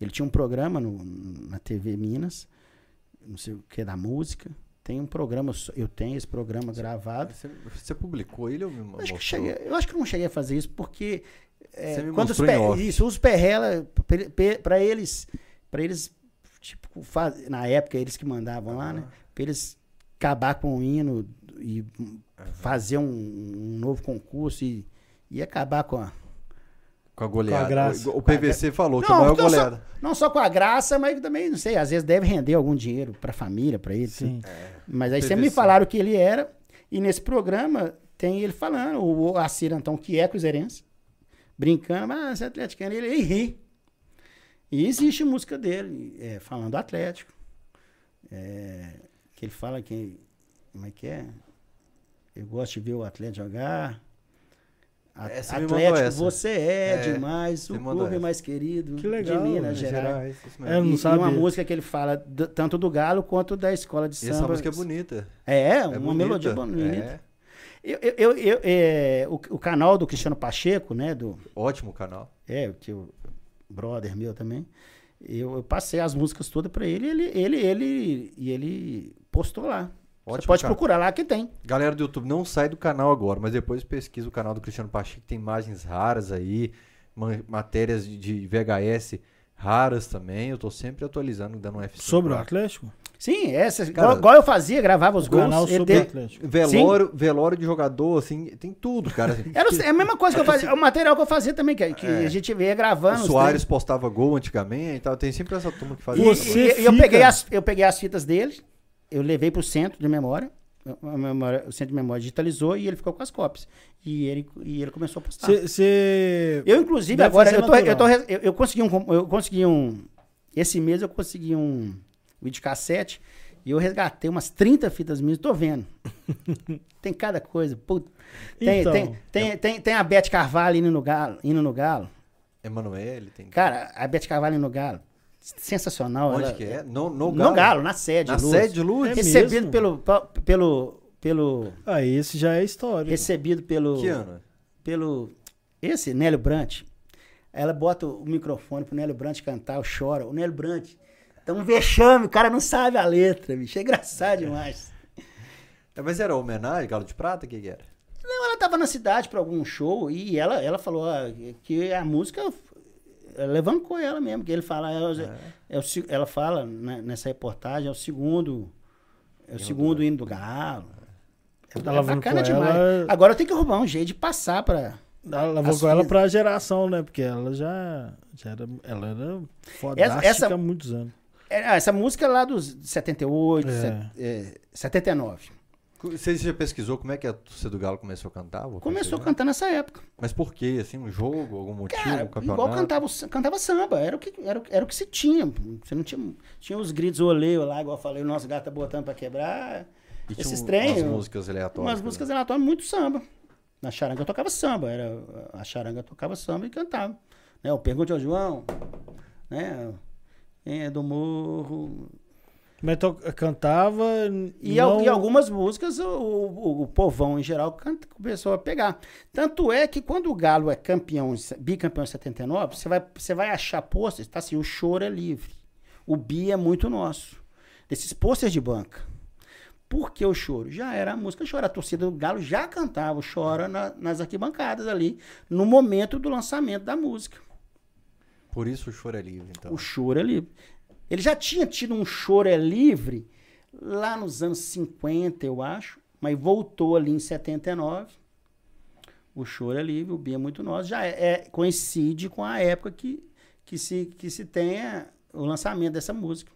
Ele tinha um programa no- na TV Minas. Não sei o que, da música. Tem um programa, eu tenho esse programa gravado. Você, você publicou ele ou me Eu acho, que mostrou? cheguei- eu acho que eu não cheguei a fazer isso porque é, Você quando os mostrou em pe- off. isso, os perrela para eles para eles tipo faz- na época eles que mandavam lá, né? Para eles acabar com o hino e fazer um, um novo concurso e, e acabar com a Com a goleada. Com a graça. O, o PVC falou que Não, a maior então só- goleada. não só com a graça, mas também não sei, às vezes deve render algum dinheiro para a família, para ele. Sim. Mas aí PVC. sempre me falaram que ele era, e nesse programa tem ele falando, o Acir então, que é cruzeirense, brincando, mas você é atleticano, ele, ele ri. E existe música dele, é, falando do Atlético. É, que ele fala que, como é que é? Eu gosto de ver o Atlético jogar. A- É, mandou Atlético, essa. você é, É, demais, o clube essa. mais querido Que legal, de Minas né? Gerais. É, eu mesmo. não E, sabia. uma música que ele fala do- tanto do Galo quanto da escola de E samba. essa música é bonita. É, É uma bonita. melodia bonita. É. Eu, eu, eu- eu- é, o, o canal do Cristiano Pacheco, né? Do, Ótimo canal. é, que o brother meu também. Eu, eu passei as músicas todas pra ele, ele, ele, ele, e ele postou lá. Você Ótimo pode canal. procurar lá que tem. Galera do YouTube, não sai do canal agora, mas depois pesquisa o canal do Cristiano Pacheco, tem imagens raras aí, ma- matérias de VHS raras também. Eu tô sempre atualizando, dando um F5. Sobre o. Atlético? Sim, essa, Cara, igual, igual eu fazia, gravava os O gols. canal sobre o Atlético. Velório, velório de jogador, assim, tem tudo, cara. assim. era o- é a mesma coisa que eu fazia, é o material que eu fazia também, que, que É. a gente ia O gravando. os Soares postava gol antigamente e tal. Tem sempre essa turma que faz E, e- eu, peguei as, eu peguei as fitas dele, eu levei pro centro de memória, memória- o centro de memória digitalizou e ele ficou com as cópias. E ele, e ele começou a postar. Você. Eu, inclusive, Deve agora, eu, tô, eu, tô eu, eu consegui um. Eu consegui um. Esse mês eu consegui um videocassete E eu resgatei umas 30 fitas minhas, tô vendo. tem cada coisa. Puta. Tem, Então. tem, tem, tem, tem a Beth Carvalho indo no Galo. Indo no Galo. Emanuele tem. Cara, a Beth Carvalho indo no Galo. Sensacional. Onde ela- que é? No, no No Galo. Galo, na sede. Na Luz. sede de luz? É Recebido mesmo? pelo, pelo, pelo. Ah, esse já é história. Recebido pelo. Que ano? Pelo. Esse, Nélio Brant. Ela bota o microfone pro Nélio Brant cantar, chora. O Nélio Brant. Tá um vexame, o cara não sabe a letra, bicho. É engraçado demais. É, mas era homenagem, Galo de Prata? O que, que era? Não, ela tava na cidade pra algum show e ela, ela falou ó, que a música levancou ela mesmo, que ele fala, é o- é o ela fala né, nessa reportagem, é o segundo, é o segundo hino do Galo. É, Ela é bacana demais. ela- Agora eu tenho que arrumar um jeito de passar pra. Ela levou com ela pra geração, né? Porque ela já, já era. Ela era fodástica essa- há muitos anos. É, ah, essa música é lá dos 78, É. set- é, 79. Você já pesquisou como é que a torcida do Galo começou a cantar? Vou Começou a cantar nessa época. Mas por quê? Assim, um jogo, algum motivo, Cara, um campeonato? igual cantava, cantava samba, era o, que, era, era o que se tinha. Você não tinha. Tinha os gritos oleio lá, igual eu falei, o nosso gato tá botando pra quebrar. E tinha esses trem, umas eu- músicas aleatórias. Umas músicas aleatórias, muito samba. Na charanga eu tocava samba, era, a charanga tocava samba e cantava. Né? O Pergunte ao João, né? Quem é do morro. Mas to- cantava. E, não... al- e algumas músicas o, o- o povão em geral canta- começou a pegar. Tanto é que quando o Galo é campeão, bicampeão em 79, você vai, você vai achar pôsteres, tá assim, o choro é livre. O bi é muito nosso. Desses pôsteres de banca. Por que o choro? Já era a música Chora. A torcida do Galo já cantava o Chora na- nas arquibancadas ali, no momento do lançamento da música. Por isso o choro é livre, então. O choro é livre. Ele já tinha tido um choro é livre lá nos anos 50, eu acho, mas voltou ali em 79. O choro é livre, o Bia é muito nosso. Já é, é- coincide com a época que, que, se, que se tenha o lançamento dessa música.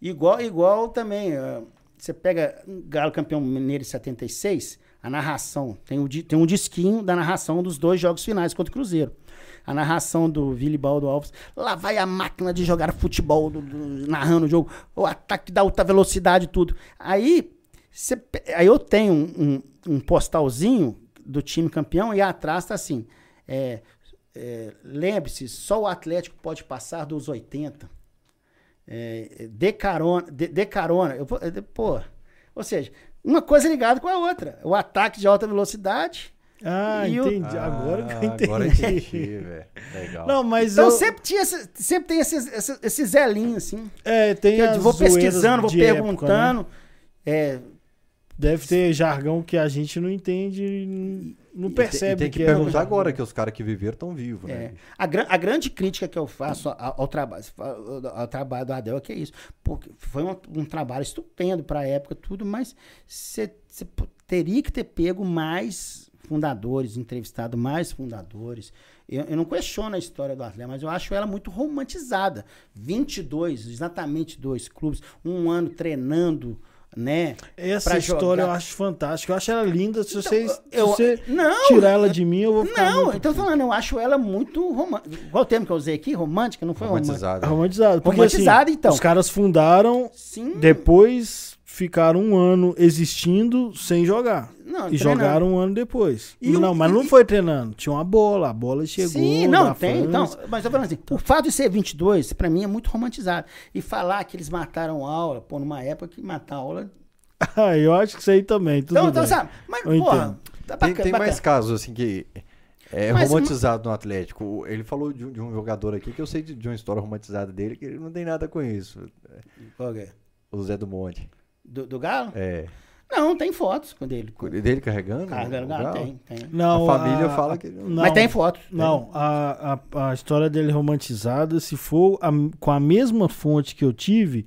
Igual, igual também, ah, você pega Galo Campeão Mineiro em 76, a narração, tem, o, tem um disquinho da narração dos dois jogos finais contra o Cruzeiro. A narração do Vilibaldo Alves, lá vai a máquina de jogar futebol, do- do- narrando o jogo, o ataque da alta velocidade tudo. Aí, pe- aí eu tenho um, um- um postalzinho do time campeão e atrás tá assim, é, é, lembre-se, só o Atlético pode passar dos 80 é, de carona, de, de carona, eu, vou- é, pô, ou seja, uma coisa ligada com a outra, o ataque de alta velocidade, Ah, E o- entendi. agora que eu Ah, entendi. Agora entendi, velho. Legal. Não, mas então eu, sempre tinha, esse- sempre tem esses, esses, esses zelinhos assim, é, tem que eu as vou pesquisando, vou de época, né? perguntando, é, Deve ter jargão que a gente não entende, não E percebe tem, e tem que, é perguntar jargão. agora, que os caras que viveram estão vivos, É. né? A, gran- a grande crítica que eu faço ao, ao trabalho, ao trabalho do Adel é que é isso. Porque foi um, um trabalho estupendo para a época, tudo, mas você teria que ter pego mais fundadores, entrevistado mais fundadores. Eu, eu não questiono a história do Atlético, mas eu acho ela muito romantizada. 22, exatamente dois clubes, um ano treinando, né? Essa história jogar. eu acho fantástica. Eu acho ela linda. Se Então, você, se eu- você não, tirar ela de mim, eu vou ficar Não, muito então falando, eu acho ela muito romântica. Qual o termo que eu usei aqui? Romântica? Não foi romântica? Romantizado. romantizado. Porque, Romantizado, assim, então. Os caras fundaram, Sim. depois ficaram um ano existindo sem jogar. Não, E treinando. jogaram um ano depois. E não, o- mas não e- foi treinando. Tinha uma bola, a bola chegou. Sim, não, tem. Então, mas eu falando assim, o fato de ser 22, pra mim é muito romantizado. E falar que eles mataram aula, pô, numa época que matar aula. Ah, eu acho que isso aí também. Tudo Então, então bem. sabe? Mas, Eu porra, tá Tem, bacana, tem mais bacana. casos, assim, que é Mas- romantizado no Atlético. Ele falou de, um- de um jogador aqui que eu sei de, de uma história romantizada dele, que ele não tem nada com isso. Qual é? O Zé do Monte. Do, do Galo? É. Não, tem fotos com dele. Dele carregando? Carga o do Galo, Galo? tem, tem. Não, A família fala que- Não, Mas tem fotos. Não, a, a, a história dele romantizada, se for a- com a mesma fonte que eu tive,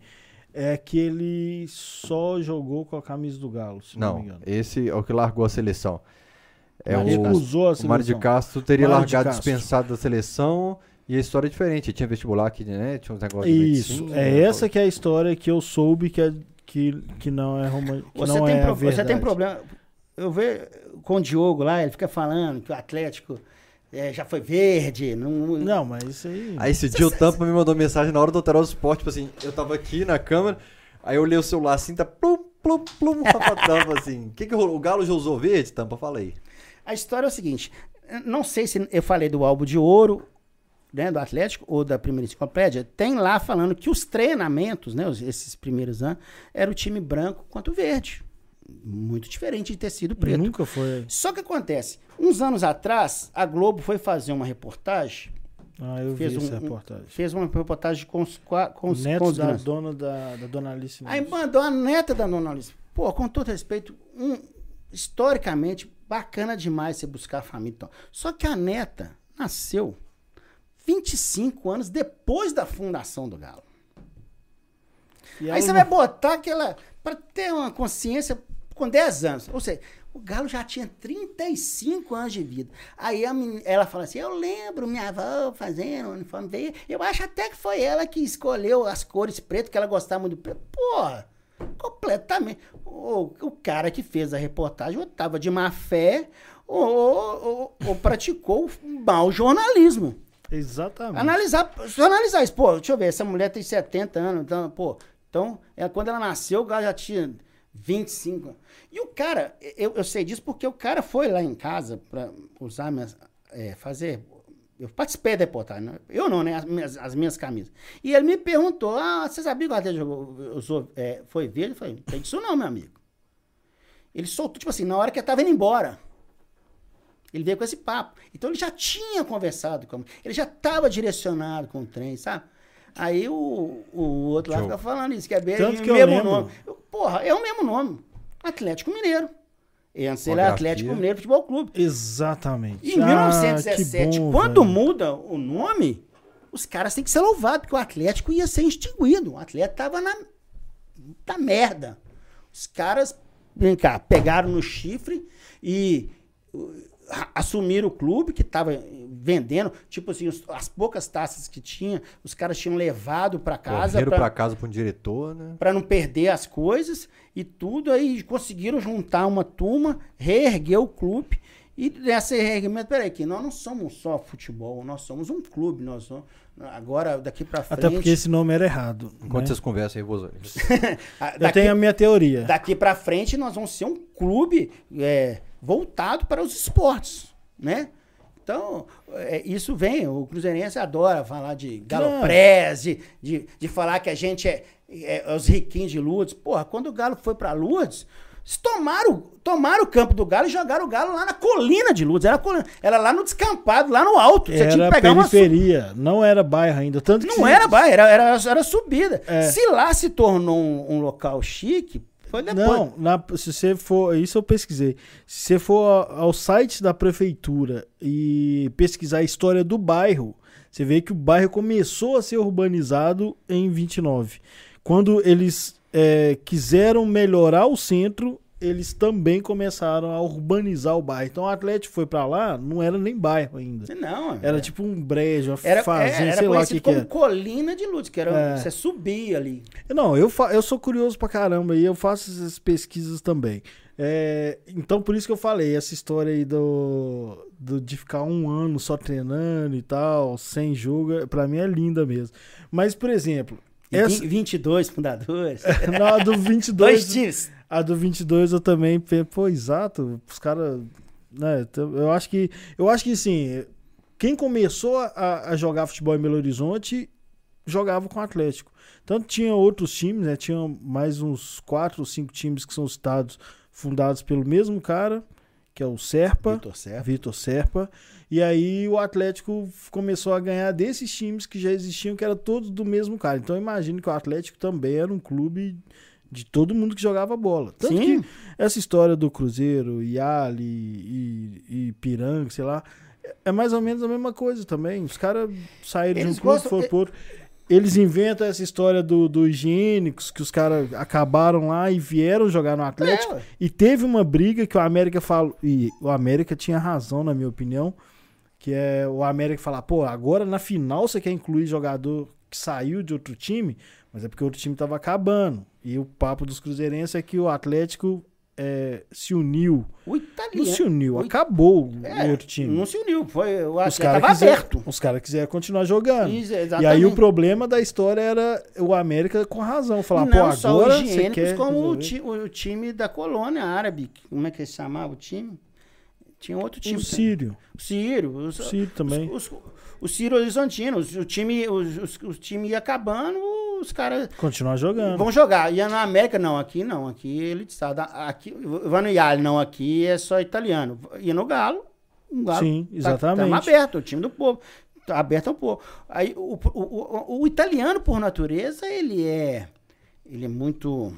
é que ele só jogou com a camisa do Galo, se não, me Não, engano. esse é o que largou a seleção. É de o. Recusou a o Mário de seleção. Castro teria Mário de largado Castro. dispensado da seleção e a história é diferente. Tinha vestibular aqui, né? Tinha uns negócios de Isso, medicina, é né? essa que é a história que eu soube que, é, que, que não é romântica. Você, não tem é pro- você tem problema. Eu vejo com o Diogo lá, ele fica falando que o Atlético eh, já foi verde. Não, Não, mas isso aí... Aí esse dia o Tampa me mandou mensagem na hora do Alterosa Esporte, tipo assim, eu tava aqui na câmera, Aí eu olhei o celular assim, tá plum, plum, plum, pra tampa assim. O que, que rolou? O Galo já usou verde, tampa? Fala aí. A história é o seguinte: não sei se eu falei do álbum de ouro, né, do Atlético, ou da primeira enciclopédia. Tem lá falando que os treinamentos, né, os- esses primeiros anos, era o time branco quanto verde. Muito diferente de tecido preto. Nunca foi. Só que acontece, uns anos atrás, a Globo foi fazer uma reportagem, Ah, eu Fez vi um- essa um- reportagem. fez uma reportagem com os, com os, com Neto os da grandes. dona da, da dona Alice Aí mandou a neta da Dona Alice. Pô, com todo respeito, um, historicamente, bacana demais você buscar a família. Só que a neta nasceu 25 anos depois da fundação do Galo. E Aí você não- vai botar aquela. Pra ter uma consciência com 10 anos. Ou seja, o Galo já tinha 35 anos de vida. Aí a men- ela fala assim: Eu lembro minha avó fazendo o uniforme. Eu acho até que foi ela que escolheu as cores preto, que ela gostava muito do preto. Porra! Completamente. O, o cara que fez a reportagem ou tava de má fé ou, ou- ou praticou mau jornalismo. Exatamente. Analisar, só analisar isso. Pô, deixa eu ver, essa mulher tem 70 anos, então, pô, então, é, quando ela nasceu, o cara já tinha 25 anos. E o cara, eu, eu sei disso porque o cara foi lá em casa pra usar minhas, é, fazer, eu participei da reportagem, né? eu não, né, as minhas, as minhas camisas. E ele me perguntou, ah, você sabia que o Atlético usou, é, foi verde? Eu falei, não tem disso não, meu amigo. Ele soltou, tipo assim, na hora que eu tava indo embora. Ele veio com esse papo. Então ele já tinha conversado com ele já estava direcionado com o trem, sabe? Aí o, o outro lá fica falando isso, que é bem Tanto o que eu mesmo lembro. nome. Eu, Porra, é o mesmo nome. Atlético Mineiro. Antes ele é Geografia. Atlético Mineiro Futebol Clube. Exatamente. Em Ah, 1917, que bom, quando velho. muda o nome, os caras têm que ser louvados, porque o Atlético ia ser extinguido. O Atlético tava na, na merda. Os caras, vem cá, pegaram no chifre e assumiram o clube que tava vendendo, tipo assim, os- as poucas taças que tinha, os caras tinham levado para casa Correram pra- pra casa pra um diretor, né? para não perder as coisas e tudo, aí conseguiram juntar uma turma, reerguer o clube. E nessa reerguimento, peraí, que nós não somos só futebol, nós somos um clube, nós somos, agora daqui para frente. Até porque esse nome era errado. Enquanto né? vocês conversam aí, Rosane. a- Eu daqui, tenho a minha teoria. daqui para frente nós vamos ser um clube é, voltado para os esportes, né? Então, é, isso vem, o Cruzeirense adora falar de Galopress, de, de, de falar que a gente é, é os riquinhos de Lourdes. Porra, quando o Galo foi para Lourdes, tomaram, tomaram o campo do Galo e jogaram o Galo lá na colina de Lourdes. Era, colina- era lá no descampado, lá no alto. Você tinha Era que pegar uma periferia, não era bairro ainda. Tanto Não era bairro, era, era, era subida. É. Se lá se tornou um, um local chique, foi. Não, na- se você for. Isso eu pesquisei. Se você for ao ao site da prefeitura e pesquisar a história do bairro, você vê que o bairro começou a ser urbanizado em 29. Quando eles é, quiseram melhorar o centro, eles também começaram a urbanizar o bairro. Então o Atlético foi pra lá, não era nem bairro ainda. Não, Era tipo um brejo, uma Era, fazenda, é, era sei lá o que, que como era. Colina de Lutz, que era É. você subia ali. Não, eu, fa- eu sou curioso pra caramba e eu faço essas pesquisas também. É, então, por isso que eu falei, essa história aí do, do- de ficar um ano só treinando e tal, sem jogo, pra mim é linda mesmo. Mas, por exemplo, E essa, vin- 22 fundadores. na do Dois 22, times. A do 22 eu também, pô, exato, os caras, né, eu acho que, eu acho que assim, quem começou a, a jogar futebol em Belo Horizonte jogava com o Atlético. Tanto tinha outros times, né, tinha mais uns quatro ou cinco times que são citados, fundados pelo mesmo cara, que é o Serpa, Vitor Serpa. Vitor Serpa. E aí o Atlético começou a ganhar desses times que já existiam, que eram todos do mesmo cara. Então eu imagino que o Atlético também era um clube de todo mundo que jogava bola. Tanto Sim. que essa história do Cruzeiro, Yali e, e Piranga, sei lá, é- mais ou menos a mesma coisa também. Os caras saíram Eles de um clube, gostam- foram pro outro. Eles inventam essa história do, do higiênicos, que os caras acabaram lá e vieram jogar no Atlético. É. E teve uma briga que o América falou. E o América tinha razão, na minha opinião. Que é o América falar, pô, agora na final você quer incluir jogador que saiu de outro time, mas é porque o outro time tava acabando. E o papo dos Cruzeirenses é que o Atlético é, se uniu. O italiano. Não se uniu, o acabou É, o outro time. Não se uniu. Foi, o Os Atlético caras tava quiseram, aberto. os cara quiseram continuar jogando. Isso, E aí o problema da história era o América com razão. Falar, pô, só agora os você quer como o, ti- o time da colônia árabe. Como é que se chamava o time? Tinha outro time. o Sírio. O Sírio. Os, O Sírio também. Os, os, o Sírio Horizontino. O time, os, os, o time ia acabando, os caras Continuar jogando. vão jogar. Ia na América, não. Aqui não. Aqui ele está. Aqui, vai no Iali, não. Aqui é só italiano. Ia no Galo. O Galo Sim, tá- exatamente. Tamo aberto, o time do povo. Tá aberto ao povo. Aí, o, o, o, o italiano, por natureza, ele é. Ele é muito.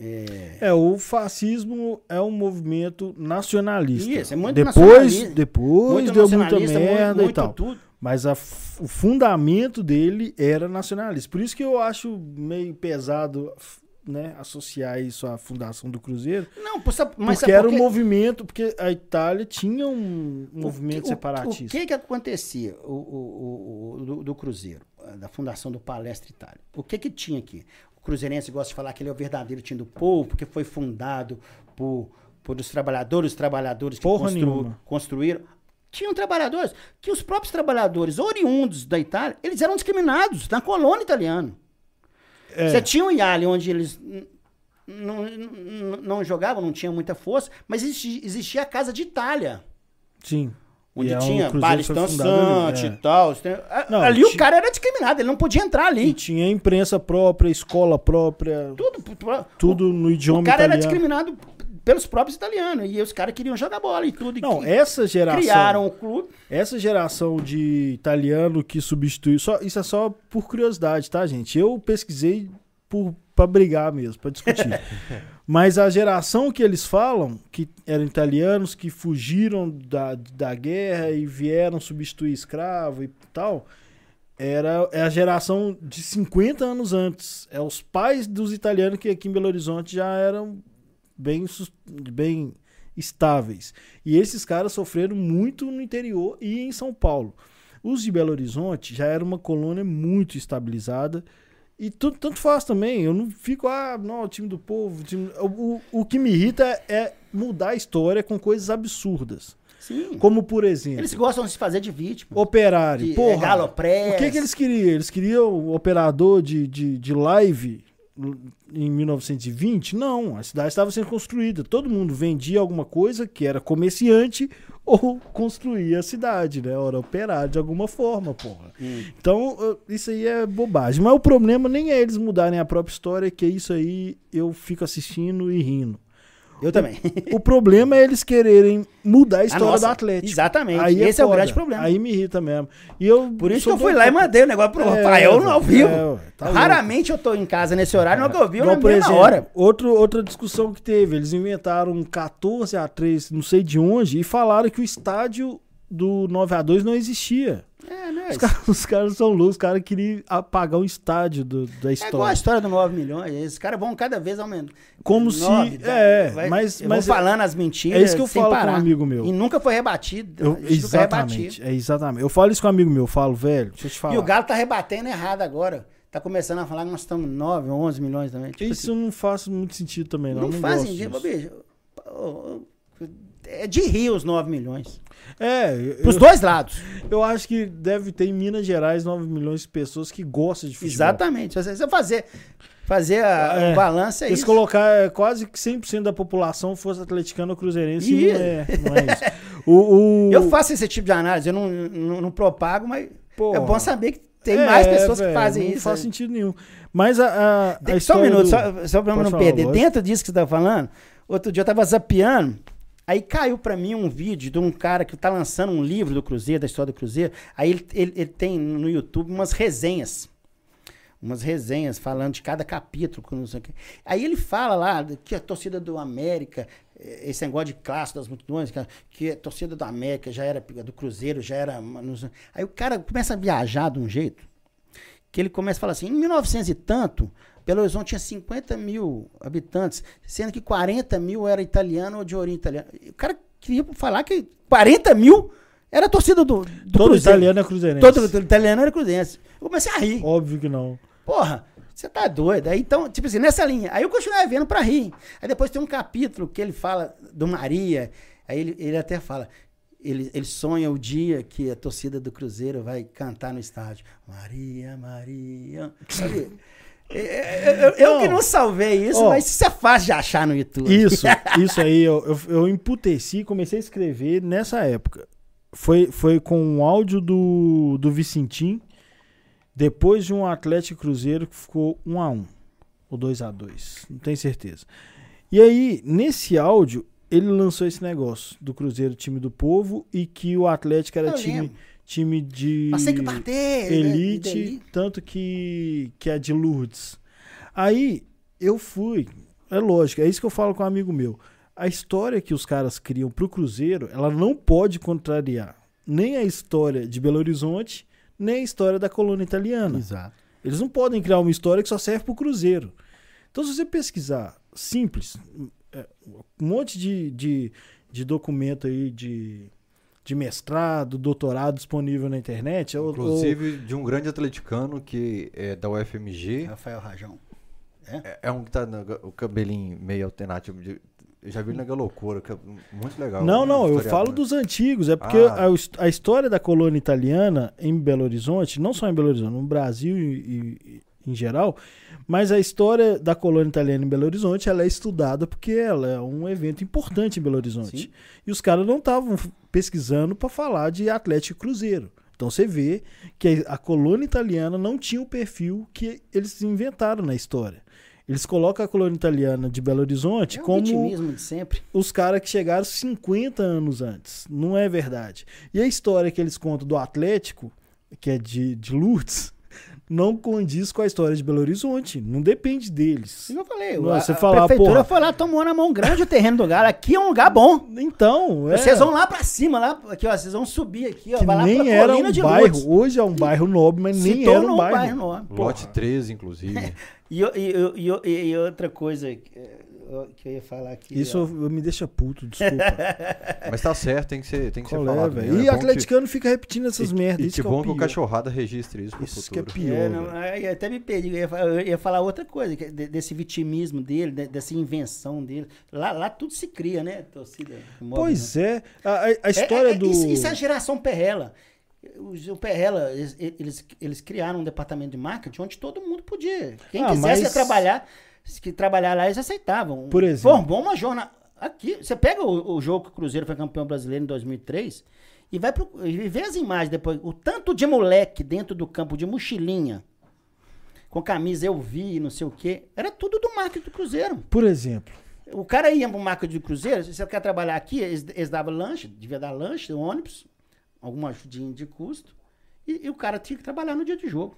é, É, o fascismo é um movimento nacionalista. Isso, é muito depois, nacionalista. Depois muito deu muita nacionalista, muito- merda e muito tal. tudo. Mas a o fundamento dele era nacionalista. Por isso que eu acho meio pesado né, associar isso à fundação do Cruzeiro. Não, mas porque sabe era um movimento, porque a Itália tinha um O movimento que- o- separatista. O que que acontecia o, o- o- do, do Cruzeiro, da fundação do Palestra Itália? O que que tinha aqui? O cruzeirense gosta de falar que ele é o verdadeiro time do povo, porque foi fundado por, por os trabalhadores, os trabalhadores que constru- construíram. Tinham trabalhadores, que os próprios trabalhadores oriundos da Itália, eles eram discriminados na colônia italiana. É, Você tinha o Iali, onde eles não, jogavam, não tinham muita força, mas existia, a Casa de Itália. sim. Onde E é um tinha bares ali, dançantes é. e tal. Não, ali o tinha- cara era discriminado, ele não podia entrar E ali. tinha imprensa própria, escola própria, Tudo, tudo, tudo no o, idioma o cara era italiano. discriminado pelos próprios italianos. E os caras queriam jogar bola e tudo. e Não, que- essa geração. criaram o clube. Essa geração de italiano que substituiu. Só, isso é só por curiosidade, tá, gente? Eu pesquisei por, pra brigar mesmo, pra discutir. Mas a geração que eles falam, que eram italianos que fugiram da, da guerra e vieram substituir escravo e tal, era é a geração de 50 anos antes. É os pais dos italianos que aqui em Belo Horizonte já eram bem, bem estáveis. E esses caras sofreram muito no interior e em São Paulo. Os de Belo Horizonte já era uma colônia muito estabilizada. E tudo, tanto faz também. Eu não fico, ah, não, o time do povo. o time- O, o, o que me irrita é mudar a história com coisas absurdas. Sim. Como, por exemplo, Eles gostam de se fazer de vítima. operário. De, é, Porra, Galopress. o que, que eles queriam? Eles queriam o operador de, de, de live em 1920? Não, a cidade estava sendo construída. Todo mundo vendia alguma coisa que era comerciante ou construía a cidade, né? Era operário de alguma forma, porra. Hum. Então, isso aí é bobagem. Mas o problema nem é eles mudarem a própria história, que isso aí eu fico assistindo e rindo. Eu também. O problema é eles quererem mudar a história nossa, do Atlético. exatamente. Aí Esse é o foda. grande problema. Aí me irrita mesmo. E eu Por isso que eu fui lá e mandei o negócio pro É, Rafael no ao vivo. é, tá Raramente eu tô em casa nesse horário, não é que eu vi na por mesma exemplo, hora. Outro, outra discussão que teve, eles inventaram um 14 a 3, não sei de onde, e falaram que o estádio do 9 a 2 não existia. É, né? Os caras, os caras são loucos, os caras queriam apagar o estádio do- da É igual a história. história do 9 milhões. Esses caras vão cada vez aumentando. Como se- Nove, é, vai- mas- mas falando as mentiras. é isso que eu falo com um parar. amigo meu. E nunca foi rebatido. Eu- exatamente, rebatia. é exatamente. Eu falo isso com um amigo meu, eu falo, velho, deixa eu te falar. E o Galo tá rebatendo errado agora. Tá começando a falar que nós estamos 9, 11 milhões também. Tipo Isso não faz muito sentido também, assim, não. não, não faz sentido. Bicho, é de rir os 9 milhões. É, eu, Pros dois lados. eu acho que deve ter em Minas Gerais 9 milhões de pessoas que gostam de futebol. Exatamente. Se você fazer, fazer a, É. o balanço é Eles isso. colocar é, quase que 100% da população fosse atleticana ou cruzeirense, Ih. não é, não é isso. O, o- Eu faço esse tipo de análise, eu não, não, não propago, mas Porra. é bom saber que tem É, mais pessoas velho, que fazem não isso. faz sentido nenhum. Mas a, a, a só um minuto, do- só, só pra eu não falar, perder. lógico. Dentro disso que você tá falando, outro dia eu tava zapeando, aí caiu pra mim um vídeo de um cara que tá lançando um livro do Cruzeiro, da história do Cruzeiro. Aí ele, ele, ele tem no YouTube umas resenhas. Umas resenhas falando de cada capítulo. Aí ele fala lá que a torcida do América, eh, esse negócio de classe das multidões, que a, torcida do América já era do Cruzeiro, já era. Aí o cara começa a viajar de um jeito que ele começa a falar assim, em 1900 e tanto, Belo Horizonte tinha 50 mil habitantes, sendo que 40 mil era italiano ou de origem italiana. O cara queria falar que 40 mil era a torcida do, do Todo Cruzeiro. italiano é cruzeirense. Todo italiano era cruzeirense. Eu comecei a rir. Óbvio que não. Porra, Você tá doido. Aí, então, tipo assim, nessa linha. Aí eu continuei vendo pra rir. Aí depois tem um capítulo que ele fala do Maria. Aí ele, ele até fala. Ele, ele sonha o dia que a torcida do Cruzeiro vai cantar no estádio. Maria, Maria. Sabe? É, é, Eu, eu que não salvei isso, mas isso é fácil de achar no YouTube. Isso, isso aí, eu, eu, eu emputeci e comecei a escrever nessa época. Foi, foi com um áudio do, do Vicentim, depois de um Atlético Cruzeiro que ficou 1 a 1 ou 2 a 2 não tenho certeza. E aí, nesse áudio, ele lançou esse negócio do Cruzeiro, time do povo, e que o Atlético era Eu time, lembro. Time de Mas tem que bater. né? elite, Deli- tanto que, que é de Lourdes. Aí eu fui, é lógico, é isso que eu falo com um amigo meu. A história que os caras criam pro Cruzeiro, ela não pode contrariar nem a história de Belo Horizonte, nem a história da colônia italiana. Exato. Eles não podem criar uma história que só serve pro Cruzeiro. Então, se você pesquisar simples, é, um monte de, de, de documento aí de, de mestrado, doutorado disponível na internet. ou- ou- Inclusive de um grande atleticano que é da UFMG. Rafael Rajão. É, é um que tá no, o cabelinho meio alternativo. de- eu já vi ele na Galocura, que é muito legal. Não, não, eu falo dos antigos. É porque Ah. a, a história da colônia italiana em Belo Horizonte, não só em Belo Horizonte, no Brasil e- e em geral, mas a história da colônia italiana em Belo Horizonte ela é estudada porque ela é um evento importante em Belo Horizonte. Sim. E os caras não estavam pesquisando para falar de Atlético e Cruzeiro. Então você vê que a colônia italiana não tinha o perfil que eles inventaram na história. Eles colocam a colônia italiana de Belo Horizonte É o como de sempre. os caras que chegaram 50 anos antes. Não é verdade. E a história que eles contam do Atlético, que é de, de Lourdes, não condiz com a história de Belo Horizonte. Não depende deles. Como eu falei, Não, a, você a falar, prefeitura porra. foi lá, tomou na mão grande o terreno do Galo. Aqui é um lugar bom. Então, é. Vocês vão lá pra cima, lá, aqui, ó, vocês vão subir aqui, ó, que vai lá nem pra era colina um de bairro. Lourdes. Hoje é um bairro nobre, mas Se nem era um bairro. nobre. Lote 13, inclusive. E, e, e, e- e outra coisa que eu, que eu ia falar aqui. Isso ó. eu- me deixa puto, desculpa. Mas tá certo, tem que ser, tem que ser Qual é, falado. velho? mesmo. E É bom que- atleticano fica repetindo essas e, merdas. E isso que que é bom o que o. Cachorrada registre isso pro Isso que é futuro. pior. É, não, velho. aí até me perdi, eu ia, falar, eu ia falar outra coisa, é desse vitimismo dele, de- dessa invenção dele. Lá, lá tudo se cria, né, torcida? móvel, né? Pois é. A, a- história É, é, do. Isso, isso é a geração Perrela. O Perrela, eles, eles, eles criaram um departamento de marketing onde todo mundo podia. Quem Ah, quisesse mas- trabalhar, que trabalhar lá, eles aceitavam. Por exemplo. Formou uma jornada. Aqui, você pega o, o jogo que o Cruzeiro foi campeão brasileiro em 2003 e vai pro, e vê as imagens depois. O tanto de moleque dentro do campo de mochilinha, com camisa eu vi, não sei o quê, era tudo do marketing do Cruzeiro. Por exemplo. O cara ia pro marketing do Cruzeiro, se você quer trabalhar aqui, eles, eles davam lanche, devia dar lanche, ônibus, alguma ajudinha de custo, e, e o cara tinha que trabalhar no dia de jogo.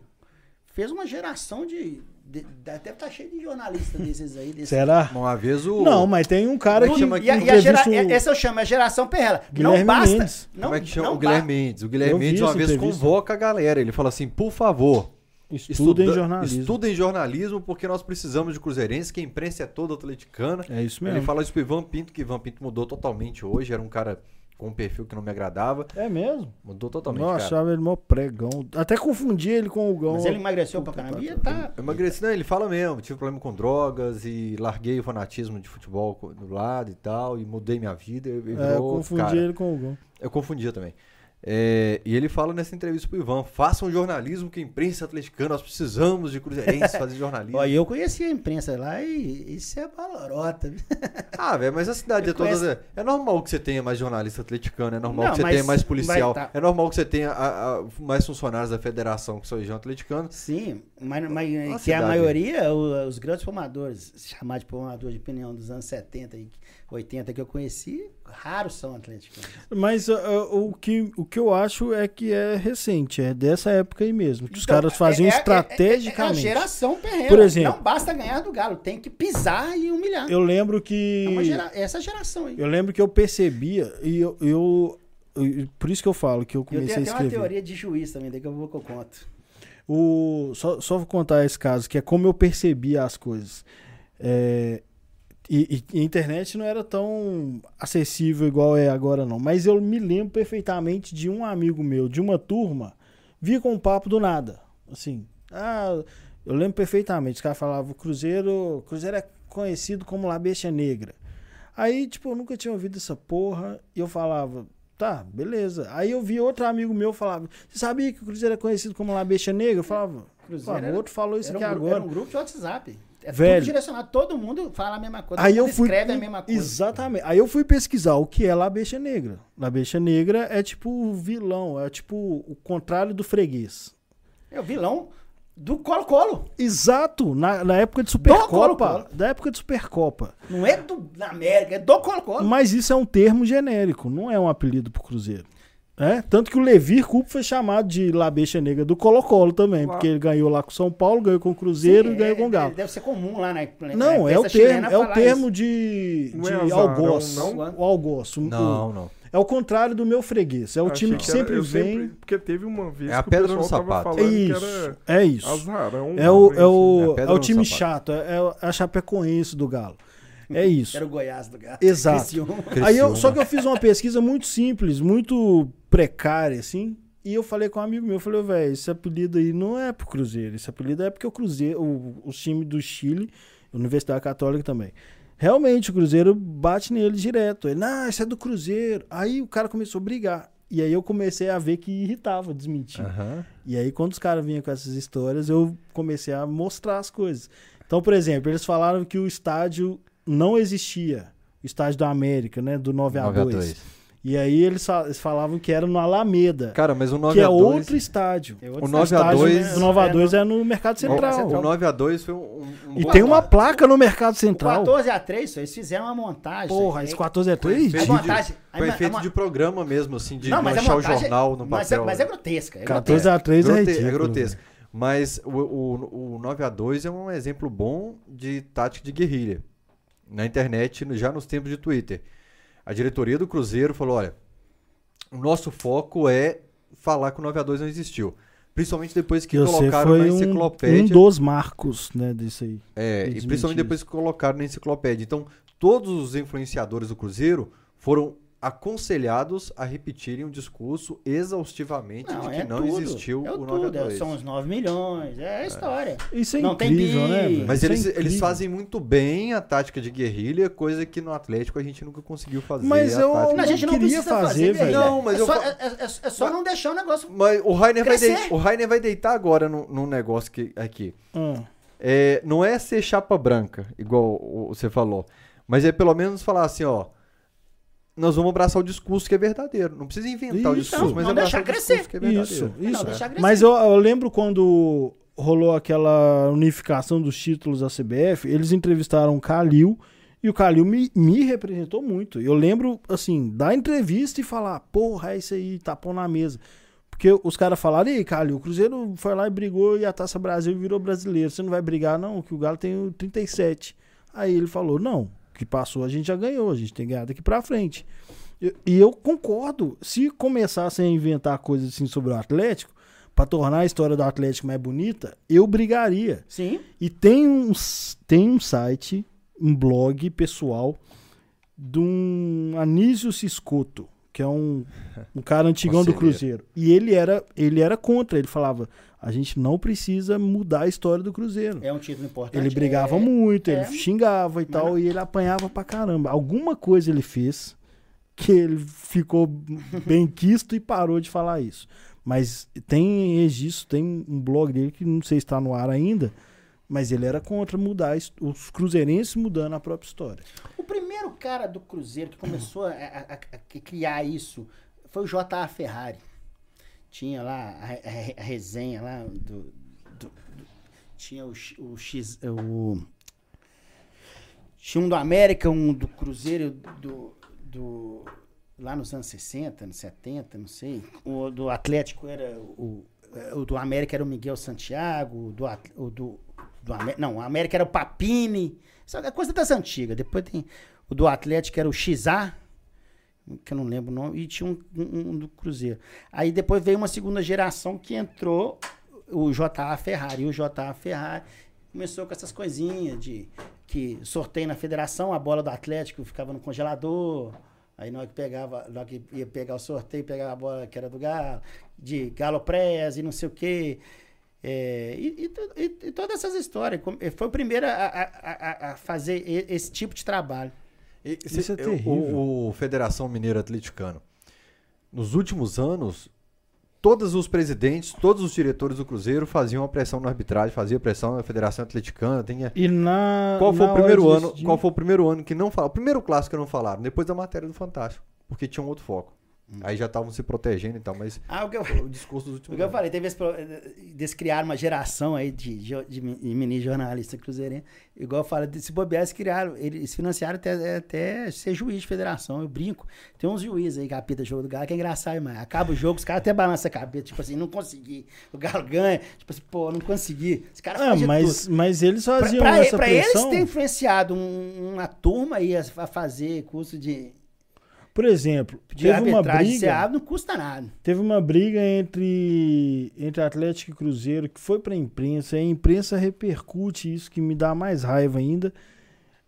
Fez uma geração de. De- deve estar cheio de jornalistas desses aí. Desses, Será? Uma vez o. Não, mas tem um cara que. chama e, a, e a gera, o- essa eu chamo, é a geração Perrela. Guilherme não basta. Mendes. Não, Como é que chama? o Guilherme ba- Mendes. O Guilherme Mendes uma vez entrevista. convoca a galera. Ele fala assim: por favor, Estuda em estuda- jornalismo. Estudem jornalismo porque nós precisamos de cruzeirense, que a imprensa é toda atleticana. É isso mesmo. Ele fala isso pro Ivan Pinto, que Ivan Pinto mudou totalmente hoje. Era um cara com um perfil que não me agradava. É mesmo? Mudou totalmente, Nossa, cara. achava ele mó pregão. Até confundi ele com o Gão. Mas ele emagreceu pra caramba. E tá. Eu emagreci, não, ele fala mesmo, tive problema com drogas e larguei o fanatismo de futebol do lado e tal, e mudei minha vida. E É, eu virou, confundi cara, ele com o Gão. Eu confundia também. É, e ele fala nessa entrevista pro Ivan: façam jornalismo que a imprensa atleticana, nós precisamos de cruzeirenses fazer jornalismo. Ó, eu conheci a imprensa lá e isso é balorota. Ah, velho, mas a cidade Eu é toda. conheço- É normal que você tenha mais jornalista atleticano, é normal Não, que você tenha mais policial, tá- é normal que você tenha a- a- mais funcionários da federação que são região atleticana. Sim, mas, mas que a cidade. maioria, os grandes formadores, chamar de formador de opinião dos anos 70 e 80 que eu conheci, raros são atléticos. Mas uh, o, que, o que eu acho é que é recente, é dessa época aí mesmo. Que os Então, caras faziam é- é- É, estrategicamente. a geração Perreira. Por exemplo- Não basta ganhar do Galo, tem que pisar e humilhar. Eu lembro que. É uma gera- essa geração aí. Eu lembro que eu percebia, e eu, eu- eu- Por isso que eu falo que eu Eu comecei tenho a até uma escrever. teoria de juiz também, daqui a pouco eu conto. O, só, só vou contar esse caso, que é como eu percebia as coisas. É, e, e a internet não era tão acessível igual é agora, não. Mas eu me lembro perfeitamente de um amigo meu, de uma turma, via com um papo do nada. Assim, ah, Eu lembro perfeitamente. Os caras falavam, o Cruzeiro, Cruzeiro é conhecido como La Negra. Aí, tipo, eu nunca tinha ouvido essa porra. E eu falava, tá, beleza. Aí eu vi outro amigo meu falava, você sabia que o Cruzeiro é conhecido como La Negra? Eu falava, Cruzeiro pô, era- o outro falou isso aqui um, agora. era um grupo de WhatsApp. É Velho. tudo direcionado. Todo mundo fala a mesma coisa. Aí eu fui. escreve a mesma coisa. Exatamente. Aí eu fui pesquisar o que é La Besta Negra. La Besta Negra é tipo o vilão, é tipo o contrário do freguês. É o vilão do Colo-Colo. Exato, na, na época de Supercopa. Da época de Supercopa. Não é do da América, é do Colo-Colo. Mas isso é um termo genérico, não é um apelido pro Cruzeiro. É? Tanto que o Levir Cupo foi chamado de La Besta Negra do Colo-Colo também, Claro. porque ele ganhou lá com São Paulo, ganhou com o Cruzeiro Sim, e ganhou é- com o Galo. Deve ser comum lá na. na Não, é o termo, é o termo de, Não de é algoz. não? O algoz. o- Não, não. É o contrário do meu freguês. É o Achei time que que era- sempre vem. Porque teve uma vez É a pedra o no sapato. É isso. É isso. azarão. É o, né, é o, É a pedra é o time sapato. chato, é, é a Chapecoense do Galo. É isso. Era o Goiás do Gato. Exato. Criciúma. Aí eu, só que eu fiz uma pesquisa muito simples, muito precária, assim. E eu falei com um amigo meu, eu falei, "Ô, velho, esse apelido aí não é pro Cruzeiro. Esse apelido é porque o Cruzeiro, o, o time do Chile, Universidade Católica também. Realmente, o Cruzeiro bate nele direto. Ele, não, isso é do Cruzeiro. Aí o cara começou a brigar. E aí eu comecei a ver que irritava, desmentir. Aham. E aí, quando os caras vinham com essas histórias, eu comecei a mostrar as coisas. Então, por exemplo, eles falaram que o estádio não existia. O estádio da América, né? Do 9 a 9 a 2. 2. E aí eles, fa- eles falavam que era no Alameda, Cara, mas o 9 que é a 2 outro estádio. É O outro 9 a estádio 2 do 9 a 2 é no Mercado O, Central. o 9 a 2 foi um, um E tem uma placa no Mercado O Central. 14 a 3, eles fizeram uma montagem. Porra, esse 14 é Foi 3? efeito, A montagem- a foi a efeito de programa mesmo, assim, de Não, a manchar o jornal no mas é, papel. mas é grotesca. É 14 a 3 é ridículo. é grotesco. Mas o, o, o 9 a 2 é um exemplo bom de tática de guerrilha. Na internet, já nos tempos de Twitter. A diretoria do Cruzeiro falou: olha, o nosso foco é falar que o 9 a 2 não existiu. Principalmente depois que você colocaram na foi um, um enciclopédia. dos marcos, né, disso aí. É, e principalmente depois que colocaram na enciclopédia. Então, todos os influenciadores do Cruzeiro foram aconselhados a repetirem o discurso exaustivamente de que não tudo, existiu é o 9 tudo, a é- 2. São os 9 milhões, é a história. Isso é Não tem incrível, bi. né? Mas Isso é eles, eles fazem muito bem a tática de guerrilha, coisa que no Atlético a gente nunca conseguiu fazer. Mas a eu- tática Não, a gente não queria precisa fazer, fazer, velho. Não, mas é eu só, fa- é, é- é só não deixar o negócio. Mas o Rainer, vai, o Rainer vai deitar agora num num negócio que, aqui. Hum. É, não é ser chapa branca, igual o- você falou. Mas é pelo menos falar assim, ó. Nós vamos abraçar o discurso que é verdadeiro. Não precisa inventar o Isso. discurso, mas Não abraçar deixar o discurso crescer. que é verdadeiro. Isso, isso. crescer. Mas eu, eu lembro quando rolou aquela unificação dos títulos da CBF, eles entrevistaram o Calil e o Calil me, me representou muito. Eu lembro, assim, da entrevista e falar, porra, é isso aí, tapão na mesa. Porque os caras falaram, e aí, Calil, o Cruzeiro foi lá e brigou e a Taça Brasil virou brasileiro. Você não vai brigar, não, que o Galo tem o 37. Aí ele falou, não, o que passou a gente já ganhou, a gente tem que ganhar daqui pra frente. E- E eu concordo. Se começassem a inventar coisas assim sobre o Atlético, pra tornar a história do Atlético mais bonita, eu brigaria. Sim. E tem um, tem um site, um blog pessoal de um Anísio Ciscoto, que é um, um cara antigão do. Cruzeiro. E ele era, ele era contra, ele falava, a gente não precisa mudar a história do Cruzeiro. É um título importante. Ele brigava é, muito, é. ele xingava e tal, e ele apanhava pra caramba. Alguma coisa ele fez que ele ficou bem quisto e parou de falar isso. Mas tem registro, tem um blog dele que não sei se está no ar ainda, mas ele era contra mudar os cruzeirenses mudando a própria história. O primeiro cara do Cruzeiro que começou a, a- a- a criar isso foi o J.A. Ferrari. Tinha lá a, a- a resenha lá do. do- do- tinha o, o X. O, tinha um do América, um do Cruzeiro do. do lá nos anos 60, nos 70, não sei. O do Atlético era o. O do América era o Miguel Santiago, o do, o do, não, o América era o Papini. Isso é coisa das antigas. Depois tem o do Atlético era o XA, que eu não lembro o nome, e tinha um, um- um do Cruzeiro. Aí depois veio uma segunda geração que entrou o JA Ferrari. E o JA Ferrari começou com essas coisinhas de que sorteio na federação, a bola do Atlético ficava no congelador. Aí na hora que pegava, na que ia pegar o sorteio, pegava a bola que era do Galo, de Galo Press e não sei o quê. É, e, e e- todas essas histórias. Foi o primeiro a, a- a- a fazer esse tipo de trabalho. E- Isso se- é terrível. O, o Federação Mineira Atleticano, nos últimos anos, todos os presidentes, todos os diretores do Cruzeiro faziam a pressão na arbitragem, faziam pressão na Federação Atleticana. Tinha... E na. Qual foi na o primeiro de ano? decidir- Qual foi o primeiro ano que não falaram? O primeiro clássico que não falaram, depois da matéria do Fantástico, porque tinha um outro foco. Aí já estavam se protegendo e tal, mas Ah, o que eu, o discurso dos o últimos que eu anos. falei, teve esse, eles criaram uma geração aí de, de, de mini jornalista cruzeirense. Igual eu falo, se bobear, eles criaram, eles financiaram até, até ser juiz de federação. Eu brinco. Tem uns juízes aí que apita jogo do Galo que é engraçado, mas acaba o jogo, os caras até balançam a cabeça, tipo assim, não consegui. O Galo ganha, tipo assim, pô, não consegui. Os caras Ah, tudo. mas, mas eles Pra, faziam pra- essa pra eles pressão. ter influenciado um- uma turma aí a, a fazer curso de, Por exemplo, de teve uma briga. você abre, não custa nada. Teve uma briga entre, entre Atlético e Cruzeiro que foi para a imprensa, e a imprensa repercute isso que me dá mais raiva ainda.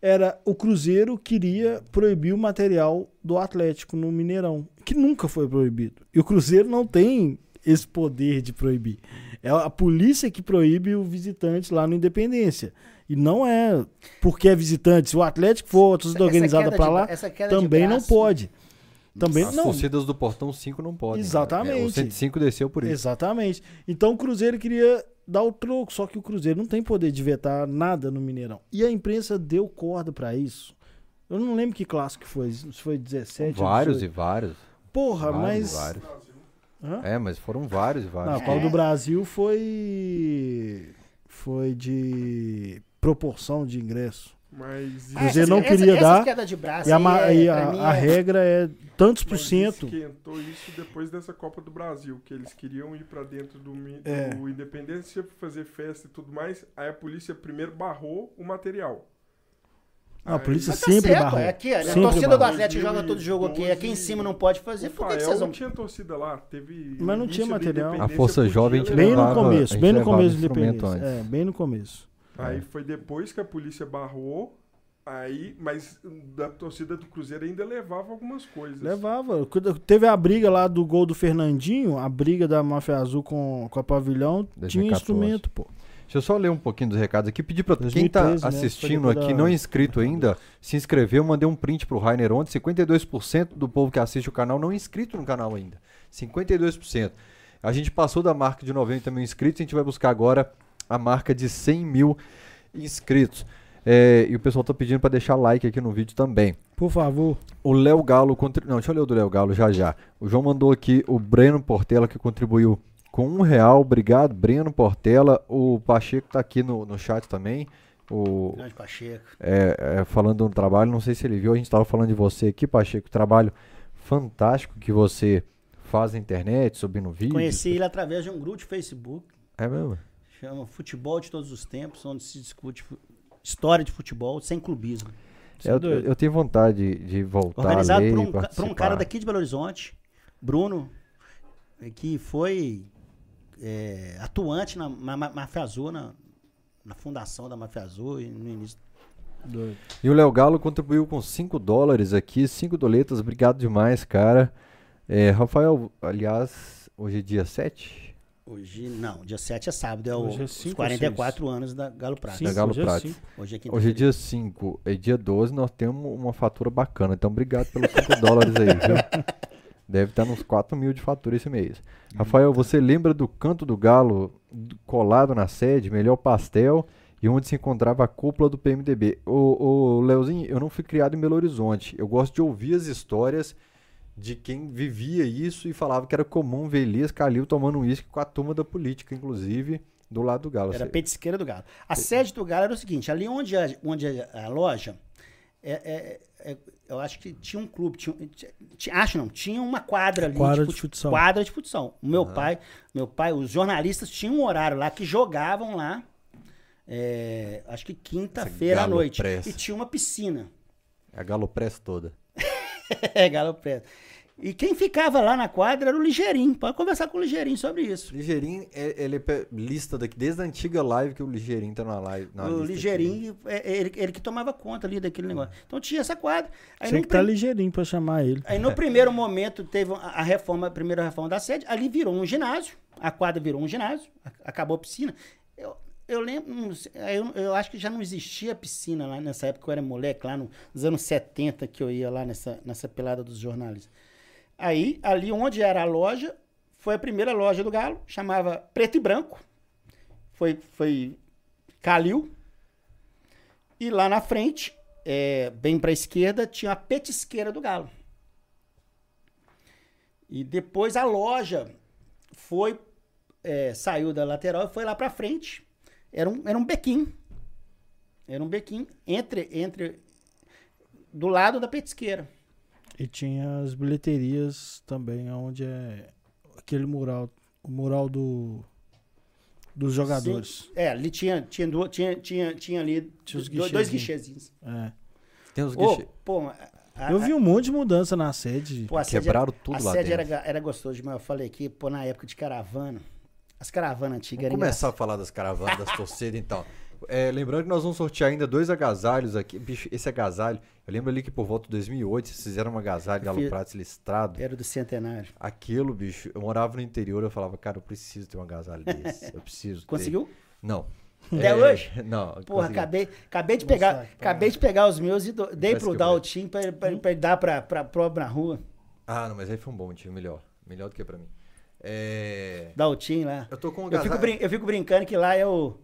Era o Cruzeiro queria proibir o material do Atlético no Mineirão, que nunca foi proibido. E o Cruzeiro não tem esse poder de proibir. É a polícia que proíbe o visitante lá no Independência. E não é porque é visitante. Se o Atlético for a torcida organizada para lá, de também não braço- pode. Também As não. torcidas do Portão 5 não podem. né? Exatamente. É, o 105 desceu por isso. Exatamente. Então o Cruzeiro queria dar o troco, só que o Cruzeiro não tem poder de vetar nada no Mineirão. E a imprensa deu corda pra isso. Eu não lembro que clássico foi, se foi 17 ou vários e 18. vários. Porra, vários, mas vários. Hã? É, mas foram vários e vários. Não, a Copa do Brasil foi foi de proporção de ingresso. Mas Ah, Cruzeiro não essa- queria essa dar, queda de braço E a, é, e a- a é- regra é tantos por Mas cento. esquentou isso depois dessa Copa do Brasil, que eles queriam ir pra dentro do, É. do Independência fazer festa e tudo mais. Aí a polícia primeiro barrou o material. Ah, a polícia tá sempre certo, barrou. é aqui, a Sempre torcida do barrou. Atlético joga todo jogo aqui, aqui em cima não pode fazer. Por que, vocês vão. tinha torcida lá, teve. Mas não tinha material. A Força Jovem Bem no começo, bem no começo do Independência. É, bem no começo. Aí foi depois que a polícia barrou. Aí, mas da torcida do Cruzeiro ainda levava algumas coisas. Levava. Teve a briga lá do gol do Fernandinho, a briga da Máfia Azul com, com a Pavilhão, tinha 2014. instrumento, pô. Deixa eu só ler um pouquinho dos recados aqui. Pedir pra quem 2013, tá né? assistindo depois aqui, não é inscrito ainda, se inscreveu. Mandei um print pro Rainer ontem. 52% do povo que assiste o canal não é inscrito no canal ainda. 52%. A gente passou da marca de 90 mil inscritos. A gente vai buscar agora a marca de 100 mil inscritos. É, e o pessoal tá pedindo pra deixar like aqui no vídeo também. Por favor. O Léo Galo. Contri... Não, deixa eu ler o do Léo Galo já já. O João mandou aqui o Breno Portela que contribuiu com um real. Obrigado, Breno Portela. O Pacheco tá aqui no, no chat também. O, Grande Pacheco. é, é, falando do trabalho, não sei se ele viu, a gente tava falando de você aqui, Pacheco. Trabalho fantástico que você faz na internet, subindo vídeo. Conheci ele através de um grupo de Facebook, É mesmo? Chama Futebol de Todos os Tempos, onde se discute história de futebol sem clubismo. Você é Eu, eu, tenho vontade de, de voltar Organizado a ler por um, por um cara daqui de Belo Horizonte, Bruno, que foi eh, atuante na, na, na Máfia Azul, na, na fundação da Máfia Azul e no início. Doido. E o Léo Galo contribuiu com 5 dólares aqui, 5 doletas, obrigado demais, cara. É, Rafael, aliás, hoje é dia 7 Hoje, não, dia 7 é sábado, é o- é os cinco ou 44 anos da Galo Prata. Cinco, Galo hoje é Prata. Hoje é Hoje é dia 5, é dia 12, nós temos uma fatura bacana, então obrigado pelos 5 dólares aí, viu? Deve estar nos 4 mil de fatura esse mês. Rafael, você lembra do Canto do Galo do- colado na sede, melhor pastel e onde se encontrava a cúpula do PMDB? Ô, ô Leozinho, eu não fui criado em Belo Horizonte. Eu gosto de ouvir as histórias de quem vivia isso e falava que era comum ver Elias Calil tomando um uísque com a turma da política, inclusive, do lado do Galo. Era Você- petisqueira do Galo. A sede do Galo era o seguinte, ali onde a, onde a, a loja, é- é- é- eu acho que tinha um clube, tinha, tinha- acho não, tinha uma quadra ali. Quadra tipo, de futsal. Quadra de futsal. O meu pai, meu pai, os jornalistas tinham um horário lá que jogavam lá, é, acho que quinta-feira à Galo noite. Press. E tinha uma piscina. A Galo Press toda. É, Galo Preto. E quem ficava lá na quadra era o Ligeirinho. Pode conversar com o Ligeirinho sobre isso. Ligeirinho, é- ele é lista daqui, desde a antiga live que o Ligeirinho tá na live. na o. Ligeirinho, é, é ele, ele que tomava conta ali daquele negócio. Então tinha essa quadra. Aí Tinha que estar prim- ligeirinho pra chamar ele. aí no primeiro momento teve a reforma, a primeira reforma da sede, ali virou um ginásio, a quadra virou um ginásio, acabou a piscina. Eu, eu lembro, eu, eu acho que já não existia piscina lá nessa época, eu era moleque, lá no- nos anos 70 que eu ia lá nessa, nessa pelada dos jornalistas. Aí, ali onde era a loja, foi a primeira loja do Galo, chamava Preto e Branco. Foi, foi Calil. E lá na frente, é, bem para a esquerda, tinha a petisqueira do Galo. E depois a loja foi, é, saiu da lateral e foi lá para frente. Era um, era um bequim. Era um bequim entre, entre do lado da petisqueira. E tinha as bilheterias também, onde é aquele mural, o mural do dos jogadores. Sim. É, ali tinha, tinha, duas- tinha, tinha, tinha ali Tinha os do- dois guichezinhos. É. Tem os Ô, guichê. pô, a- Eu vi um monte de mudança na sede. Pô, a sede Quebraram era, tudo a lá sede era, dentro. ga- era gostoso demais. Eu falei aqui, pô, na época de caravana. As caravanas antigas Vamos eram começar a falar das caravanas, das torcidas, então. É, lembrando que nós vamos sortear ainda dois agasalhos aqui. Bicho, esse agasalho, eu lembro ali que por volta de 2008, vocês fizeram um agasalho Galo fiz- Prates listrado. Era do centenário. Aquilo, bicho, eu morava no interior, eu falava, cara, eu preciso ter um agasalho desse. Eu preciso ter. Conseguiu? Não. Até É, hoje? Não. Porra, consegui. acabei, acabei de pegar, sair, acabei de pegar os meus e do- dei Parece pro Daltim pra, pra, pra ele dar pra, pra prova na rua. Ah, não, mas aí foi um bom tio, melhor. Melhor do que pra mim. É... Daltim lá. Eu tô com um Eu fico, brin- eu fico brincando que lá é o,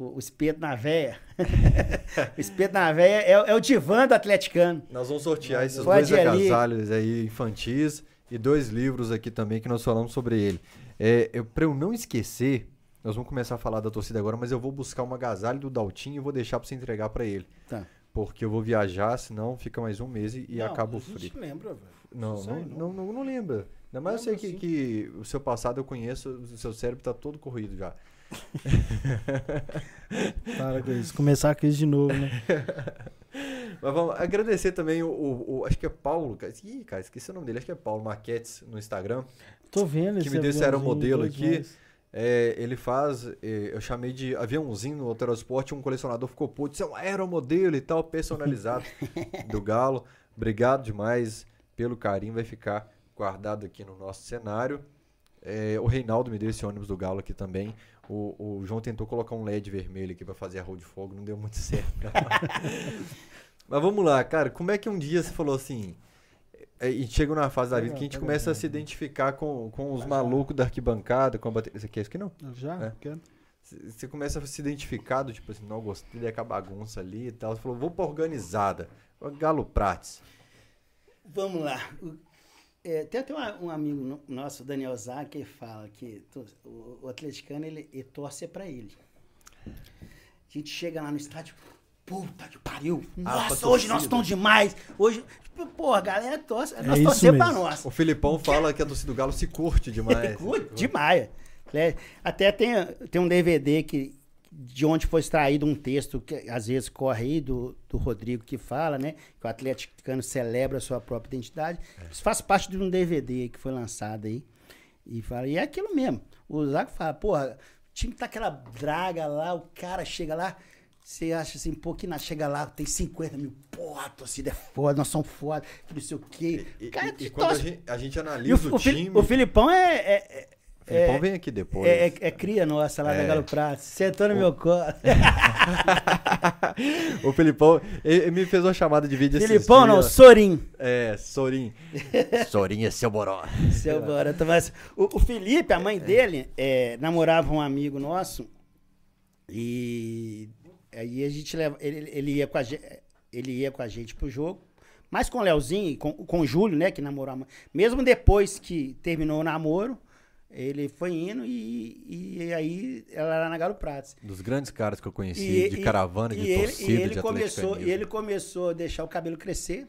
o, o espeto na véia. o espeto na véia é, é o divã do atleticano. Nós vamos sortear esses Pode dois agasalhos aí infantis e dois livros aqui também que nós falamos sobre ele. É, eu, pra eu não esquecer, nós vamos começar a falar da torcida agora, mas eu vou buscar um agasalho do Daltinho e vou deixar pra você entregar pra ele. Tá. Porque eu vou viajar, senão fica mais um mês e, Não, acaba o frio. lembra, velho. Não, não, não, não, não lembra. Ainda mais eu sei que, que o seu passado eu conheço, o seu cérebro tá todo corrido já. Para com isso. Começar a crise de novo, né? Mas vamos agradecer também o, o- o- acho que é Paulo, cara. Ih, cara, esqueci o nome dele, acho que é Paulo Marquetes no Instagram. Tô vendo Que me deu esse aeromodelo aqui. É, ele faz, é, eu chamei de aviãozinho no Alterosport, um colecionador ficou puto, isso é um aeromodelo e tal, personalizado do Galo. Obrigado demais pelo carinho, vai ficar guardado aqui no nosso cenário. É, o Reinaldo me deu esse ônibus do Galo aqui também. O, o João tentou colocar um LED vermelho aqui pra fazer a rua de fogo, não deu muito certo. Mas vamos lá, cara, como é que um dia você falou assim, é, e chega numa fase da vida que a gente começa a se identificar com, com os malucos da arquibancada, com a bateria. Você quer isso aqui não? Já? É. Quero. Você começa a se identificar, do tipo assim, não, gostei daquela bagunça ali e tal. Você falou, vou pra organizada. Galo Prates. Vamos lá. É, tem até uma- um amigo no- nosso, Daniel Zá, que fala que o, o atleticano, ele, ele torce é pra ele. A gente chega lá no estádio, puta que pariu. Nossa, pra hoje nós estamos demais. Hoje, tipo, porra, a galera torce. nós isso torcemos pra nós. O Filipão fala que a torcida do Galo se curte demais. Curte demais. né? Até tem, tem um DVD que, de onde foi extraído um texto que às vezes corre aí do, do Rodrigo que fala, né? Que o atleticano celebra a sua própria identidade. Isso faz parte de um DVD que foi lançado aí. E fala, e é aquilo mesmo. O Zaco fala, porra, o time tá aquela draga lá, o cara chega lá, você acha assim, pô, que na, chega lá, tem 50 mil, porra, a torcida é foda, nós somos foda, que não sei o quê. E, e- Cara, e te quando a gente, a gente E analisa o, o, o, time. o Filipão é- é- o Filipão é- vem aqui depois. é, é- é cria nossa lá da É. Galo Prato. Sentou no meu colo. o Filipão, ele, me fez uma chamada de vídeo Filipão não. Sorim. É, Sorim. Sorim é seu boró. Seu Barata. Mas o, o Felipe, a mãe dele, é, namorava um amigo nosso. E aí a gente leva. Ele, ele ia com a gente. Ele ia com a gente pro jogo. Mas com o Leozinho, com, com o Júlio, né, que namorou a mãe. Mesmo depois que terminou o namoro, ele foi indo e, e aí ela era na Galo Pratos. Dos grandes caras que eu conheci, E- de e- caravana, de ele, torcida, e ele de começou. E ele começou a deixar o cabelo crescer.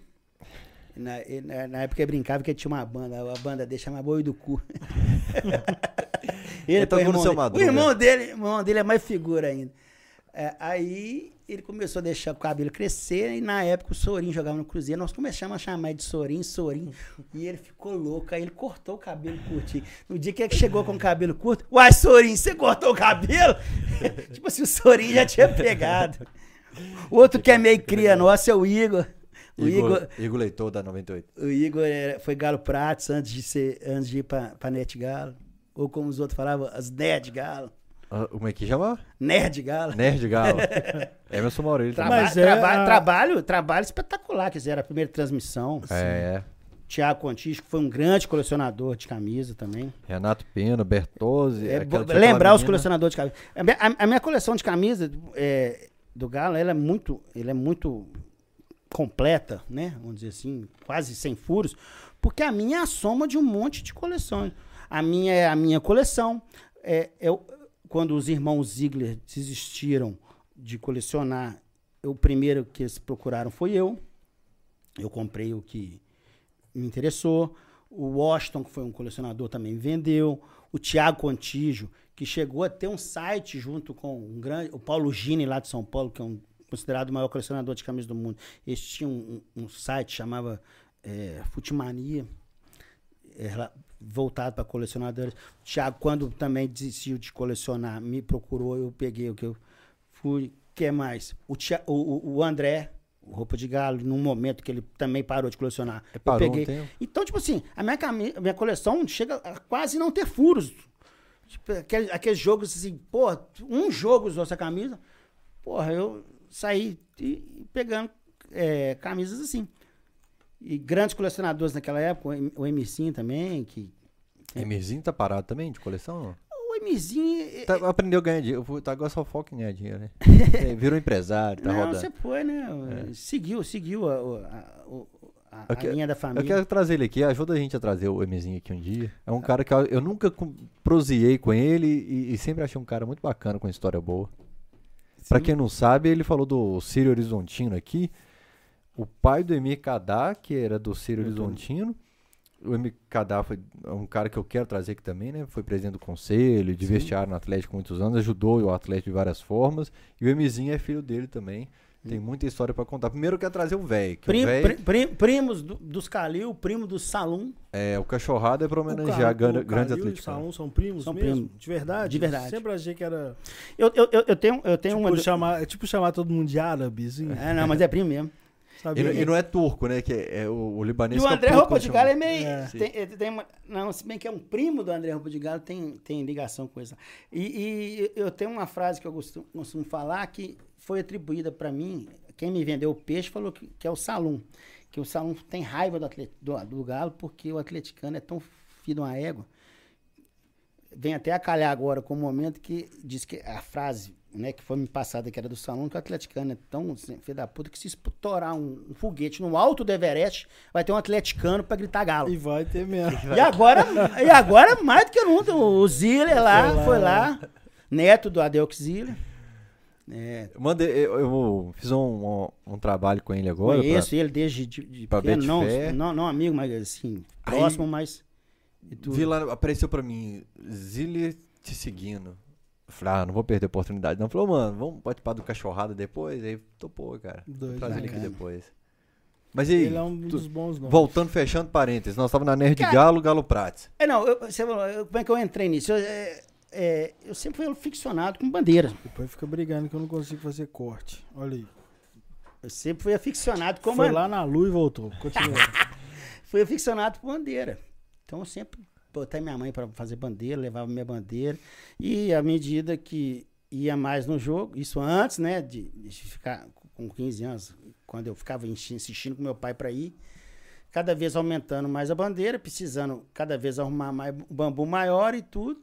Na, na, na época ele brincava que tinha uma banda, a banda dele chama Boi do Cu. Ele com o tocou no irmão seu dele. Madruga. O irmão dele, o irmão dele é mais figura ainda. É, aí ele começou a deixar o cabelo crescer e na época o Sorinho jogava no Cruzeiro. Nós começamos a chamar ele de Sorinho, Sorinho. E ele ficou louco. Aí ele cortou o cabelo curtinho. No dia que ele chegou com o cabelo curto, uai, Sorinho, você cortou o cabelo? tipo assim, o Sorinho já tinha pegado. O outro que é meio cria nosso é o Igor. O Igor, Igor, Igor Leitor da 98. o Igor era- foi Galo Pratos antes de, ser, antes de ir pra, Net Galo. Ou como os outros falavam, as Nerd Galo. Ah, Como é que chama? Nerd Galo. Nerd Galo. Emerson Maurílio também. Traba Mas é traba- a- trabalho, trabalho espetacular, que fizeram a primeira transmissão. É, Tiago Contis, que foi um grande colecionador de camisa também. Renato Pena, Bertozzi. É, lembrar os colecionadores de camisa. A minha, a- a minha coleção de camisa é, do Galo, ela é muito, ela é muito completa, né? Vamos dizer assim, quase sem furos, porque a minha é a soma de um monte de coleções. A minha é a minha coleção. É, eu, quando os irmãos Ziegler desistiram de colecionar, o primeiro que eles procuraram foi eu. Eu comprei o que me interessou. O Washington, que foi um colecionador, também vendeu. O Tiago Contígio, que chegou a ter um site junto com um grande, o Paulo Gini, lá de São Paulo, que é um considerado o maior colecionador de camisas do mundo. Eles tinham um, um site chamava é, Futimania, era voltado para colecionadores. O Thiago, quando também desistiu de colecionar, me procurou, eu peguei o que eu fui. O que mais? O, Thia- o, o- André, Roupa de Galo, num momento que ele também parou de colecionar. É, eu parou um peguei. tempo. Então, tipo assim, a minha, cami- minha coleção chega a quase não ter furos. Tipo, aqueles, aqueles jogos assim, pô, um jogo usou essa camisa, porra, eu saí e- e pegando é, camisas assim. E grandes colecionadores naquela época, o M- o Emerson também, que. Emirzinho tá parado também de coleção? O Emerson. é- Tá, aprendeu a ganhar dinheiro. Tá agora só foca em ganhar dinheiro, né? É, virou empresário, tá não, rodando. você foi, né? Seguiu, seguiu a, a- a- Eu a linha da Eu família. quero trazer ele aqui, ajuda a gente a trazer o Emerzinho aqui um dia. É um cara que eu, eu nunca proseei com ele e, e sempre achei um cara muito bacana, com história boa. Pra quem não sabe, ele falou do Círio Horizontino aqui. O pai do Emir Kadá, que era do Círio Horizontino. O Emir Kadá foi um cara que eu quero trazer aqui também, né? Foi presidente do conselho, de vestiário no Atlético há muitos anos, ajudou o Atlético de várias formas. E o Emirzinho é filho dele também. Tem muita história pra contar. Primeiro eu quero trazer o velho. Prim- véio- pri- pri- primos do- dos Calil, primo do Salum. É, o cachorrado é pra O homenagear Ca- gran- o grandes Calil e o. Salom são primos São mesmo? primos. De verdade? De verdade. Sempre achei que era Eu, eu, eu, eu tenho, eu tenho tipo, uma. chamar, é tipo chamar todo mundo de árabe, assim. É, não, mas é primo mesmo. E, Sabia? e não é turco, né? Que é, é o, o E libanês. o que é André Roupa de. Galo é meio. É. tem- ele tem uma- não, se bem que é um primo do André Roupa de Galo, tem, tem ligação com isso. E, e eu tenho uma frase que eu costumo, costumo falar que foi atribuída para mim. Quem me vendeu o peixe falou que, que é o Salum. Que o Salum tem raiva do, atlet, do, do Galo porque o atleticano é tão filho de uma égua. Vem até a calhar agora com o momento que diz que a frase né, que foi me passada que era do Salão, que o atleticano é tão assim, filho da puta que se estourar um, um foguete no alto do Everest, vai ter um atleticano pra gritar galo. E vai ter mesmo. E agora, e agora mais do que nunca, o Ziller lá, Foi lá, foi lá, neto do Adelx Ziller. É, Eu mandei, eu, eu fiz um, um, um trabalho com ele agora. pra- conheço ele desde de, de pra pequeno, não, não, não amigo, mas assim, Aí- próximo, mas... e tudo. Vi lá, apareceu pra mim, Zile te seguindo. Eu falei, ah, não vou perder a oportunidade. Não, falou, mano, vamos participar do cachorrada depois? Aí topou, cara. Doido, trazer ele aqui bacana. depois. Mas e aí, Ele é um dos bons nomes. voltando, fechando parênteses, nós estávamos na Nerd Cara- Galo, Galo Prates. É, não, eu, você falou, eu- como é que eu entrei nisso? Eu, é, é, eu sempre fui ficcionado com bandeira. Depois fica brigando que eu não consigo fazer corte. Olha aí. Eu sempre fui aficionado com Foi ban- lá na lua e voltou. Continua. fui aficionado por bandeira. Então eu sempre botei minha mãe para fazer bandeira, levava minha bandeira. E à medida que ia mais no jogo, isso antes, né, de, de ficar com 15 anos, quando eu ficava insi- insistindo com meu pai para ir, cada vez aumentando mais a bandeira, precisando cada vez arrumar mais bambu maior e tudo.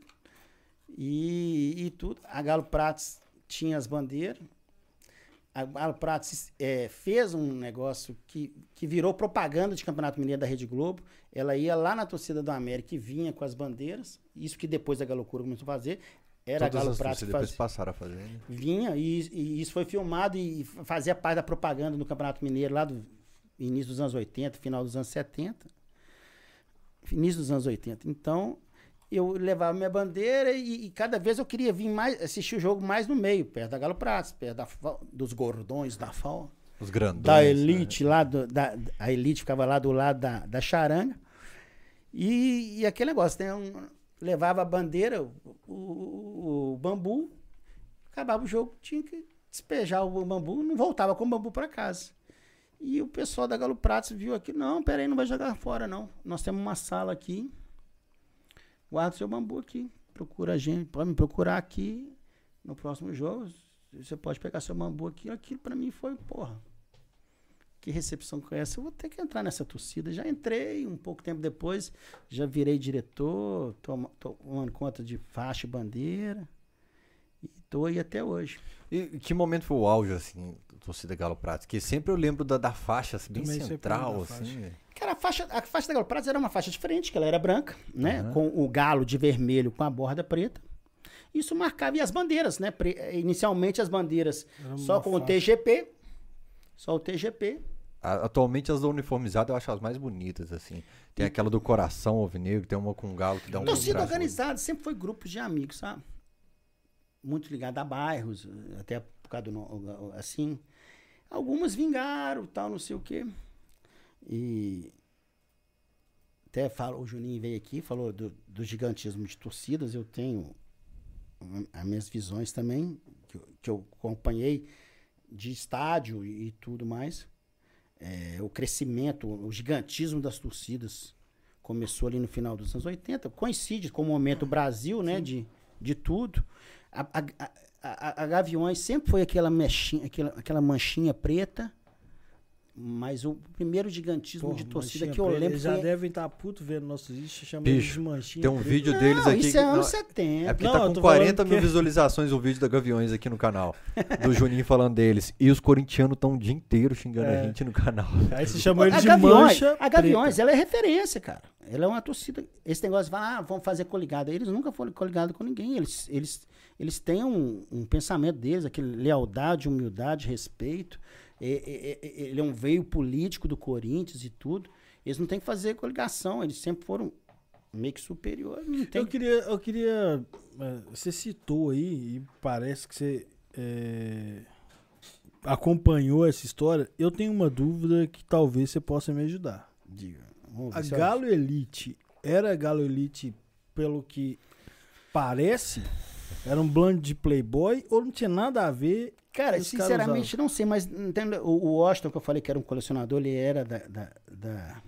E, e tudo. A Galo Pratos tinha as bandeiras. A Galo Pratos eh, fez um negócio que, que virou propaganda de Campeonato Mineiro da Rede Globo. Ela ia lá na torcida do América e vinha com as bandeiras. Isso que depois a Galocura começou a fazer. Era a Todas Galo as Pratos que fazia passaram a fazer. né? vinha e, e isso foi filmado e fazia parte da propaganda no Campeonato Mineiro lá do início dos anos 80, final dos anos 70. Início dos anos 80. Então, eu levava minha bandeira e, e cada vez eu queria vir mais, assistir o jogo mais no meio, perto da Galo Pratos, perto da dos gordões da FAO, Os grandões. da né? Elite, lá do, da, a Elite ficava lá do lado da, da charanga. E, e aquele negócio, né? Um, levava a bandeira, o, o- o bambu, acabava o jogo, tinha que despejar o bambu, não voltava com o bambu para casa. E o pessoal da Galo Pratos viu aqui, não, peraí, não vai jogar fora, não. Nós temos uma sala aqui, guarda o seu bambu aqui, procura a gente, pode me procurar aqui no próximo jogo, você pode pegar seu bambu aqui. Aquilo para mim foi, porra, que recepção com essa? Eu vou ter que entrar nessa torcida. Já entrei, um pouco tempo depois, já virei diretor, toma- tomando conta de faixa e bandeira. E tô aí até hoje. E que momento foi o auge, assim, da torcida Galo Pratos? Que sempre eu lembro da, da faixa, assim, bem central, lembro da assim. velho. Cara, a faixa, a faixa da Galo Pratos era uma faixa diferente, que ela era branca, né? Aham. Com o galo de vermelho com a borda preta. Isso marcava, e as bandeiras, né? Pre- Inicialmente as bandeiras Era só com o faixa. TGP, só o TGP. Atualmente as da uniformizada eu acho as mais bonitas, assim. Tem aquela do coração alvinegro, tem uma com galo que dá um Torcida organizada sempre foi grupos de amigos, sabe? Muito ligado a bairros, até por causa do. no- Assim. Algumas vingaram, tal, não sei o quê. E. Até falo, o Juninho veio aqui, falou do, do gigantismo de torcidas. Eu tenho as minhas visões também, que, eu- que eu acompanhei de estádio e, e tudo mais. É, o crescimento, o gigantismo das torcidas começou ali no final dos anos 80, coincide com o momento Brasil, né, de, de tudo. A, a, a, a- Gaviões sempre foi aquela, mechinha, aquela, aquela manchinha preta, mas o primeiro gigantismo Porra, de torcida manchinha que eu lembro Eles já foi... devem estar puto vendo nossos vídeos, chamando eles Bicho, de manchinha. Tem um preta. vídeo deles Não, aqui. isso que- é anos é 70. porque Não, tá com tô 40 falando mil que- visualizações o vídeo da Gaviões aqui no canal. Do Juninho falando deles. E os corintianos estão o dia inteiro xingando a É. gente no canal. Aí você chamou eles a de Gaviões, mancha a Gaviões, preta. ela é referência, cara. Ela é uma torcida. Esse negócio de falar, ah, vamos fazer coligada. Eles nunca foram coligados com ninguém. Eles, eles, eles têm um, um pensamento deles, aquele lealdade, humildade, respeito. É, é, é, ele é um veio político do Corinthians e tudo. Eles não têm que fazer coligação. Eles sempre foram meio que tem Eu queria, eu queria. eh, Você citou aí, e parece que você eh, acompanhou essa história. Eu tenho uma dúvida que talvez você possa me ajudar. Diga, A Galo Elite era Galo Elite pelo que parece? Era um blend de Playboy ou não tinha nada a ver? Cara, sinceramente, não sei, mas entende, o, o Washington, que eu falei que era um colecionador, ele era da, da, da,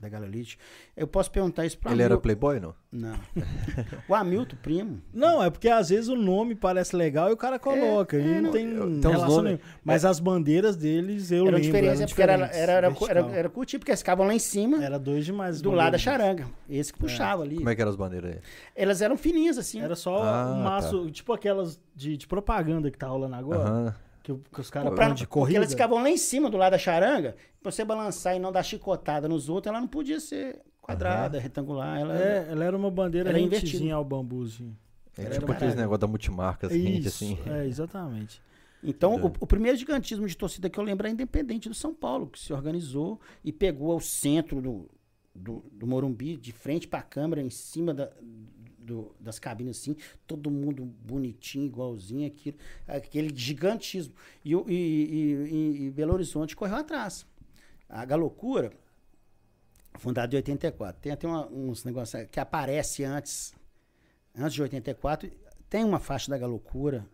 da Galolite. Eu posso perguntar isso pra Ele era Hamil- playboy, não? Não. o Hamilton, primo. Não, é porque às vezes o nome parece legal e o cara coloca. É, e é, não não- tem uns relação nomes- nenhuma. Mas as bandeiras deles eu era lembro. diferença, eram porque era, era, era, era, era curtinho, porque eles ficavam lá em cima, Era dois demais. do lado da charanga. Esse que puxava ali. Como é que eram as bandeiras aí? Elas eram fininhas, assim. Era só Ah, um maço, tipo aquelas de, de propaganda que tá rolando agora. Aham. Que, que os caras Pra- de porque corrida. elas ficavam lá em cima, do lado da charanga. Pra você balançar e não dar chicotada nos outros, ela não podia ser quadrada, retangular. Ela É, ela era uma bandeira Era rentezinha invertida. ao bambuzinho. É Era tipo aqueles negócios da multimarcas, rente, Isso, assim. é, exatamente. Então, o, o primeiro gigantismo de torcida que eu lembro é Independente do São Paulo, que se organizou e pegou o centro do, do, do Morumbi, de frente para a câmera, em cima da, do- das cabines, assim, todo mundo bonitinho, igualzinho, aquilo, aquele gigantismo. E, e- e- e Belo Horizonte correu atrás. A Galocura, fundada em 84, tem até uma- uns negócios que aparece antes, antes de 84, tem uma faixa da Galocura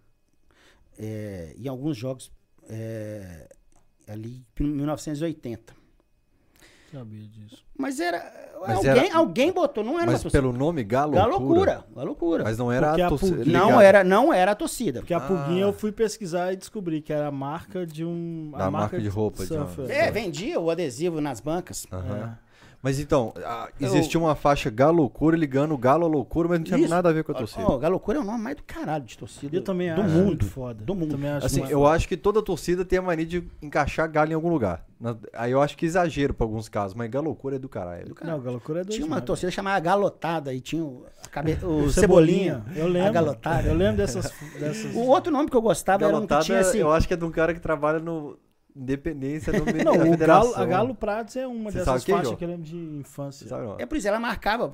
é, em alguns jogos é, ali em 1980. Sabia disso. Mas era. Mas alguém, era- alguém botou, não era Mas uma pelo nome Galo Galocura. Galocura. Mas não era Porque a a torcida. Não era, não era a torcida. Porque a Ah. Puguinha eu fui pesquisar e descobri que era a marca de um. a Da marca de roupa, de uma- surf, É, vendia o adesivo nas bancas. Aham. É. Mas então, a- existia uma faixa Galocura ligando o Galo à loucura, mas não tinha Isso. nada a ver com a torcida. Ó, Galocura é o nome mais do caralho de torcida. Eu também do acho mundo. muito foda. Do mundo. Também acho Assim, eu foda. acho que toda torcida tem a mania de encaixar galo em algum lugar. Na- Aí eu acho que exagero pra alguns casos, mas galocura é do caralho. Do caralho. Não, Galocura é dois Tinha uma demais. torcida chamada Galotada e tinha o, cabe... o, O Cebolinha. Eu lembro. A Galotada. Eu lembro dessas. dessas... O outro nome que eu gostava era um que Galotada, tinha assim. eu acho que é de um cara que trabalha no, Independência do meio Não, da o. Galo, a Galo Prates é uma Você dessas que, faixas Jô? que eu lembro de infância. É por isso, ela marcava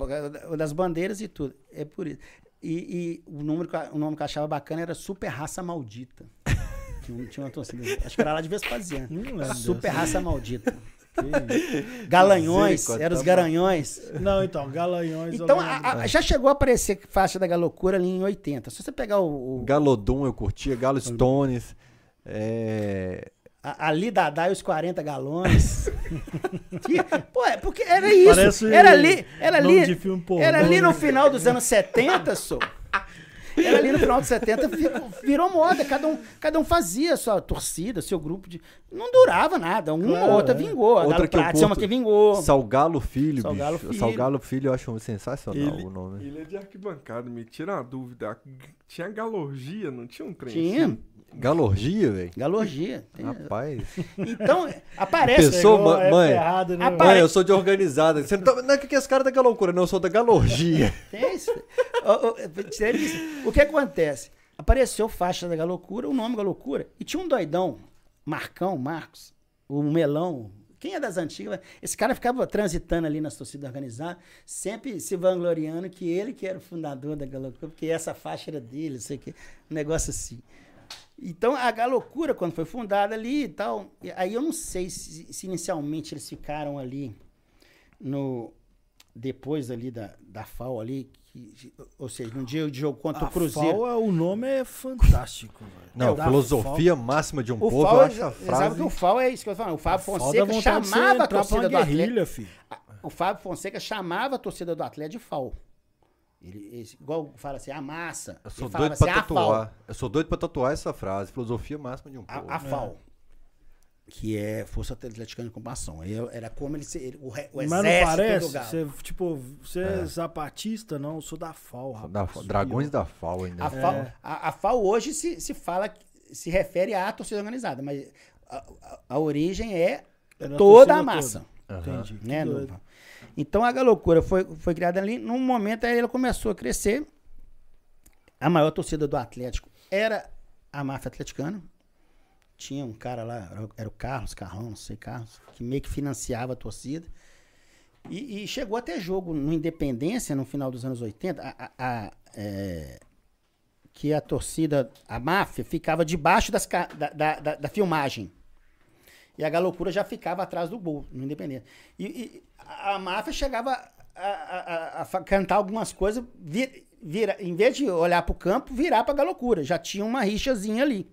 das bandeiras e tudo. É por isso. E, e o, número, o nome que eu achava bacana era Super Raça Maldita. Tinha, um- tinha uma torcida. Acho que era lá de Vespasiano. Super. Raça Maldita. Galanhões, eram os tá garanhões. Não, então, Galanhões. Então, a- a- já chegou a aparecer faixa da Galocura ali em 80. Se você pegar o, o, Galodon eu curtia, Galo Stones. É... a, ali Dadá e os 40 galões. Que- Pô, é porque era isso. Parece era ali, era ali, de filme pornô, era ali no né? final dos anos 70, só. Era ali no final dos 70, ficou- virou moda. Cada um, cada um fazia sua torcida, seu grupo de. Não durava nada. Uma Claro, ou outra é. vingou. A Outra Galo que é uma que vingou. Salgalo Filho, Salgalo bicho. Filho. Salgalo Filho eu acho sensacional Ele, o nome. ele é de arquibancada, me tira uma dúvida. Tinha galorgia, não tinha um trem? Tinha. assim? Galorgia, velho? Galorgia. Tem- Rapaz. Então, aparece. Pessoa- a mãe. época errada, né? Mãe, eu sou de organizada. Você não, tá... não é que esse cara da loucura, não, eu sou da galorgia. Tem isso. Ô, ô, ele- o que acontece? Apareceu faixa da Galocura, o nome Galocura, e tinha um doidão, Marcão, Marcos, o Melão. Quem é das antigas? Esse cara ficava transitando ali nas torcidas organizadas, sempre se vangloriando que ele que era o fundador da Galocura, porque essa faixa era dele, não sei o que, um negócio assim. Então, a Galocura, quando foi fundada ali e tal, aí eu não sei se, se inicialmente eles ficaram ali no depois ali da, da FAO ali, que- ou seja, no dia de jogo contra A o Cruzeiro. FAO é- o nome é fantástico, velho. Não, Da filosofia máxima de um O povo, FAO, eu acho a sabe frase... que o FAO é isso que eu tô falando. O Fábio FAO Fonseca chamava a torcida do Atlético. O Fábio Fonseca chamava a torcida do Atlético de FAO. Ele, esse- igual fala assim, a massa. Eu sou Ele doido pra assim, FAO. tatuar. Eu sou doido pra tatuar essa frase. Filosofia máxima de um povo. A, a FAO. Que é Força Atleticana de Combação. Aí Era como ele, se- ele o, re- o Mas não exército parece? do Galo. Você, tipo, você é zapatista? Não, eu sou da FAO, rapaz. Da- Dragões da FAO ainda. A FAO, a, a FAO hoje se, se fala, se refere à torcida organizada, mas a, a- a origem é Era toda a massa. Entendi. que Né, então a Galocura foi, foi criada ali. Num momento aí ela começou a crescer. A maior torcida do Atlético era a máfia atleticana. Tinha um cara lá, era o- Carlos, Carlão, não sei, Carlos, que meio que financiava a torcida. E, e chegou até jogo no Independência, no final dos anos 80, a- a- a, é, que a torcida, a máfia, ficava debaixo das, da, da, da- da filmagem. E a Galocura já ficava atrás do gol, no Independência. E, e a, máfia chegava a, a- a- a cantar algumas coisas, vir- vira, em vez de olhar para o campo, virar para a Galocura. Já tinha uma rixazinha ali.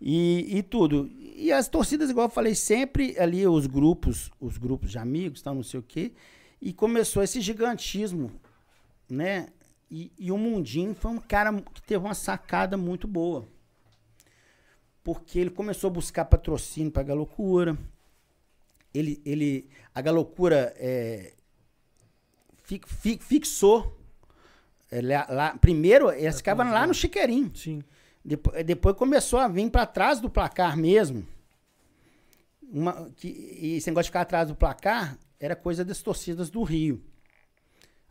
E, e tudo. E as torcidas, igual eu falei, sempre ali os grupos, os grupos de amigos, tal, não sei o quê. E começou esse gigantismo, né? E, e o Mundinho foi um cara que teve uma sacada muito boa. Porque ele começou a buscar patrocínio para a Galocura. Ele, ele, a Galocura é, fi- fi- fixou. é, lá, lá- primeiro, eles ficavam lá no Chiqueirinho. Sim. Depois, depois começou a vir para trás do placar mesmo. Uma, que, e esse negócio de ficar atrás do placar era coisa das torcidas do Rio.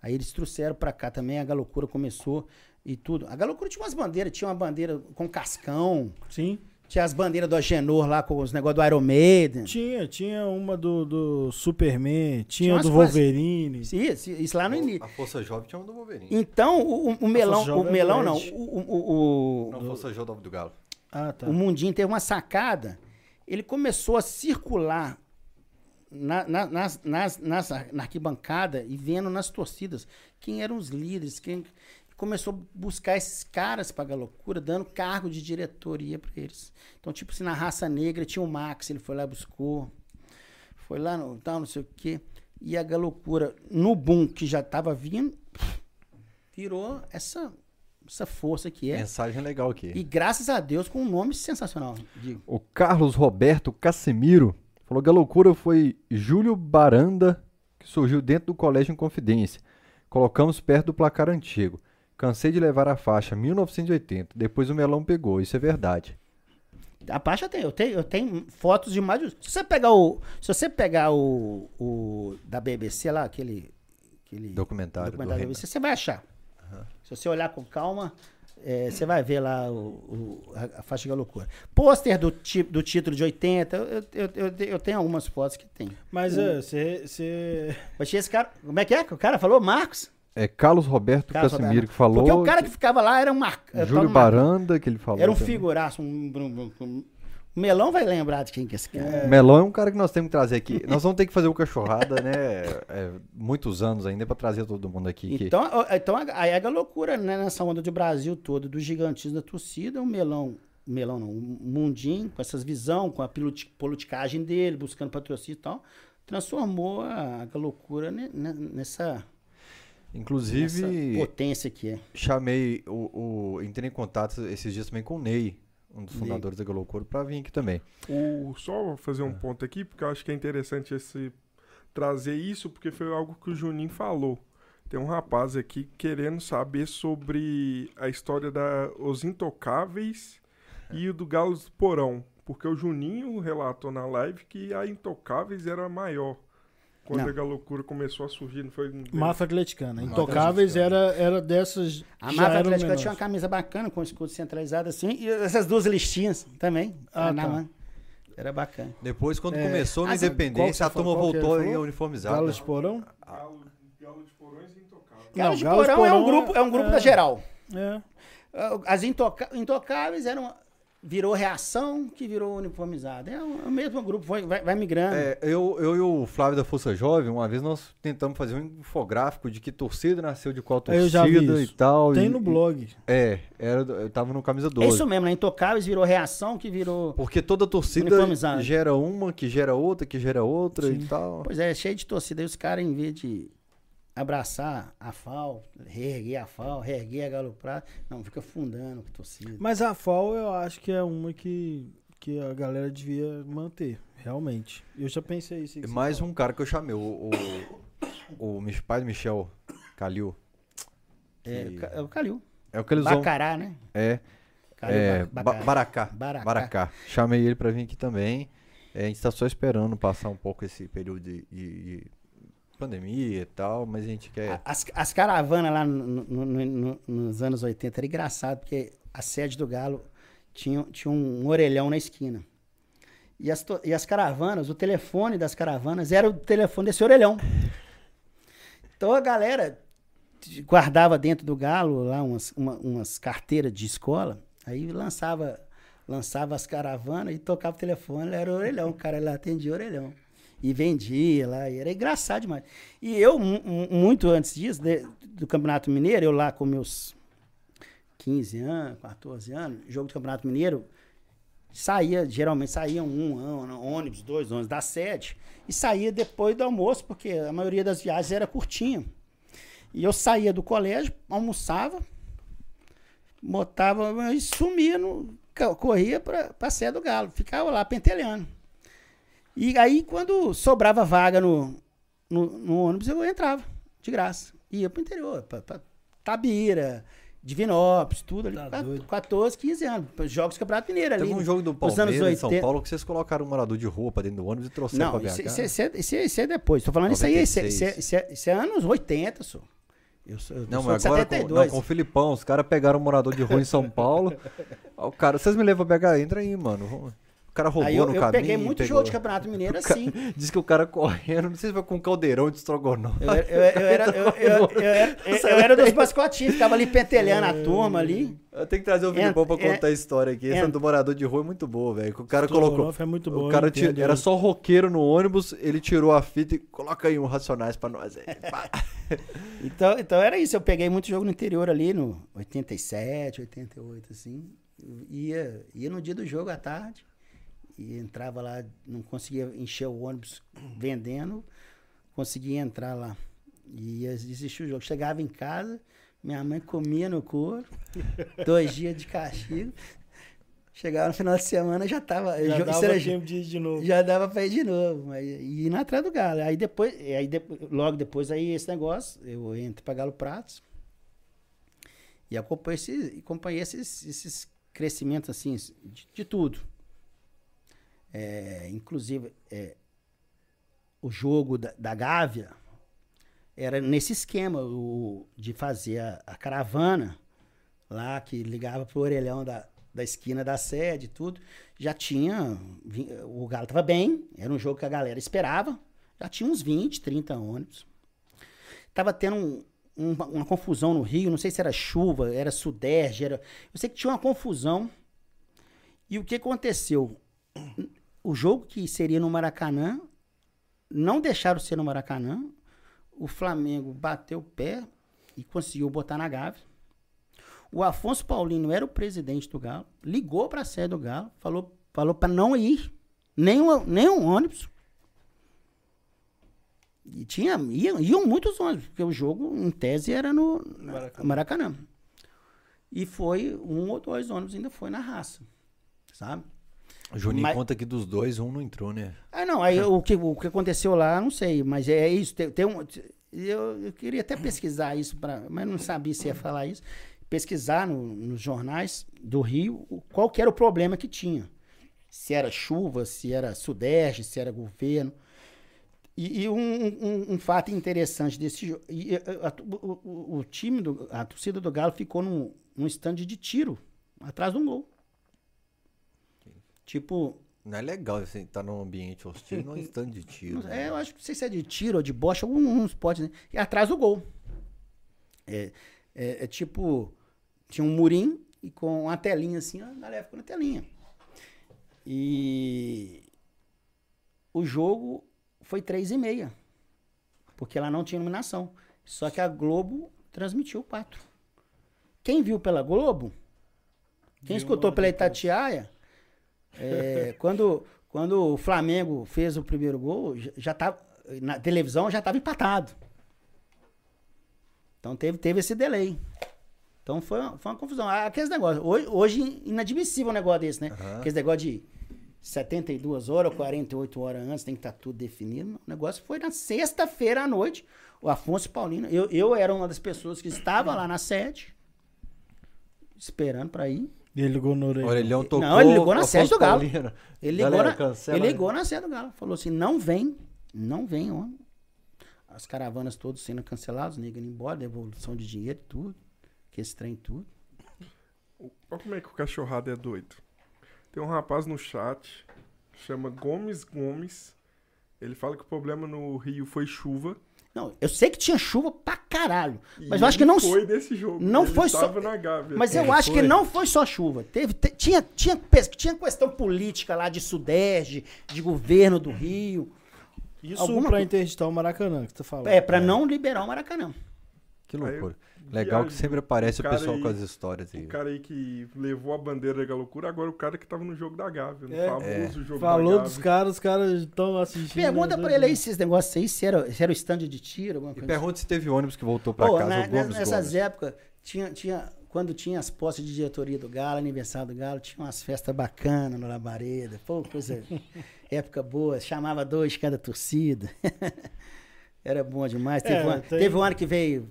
Aí eles trouxeram para cá também, a Galocura começou e tudo. A Galocura tinha umas bandeiras, tinha uma bandeira com cascão, Sim. Tinha as bandeiras do Agenor lá com os negócios do Iron Maiden. Tinha, tinha uma do, do Superman, tinha umas do coisas. Wolverine. Isso, isso lá no início. A Força Jovem tinha um do Wolverine. Então, o, o- melão, o é melão não, o, o, o- Não, Força Jovem do Galo. Ah, tá. o Mundinho teve uma sacada, ele começou a circular na, na- nas, nas, nas na arquibancada e vendo nas torcidas quem eram os líderes, quem começou a buscar esses caras para a loucura, dando cargo de diretoria para eles. Então, tipo assim, na raça negra tinha o Max, ele foi lá e buscou. Foi lá no tal, não sei o quê. E a galocura, no boom que já estava vindo, virou essa, essa força que é. Mensagem legal aqui. E graças a Deus com um nome sensacional, digo. O Carlos Roberto Casemiro falou que a loucura foi Júlio Baranda, que surgiu dentro do colégio em Confidência. Colocamos perto do placar antigo. Cansei de levar a faixa 1980. Depois o melão pegou, isso é verdade. A Pacha tem, eu tenho, eu tenho fotos de mais. Se você pegar o, se você pegar o, o da BBC lá, aquele, aquele Documentário do documentário da Renan. BBC, você vai achar. Se você olhar com calma, É, Você vai ver lá o, o- a, a faixa da loucura. Pôster do, ti- do título de 80, eu, eu, eu, eu tenho algumas fotos que tem. Mas é, você. você- Mas tinha esse cara. Como é que é o cara falou? Marcos? É Carlos Roberto Carlos Casimiro Roberto. que falou. Porque o cara que ficava lá era um Mar... é, Júlio Baranda, que ele falou. Era um também. figuraço. Um, um- um- o Melão vai lembrar de quem que é esse cara. Melão é um cara que nós temos que trazer aqui. Nós vamos ter que fazer o cachorrada, né? É, muitos anos ainda pra trazer todo mundo aqui. que- Então, então aí é a loucura, né? Nessa onda de Brasil todo, do gigantismo da torcida, o Melão, Melão não, o Mundinho, com essas visão, com a politi- politicagem dele, buscando patrocínio e tal, transformou a, a loucura ne- ne- nessa, Inclusive, potência que é. chamei o, o. Entrei em contato esses dias também com o Ney, um dos Ney. fundadores da Galocura, pra vir aqui também. O, só fazer É. um ponto aqui, porque eu acho que é interessante esse, trazer isso, porque foi algo que o Juninho falou. Tem um rapaz aqui querendo saber sobre a história da Os Intocáveis e o do Galo do Porão. Porque o Juninho relatou na live que a Intocáveis era maior. Quando Não. a Galocura começou a surgir, não foi? Máfia Atleticana. Intocáveis era, era dessas. A Máfia Atlética menores. tinha uma camisa bacana, com escudo centralizado assim, e essas duas listinhas também. Ah, na tá. Era bacana. Depois, quando É. começou na Ah, Independência, a turma voltou em falou? uniformizado. Galo de Porão? Galo, Galo de Porões e Intocáveis. Galo de Porão, é um grupo, é um grupo é- da geral. É. As intoca- intocáveis eram. Virou reação que virou uniformizado. É o, é mesmo grupo, vai, vai, migrando. É, eu, eu e o Flávio da Força Jovem, uma vez nós tentamos fazer um infográfico de que torcida nasceu de qual torcida e tal. Tem e- no blog. É, era, eu tava no camisa É 12. isso mesmo, né? Intocáveis virou reação que virou. Porque toda torcida gera uma, que gera outra, que gera outra e tal. Pois é, cheio de torcida. Aí os caras, em vez de abraçar a FAO, reerguer a FAO, reerguer a Galo Prata, não, fica fundando com a torcida. Mas a FAO eu acho que é uma que, que a galera devia manter, realmente. Eu já pensei isso. Mais um cara que eu chamei, o, o, o Mich- pai do Michel Calil. É, que- é o Calil. É o que eles vão. Bacará, né? É, Calil é Ba- Ba- Bacará. Baracá. Baracá. Baracá. Chamei ele pra vir aqui também. É, a gente tá só esperando passar um pouco esse período de, de- de pandemia e tal, mas a gente quer. As, as caravanas lá no- no- no- no- nos anos 80 era engraçado, porque a sede do Galo tinha, tinha um orelhão na esquina. E as, e as caravanas, o telefone das caravanas era o telefone desse orelhão. Então a galera guardava dentro do Galo lá umas, uma- umas carteiras de escola, aí lançava, lançava as caravanas e tocava o telefone, era o orelhão, o cara lá atendia orelhão. E vendia lá, e era engraçado demais. E eu, mu- mu- muito antes disso, de- do Campeonato Mineiro, eu lá com meus 15 anos, 14 anos, jogo do Campeonato Mineiro, saía, geralmente saía um, um ônibus, dois ônibus da sede, e saía depois do almoço, porque a maioria das viagens era curtinha. E eu saía do colégio, almoçava, botava e sumia, no, corria para a sede do Galo, ficava lá pentelhando. E aí, quando sobrava vaga no, no, no ônibus, eu entrava, de graça. Ia pro interior, pra, pra Tabira, Divinópolis, tudo ali. Tá Qua- doido. 14, 15 anos. Jogos do Campeonato Mineiro ali. Teve um jogo do Palmeiras em São 80. Paulo que vocês colocaram um morador de rua pra dentro do ônibus e trouxeram Não, pra BH. isso, isso é, isso, é, isso é depois. Tô falando isso aí, isso, é- isso, é, 96. isso, é, isso é anos 80, sou. Eu sou, eu Não, mas agora com, 72. não, com o Filipão, os caras pegaram um morador de rua em São Paulo. O cara, vocês me levam pra BH, entra aí, mano. Vamos- cara roubou aí eu, no eu caminho. peguei muito pegou- jogo de Campeonato Mineiro assim. Diz que o cara correndo, não sei se foi com um caldeirão de estrogonofe. Eu, era- eu, eu era, eu, eu, eu, era- eu- eu era dos mascotinhos, ficava ali pentelhando a turma ali. Eu tenho que trazer o Filipão pra é- contar a história aqui. Essa do morador de rua é muito boa, velho. que O cara colocou. Estrogonofe é muito bom, o cara eu tira- era só roqueiro no ônibus, ele tirou a fita e coloca aí um Racionais pra nós aí. Então, então era isso, eu peguei muito jogo no interior ali, no 87, 88, assim. Eu Ia, ia no dia do jogo à tarde, e entrava lá, não conseguia encher o ônibus vendendo, conseguia entrar lá. E ia assistir o jogo. Chegava em casa, minha mãe comia no couro, dois dias de castigo. Chegava no final de semana, já tava. Já dava era- tempo de ir de novo. já dava pra ir de novo, mas e ir na atrás do Galo. Aí depois, aí depois, logo depois aí esse negócio, eu entro pra Galo Pratos e acompanhei esses, acompanhei esses, esses crescimentos assim, de, de tudo. É, inclusive, é, o jogo da, da Gávea era nesse esquema o, de fazer a, a caravana lá que ligava pro orelhão da, da esquina da sede tudo. Já tinha. O Galo tava bem, era um jogo que a galera esperava. Já tinha uns 20, 30 ônibus. Tava tendo um- um- uma confusão no Rio, não sei se era chuva, era sudeste, era. Eu sei que tinha uma confusão. E o que aconteceu? O jogo que seria no Maracanã, não deixaram ser no Maracanã. O Flamengo bateu o pé e conseguiu botar na Gávea. O Afonso Paulino era o presidente do Galo, ligou para a sede do Galo, falou, falou para não ir, nem um, nem um ônibus. E tinha, iam, iam muitos ônibus, porque o jogo, em tese, era no Maracanã. Maracanã. E foi um ou dois ônibus, ainda foi na raça, sabe? O Juninho Mas- conta que dos dois, um não entrou, né? Ah, não, aí o que, o que aconteceu lá, não sei, mas é isso. Tem, tem um, eu, eu queria até pesquisar isso, pra, mas não sabia se ia falar isso. Pesquisar no- nos jornais do Rio qual era o problema que tinha. Se era chuva, se era sudeste, se era governo. E, e um, um- um fato interessante desse jogo. o, o- o time, do, a torcida do Galo ficou num, num stand de tiro, atrás de um gol. Tipo, Não é legal você estar num ambiente hostil num stand de tiro. Né? É, eu acho que não sei se é de tiro ou de bocha, algum uns potes, né? E atrás do gol. É, é- é tipo, tinha um murim e com uma telinha assim, a galera ficou na telinha. E o jogo foi três e meia, porque lá não tinha iluminação. Só que a Globo transmitiu quatro. Quem viu pela Globo, quem escutou pela Itatiaia, é, quando, quando o Flamengo fez o primeiro gol, já, tava, na televisão já estava empatado. Então teve, teve esse delay. Então foi, uma- foi uma confusão. Ah, Aqueles negócios. Hoje, hoje inadmissível um negócio desse, né? Aham. Aqueles negócio de 72 horas ou 48 horas antes, tem que estar tudo definido. O negócio foi na sexta-feira à noite. O Afonso Paulino, eu, eu era uma das pessoas que estava lá na sede, esperando para ir. Ele ligou no O orelhão. Orelhão tocou. Não, ele ligou na sede do Galo. Paulino. Ele ligou, Galera, na, cancela ele ligou na sede do Galo. Falou assim: não vem, não vem, ó. As caravanas todas sendo canceladas, nego indo embora, devolução de dinheiro, tudo. Que esse trem, tudo. Olha como é que o cachorrado é doido. Tem um rapaz no chat, chama Gomes Gomes. Ele fala que o problema no Rio foi chuva. Não, eu sei que tinha chuva pra caralho. e Mas eu acho que não. foi desse jogo. não ele foi só- estava na Gávea. Mas É, eu acho que foi. não foi só chuva. Teve, te- tinha, tinha, tinha questão política lá de Sudeste, de governo do Rio. Isso Alguma pra interditar o Maracanã, que tu falando. É, pra não liberar o Maracanã. Que Aí, loucura. Legal que sempre aparece o o pessoal aí- com as histórias aí. O cara aí que levou a bandeira da loucura, agora o cara que tava no jogo da Gávea, no É. famoso jogo Falou da dos caras, os caras estão assistindo. Pergunta né, pra ele aí se esses negócios aí, se era, se era o stand de tiro, alguma E coisa pergunta se teve ônibus que voltou pra Pô, casa, na- o Gomes nessas Gomes. épocas, tinha, tinha, quando tinha as posses de diretoria do Galo, aniversário do Galo, tinha umas festas bacanas no Labareda. Pô, coisa. época boa, chamava dois de cada torcida. Era bom demais. Teve, É, um, tem- teve um ano que veio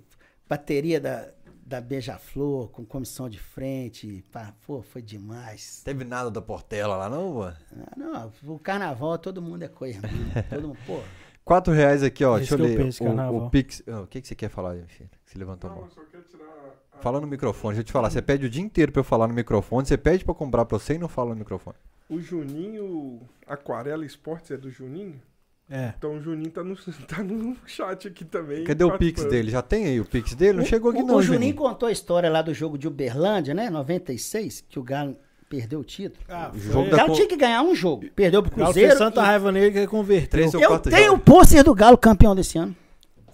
bateria da, da Beija-Flor, com comissão de frente. Pá, pô, foi demais. Teve nada da Portela lá, não, mano? Ah, não, o carnaval todo mundo é coisa. né? Todo mundo, pô. Quatro reais aqui, ó. É Deixa eu ler. penso, o, o Pix. Ah, o que, que você quer falar, aí, filho? Que você levantou a Não, mão. eu só quero tirar... a- Fala no microfone, deixa eu te falar. Você pede o dia inteiro pra eu falar no microfone, você pede pra eu comprar pra você e não fala no microfone. O Juninho Aquarela Esportes é do Juninho? É. Então o Juninho tá no, tá no chat aqui também. Cadê o Pix dele? Já tem aí o Pix dele? Não O- chegou aqui o, não, o Juninho Juninho. contou a história lá do jogo de Uberlândia, né? 96, que o Galo perdeu o título. Ah, O jogo Galo tinha que ganhar um jogo. Perdeu pro O Galo Cruzeiro. fez tanta e- raiva nele que converteu. Três ou Eu tenho o pôster do Galo campeão desse ano.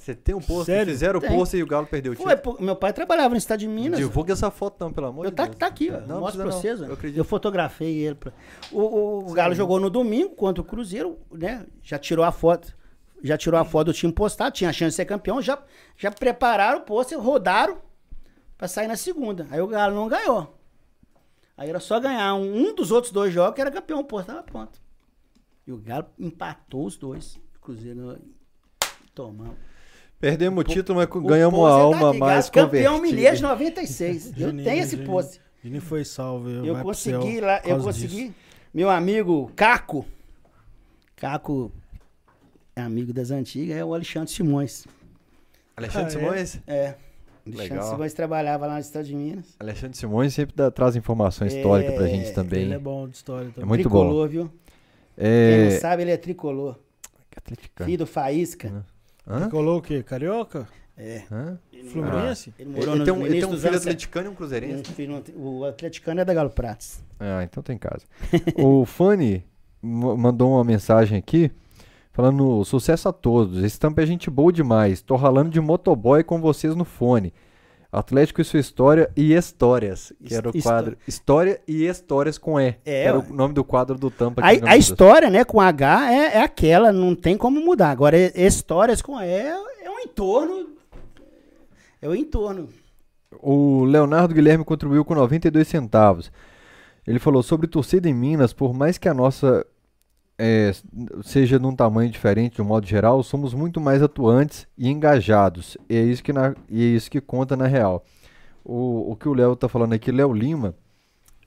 Você tem um pôster, Sério? fizeram o pôster e o Galo perdeu o título. pô, meu pai trabalhava no estado de Minas. Divulga essa foto não, pelo amor Eu de tá, Deus. tá aqui, ó. Não, Mostro precisa pra não. vocês. Eu Eu, fotografei ele. Pra... O, o- o Galo jogou no domingo contra o Cruzeiro, né? Já tirou a foto. Já tirou a foto do time postado, tinha a chance de ser campeão. Já, já prepararam o pôster, rodaram pra sair na segunda. Aí o Galo não ganhou. Aí era só ganhar um, um dos outros dois jogos que era campeão, o pôster tava pronto. E o Galo empatou os dois. O Cruzeiro tomou. Perdemos o título, mas ganhamos pôster tá alma aqui, mais Campeão de 96. Eu Juninho, tenho esse pôster. Juninho foi salvo. Eu consegui lá, eu consegui. disso. Meu amigo Caco, Caco é amigo das antigas, é o Alexandre Simões. Alexandre Ah, é? Simões? É. Alexandre Legal. Simões trabalhava lá no estado de Minas. Alexandre Simões sempre dá- traz informação histórica pra gente também. Ele é bom de história também. É muito bom. tricolor, viu? Quem É. não sabe, ele é tricolor. Atleticano. Filho do Faísca. Hã? Colou o quê? Carioca? É. Hã? Fluminense? Ele Ele, morou ele no, tem um, ele tem um filho atleticano e um um cruzeirense. filho- o atleticano é da Galo Pratos. Ah, então tem casa. o Fanny ma- mandou uma mensagem aqui falando sucesso a todos. Esse tampa é gente boa demais. Tô ralando de motoboy com vocês no fone. Atlético e sua história e histórias, que era o quadro. História e histórias com E. É, era ué. o nome do quadro do tampa. A, a história, né, com H é, é aquela, não tem como mudar. Agora, histórias com E é, é um entorno. É o entorno. O Leonardo Guilherme contribuiu com 92 centavos. Ele falou sobre torcida em Minas, por mais que a nossa é, seja de um tamanho diferente de um modo geral, somos muito mais atuantes e engajados. E é isso que, na- e é isso que conta na real. O, o que o Léo tá falando aqui, Léo Lima,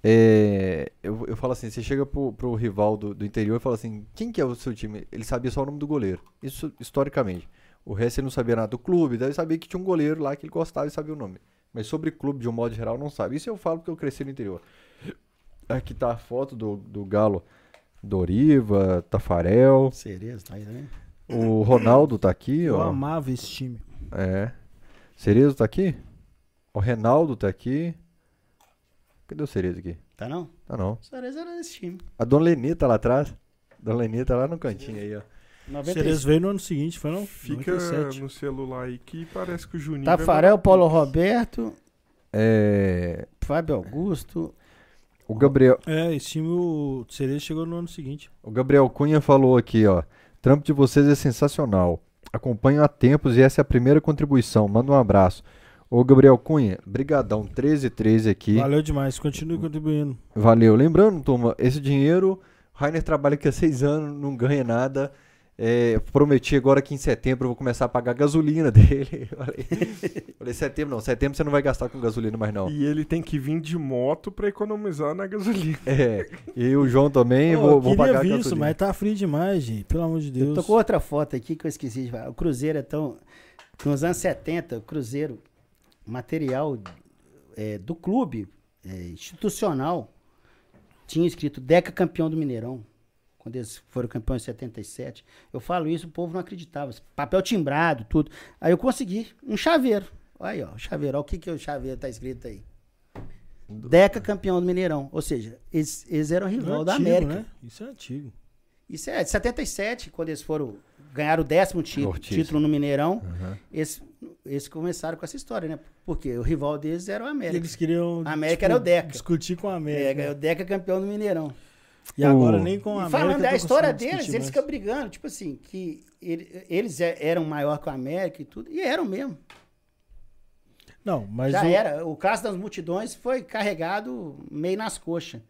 é, eu, eu falo assim, você chega pro, pro rival do, do interior e fala assim, quem que é o seu time? Ele sabia só o nome do goleiro. Isso historicamente. O resto ele não sabia nada do clube, daí ele sabia que tinha um goleiro lá que ele gostava e sabia o nome. Mas sobre clube, de um modo geral, não sabe. Isso eu falo porque eu cresci no interior. Aqui tá a foto do, do Galo Doriva, Tafarel. Cerezo, tá aí também? O Ronaldo tá aqui, Eu ó. amava esse time. É. Cerezo tá aqui? O Renaldo tá aqui. Cadê o Cerezo aqui? Tá não? Tá não. Cerezo era desse time. A Dona Leni tá lá atrás. Dona Leni tá lá no cantinho aí, ó. 96. Cerezo veio no ano seguinte, foi não? Fica 97. no celular aí que parece que o Juninho. Tafarel, Paulo. Roberto, É. Fábio Augusto. O Gabriel, É, esse time, o Cerezo chegou no ano seguinte. o Gabriel Cunha falou aqui, ó. Trampo de vocês é sensacional. Acompanho há tempos e essa é a primeira contribuição. Manda um abraço. Ô Gabriel Cunha, brigadão, 1313 aqui. Valeu demais, continue contribuindo. Valeu. Lembrando, turma, esse dinheiro, o Rainer trabalha aqui há seis anos, não ganha nada. É, prometi agora que em setembro eu vou começar a pagar a gasolina dele. Falei, falei, setembro não, setembro você não vai gastar com gasolina mais não. E ele tem que vir de moto pra economizar na gasolina. É, e o João também, Pô, vou, eu vou pagar a ver gasolina. isso, mas tá frio demais, gente. Pelo amor de Eu Deus. tô com outra foto aqui que eu esqueci de falar. O Cruzeiro é tão. Nos anos 70, o Cruzeiro, material é, do clube, é, institucional, tinha escrito Deca campeão do Mineirão. Quando eles foram campeões em 77. Eu falo isso, o povo não acreditava. Papel timbrado, tudo. Aí eu consegui um chaveiro. Olha aí, ó, o chaveiro. Olha o que, que o chaveiro tá escrito aí. Deca campeão do Mineirão. Ou seja, eles, eles eram é rival da antigo, América. Né? Isso é antigo. Isso é de 77, quando eles foram ganhar o décimo Ortiz. título no Mineirão. Aham. Eles, eles começaram com essa história, né? Porque o rival deles era o América. Eles queriam A América era o Deca. discutir com a É, América. ganhou o Deca campeão do Mineirão. E agora O- nem com a América. falando da história deles, eles ficam brigando, tipo assim, que ele- eles é- eram maior que o América e tudo, e eram mesmo. Não, mas Já o- era. O caso das multidões foi carregado meio nas coxas.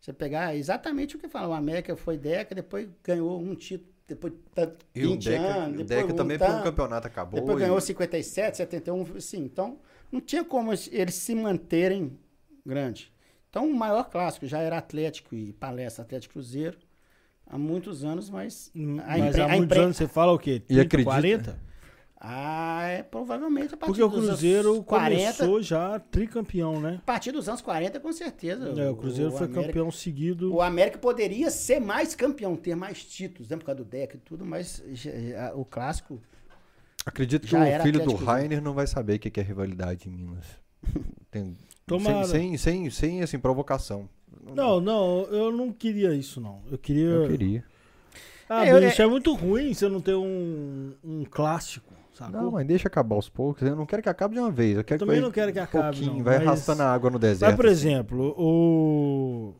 Você pegar exatamente o que fala, o América foi Deca, depois ganhou um título, depois tá E o 20 Deca, anos, o depois Deca um também foi um campeonato, acabou. Depois e- ganhou 57, 71, assim. Então, não tinha como es- eles se manterem grande. Então, o maior clássico já era Atlético e Palestra Atlético Cruzeiro há muitos anos, mas a mas há a muitos anos você fala o quê? E 30, acredita- 40? Ah, é provavelmente a partir Porque o dos anos Cruzeiro 40, começou já tricampeão, né? a partir dos anos 40, com certeza. É, o Cruzeiro foi América- campeão seguido. O América poderia ser mais campeão, ter mais títulos, né, por causa do deck e tudo, mas já- já- o clássico Acredito que o filho do Atlético Cruzeiro. Rainer não vai saber o que que é rivalidade em Minas. Tem- Tomara. Sem, sem, sem, sem, assim, provocação. Não, não, eu não queria isso, não. Eu queria. Eu queria. Ah, É, eu- bicho, é muito ruim você não ter um, um clássico, sacou? Não, mas deixa acabar aos poucos. Eu não quero que acabe de uma vez. Eu quero Também que vai não quero que um acabe, pouquinho, não, vai mas- arrastando a água no deserto. Mas, por assim. exemplo, o.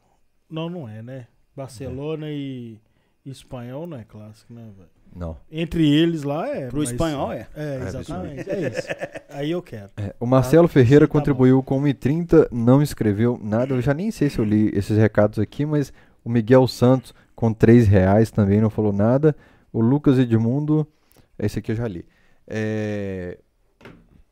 Não, não é, né? Barcelona e e espanhol não é clássico, né, velho? Não. Entre eles lá é. Pro mas- espanhol é. É, É, exatamente. É isso. Aí eu quero. É, o Marcelo Ferreira sim, tá contribuiu com 1,30, não escreveu nada. Eu já nem sei se eu li esses recados aqui, mas o Miguel Santos com 3 reais também não falou nada. O Lucas Edmundo, esse aqui eu já li. É...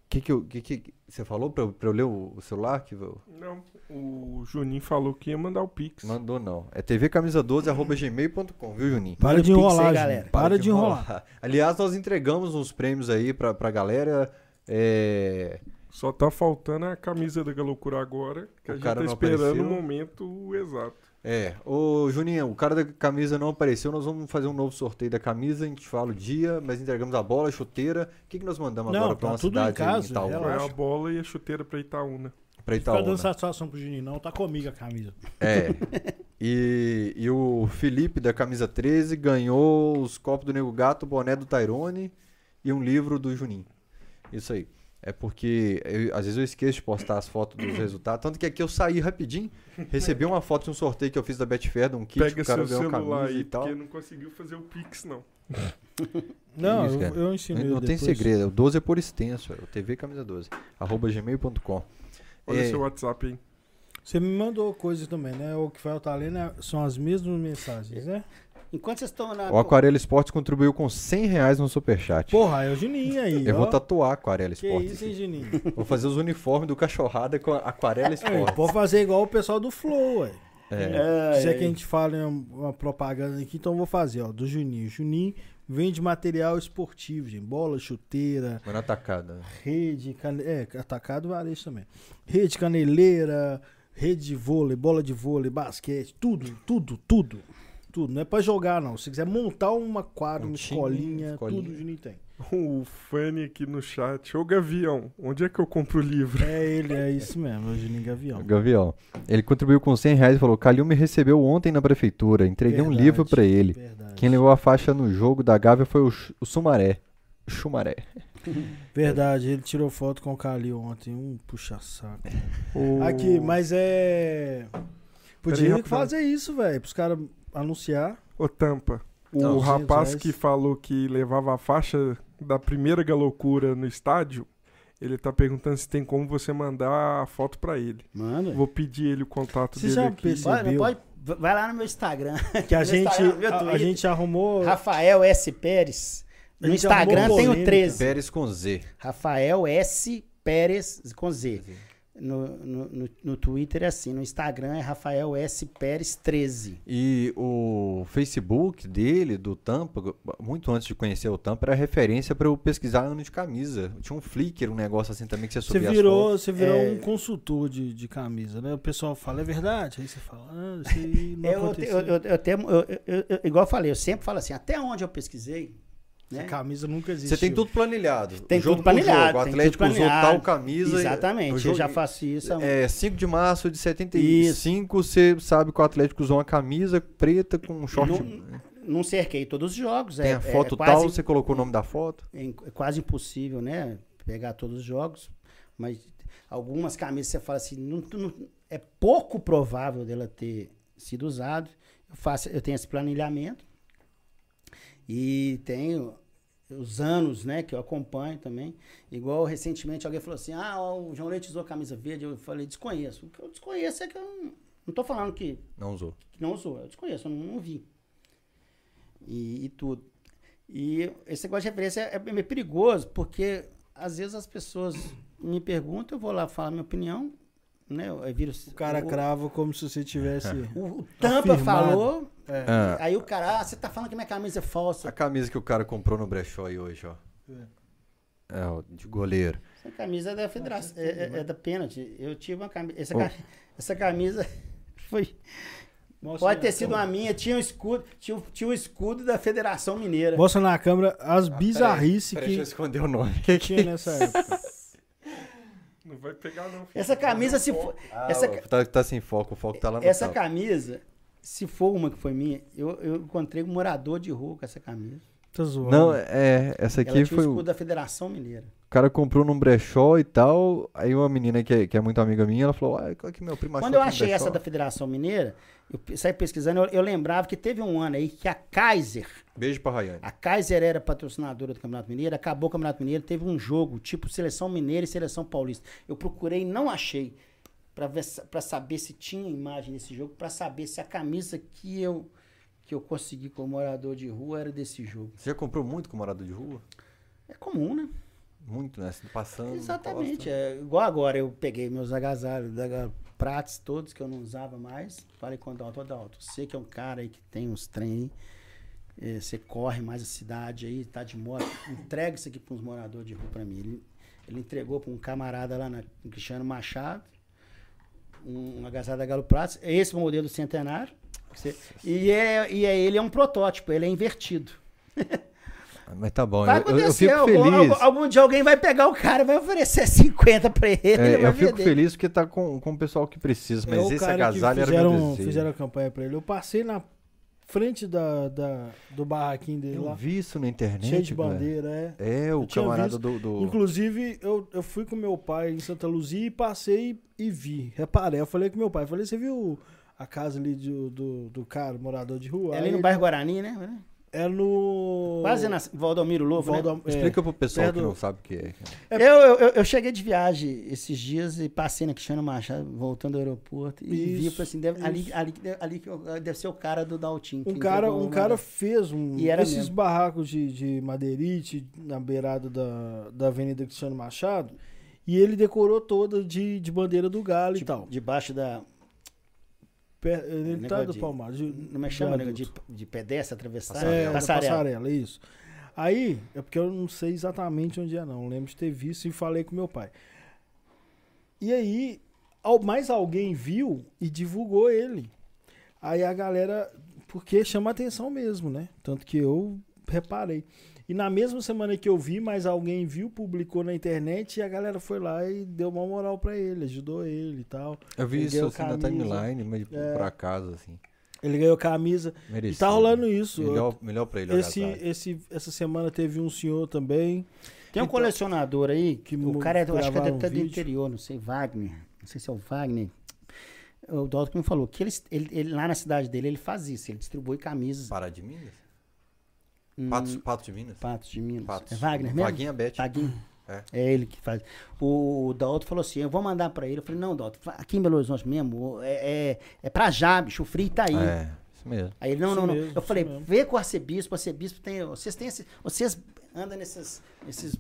Que que, eu, que que você falou pra, eu- eu ler o, o celular? Que eu- Não, o Juninho falou que ia mandar o Pix. mandou não. É tvcamisa12@gmail.com, viu, Juninho? Para de o Pix aí, enrolar, galera. gente. Para de enrolar. Aliás, nós entregamos uns prêmios aí pra, pra galera. É, Só tá faltando a camisa da Galocura agora, que O a gente cara tá esperando apareceu. o momento exato. É, ô Juninho, o cara da camisa não apareceu, nós vamos fazer um novo sorteio da camisa, a gente fala o dia, mas entregamos a bola, a chuteira. O que, que nós mandamos Não, agora pra tá uma tudo em cidade aí casa, em Itaúna? Foi a bola e a chuteira pra Itaúna. Pra Fica dando Itaúna. satisfação pro Juninho, não. Tá comigo a camisa. É. E, e o Felipe da camisa 13 ganhou os copos do Nego Gato, o boné do Tyrone e um livro do Juninho. Isso aí. É porque eu- às vezes eu esqueço de postar as fotos dos resultados. Tanto que aqui eu saí rapidinho, recebi uma foto de um sorteio que eu fiz da Betfair, de um kit que Pega o cara celular camisa aí, e tal. porque não conseguiu fazer o Pix, não. Não, Isso, eu, eu ensino Não, não tem segredo, o 12 é por extenso, é o TV Camisa 12, arroba gmail.com. Olha É, seu WhatsApp aí. Você me mandou coisas também, né? O que vai tá lendo é- são as mesmas mensagens, né? Enquanto vocês estão na. O Aquarela Esportes contribuiu com 100 reais no superchat. Porra, é o Juninho aí. eu ó. vou tatuar Aquarela Que Esportes. isso, hein. Juninho? Vou fazer os uniformes do cachorrada com a Aquarela Aí, Esportes. pode fazer igual o pessoal do Flow, ué. É. Se é que a gente fala uma propaganda aqui, então eu vou fazer, ó, do Juninho. Juninho vende material esportivo, gente. Bola, chuteira, Foi na atacada. rede, cane... é, atacado varejo também. Rede caneleira, rede de vôlei, bola de vôlei, basquete, tudo, tudo, tudo. Tudo. Não é pra jogar, não. Se quiser montar uma quadra, Um uma time, escolinha, escolinha. tudo o Juninho tem. O Fanny aqui no chat. Ô Gavião, onde é que eu compro o livro? É ele, é isso mesmo, o Juninho Gavião. Gavião. Ele contribuiu com 100 reais e falou: Calil me recebeu ontem na prefeitura. Entreguei um Verdade, livro pra ele. Verdade. Quem levou a faixa no jogo da Gávea foi o, o Sumaré. Chumaré. Verdade, ele tirou foto com o Calil ontem. Um puxa-saco. O- Aqui, mas é. Podia fazer isso, velho, pros caras anunciar. Ô Tampa, o Não, rapaz 200 que falou que levava a faixa da primeira galocura no estádio, ele tá perguntando se tem como você mandar a foto pra ele. Manda. Vou pedir ele o contato Você dele já aqui. percebeu? Pode, pode, vai lá no meu Instagram. Que a gente, Instagram, a, a Twitter. gente arrumou. Rafael S. Pérez. No Instagram tem o polêmica. 13. Pérez com Z. Rafael S. Pérez com Z. No, no, no, no Twitter é assim, no Instagram é Rafael S. Pérez 13. E o Facebook dele, do Tampa, muito antes de conhecer o Tampa, era referência pra eu pesquisar ano de camisa. Tinha um Flickr, um negócio assim também que você Você subia as virou, fotos. você virou É. um consultor de, de camisa, né? O pessoal fala, é verdade? Aí você fala, ah, isso aí não Eu, eu, aconteceu. eu, eu, eu- eu- eu- igual eu falei, eu sempre falo assim, até onde eu pesquisei, né? Essa camisa nunca existiu. Você tem tudo planilhado. Tem jogo tudo planilhado. jogo. O Atlético usou tal camisa. Exatamente, eu jogo- já faço isso. É, 5 de março de 75, você sabe que o Atlético usou uma camisa preta com um short. Não- Não cerquei todos os jogos. Tem é, a foto é tal, quase, você colocou o nome da foto. é é quase impossível, né? Pegar todos os jogos. Mas algumas camisas você fala assim, não- não- é pouco provável dela ter sido usado. Eu, faço, eu tenho esse planilhamento. E tenho os anos, né, que eu acompanho também. Igual recentemente alguém falou assim: ah, o João Leite usou camisa verde. Eu falei, desconheço. O que eu desconheço é que eu não, não tô falando que Não usou. que não usou. Eu desconheço, eu não, não vi. E, e tudo. E esse negócio de referência é, é meio perigoso, porque às vezes as pessoas me perguntam, eu vou lá falar minha opinião, né? Eu viro, O cara o, crava como se você tivesse. o, o Tampa afirmado. falou, Ah, aí o cara, ah, você tá falando que minha camisa é a falsa. camisa que o cara comprou no brechó aí hoje, ó. É, ó, de goleiro. Essa camisa é da federação, é, é- é da pênalti. Eu tive uma camisa. Essa, Oh. ca- essa camisa foi. Mostra Pode ter sido câmera. uma minha, tinha o escudo, tinha, tinha o escudo da Federação Mineira. Mostra na câmera as bizarrices Peraí, deixa eu que esconder o nome. tinha nessa época. Não vai pegar, não. filho. Essa camisa, se for. Ah, essa, tá, tá sem foco, o foco tá lá no essa camisa, se for uma que foi minha, eu, eu encontrei um morador de rua com essa camisa. Tá zoando. Não, é, essa Ela aqui tinha foi o o escudo da Federação Mineira. O cara comprou num brechó e tal. Aí uma menina que é, que é muito amiga minha, ela falou: Ah, qual que meu primo Quando eu achei essa brechó?" da Federação Mineira, eu saí pesquisando, eu, eu lembrava que teve um ano aí que a Kaiser, Beijo pra Rayane. a Kaiser era patrocinadora do Campeonato Mineiro, acabou o Campeonato Mineiro, teve um jogo tipo Seleção Mineira e Seleção Paulista. Eu procurei, não achei, pra ver sa- pra saber se tinha imagem desse jogo, pra saber se a camisa que eu que eu consegui como morador de rua era desse jogo. Você já comprou muito com morador de rua? É comum, né? Muito, né? Passando. Exatamente. É, igual agora, eu peguei meus agasalhos, da pratos todos que eu não usava mais. Falei com o Dalton, Dalton, você que é um cara aí que tem uns trem aí, eh, você corre mais a cidade aí, tá de moto, entrega isso aqui para uns moradores de rua para mim. Ele, Ele entregou para um camarada lá na no Cristiano Machado, um, um agasalho da Galo Pratos, é esse modelo centenário. Você- E, é, e é, ele é um protótipo, ele é invertido. Mas tá bom, Vai eu, eu- eu acontecer, fico algum, feliz. algum- algum dia alguém vai pegar o cara e vai oferecer 50 pra ele. É, ele eu fico vender. feliz porque tá com, com o pessoal que precisa, mas É esse agasalho era fizeram, meu desejo. fizeram a campanha pra ele. Eu passei na frente da, da- do barraquinho dele Eu lá. vi isso na internet. Cheio de cara. bandeira, é. É, o Eu camarada do. do- Inclusive, eu, eu fui com meu pai em Santa Luzia e passei e vi. Reparei, eu falei com meu pai, falei, você viu a casa ali do, do, do cara, morador de rua? É ali no ele- bairro Guarani, né? É no... Quase na Valdomiro Lobo, né? Valdom- é, Explica pro pessoal perto que não sabe o que é. É- Eu, eu, eu- cheguei de viagem esses dias e passei na Cristiano Machado, voltando do aeroporto, e vi, Isso, falei assim, deve, ali, ali, ali deve ser o cara do Daltin. que Um cara, um cara fez um, E era esses mesmo. barracos de, de madeirite na beirada da, da Avenida Cristiano Machado e ele decorou toda de, de bandeira do Galo e de- tal. Debaixo da... Pe- Ele tá negócio do de- Palmar. De, Não me chama, viaduto. de, de pedestre atravessar? É, da passarela. passarela, isso. Aí, é porque eu não sei exatamente onde é, não. Eu lembro de ter visto e falei com meu pai. E aí, mais alguém viu e divulgou ele. Aí a galera. Porque chama atenção mesmo, né? Tanto que eu reparei. E na mesma semana que eu vi, mais alguém viu, publicou na internet e a galera foi lá e deu uma moral pra ele, ajudou ele e tal. Eu vi Ele isso assim na timeline, mas É. por acaso, assim. Ele ganhou camisa. Merecido. E tá rolando isso. Melhor, melhor pra ele, Esse, esse, essa semana teve um senhor também. Tem um Então, colecionador aí, que o cara é, do- acho que é um do interior, não sei, Wagner. Não sei se é o Wagner. O Dalton que me falou que ele, ele, ele- lá na cidade dele ele faz isso, ele distribui camisas. Pará de Minas? Patos, Patos de Minas? Patos de Minas. Patos. É Wagner mesmo? Vaguinha Bet. Vaguinho. É. É. ele que faz. O, o Dalton falou assim: eu vou mandar pra ele. Eu falei: não, Dalton, aqui em Belo Horizonte mesmo, é, é, é pra já, bicho, o frio tá aí. É, isso mesmo. Aí ele, não, Isso não, não. mesmo, eu falei, mesmo. vê com o arcebispo, o arcebispo tem. Vocês têm esse, Vocês andam nesses, nesses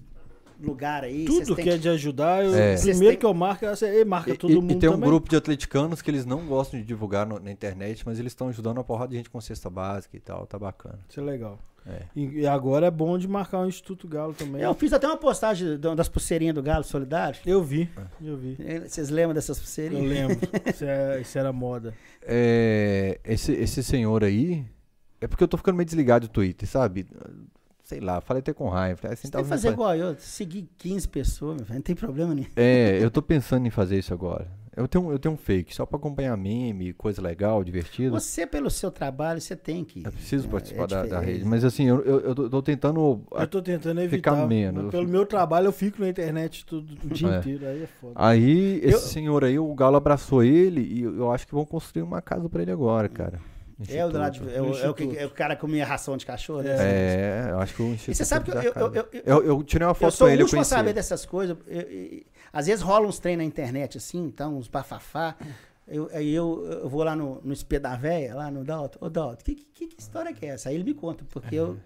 lugares aí. vocês Tudo têm que é de ajudar, eu, É. Primeiro têm- que eu marco, é- marca E, todo e- mundo e tem um também. grupo de atleticanos que eles não gostam de divulgar no- na internet, mas eles estão ajudando uma porrada de gente com cesta básica e tal, tá bacana. Isso é legal. É. E, agora é bom de marcar o Instituto Galo também. Eu fiz até uma postagem do- das pulseirinhas do Galo Solidário. Eu vi, É. eu vi. Vocês lembram dessas Eu pulseirinhas? lembro. Isso, é- isso era moda. É, esse, esse senhor aí. É porque eu tô ficando meio desligado do Twitter, sabe? Sei lá, falei até com raiva. falei, Assim, Você tem que fazer fa- igual eu, seguir 15 pessoas, não tem problema nenhum. É, eu tô pensando em fazer isso agora. Eu tenho, eu tenho um fake, só pra acompanhar meme, coisa legal, divertida. Você, pelo seu trabalho, você tem que. Eu preciso é, participar é da, da rede. Mas assim, eu, eu, eu tô- tô tentando. Eu tô tentando Ficar evitar. menos. mas Pelo meu trabalho, eu fico na internet todo, o dia É. inteiro. Aí é foda. Aí, esse Eu- senhor aí, o Galo abraçou ele e eu eu acho que vão construir uma casa pra ele agora, cara. É o, do lado é o- é o que- é o cara que comia ração de cachorro, né? É, eu acho que o Instituto. E você sabe que eu, eu, eu, eu, eu, eu tirei uma eu foto sou com ele, eu último a conheci saber dessas coisas. Eu- eu- às vezes rola uns treinos na internet, assim, então, uns bafafá. Eu, aí eu, eu vou lá no, no da véia, lá no Dalton. Ô, Dalton, que, que, que história que é essa? Aí ele me conta, porque eu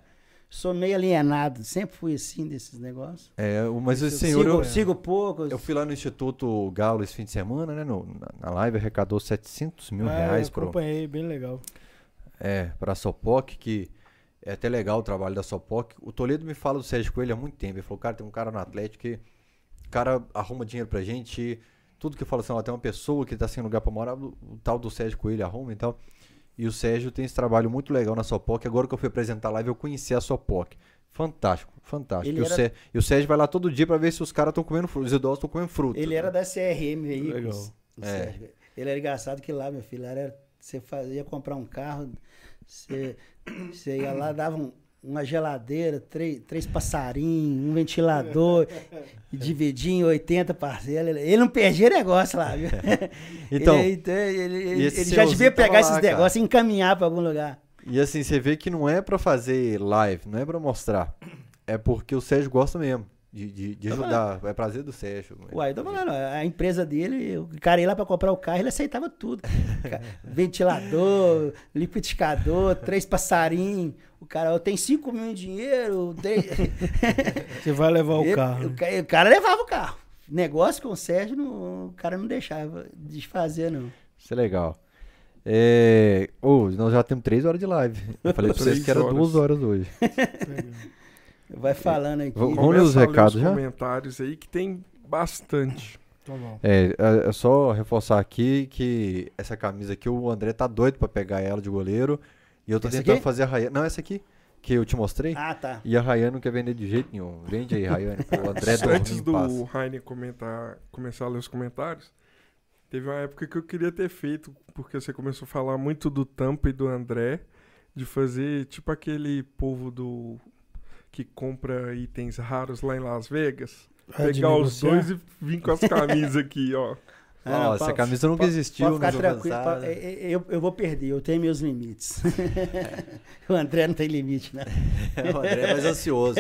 sou meio alienado, sempre fui assim desses negócios. É, o- mas esse Sigo- senhor, sigo, eu, sigo pouco. eu fui lá no Instituto Galo esse fim de semana, né? no- na, na live arrecadou 700 mil Ah, reais eu pro, acompanhei, bem legal. É, pra Sopoc, que é até legal o trabalho da Sopoc. O Toledo me fala do Sérgio Coelho há muito tempo. Ele falou, cara, tem um cara no Atlético que o cara arruma dinheiro pra gente. Tudo que eu falo assim, ó, tem uma pessoa que tá sem lugar pra morar, o, o tal do Sérgio Coelho arruma e tal. E o Sérgio tem esse trabalho muito legal na Sopoc. Agora que eu fui apresentar a live, eu conheci a Sopoc. Fantástico, fantástico. E, o era- Sé- e o Sérgio vai lá todo dia pra ver se os caras estão comendo fruta, os idosos estão comendo fruta. Ele era da CRM aí. Legal. o É. Sérgio. Ele era engraçado que lá, meu filho, lá era, você fazia comprar um carro, você, você ia lá, dava um- uma geladeira, três, três passarinhos, um ventilador, e dividia em 80 parcelas. Ele não perdia negócio lá, viu? Então, ele, então, ele, ele- já devia pegar lá, esses cara. negócios e encaminhar para algum lugar. E assim, você vê que não é pra fazer live, não é pra mostrar. É porque o Sérgio gosta mesmo de, de, de ajudar. É prazer do Sérgio. Uai, eu tô falando, a empresa dele, o cara ia lá pra comprar o carro, ele aceitava tudo. Ventilador, liquidificador, três passarinhos. O cara, eu tenho 5 mil em dinheiro. três- Você vai levar o Ele- carro. o, ca- o cara levava o carro. Negócio com o Sérgio, não- o cara não deixava de fazer, não. Isso é legal. É... ô, nós já temos três horas de live. Eu falei pra vocês que era horas. duas horas hoje. Vai falando aqui. Vamos- ler os recados já? comentários aí que tem bastante. Tá bom. É, é, é só reforçar aqui que essa camisa aqui, o André tá doido pra pegar ela de goleiro. E eu tô Essa tentando aqui? fazer a Rayane. Não, essa aqui, que eu te mostrei. Ah, tá. E a Rayane não quer vender de jeito nenhum. Vende aí, Rayane. O André dormir Antes do paz. Heine comentar, começar a ler os comentários, teve uma época que eu queria ter feito, porque você começou a falar muito do Tampa e do André, de fazer tipo aquele povo do que compra itens raros lá em Las Vegas. É pegar os dois e vir com as camisas aqui, ó. Ah, Ó, essa pode- camisa nunca pode- existiu Pode ficar jogo tranquilo. pode- é, é, eu, eu vou perder, eu tenho meus limites. o André não tem limite, né? o André é mais ansioso.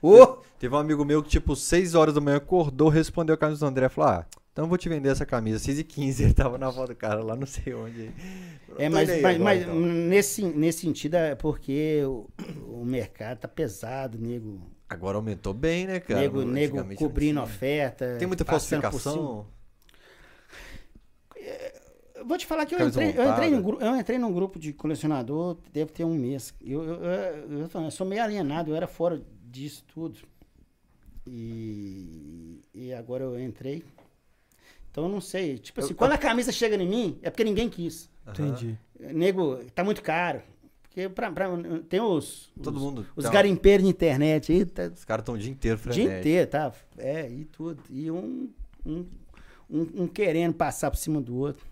Ô! Teve um amigo meu que, tipo, 6 horas da manhã acordou, respondeu a camisa do André. Falou, ah, então eu vou te vender essa camisa. 6 e 15 ele tava na volta do cara lá, não sei onde. É, mas, mas, agora, mas então. nesse, nesse sentido é porque o, o mercado tá pesado, nego, Agora aumentou bem, né, cara? nego, nego cobrindo oferta. Tem muita falsificação. Eu vou te falar que eu entrei, eu, entrei num, eu entrei num grupo de colecionador, deve ter um mês. Eu, eu, eu, eu sou meio alienado, eu era fora disso tudo. E, e agora eu entrei. Então eu não sei. Tipo assim, Eu- quando a camisa chega em mim, é porque ninguém quis. Entendi. Nego, tá muito caro. Porque pra, pra- tem os, Todo os, mundo. os tá- garimpeiros de internet aí, tá, Os caras estão o dia inteiro o frenético. dia inteiro, tá? É, e tudo. E um, um, um, um querendo passar por cima do outro.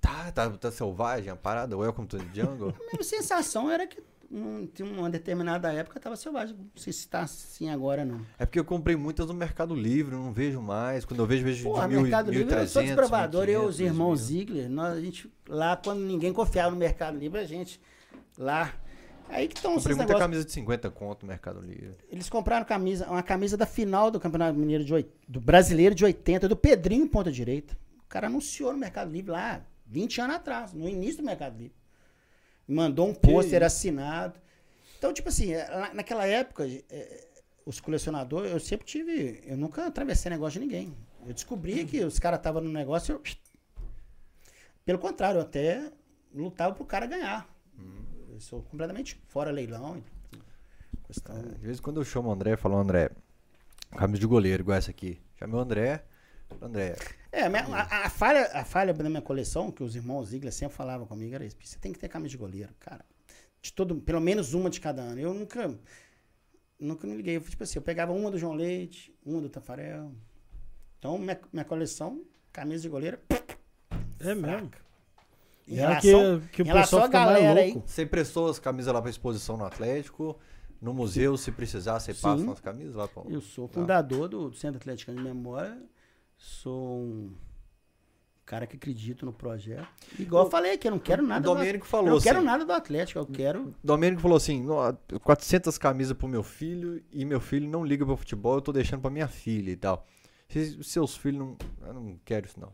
Tá, tá, tá selvagem a parada. Welcome to the jungle. A minha sensação era que um, tinha uma determinada época tava selvagem. Não sei se tá assim agora, não. é porque eu comprei muitas no Mercado Livre, eu não vejo mais. Quando eu vejo, vejo Porra, de mil, Mercado Livre, eu sou 1.300, desprovador, eu, 1.500, os irmãos 2.000. Ziegler, nós, a gente, lá quando ninguém confiava no Mercado Livre, a gente, lá. Aí que estão Comprei muita negócios. camisa de 50 conto no Mercado Livre. Eles compraram camisa, uma camisa da final do Campeonato Mineiro de, oit- do Brasileiro de 80, do Pedrinho ponta direita. O cara anunciou no Mercado Livre lá, 20 anos atrás, no início do Mercado Livre. Mandou um pôster assinado. Então, tipo assim, é, naquela época, é, os colecionadores, eu sempre tive. Eu nunca atravessei negócio de ninguém. Eu descobri que os caras estavam no negócio. Eu, pelo contrário, eu até lutava pro cara ganhar. Eu sou completamente fora leilão. Questão. De vez em quando eu chamo o André e falo, André, camisa de goleiro, igual essa aqui. Chamei o André. André, É, a, minha- a- a falha, a falha da minha coleção, que os irmãos Ziegler sempre falavam comigo, era isso. Você tem que ter camisa de goleiro, cara. De todo, pelo menos uma de cada ano. Eu nunca, nunca me liguei. Eu, tipo assim, eu pegava uma do João Leite, uma do Tafarel. Então, minha, minha coleção, camisa de goleiro, É mesmo. em É relação, que, que o pessoal fica mais galera aí. louco. você emprestou as camisas lá pra exposição no Atlético. No museu, se precisar, você passa Sim. umas camisas lá pra... Eu sou fundador do, do Centro Atlético de Memória. Sou um cara que acredito no projeto. Igual eu falei aqui, eu não quero nada o do Domênico Atlético. falou Eu não quero assim- nada do Atlético, eu quero Domênico falou assim, "Nó, 400 camisas pro meu filho e meu filho não liga pro futebol, eu tô deixando pra minha filha e tal. Se seus filhos não... Eu não quero isso não.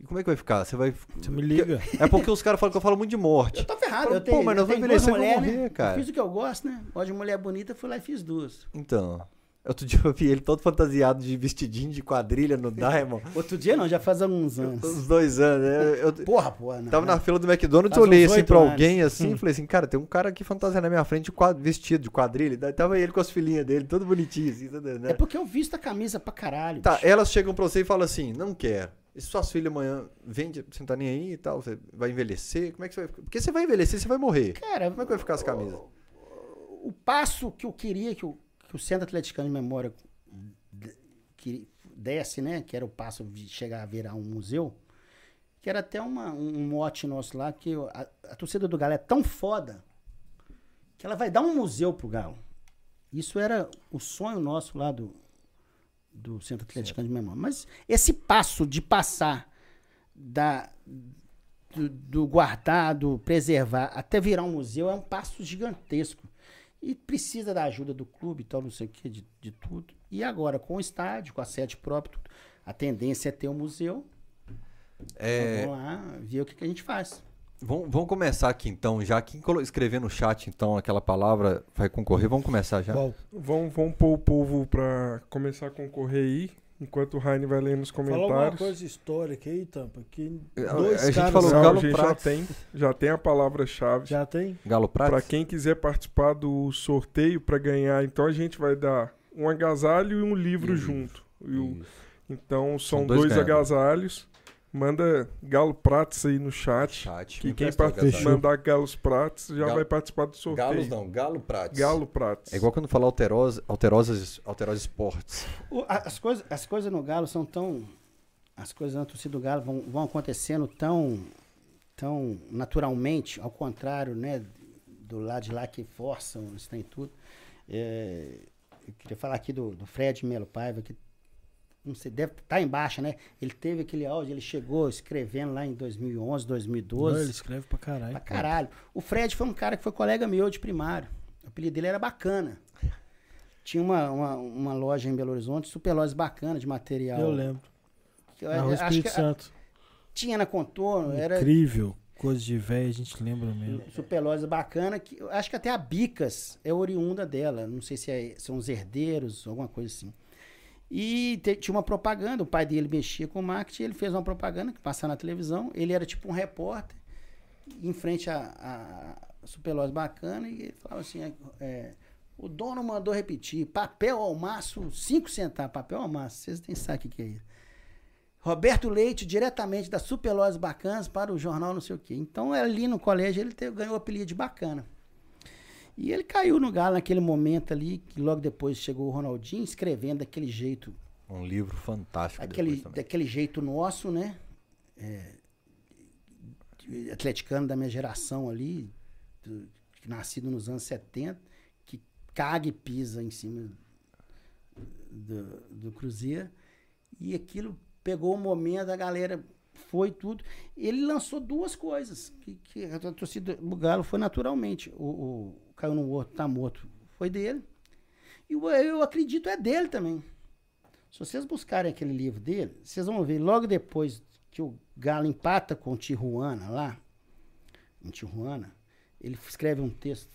E como é que vai ficar? Você vai... Você me liga. É porque os caras falam que eu falo muito de morte. Eu tô ferrado. Pô, Eu tenho, mas nós eu tenho vamos envelhecer e vamos mulheres, morrer, né? cara. Eu fiz o que eu gosto, né? Gosto de mulher bonita, fui lá e fiz duas. Então... Outro dia eu vi ele todo fantasiado de vestidinho de quadrilha no Diamond. Outro dia não, já faz alguns anos. Uns dois anos, né? Eu, Porra, porra, não. Tava né? na fila do McDonald's, Faz eu olhei assim pra anos. alguém assim e falei assim, cara, tem um cara aqui fantasiado na minha frente de vestido de quadrilha. Daí tava ele com as filhinhas dele, todo bonitinho, assim, tudo, né? É porque eu visto a camisa pra caralho. Tá, bicho. elas chegam pra você e falam assim, não quero. E se suas filhas amanhã vende, você não tá nem aí e tal, você vai envelhecer? Como é que você vai Porque você vai envelhecer, você vai morrer. Cara, Como é que vai ficar as camisas? o passo que eu queria que o, que o Centro Atleticano de Memória que desse, né? Que era o passo de chegar a virar um museu. Que era até uma, um mote nosso lá, que a, a torcida do Galo é tão foda que ela vai dar um museu pro Galo. Isso era o sonho nosso lá do, do Centro Atleticano de Memória. Mas esse passo de passar da, do, do guardar, do preservar, até virar um museu, é um passo gigantesco. E precisa da ajuda do clube e tal, não sei o que, de, de tudo. E agora, com o estádio, com a sede própria, tudo, a tendência é ter um museu. É, Vamos lá ver o que, que a gente faz. vamos, vamos começar aqui então, já. Quem escrever no chat então aquela palavra vai concorrer, vamos começar já. Qual? Vamos, vamos pôr o povo pra começar a concorrer aí. Enquanto o Raine vai lendo nos Fala alguma comentários. coisa histórica aí, Tampa. Que A- dois a gente caras falou Não, Galo a gente já Prates. tem, já tem a palavra-chave. já tem. Galo Prates? Para quem quiser participar do sorteio para ganhar, então a gente vai dar um agasalho e um livro Isso. junto. E Isso. então são, São dois dois, agasalhos. Manda Galo Prates aí no chat. Chat. Que quem empresta o part- agasalho. mandar Galos Prates já Galo- vai participar do sorteio. Galos não, Galo Prates. Galo Prates. É igual quando falar alterosa, alterosas, alterosas esportes. O- as, coisas, as coisas no Galo são tão. As coisas na torcida do Galo vão, vão acontecendo tão, tão naturalmente, ao contrário, né? Do lado de lá que forçam, isso tem tudo. É, eu queria falar aqui do, do Fred Melo Paiva, que não sei, deve estar em baixa, né? Ele teve aquele áudio, ele chegou escrevendo lá em 2011, 2012. Não, ele escreve pra caralho. Pra caralho. O Fred foi um cara que foi colega meu de primário. O apelido dele era Bacana. Tinha uma, uma, uma loja em Belo Horizonte, super loja bacana de material. Eu lembro. Que Na Rua Espírito que Santo. tinha na Contorno, era Incrível. Coisa de velho, a gente lembra mesmo. super loja bacana. Que, acho que até a Bicas é oriunda dela. Não sei se é- são os herdeiros, alguma coisa assim. E te- tinha uma propaganda, o pai dele mexia com marketing, ele fez uma propaganda que passava na televisão. Ele era tipo um repórter, em frente a, a Superloja Bacana, e ele falava assim: é, o dono mandou repetir, papel ao maço, 5 centavos, papel ao maço, vocês nem sabem o que, é isso. Roberto Leite, diretamente da Superlojas Bacanas para o jornal não sei o quê. Então, ali no colégio, ele ganhou o apelido de Bacana. E ele caiu no galo naquele momento ali, que logo depois chegou o Ronaldinho, escrevendo daquele jeito, Um livro fantástico. aquele, depois também. daquele jeito nosso, né? É, atleticano da minha geração ali, do- nascido nos anos 70, que caga e pisa em cima do, do Cruzeiro. E aquilo pegou o momento, a galera foi tudo. Ele lançou duas coisas, que, que a torcida do Galo foi naturalmente. O, o Caiu no Morto, Tá Morto, foi dele. E Eu Acredito é dele também. Se vocês buscarem aquele livro dele, vocês vão ver logo depois que o Galo empata com o Tijuana lá, em Tijuana, ele escreve um texto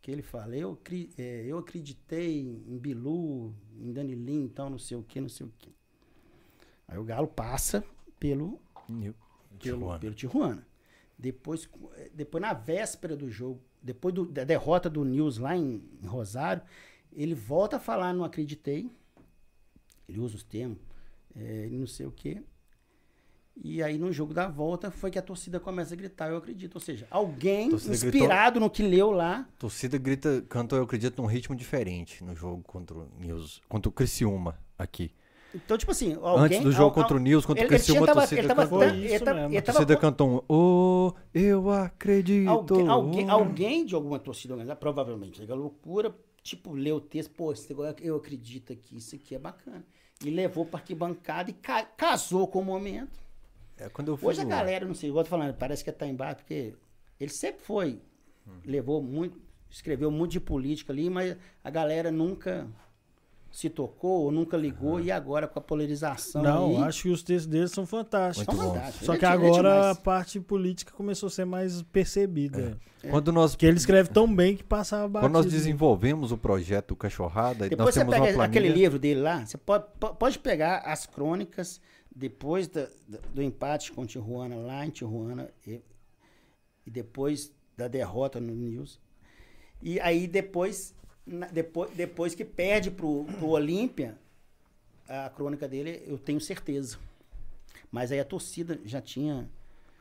que ele fala, eu, é, eu acreditei em Bilu, em Danilinho, então não sei o que, não sei o que. Aí o Galo passa pelo pelo, Tijuana. pelo Tijuana. Depois, eh, depois, na véspera do jogo, depois do- da derrota do News lá em, em Rosário, ele volta a falar, não acreditei. Ele usa os termos, eh, não sei o quê. E aí, no jogo da volta, foi que a torcida começa a gritar, eu acredito. Ou seja, alguém inspirado no que leu lá. A torcida grita, canta Eu Acredito num ritmo diferente no jogo contra o News, contra o Criciúma aqui. Então, tipo assim, alguém... Antes do jogo al- contra o News, contra o ele, tinha- Criciúma, a torcida ele tava, cantou. Ele isso tava- mesmo. A torcida cantou um Oh, eu acredito. Alguém, alguém, oh." alguém de alguma torcida organizada, provavelmente, é loucura, tipo, leu o texto, pô, esse negócio, eu acredito que isso aqui é bacana. E levou pra arquibancada e ca- casou com o momento. É, quando eu fui Hoje a galera, não sei, igual eu tô falando, parece que tá embaixo, porque ele sempre foi, levou muito, escreveu muito de política ali, mas a galera nunca se tocou, ou nunca ligou, e agora com a polarização Não, aí, acho que os textos deles são fantásticos. Muito são fantásticos. Só que é- é agora a parte política começou a ser mais percebida. Quando nós, Porque ele escreve tão bem que passava batido. quando nós desenvolvemos o projeto Cachorrada, Depois nós você temos pega uma planilha... aquele livro dele lá, você pode, po- pode pegar as crônicas depois da- do empate com o Tijuana lá em Tijuana e, e depois da derrota no News. E aí depois, na- depois, depois que perde pro, pro Olímpia, a crônica dele eu tenho certeza. Mas aí a torcida já tinha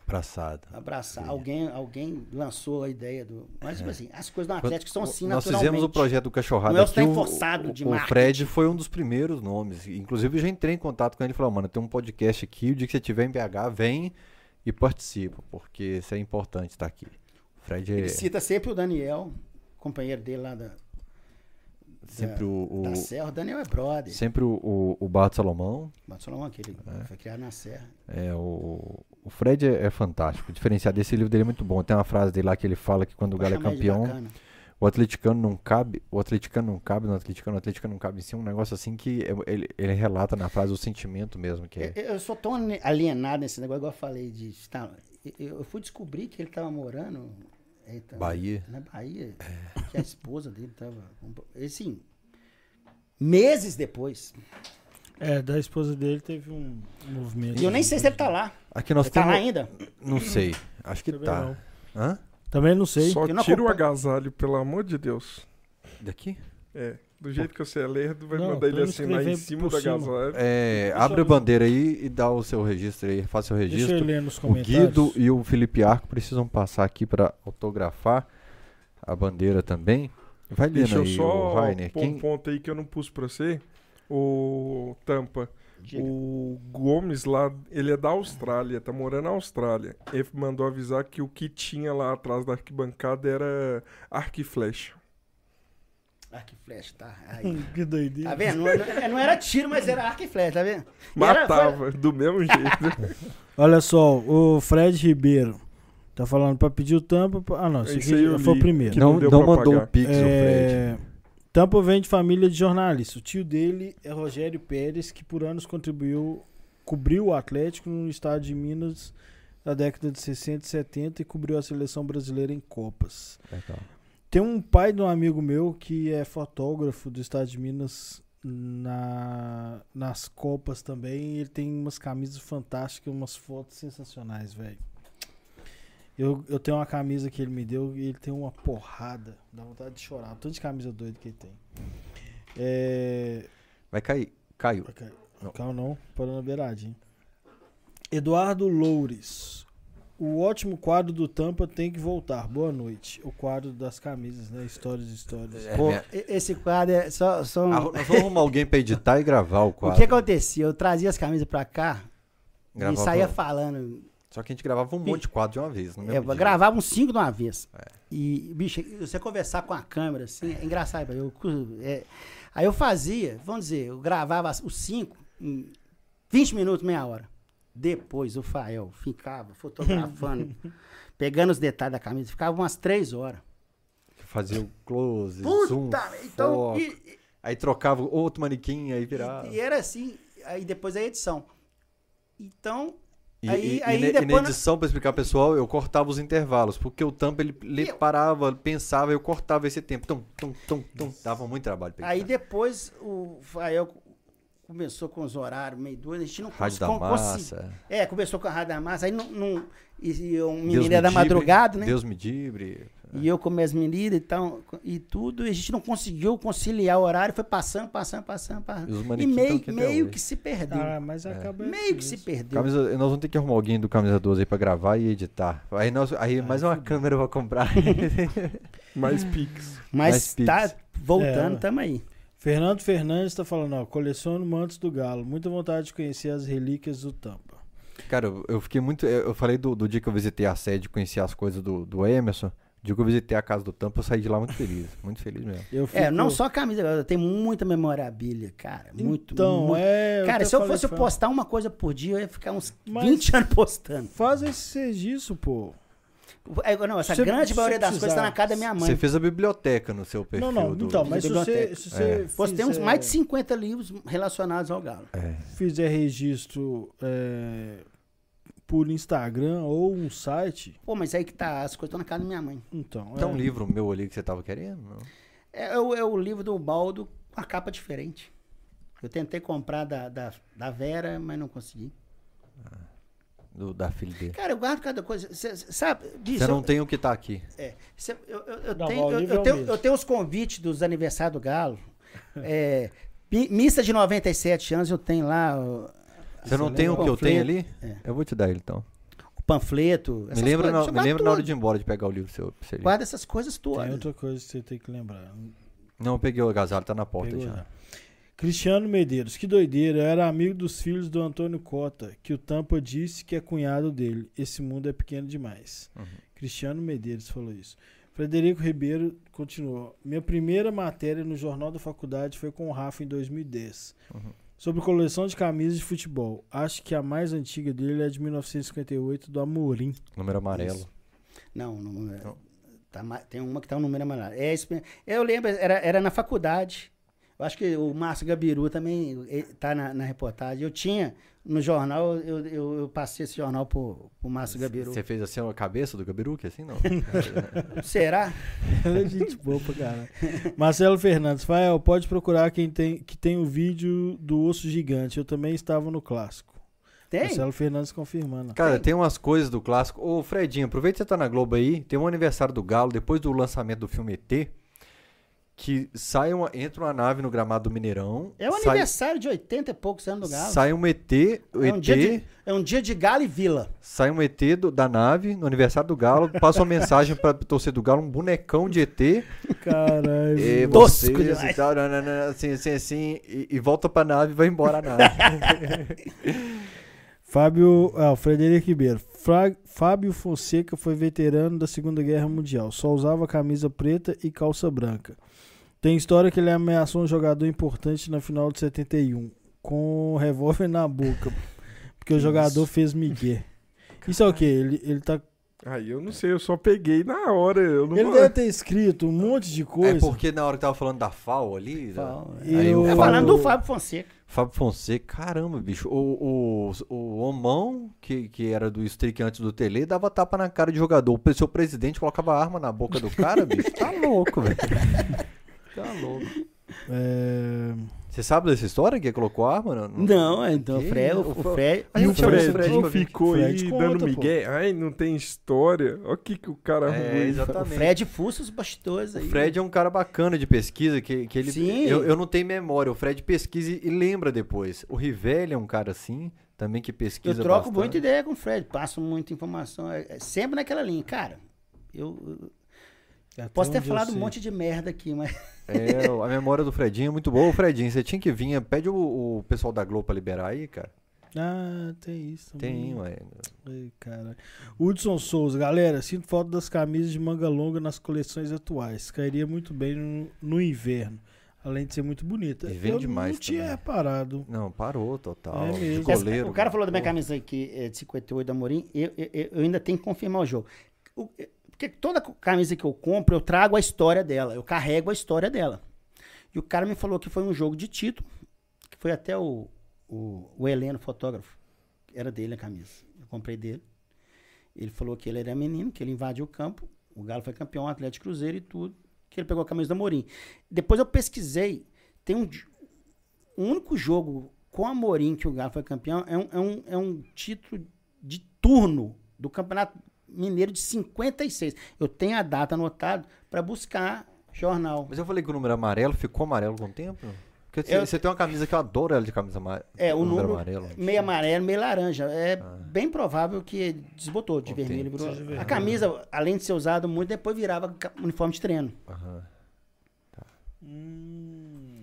Abraçado. abraçado. Alguém, alguém lançou a ideia do. Mas, tipo assim, as coisas do Atlético são assim Nós fizemos o projeto do Cachorrada Não é o aqui, o- forçado o, de o marketing. Fred foi um dos primeiros nomes. Inclusive, eu já entrei em contato com ele e falei, mano, tem um podcast aqui, o dia que você estiver em BH, vem e participa, porque isso é importante estar aqui. O Fred é Ele cita sempre o Daniel, companheiro dele lá da, sempre o, o- da Serra. O Daniel é brother. sempre o, o, o Barto Salomão. Mas Solomon, que ele foi criado na Serra. É, o, o Fred é, é fantástico. O diferencial desse livro dele é muito bom. Tem uma frase dele lá que ele fala que quando o Galo é campeão, o atleticano não cabe, o atleticano não cabe no atleticano, o atleticano não cabe em si, um negócio assim que é- ele, ele relata na frase o sentimento mesmo que é. Eu, eu sou tão alienado nesse negócio, igual eu falei, de estar. Eu, eu fui descobrir que ele estava morando. Bahia. Na Bahia. Que a esposa dele estava. Assim. Meses depois. É, da esposa dele teve um movimento. E eu nem sei se ele tá lá. Aqui nós Ele tá lá temos. ainda? Não sei. Acho que Também tá. não. Hã? Também não sei. Só tira o agasalho, pelo amor de Deus. Daqui? É. Do jeito que você é lerdo, vai Não, mandar ele assinar em cima cima. agasalho. É, Deixa abre a bandeira aí e dá o seu registro aí. Faça seu Deixa eu registro. ler nos O comentários. Guido e o Felipe Arco precisam passar aqui para autografar a bandeira também. Vai lendo Deixa eu aí, só o Rainer. pôr Quem... um ponto aí que eu não pus pra você. O Tampa. Diga. O Gomes lá, ele é da Austrália, tá morando na Austrália. Ele mandou avisar que o que tinha lá atrás da arquibancada era arco e flecha. Arco e flecha, tá? Aí. que doideira. Tá vendo? Não, não- não era tiro, mas era arco e flecha, tá vendo? E era- Matava, do mesmo jeito. Olha só, o Fred Ribeiro tá falando pra pedir o tampa. pra- Ah, não, esse Esse aqui foi o primeiro. que Não, não não mandou pagar. o Pix, o Fred. É, Tampa vem de família de jornalistas. O tio dele é Rogério Pérez, que por anos contribuiu, cobriu o Atlético no estado de Minas na década de 60 e 70 e cobriu a seleção brasileira em Copas. Legal. Tem um pai de um amigo meu que é fotógrafo do estado de Minas na, nas Copas também. Ele tem umas camisas fantásticas, umas fotos sensacionais, velho. Eu, eu tenho uma camisa que ele me deu e ele tem uma porrada. Dá vontade de chorar. Tanto de camisa doida que ele tem. É. Vai cair. Caiu. Vai cair. Não. Calma não, parou na beiradinha. Eduardo Loures. O ótimo quadro do Tampa tem que voltar. Boa noite. O quadro das camisas, né? Histórias e histórias. É, Pô, minha- esse quadro é só. só um- Ah, nós vamos arrumar alguém pra editar e gravar o O quadro. que acontecia? Eu trazia as camisas pra cá Gravava- e saía falando. Só que a gente gravava um monte de quadro de uma vez. No É, dia. gravava uns cinco de uma vez. É. E, bicho, você conversar com a câmera, assim, é engraçado. Eu, é, aí eu fazia, vamos dizer, eu gravava os cinco em 20 minutos, meia hora. Depois o Fael ficava fotografando, pegando os detalhes da camisa, ficava umas três horas. Fazia o close, zoom, Puta! Então, foco. e, Aí trocava outro manequim, aí virava. e, e era assim, aí depois a edição. Então, E, Aí- e- aí e ne- e depois na edição, pra explicar pessoal, eu cortava os intervalos, porque o tampa ele, ele Eu- parava, pensava, eu cortava esse tempo. Tum, tum, tum, tum. Dava muito trabalho pra Aí depois o Fael começou com os horários meio doidos, a gente não Rádio da Massa. consegui- É, começou com a Rádio da Massa, aí não. não e, e um menino me era da madrugada, né? Deus me dibre. E eu com minhas meninas e tal, e tudo, e a gente não conseguiu conciliar o horário, foi passando, passando, passando, passando. E os E meio, até meio que se perdeu. Ah, mas acaba. meio que se perdeu. Camisa, nós vamos ter que arrumar alguém do Camisa 12 aí pra gravar e editar. Aí, nós, aí mais uma câmera eu vou comprar. Mais Pix. Mas mais tá Pix. voltando, É. tamo aí. Fernando Fernandes tá falando, ó, coleciono mantos do Galo. Muita vontade de conhecer as relíquias do Tampa. Cara, eu, eu fiquei muito. Eu falei do, do dia que eu visitei a sede, conheci as coisas do, do Emerson. O dia que eu visitei a casa do Tampa, eu saí de lá muito feliz. Muito feliz mesmo. Eu É, fico- não só a camisa, tenho muita memorabilia, cara. Muito, Então, muito. é. Cara, se eu fosse pra- postar uma coisa por dia, eu ia ficar uns Mas- 20 anos postando. Faz esse serviço, pô. É, Não, essa Se- grande maioria das coisas tá na casa da minha mãe. Você fez a biblioteca no seu perfil. não, não, do- então, mas se você, se você É. Fizer- mais de 50 livros relacionados ao Galo. É. fizer registro é, por Instagram ou um site, Pô, mas aí que tá, as coisas estão na casa da minha mãe. então. Tem é, um livro meu ali que você tava querendo? Não? É, o- é o livro do Baldo com a capa diferente. Eu tentei comprar da, da, da Vera, mas não consegui. Do, da filha dele. Cara, eu guardo cada coisa. Cê, sabe, Você não eu- tem o que tá aqui. É, cê- eu, eu- eu Não, tenho, eu, é tenho, mesmo. eu tenho os convites dos aniversários do Galo. É, mi- missa de 97 anos, eu tenho lá Você não tem o que eu tenho ali? É. Eu vou te dar ele então. o panfleto. Me lembra, coisas, na, me lembra na hora de ir embora de pegar o livro seu. Guarda essas coisas Tem todas. outra coisa que você tem que lembrar. Não, eu peguei o agasalho, tá na porta Pegou, já. né? Cristiano Medeiros, que doideira, eu era amigo dos filhos do Antônio Cota, que o Tampa disse que é cunhado dele. Esse mundo é pequeno demais. Uhum. Cristiano Medeiros falou isso. Frederico Ribeiro continuou. Minha primeira matéria no Jornal da Faculdade foi com o Rafa em 2010. Uhum. Sobre coleção de camisas de futebol. Acho que a mais antiga dele é de 1958, do Amorim. Número amarelo. Isso. Não, não, é- Não. tá tem uma que tá um número amarelo. É, eu lembro, era, era na faculdade. Eu acho que o Márcio Gabiru também eh, tá na, na reportagem. Eu tinha, no jornal, eu, eu, eu passei esse jornal pro, pro Márcio Gabiru. Você fez assim a cabeça do Gabiru, que assim não? Será? Ela é gente boa pra caralho. Marcelo Fernandes, Fael, pode procurar quem tem, que tem o vídeo do osso gigante. Eu também estava no clássico. Tem? Marcelo Fernandes confirmando. Cara, tem umas coisas do clássico. Ô, Fredinho, aproveita que você tá na Globo aí. Tem um aniversário do Galo, depois do lançamento do filme ET, que sai uma, entra uma nave no gramado do Mineirão. É o sai, aniversário de 80 e poucos anos do Galo. Sai um ET, é, ET um dia de, é um dia de Galo e Vila. sai um ET do- da nave no aniversário do Galo, passa uma mensagem pra torcer do Galo, um bonecão de ET. Caralho. E vocês e tal, assim, assim, assim, e, e volta pra nave e vai embora a nave. Fábio. Ah, o Frederico Ribeiro. Fra- Fábio Fonseca foi veterano da Segunda Guerra Mundial. Só usava camisa preta e calça branca. Tem história que ele ameaçou um jogador importante na final de 71, com um revólver na boca. Porque o jogador fez migué. Isso é o quê? Ele, ele tá. Aí eu não sei, eu só peguei na hora. Eu não Ele deve ter escrito um monte de coisa. É porque na hora que tava falando da FAO ali. Fala, Aí Eu- Tá Fábio- falando do Fábio Fonseca. Fábio Fonseca, caramba, bicho. O, o, o Omão, que, que era do Streak antes do Tele, dava tapa na cara de jogador. O seu presidente colocava arma na boca do cara, bicho. Tá louco, velho. Tá louco. É, Você sabe dessa história que colocou arma? Não, Não, então Que? o Fred, o, O o Fred, A gente o Fred, Fred vir. ficou Fred aí conta, dando pô. migué. Ai, não tem história. Olha o que, que o cara É, arrumou. exatamente. o Fred fuça os bastidores O aí. Fred é um cara bacana de pesquisa, que, que ele. Sim. Eu, eu não tenho memória. O Fred pesquisa e, lembra depois. O Rivelli é um cara assim, também que Eu pesquisa. troco bastante. muita ideia com o Fred, passo muita informação, é, é sempre naquela linha. Cara, eu, eu até posso ter falado um monte de merda aqui, mas É, a memória do Fredinho é muito boa. Ô, Fredinho, você tinha que vir. Pede o, o pessoal da Globo pra liberar aí, cara. Ah, tem isso. Tem, ué. Ai, cara. Hudson Souza, galera, sinto falta das camisas de manga longa nas coleções atuais. Cairia muito bem no, no inverno, além de ser muito bonita. E vende Eu mais não tinha também. reparado. Não, parou total. É De mesmo. goleiro. o cara falou da minha camisa aqui é, de 58 da Amorim, eu, eu, eu ainda tenho que confirmar o jogo. O- é, porque toda camisa que eu compro, eu trago a história dela, eu carrego a história dela. E o cara me falou que foi um jogo de título, que foi até o, o, o Heleno, fotógrafo, era dele a camisa. Eu comprei dele. Ele falou que ele era menino, que ele invadiu o campo, o Galo foi campeão, Atlético Cruzeiro e tudo, que ele pegou a camisa da Amorim. Depois eu pesquisei, tem um, o único jogo com a Morim que o Galo foi campeão é um, é um, é um título de turno do Campeonato Mineiro de 56. Eu tenho a data anotada para buscar jornal. Mas eu falei que o número amarelo ficou amarelo com o tempo? Porque você, Eu- você tem uma camisa que eu adoro ela de camisa amarela. É, o número amarelo. meio amarelo, meio laranja. É bem provável que desbotou de o vermelho. Virou. Vermelho. A camisa, além de ser usada muito, depois virava uniforme de treino. Aham.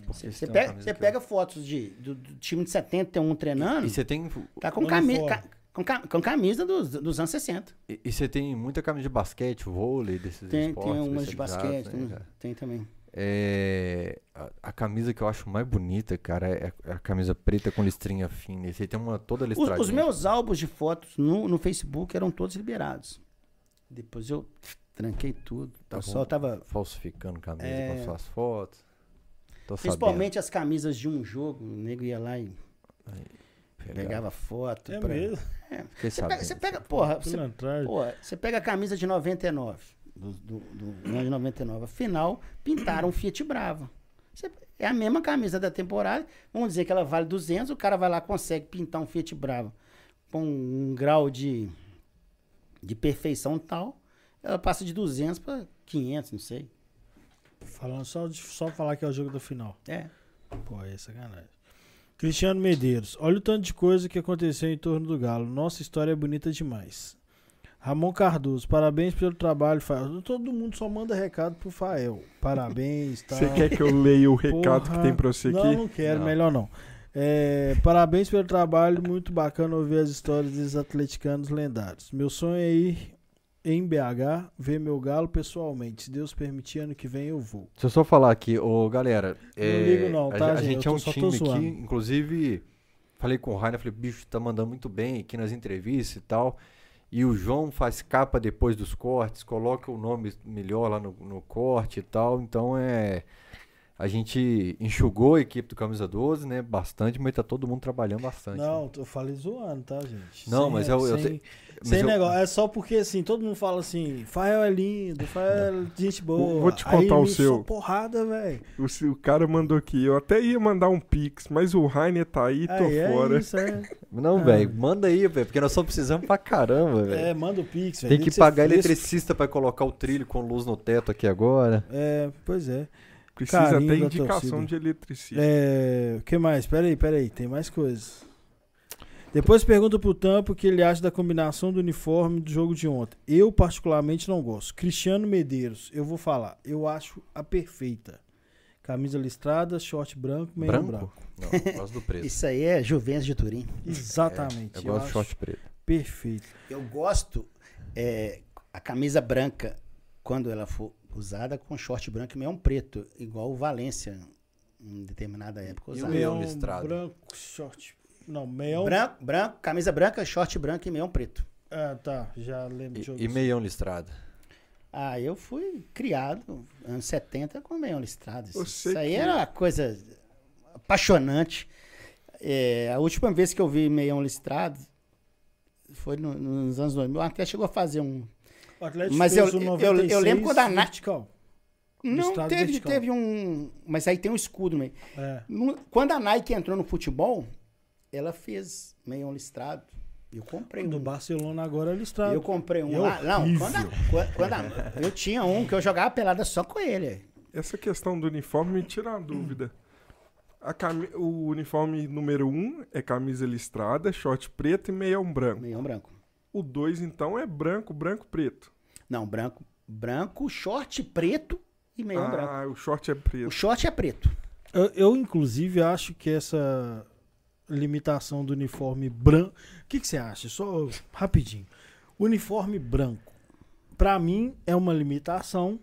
Você pega, camisa você eu- pega fotos de, do, do time de 71 treinando, E você tem, tá com, Uniforme. cami ca- com, com camisa dos, dos anos 60. e e você tem muita camisa de basquete, vôlei, desses Tem, esportes. tem umas de basquete, né, tem, tem também. É, a, a camisa que eu acho mais bonita, cara, é a, é a camisa preta com listrinha fina. Esse aí tem uma toda Os, listradinha. os meus álbuns de fotos no, no Facebook eram todos liberados. Depois eu tranquei tudo. Tá pessoal bom. tava. Falsificando camisa É. com suas fotos. Tô Principalmente as camisas de um jogo. O nego ia lá e sabendo. Pegava foto. É pra- mesmo. Fiquei Você pega, você pega, porra, você, porra, você pega a camisa de 99, do, do, do ano de 99, afinal, pintaram um Fiat Brava. Você- é a mesma camisa da temporada, vamos dizer que ela vale 200, o cara vai lá consegue pintar um Fiat Brava com um grau de, de perfeição tal, ela passa de 200 para 500, não sei. Falando só, de, só falar que é o jogo da final. É. Pô, é sacanagem. Cristiano Medeiros. Olha o tanto de coisa que aconteceu em torno do Galo. Nossa história é bonita demais. Ramon Cardoso. Parabéns pelo trabalho, Fael. Todo mundo só manda recado pro Fael. Parabéns, tá? Você quer que eu leia o recado que Porra. tem pra você Não, aqui? não quero. Não. Melhor não. É, parabéns pelo trabalho. Muito bacana ouvir as histórias desses atleticanos lendários. Meu sonho é ir em BH ver meu Galo pessoalmente. Se Deus permitir, ano que vem eu vou. Deixa eu só falar aqui, ô galera. é, ligo não, tá, A, gente? é um time aqui, inclusive, falei com o Rainer, falei, bicho, tá mandando muito bem aqui nas entrevistas e tal. E o João faz capa depois dos cortes, coloca o nome melhor lá no, no corte e tal. Então é. A gente enxugou a equipe do Camisa 12, né? Bastante, mas tá todo mundo trabalhando bastante. né? Não, eu falei zoando, tá, gente? Não, mas eu- eu sem, te- mas sem eu- negócio. É só porque, assim, todo mundo fala assim, Fael é lindo, Fael é gente boa. Vou te Aí contar o me seu. porrada, velho. O, o cara mandou aqui. Eu até ia mandar um pix, mas o Rainer tá aí, tô Aí, é fora. isso, é. Não, Ah. velho, manda aí, velho, porque nós só precisamos pra caramba, velho. É, manda o Pix, velho. Tem Tem que pagar fresco. eletricista pra colocar o trilho com luz no teto aqui agora. É, pois é. Precisa Carinho da indicação de eletricista. É, o que mais? Peraí, peraí, tem mais coisas. Depois pergunta pro Tampo o que ele acha da combinação do uniforme do jogo de ontem. Eu, particularmente, não gosto. Cristiano Medeiros, eu vou falar. Eu acho a perfeita. Camisa listrada, short branco, meio branco. Branco? Não, eu gosto do preto. Isso aí é Juventus de Turim. Exatamente. eu gosto de acho short preto. Perfeito. Eu gosto é, a camisa branca, quando ela for usada, com short branco e meião preto, igual o Valência, em determinada época. E o usava. meião Meião listrado? branco, short. Não, meião. Branco, branco, camisa branca, short branco e meião preto. Ah, tá. Já lembro de jogo. E, e meião listrado. Ah, eu fui criado, anos 70, com meião listrado. Isso, isso aí que- era uma coisa apaixonante. É, a última vez que eu vi meião listrado foi no- nos anos 2000. Até chegou a fazer um, O Atlético Mas fez eu- o eu- 96 eu lembro quando a Na- vertical. Não, teve, vertical. teve um. Mas aí tem um escudo meio. É. No- Quando a Nike entrou no futebol, ela fez meião listrado. Eu comprei Do um. Barcelona agora é listrado. Eu comprei um É lá. Não, quando, a- quando- a- eu tinha um que eu jogava pelada só com ele. Essa questão do uniforme me tira uma dúvida. A cami- O uniforme número 1 um é camisa listrada, short preto e meião branco. Meião branco. O 2, então, é branco, branco, preto. Não, branco, branco, short preto e meião branco. ah, o short é O preto. short é preto. Eu, eu, inclusive, acho que essa limitação do uniforme branco. O que, que você acha? Só rapidinho. Uniforme branco. Pra mim, é uma limitação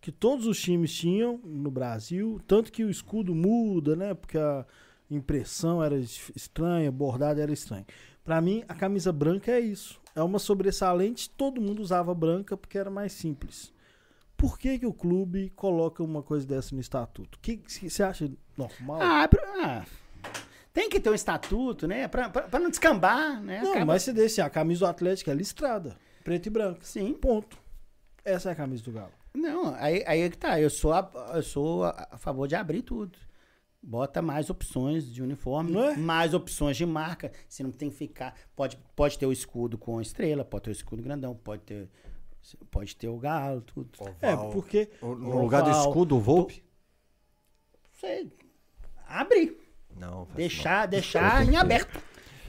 que todos os times tinham no Brasil. Tanto que o escudo muda, né? Porque a impressão era es- estranha, bordado era estranho. Pra mim, a camisa branca é isso. É uma sobressalente. Todo mundo usava branca porque era mais simples. Por que, que o clube coloca uma coisa dessa no estatuto? O que que você acha normal? Ah, pra- ah, tem que ter um estatuto, né? Pra, pra, pra não descambar, né? Não, Acaba- mas você deixa assim, a camisa do Atlético é listrada, preto e branco. Sim. Ponto. Essa é a camisa do Galo. Não, aí, aí é que tá. Eu sou, a, eu sou a, a favor de abrir tudo. Bota mais opções de uniforme, Não é? mais opções de marca. Você não tem que ficar. Pode, pode ter o escudo com estrela, pode ter o escudo grandão, pode ter, pode ter o galo, tudo. É, porque No lugar do Oval. escudo, o Volpe? Você abrir, Não, deixar, deixar em aberto.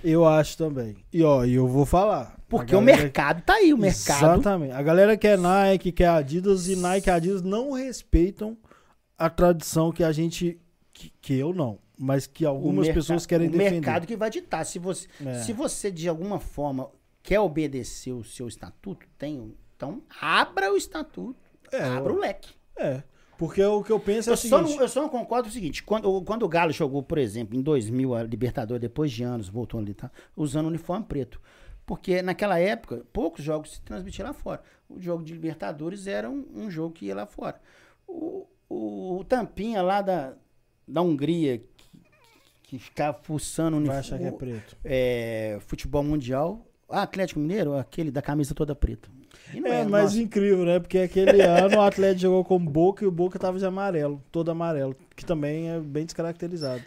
eu acho também. E ó, e eu vou falar. Porque A o galera- mercado tá aí, o mercado. Exatamente. A galera quer Nike, quer Adidas e Nike e Adidas não respeitam a tradição que a gente. Que, que eu não. Mas que algumas merca- pessoas querem o defender. mercado que vai ditar. Se você, É. se você de alguma forma quer obedecer o seu estatuto, tem, então abra o estatuto, É, abra o leque. É. Porque o que eu penso é Eu o só, seguinte. não, eu só não concordo com o seguinte: quando, quando o Galo jogou, por exemplo, em 2000, a Libertadores, depois de anos, voltou ali, tá? Usando uniforme preto. Porque naquela época, poucos jogos se transmitiam lá fora. O jogo de Libertadores era um, um jogo que ia lá fora. O, o, o Tampinha lá da, da Hungria, que, que ficava fuçando Vai achar que é preto. é, futebol mundial. Ah, Atlético Mineiro, aquele da camisa toda preta. É, era, mas nossa. incrível, né? Porque aquele ano o Atlético jogou com Boca e o Boca tava de amarelo, todo amarelo, que também é bem descaracterizado.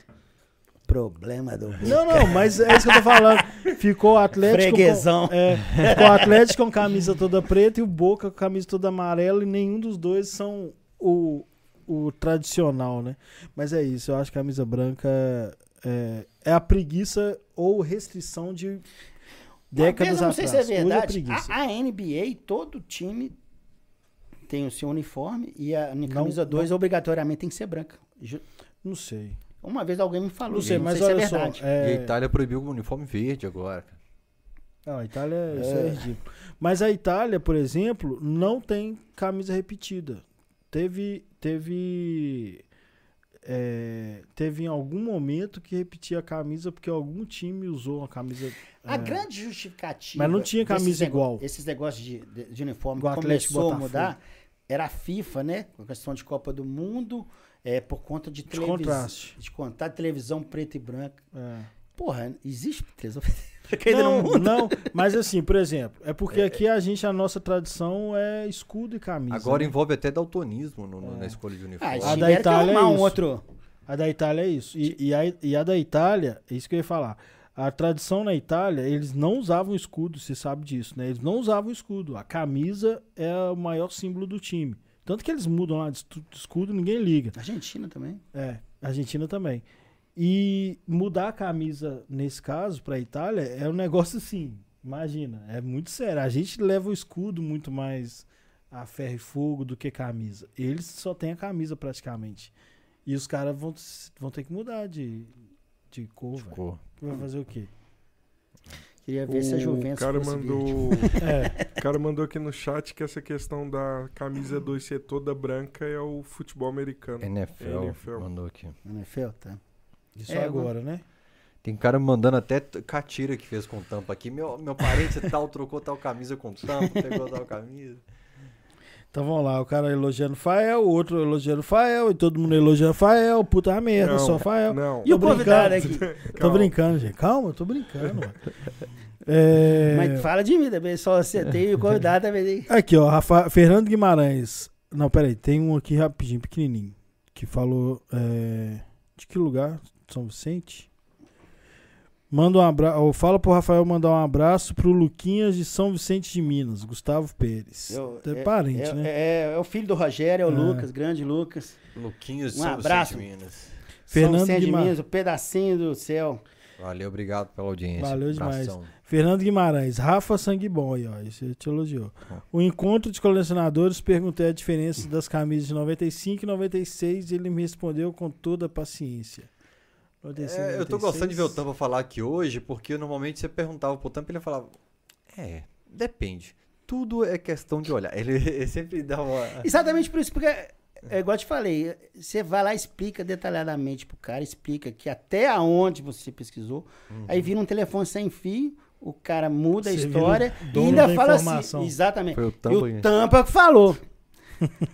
Problema do Não, não, mas é isso que eu tô falando. Ficou o Atlético. Freguesão. Com, é, ficou o Atlético com camisa toda preta e o Boca com camisa toda amarela e nenhum dos dois são o, o tradicional, né? Mas é isso, eu acho que a camisa branca é, é a preguiça ou restrição de décadas vez, eu não sei atrás. se é Hoje verdade. a, a NBA, todo time tem o seu uniforme e a camisa Não- 2 obrigatoriamente tem que ser branca. Não sei. Uma vez alguém me falou, Não sei, não mas sei se é olha só. verdade. E a É, Itália proibiu o uniforme verde agora. Não, a Itália isso é ridículo. Mas a Itália, por exemplo, não tem camisa repetida. Teve. Teve. é, teve em algum momento que repetia a camisa porque algum time usou uma camisa. A é, grande justificativa. Mas não tinha camisa igual. Esses negócios de, de, de uniforme Igual que Atlético começou a mudar era a FIFA, né? Com a questão de Copa do Mundo. É por conta de De televisão. contraste. De contar televisão preta e branca. É. Porra, existe televisão preta Não, não, mas assim, por exemplo, é porque aqui a gente, a nossa tradição é escudo e camisa. Agora né? envolve até daltonismo no- no- na escolha de Ah, uniforme. eles A da tiveram que Itália é arrumar um isso. outro. A da Itália é isso. E, e, a, e a da Itália, é isso que eu ia falar. A tradição na Itália, eles não usavam escudo, você sabe disso, né? Eles não usavam escudo. A camisa é o maior símbolo do time. Tanto que eles mudam lá de escudo, ninguém liga. Argentina também. É, a Argentina também. E mudar a camisa, nesse caso, pra Itália, é um negócio assim. Imagina, é muito sério. A gente leva o escudo muito mais a ferro e fogo do que camisa. Eles só têm a camisa praticamente. E os caras vão, vão ter que mudar de, de cor, velho. Cor. Vai fazer o quê? Queria ver se a O Juventus cara fosse mandou. É, o cara mandou aqui no chat que essa questão da camisa 2 ser toda branca é o futebol americano. NFL, NFL. mandou aqui. NFL, tá? Isso É, agora, né? Tem cara mandando até catira que fez com tampa aqui. Meu, meu parente tal trocou tal camisa com tampa, pegou tal camisa. Então vamos lá, o cara elogiando o Fael, o outro elogiando o Fael, e todo mundo elogiando o Fael, puta merda, Não, só Fael. Não, E o convidado aqui? Tô brincando, gente. Calma, eu tô brincando, mano. É... Mas fala de mim também, só você tem e o convidado também. Aqui, ó, Rafa... Fernando Guimarães. Não, peraí, tem um aqui rapidinho, pequenininho, que falou. é, De que lugar? São Vicente? Manda um abraço. Fala pro Rafael mandar um abraço pro Luquinhas de São Vicente de Minas, Gustavo Pérez. Eu- é, parente, é, né? É, é o filho do Rogério, é o É. Lucas, grande Lucas. Luquinhos de Um São abraço. Vicente, Minas. Fernando São Vicente de Guimarães. Minas, o pedacinho do céu. Valeu, obrigado pela audiência. Valeu demais. Fernando Guimarães, Rafa Sangue Bom aí, ó. Isso te elogiou. O encontro de colecionadores perguntei a diferença das camisas de 95 e 96 e ele me respondeu com toda a paciência. 95, É, eu tô 96. gostando de ver o Tampa falar aqui hoje, porque normalmente você perguntava pro Tampa e ele falava: É, depende. Tudo é questão de olhar. Ele, ele sempre dá uma. Exatamente por isso, porque, é igual eu te falei, você vai lá e explica detalhadamente pro cara, explica que até aonde você pesquisou, aí vira um telefone sem fio, o cara muda a Você vira história e ainda da fala assim. Exatamente. Foi o E Tampa. o Tampa que falou.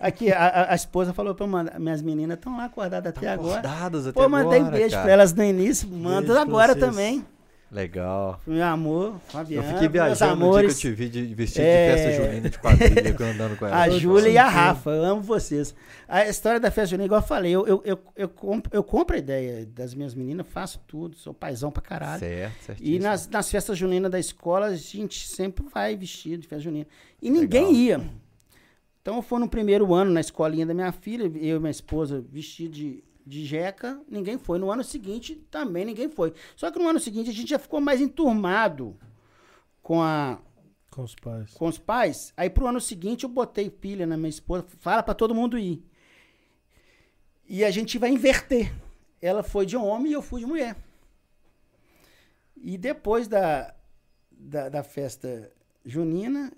Aqui, a, a- esposa falou pra eu mandar. Minhas meninas estão lá acordadas até agora. Acordadas até Pô, eu mandei agora, beijo cara. pra elas no início, manda agora vocês. também. Legal. Meu amor, Eu Fabiana, fiquei meus viajando no dia que eu amores. te vi de vestido É. de festa junina de quadrilha, eu andando com ela. A Júlia e a. Rafa, eu amo vocês. A história da festa junina, igual eu falei, eu, eu, eu, eu, compro, eu compro a ideia das minhas meninas, faço tudo, sou paizão pra caralho. Certo, certíssimo. E nas, nas festas juninas da escola, a gente sempre vai vestido de festa junina. E ninguém Legal. ia. Então eu fui no primeiro ano na escolinha da minha filha, eu e minha esposa vestido de, de jeca, ninguém foi. No ano seguinte também ninguém foi. Só que no ano seguinte a gente já ficou mais enturmado com a, Com os pais. com os pais. Aí pro ano seguinte eu botei pilha na minha esposa, fala pra todo mundo ir. E a gente vai inverter. Ela foi de homem e eu fui de mulher. E depois da, da, da festa junina,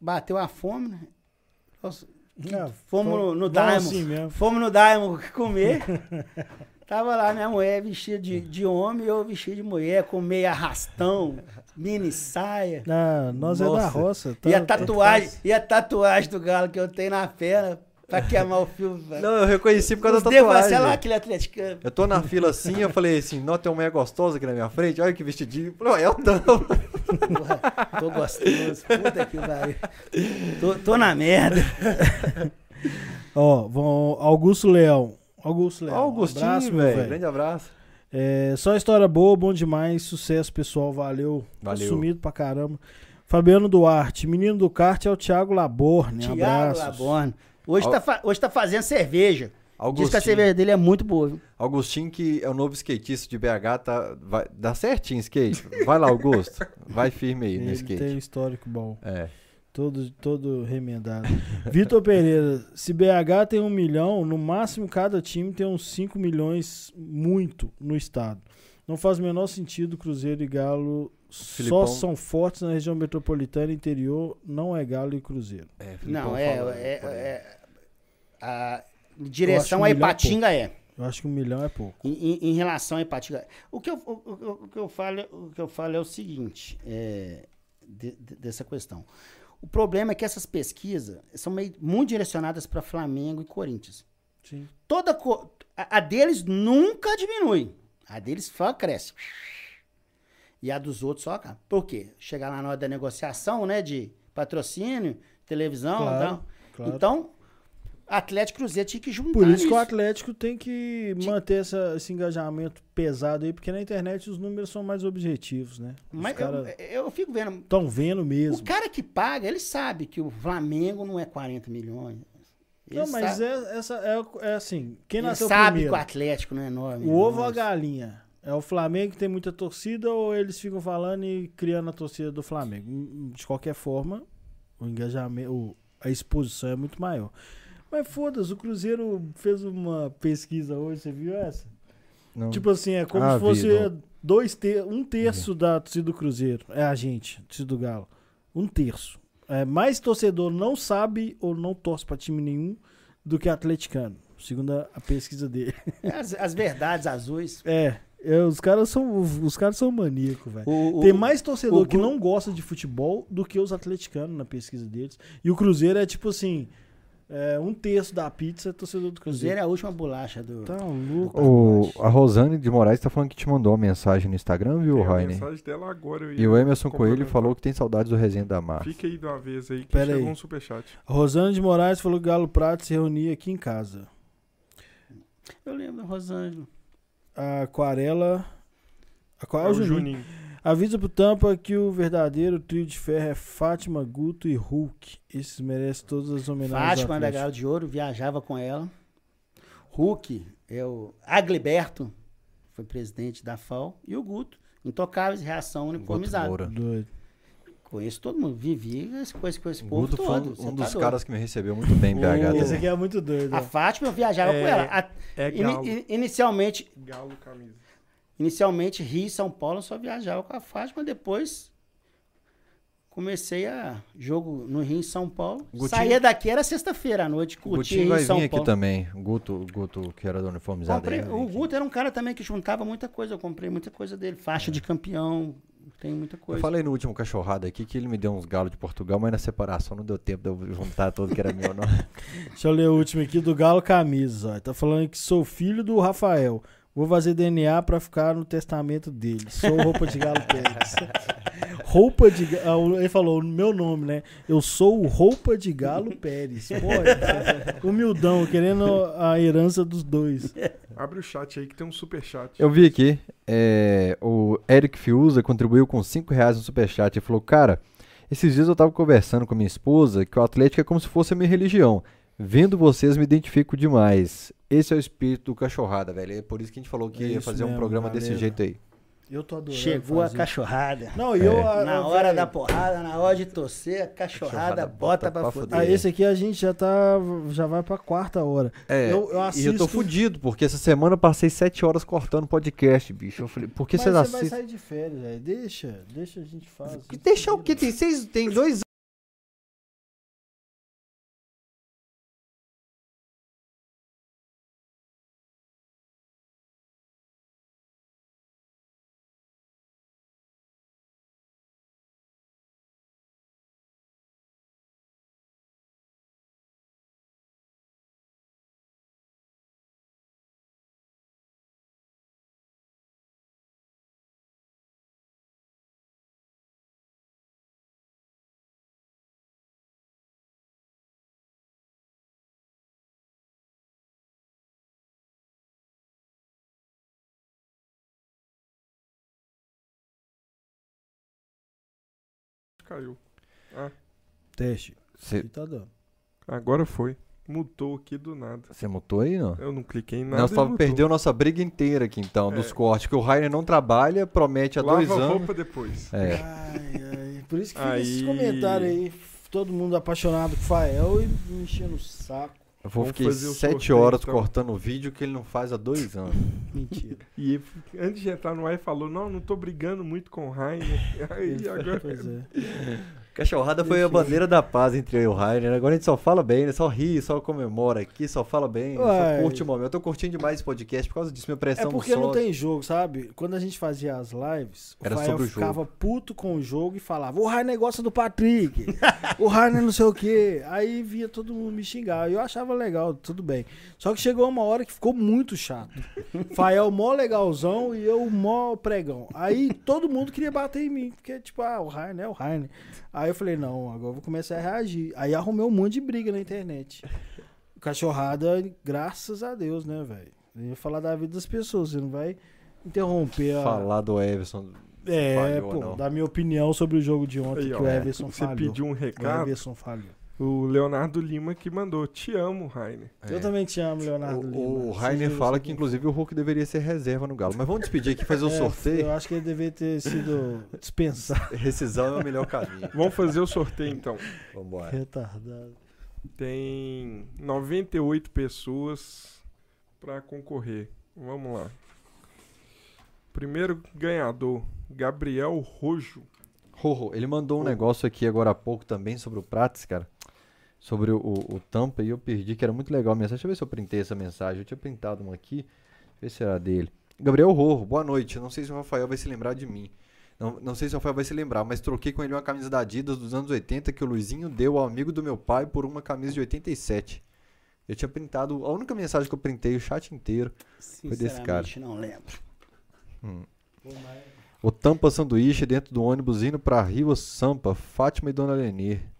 bateu a fome, né? Fomos no, no Diamond. assim. Fomos no Diamond comer. Tava lá minha mulher vestida de, de homem e eu vestido de mulher, com meio arrastão, mini saia. Ah, nós é da Nossa. roça. tá- E a tatuagem, e a tatuagem do galo que eu tenho na perna pra queimar o fio. Não, eu reconheci por causa Os da tatuagem. sei lá, aquele atleticano. Eu tô na fila assim, eu falei assim, não, tem uma mulher gostosa aqui na minha frente, olha que vestidinho. Eu falei, "Ó, é o. Porra, tô gostoso. Puta que pariu. Tô, tô na merda. Ó, vão, Augusto Leão. Augusto Leão. um abraço, Augustinho, meu velho. Grande abraço. É, só história boa, bom demais. Sucesso, pessoal. Valeu. Valeu. Sumido pra caramba. Fabiano Duarte. Menino do kart é o Thiago Laborne. Tiago Abraços. Laborne. Hoje Au- tá, fa- hoje tá fazendo cerveja. Diz que a Augustinho, cerveja dele é muito boa. viu? Augustinho, que é o novo skatista de BH, tá, vai, dá certinho skate. Vai lá, Augusto. Vai firme aí no Ele skate. tem um histórico bom. É. Todo, todo remendado. Vitor Pereira. Se BH tem um milhão, no máximo cada time tem uns 5 milhões, muito, no estado. Não faz o menor sentido Cruzeiro e Galo Filipão. só são fortes na região metropolitana e interior, não é Galo e Cruzeiro. é Não, é. é, é- a direção a é Ipatinga é. Eu acho que um milhão é pouco. Em, em- em relação a Ipatinga. O que eu, o, o- o que eu, falo, o que eu falo é o seguinte, é, de- de- dessa questão. O problema é que essas pesquisas são meio, muito direcionadas para Flamengo e Corinthians. Sim. Toda co- a, a deles nunca diminui. A deles só cresce. E a dos outros só acaba. Por quê? Chegar lá na hora da negociação, né? De patrocínio, televisão Claro, e tal. claro. Então, Atlético Cruzeiro tinha que juntar Por isso que o. Atlético tem que manter essa- esse engajamento pesado aí, porque na internet os números são mais objetivos, né? Os Mas caras eu, eu fico vendo. estão vendo O mesmo. cara que paga, ele sabe que o Flamengo não é 40 milhões. Ele Não, mas é, essa, é, é assim, quem ele nasceu sabe primeiro? que o Atlético não é enorme. O ovo ou a galinha? É o Flamengo que tem muita torcida ou eles ficam falando e criando a torcida do Flamengo? Hum, De qualquer forma, o engajamento, o- a exposição é muito maior. Mas foda-se, o Cruzeiro fez uma pesquisa hoje, você viu essa? Não. Tipo assim, é como Ah, se fosse vi, dois ter, um terço da torcida do Cruzeiro. É a gente, torcida do Galo. Um terço. É, mais torcedor não sabe ou não torce pra time nenhum do que atleticano, segundo a, a pesquisa dele. As, as verdades azuis. É, é, os caras são os caras são maníacos, velho. O- o- Tem mais torcedor o que Gru- não gosta de futebol do que os atleticanos na pesquisa deles. E o Cruzeiro é tipo assim, é, um terço da pizza é torcedor do Cruzeiro Cruzeiro. é a última bolacha do. Tá louco. O, a Rosane de Moraes tá falando que te mandou uma mensagem no Instagram, viu, Rainer? mensagem dela agora. E o Emerson Coelho falou que tem saudades do resenha da Mar. Fica aí de uma vez aí que Pera chegou aí. um superchat. A Rosana de Moraes falou que o Galo Prato se reunia aqui em casa. Eu lembro, Rosângela. A Aquarela. A qual É é o o Juninho? Juninho. Avisa pro Tampa que o verdadeiro trio de ferro é Fátima, Guto e Hulk. Esses merecem todas as homenagens. Fátima da. Galo de Ouro, viajava com ela. Hulk é o Agliberto, foi presidente da FAO. E o Guto, intocáveis, reação uniformizada. Moura. Doido. Conheço todo mundo, vivi com esse, com esse povo Guto foi todo. um, um tá dos caras que me recebeu muito bem, BH. Esse aqui é muito doido. A. Fátima eu viajava É, com ela. A- É galo. in- inicialmente, Galo camisa. Inicialmente Rio e São Paulo eu só viajava com a Fátima, depois comecei a jogo no Rio em São Paulo. Gutinho- Saía daqui era sexta-feira à noite, O curtia Rio vai e São vir aqui Paulo. também. O Guto, Guto, que era do uniformizado. Comprei- aí, vai o aqui. Guto era um cara também que juntava muita coisa. Eu comprei muita coisa dele. Faixa de campeão, tem muita Eu coisa. falei no último cachorrada aqui que ele me deu uns galos de Portugal, mas na separação não deu tempo de eu juntar tudo que era meu, não. Deixa eu ler o último aqui do Galo Camisa. Tá falando que sou filho do Rafael. Vou fazer DNA pra ficar no testamento dele. Sou roupa de Galo Pérez. roupa de Galo. Ele falou o meu nome, né? Eu sou o roupa de Galo Pérez. Pô, tá humildão, querendo a herança dos dois. Abre o chat aí que tem um superchat. Eu vi aqui, é, o Eric Fiuza contribuiu com 5 reais no superchat e falou, cara, esses dias eu tava conversando com minha esposa que o Atlético é como se fosse a minha religião. Vendo vocês me identifico demais. Esse é o espírito do cachorrada, velho. É por isso que a gente falou que É ia fazer um mesmo, programa desse jeito aí. Eu tô adorando. Chegou a fazer. cachorrada. Não, e eu. É. a- Na a- hora velho, da porrada, na hora de torcer, a cachorrada, bota pra foder. Ah, esse aqui a gente já tá. Já vai pra quarta hora. É, Eu- eu e eu tô assisto- fudido, porque essa semana eu passei 7 horas cortando podcast, bicho. Eu falei, por que Mas vocês você vai assistem? sair de férias, velho. Deixa, deixa a gente fazer. Deixar o quê? Tem, seis, tem dois Caiu. Teste. Você Aqui tá dando. Agora foi. Mutou aqui do nada. você mutou aí, não? Eu não cliquei em nada. Nós só mutou. perdeu nossa briga inteira aqui, então, dos É. cortes. Que o Rainer não trabalha, promete há Lava dois a anos. roupa depois. É. Ai, ai. Por isso que fica esses comentários aí. Todo mundo apaixonado com o Fael e me enchendo o saco. Eu vou o sete horas então. cortando o vídeo que ele não faz há dois anos. Mentira. E antes de entrar no ar, ele falou: Não, não tô brigando muito com o Rainer. Aí agora. Pois é. Cachorrada foi a bandeira da paz entre eu e o Rainer. Agora a gente só fala bem, né? Só ri, só comemora aqui, só fala bem, Ué. só curte o momento. Eu tô curtindo demais esse podcast por causa disso, minha pressão É porque não tem jogo, sabe? Quando a gente fazia as lives, Era o Fael sobre o jogo. ficava puto com o jogo e falava: o Rainer gosta do Patrick, o Rainer não sei o quê. Aí via todo mundo me xingar. Eu achava legal, tudo bem. Só que chegou uma hora que ficou muito chato. Fael mó legalzão e eu mó pregão. Aí todo mundo queria bater em mim, porque, tipo, ah, o Rainer é o Rainer. Aí eu falei: não, agora eu vou começar a reagir. Aí arrumei um monte de briga na internet. Cachorrada, graças a Deus, né, velho? Eu ia falar da vida das pessoas, você não vai interromper a. Falar do Everson. É, falhou, pô, não. da minha opinião sobre o jogo de ontem, Aí, que ó, o Everson Você falhou. pediu um O recado, Everson falhou. O Leonardo Lima que mandou. Te amo, Rainer. Eu também te amo, Leonardo Lima. O, o Seja Rainer fala que, inclusive, o Hulk deveria ser reserva no Galo. Mas vamos despedir aqui, fazer o É, sorteio. Eu acho que ele deveria ter sido dispensado. Rescisão é o melhor caminho. Vamos fazer o sorteio então. Vambora. Retardado. Tem 98 pessoas para concorrer. Vamos lá. Primeiro ganhador, Gabriel Rojo. Rorro, ele mandou um negócio aqui agora há pouco também sobre o Prates, cara. Sobre o, o, o Tampa e eu perdi, que era muito legal a mensagem. Deixa eu ver se eu printei essa mensagem. Eu tinha printado uma aqui. Deixa eu ver se era dele. Gabriel Rorro, boa noite. Não sei se o Rafael vai se lembrar de mim. Não, não sei se o Rafael vai se lembrar, mas troquei com ele uma camisa da Adidas dos anos 80 que o Luizinho deu ao amigo do meu pai por uma camisa de 87. Eu tinha printado, a única mensagem que eu printei o chat inteiro. desse cara. Não lembro. O Tampa Sanduíche dentro do ônibus indo pra Rio Sampa, Fátima e Dona Lenir.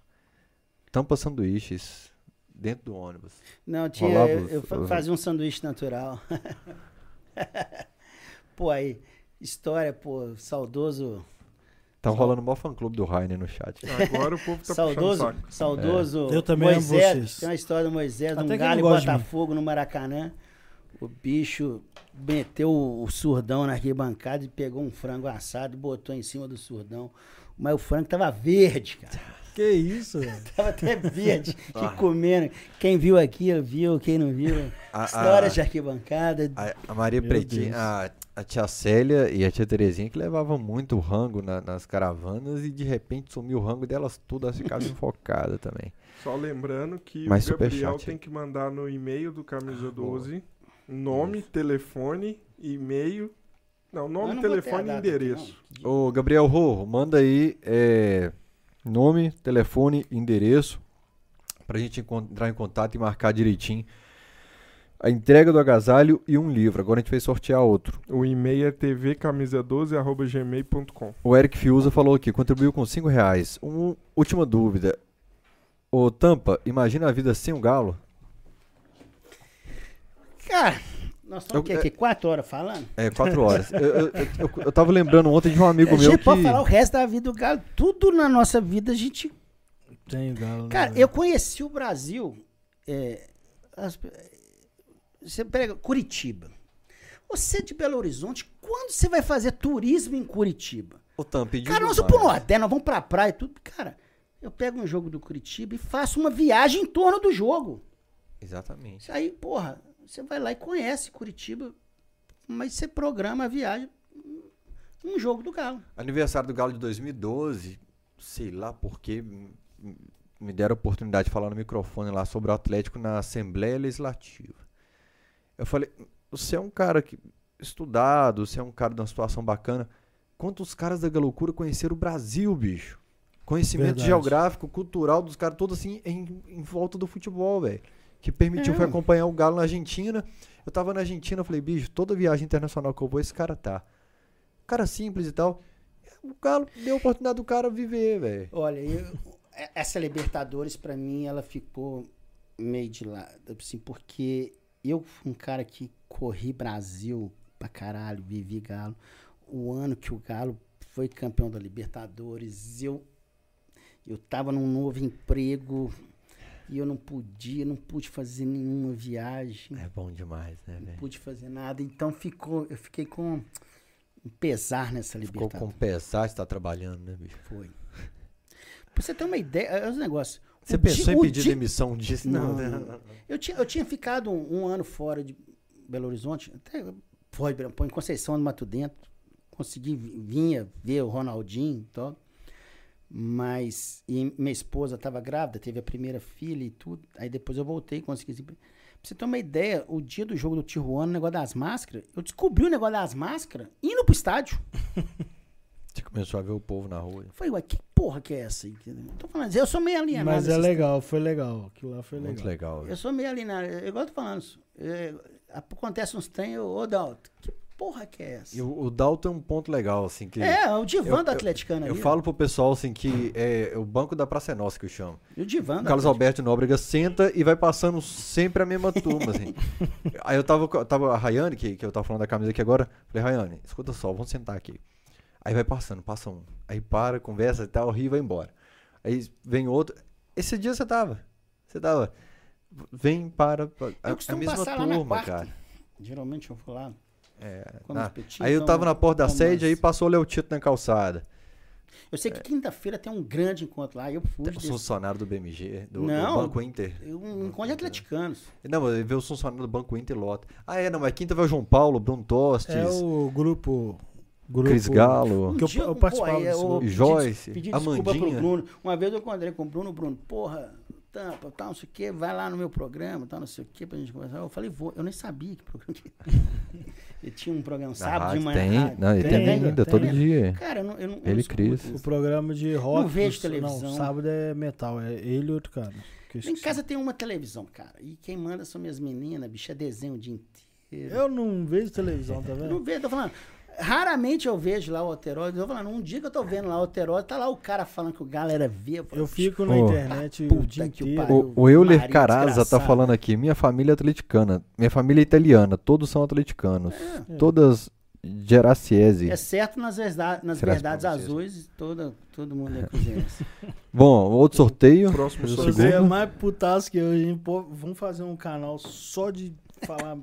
Tampa Sanduíches dentro do ônibus. Não, tinha, Rolava eu, eu fazia um sanduíche natural. pô, aí, história, pô, saudoso. Tava Só- rolando o maior fã clube do Rainer no chat. Agora o povo tá saudoso, puxando saco. saudoso. Eu também amo Moisés. vocês. Tem uma história do Moisés, de Até um galho em. Botafogo, no Maracanã. O bicho meteu o surdão na arquibancada e pegou um frango assado e botou em cima do surdão. Mas o frango tava verde, cara. Que isso? Tava até verde. Ah. e comendo. Quem viu aqui, viu. Quem não viu. A- Histórias a- de arquibancada. A, a Maria Meu Pretinha, a, a tia Célia e a tia Terezinha que levavam muito rango na- nas caravanas e de repente sumiu o rango delas tudo, elas ficavam enfocadas também. Só lembrando que Mais o Gabriel tem que mandar no e-mail do Camisa Ah, boa. 12 nome, telefone, e-mail. Não, nome, não telefone e aqui, endereço. não. Ô Gabriel Rorro, manda aí é, nome, telefone, endereço pra gente encon- entrar em contato e marcar direitinho a entrega do agasalho e um livro. Agora a gente vai sortear outro. O e-mail é tvcamisa12.gmail.com. O Eric Fiuza falou aqui, contribuiu com 5 reais. Um, última dúvida. Ô Tampa, imagina a vida sem o Galo? Cara, nós estamos aqui, aqui quatro horas falando. É, 4 horas. eu, eu, eu, eu tava lembrando ontem de um amigo a meu gente que... pode falar o resto da vida do Galo. Tudo na nossa vida a gente. Tem o galo. né, Cara, eu conheci o Brasil. é, as- você pega Curitiba. Você é de Belo Horizonte, quando você vai fazer turismo em Curitiba? Tampa, pediu Cara, nós vamos pro Nordeste, nós vamos pra praia e tudo. Cara, eu pego um jogo do Curitiba e faço uma viagem em torno do jogo. Exatamente. Isso aí, porra, você vai lá e conhece Curitiba, mas você programa a viagem um jogo do Galo. Aniversário do Galo de 2012, sei lá porque me deram a oportunidade de falar no microfone lá sobre o Atlético na Assembleia Legislativa. Eu falei, você é um cara que, estudado, você é um cara de uma situação bacana. Quantos caras da Galocura conheceram o Brasil, bicho? Conhecimento Verdade. geográfico, cultural dos caras, todos assim, em, em volta do futebol, velho. Que permitiu É. foi acompanhar o Galo na Argentina. Eu tava na Argentina, falei, bicho, toda viagem internacional que eu vou, esse cara tá. Cara simples e tal. O Galo deu a oportunidade do cara viver, velho. Olha, eu- essa Libertadores, pra mim, ela ficou meio de lado, assim, porque eu fui um cara que corri Brasil pra caralho, vivi Galo. O ano que o Galo foi campeão da Libertadores, eu, eu tava num novo emprego e eu não podia, não pude fazer nenhuma viagem. É bom demais, né, Não pude fazer nada, então ficou, eu fiquei com um pesar nessa Ficou Libertadores. com pesar estar trabalhando, né, bicho? Foi. Pra você ter uma ideia, é os negócios. Você pensou em pedir di- demissão disso? Não, né? não. Eu tinha, eu tinha ficado um, um ano fora de Belo Horizonte, até foi em Conceição do Mato Dentro. Consegui, vi- vinha ver o Ronaldinho e tal. Mas e minha esposa estava grávida, teve a primeira filha e tudo. Aí depois eu voltei e consegui. Pra você ter uma ideia, o dia do jogo do Tijuana, o negócio das máscaras, eu descobri o negócio das máscaras indo pro estádio. Você começou a ver o povo na rua. Eu falei, ué, que porra que é essa? Tô falando, eu sou meio alienado. Mas é legal, foi legal. Aquilo lá foi Muito legal. legal. Eu sou meio alienado. Eu gosto falando isso. É, acontece uns trem, eu, ô Dalton, que porra que é essa? E o, o Dalton é um ponto legal, assim, que... é, o divã eu- do atleticano Eu ali. falo pro pessoal, assim, que é o banco da Praça é Nossa que eu chamo. E o divã O Carlos Atlético. Alberto Nóbrega senta e vai passando sempre a mesma turma, assim. Aí eu tava, tava a Rayane, que, que eu tava falando da camisa aqui agora, falei, Rayane, escuta só, vamos sentar aqui. Aí vai passando, passa um. Aí para, conversa e tal, ri e vai embora. Aí vem outro. Esse dia você tava. Você tava. Vem, para. pa- A, Eu a costumo mesma passar lá na turma, quarta. cara. Geralmente eu vou lá. É, na- aí eu tava na porta da sede, aí mansos. passou o Léo Tito na calçada. Eu sei que quinta-feira tem um grande encontro lá. Eu fui. Os funcionários do BMG, do, do Não. Banco Inter. Um encontro de atleticanos. Não, mas vê os funcionários do Banco Inter e lota. Ah, é, não, mas quinta vai o João Paulo, Bruno Tostes, É o grupo. grupo Cris Galo. Que eu- dia, eu participava aí desse eu grupo. pedi Joyce, pedi a desculpa pro Mandinha. Bruno. Uma vez eu encontrei com o Bruno, Bruno, porra, tampa, tal, não sei o quê, vai lá no meu programa, tal, não sei o quê, pra gente conversar. Eu falei, vou. Eu nem sabia que programa que Ele tinha um programa Na sábado de rádio manhã. tem, rádio. não, ele Tem tem, ainda, ainda, tem. todo dia. Cara, eu não, eu não, Ele não e Cris. O programa de rock. Não vejo televisão. Não, sábado é metal. É ele e outro cara. Em casa tem uma televisão, cara. E quem manda são minhas meninas, bicho, é desenho o dia inteiro. Eu não vejo televisão, tá Não vendo? vejo, tô falando. Raramente eu vejo lá o Alteroide. Eu falando, um dia que eu tô vendo lá o Alteroide, tá lá o cara falando que o galera vê. falo, Eu fico na internet o dia que inteiro. O, o Euler Caraza tá falando aqui, minha família é atleticana, minha família é italiana, todos são atleticanos. É. Todas Geraciese. É certo nas, verda- nas verdades vocês? azuis, todo, todo mundo é cruzeirense. Bom, outro sorteio. Próximo sorteio. Você é segundo. mais putaço que eu, hein? Pô, vamos fazer um canal só de falar,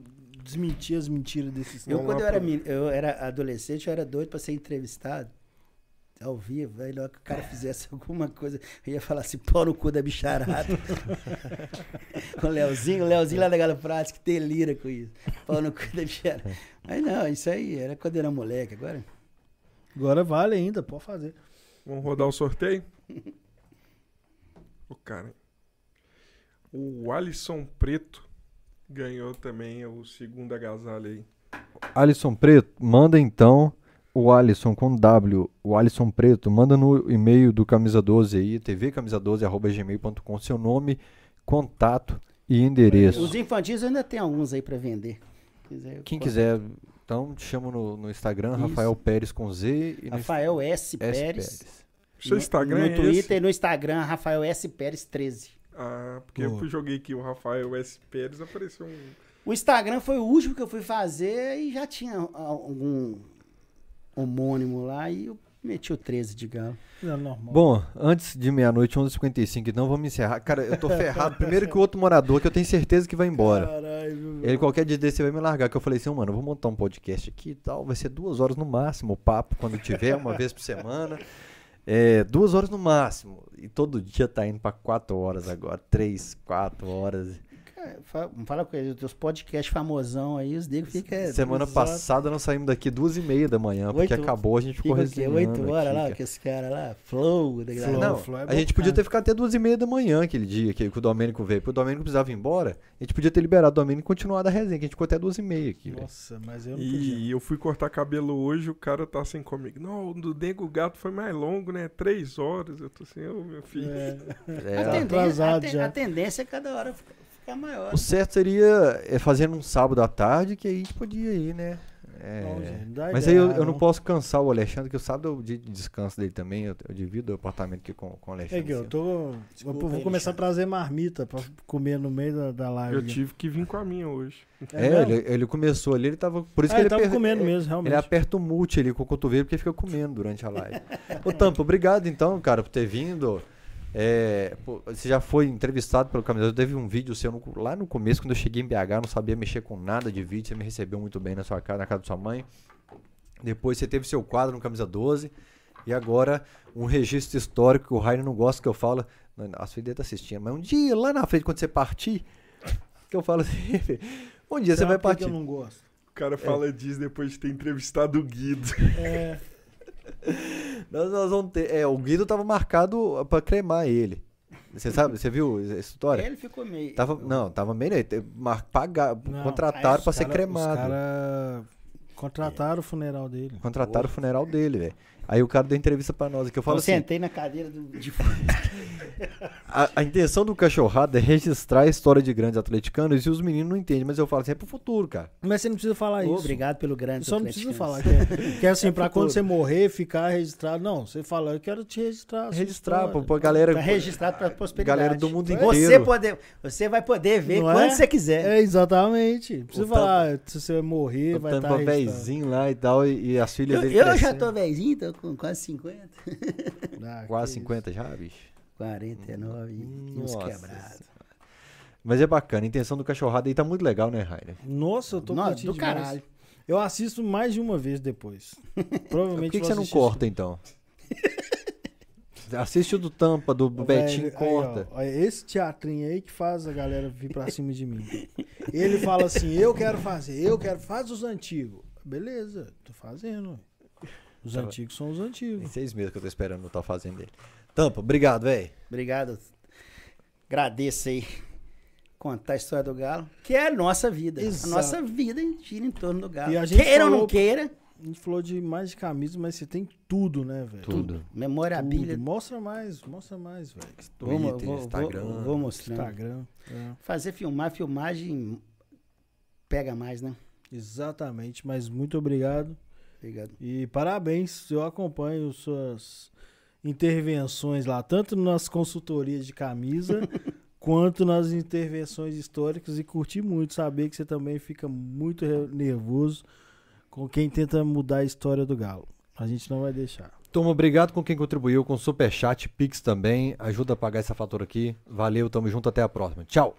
desmentir as mentiras desses Eu, quando eu era, eu era adolescente, eu era doido pra ser entrevistado. Ao vivo, aí logo que o cara fizesse alguma coisa, eu ia falar assim, pau no cu da bicharada. o Leozinho, o Leozinho lá da Galo Prática, que delira com isso. Pau no cu da bicharada. Mas não, isso aí era quando eu era moleque, agora. Agora vale ainda, pode fazer. Vamos rodar o sorteio? o cara. O Alisson Preto ganhou também o segundo agasalho aí. Alisson Preto, manda então o Alisson com W, o Alisson Preto, manda no e-mail do Camisa 12 aí, tvcamisa12.gmail.com, seu nome, contato e endereço. Os infantis ainda tem alguns aí pra vender. Quiser, Quem posso- quiser, então te chamo no, no Instagram, Isso. Rafael Pérez com Z e Rafael S. S. Pérez. Seu No- Instagram No é Twitter esse? e no Instagram, Rafael S. Pérez 13. Ah, porque Boa. eu joguei aqui o Rafael S. Pérez, apareceu um... O Instagram foi o último que eu fui fazer e já tinha algum homônimo lá e eu meti o 13 de galo. É normal. Bom, antes de meia-noite, 11h55, então vamos encerrar. Cara, eu tô ferrado. Primeiro que o outro morador, que eu tenho certeza que vai embora. Caralho, meu. Ele qualquer dia desse vai me largar, que eu falei assim, "Ô, mano, eu vou montar um podcast aqui e tal, vai ser duas horas no máximo o papo, quando tiver, uma vez por semana. É, duas horas no máximo. E todo dia tá indo pra quatro horas agora, três, quatro horas. Cara, fa- fala com ele, os teus podcasts famosão aí, os negros ficam. Semana passada nós saímos daqui duas e meia da manhã, porque Oito- acabou, a gente ficou resenhando. Oito horas aqui, lá, cara. com esse cara lá, flow, da Flow. Não, Flow é a gente podia ter ficado até duas e meia da manhã aquele dia que, que o Domênico veio. Porque o Domênico precisava ir embora. A gente podia ter liberado o Domênico e continuado a resenha, que a gente ficou até duas e meia aqui. Nossa, mas eu não podia. E eu fui cortar cabelo hoje, o cara tá assim comigo. Não, o do Nego Gato foi mais longo, né? Três horas. Eu tô assim, ô meu filho. É. É, a, tendência, a, ten- a tendência é cada hora ficar, ficar maior. O certo seria é, fazer num sábado à tarde, que aí a gente podia ir, né? É, Não, gente, mas aí ideia, eu, eu não não. posso cansar o Alexandre, que o sábado é o dia de descanso dele também. Eu, eu divido o apartamento aqui com, com o É Alexandre. que eu assim. tô. Desculpa vou aí, começar a Alexandre. trazer marmita pra comer no meio da, da live. Eu tive que vir com a minha hoje. É, mesmo? ele, ele começou ali, ele tava. Por isso Ah, que ele tava aper- comendo é, mesmo, realmente. Ele aperta o mute ali com o cotovelo porque fica comendo durante a live. Ô Tampa, obrigado então, cara, por ter vindo. É, pô, você já foi entrevistado pelo Camisa 12, teve um vídeo seu no- lá no começo, quando eu cheguei em BH, eu não sabia mexer com nada de vídeo, você me recebeu muito bem na sua casa, na casa da sua mãe. Depois você teve seu quadro no Camisa 12. E agora, um registro histórico que o Rainer não gosta que eu falo. não, A sua ideia tá assistindo, mas um dia lá na frente, quando você partir, que eu falo assim, um dia você Sabe vai por que partir. eu não gosto. O cara fala disso depois de ter entrevistado o Guido. É, Nós, nós vamos ter. É, o Guido tava marcado pra cremar ele. Você sabe, você viu essa história? Ele ficou meio. Tava, não, tava meio. mar- Pagar, Não, contrataram pra ser cara- cremado. Os caras contrataram o funeral dele. Contrataram o funeral dele, velho. Aí o cara deu entrevista pra nós aqui. Eu falo eu assim: sentei na cadeira do, de a, a intenção do cachorrada é registrar a história de grandes atleticanos e os meninos não entendem, mas eu falo assim: é pro futuro, cara. Mas você não precisa falar isso. Obrigado pelo grande. Você só não precisa falar que é, que é assim, pra futuro. quando você morrer, ficar registrado. Não, você fala, eu quero te registrar. a sua Registrar pra, pra galera. Tá registrado pra prosperidade. Galera do mundo Você, inteiro. poder, você vai poder ver Não quando é? você quiser. É, exatamente. Não precisa O falar, se você morrer, vai estar registrado. véizinho lá e tal, e, e as filhas Eu, dele eu já crescendo. tô velhinho, tô com quase 50. Ah, Quase que 50 já, bicho. 49 e uns Nossa quebrados. Mas é bacana, a intenção do cachorrada aí tá muito legal, né, Rainer? isso. Nossa, eu tô Nossa, curtindo do demais. caralho. Eu assisto mais de uma vez depois. Por Provavelmente que, que vou você não corta, então? Assiste o do Tampa, do Velho, Betinho, aí, corta. ó, ó, esse teatrinho aí que faz a galera vir pra cima de mim. Ele fala assim: eu quero fazer, eu quero, faz os antigos. Beleza, tô fazendo. Os Tá antigos são os Tem antigos. seis meses que eu tô esperando tá fazendo dele. Tampa, obrigado, velho. Obrigado. Agradeço aí. Contar a história do Galo, que é a nossa vida. Exato. A nossa vida gira em torno do Galo. E a gente Queira ou não queira, A gente falou de mais de camisa, mas você tem tudo, né, velho? Tudo. memorabilia. Tudo. Mostra mais, mostra mais, velho. Vou, Twitter, vou- vou- Instagram. vou mostrando. Instagram. é. Fazer filmar, filmagem pega mais, né? Exatamente, mas muito obrigado. Obrigado. E parabéns, eu acompanho suas intervenções lá, tanto nas consultorias de camisa, quanto nas intervenções históricas, e curti muito saber que você também fica muito nervoso com quem tenta mudar a história do Galo. A gente não vai deixar. Toma, obrigado com quem contribuiu com Superchat, Pix também. Ajuda a pagar essa fatura aqui. Valeu, tamo junto, até a próxima. Tchau.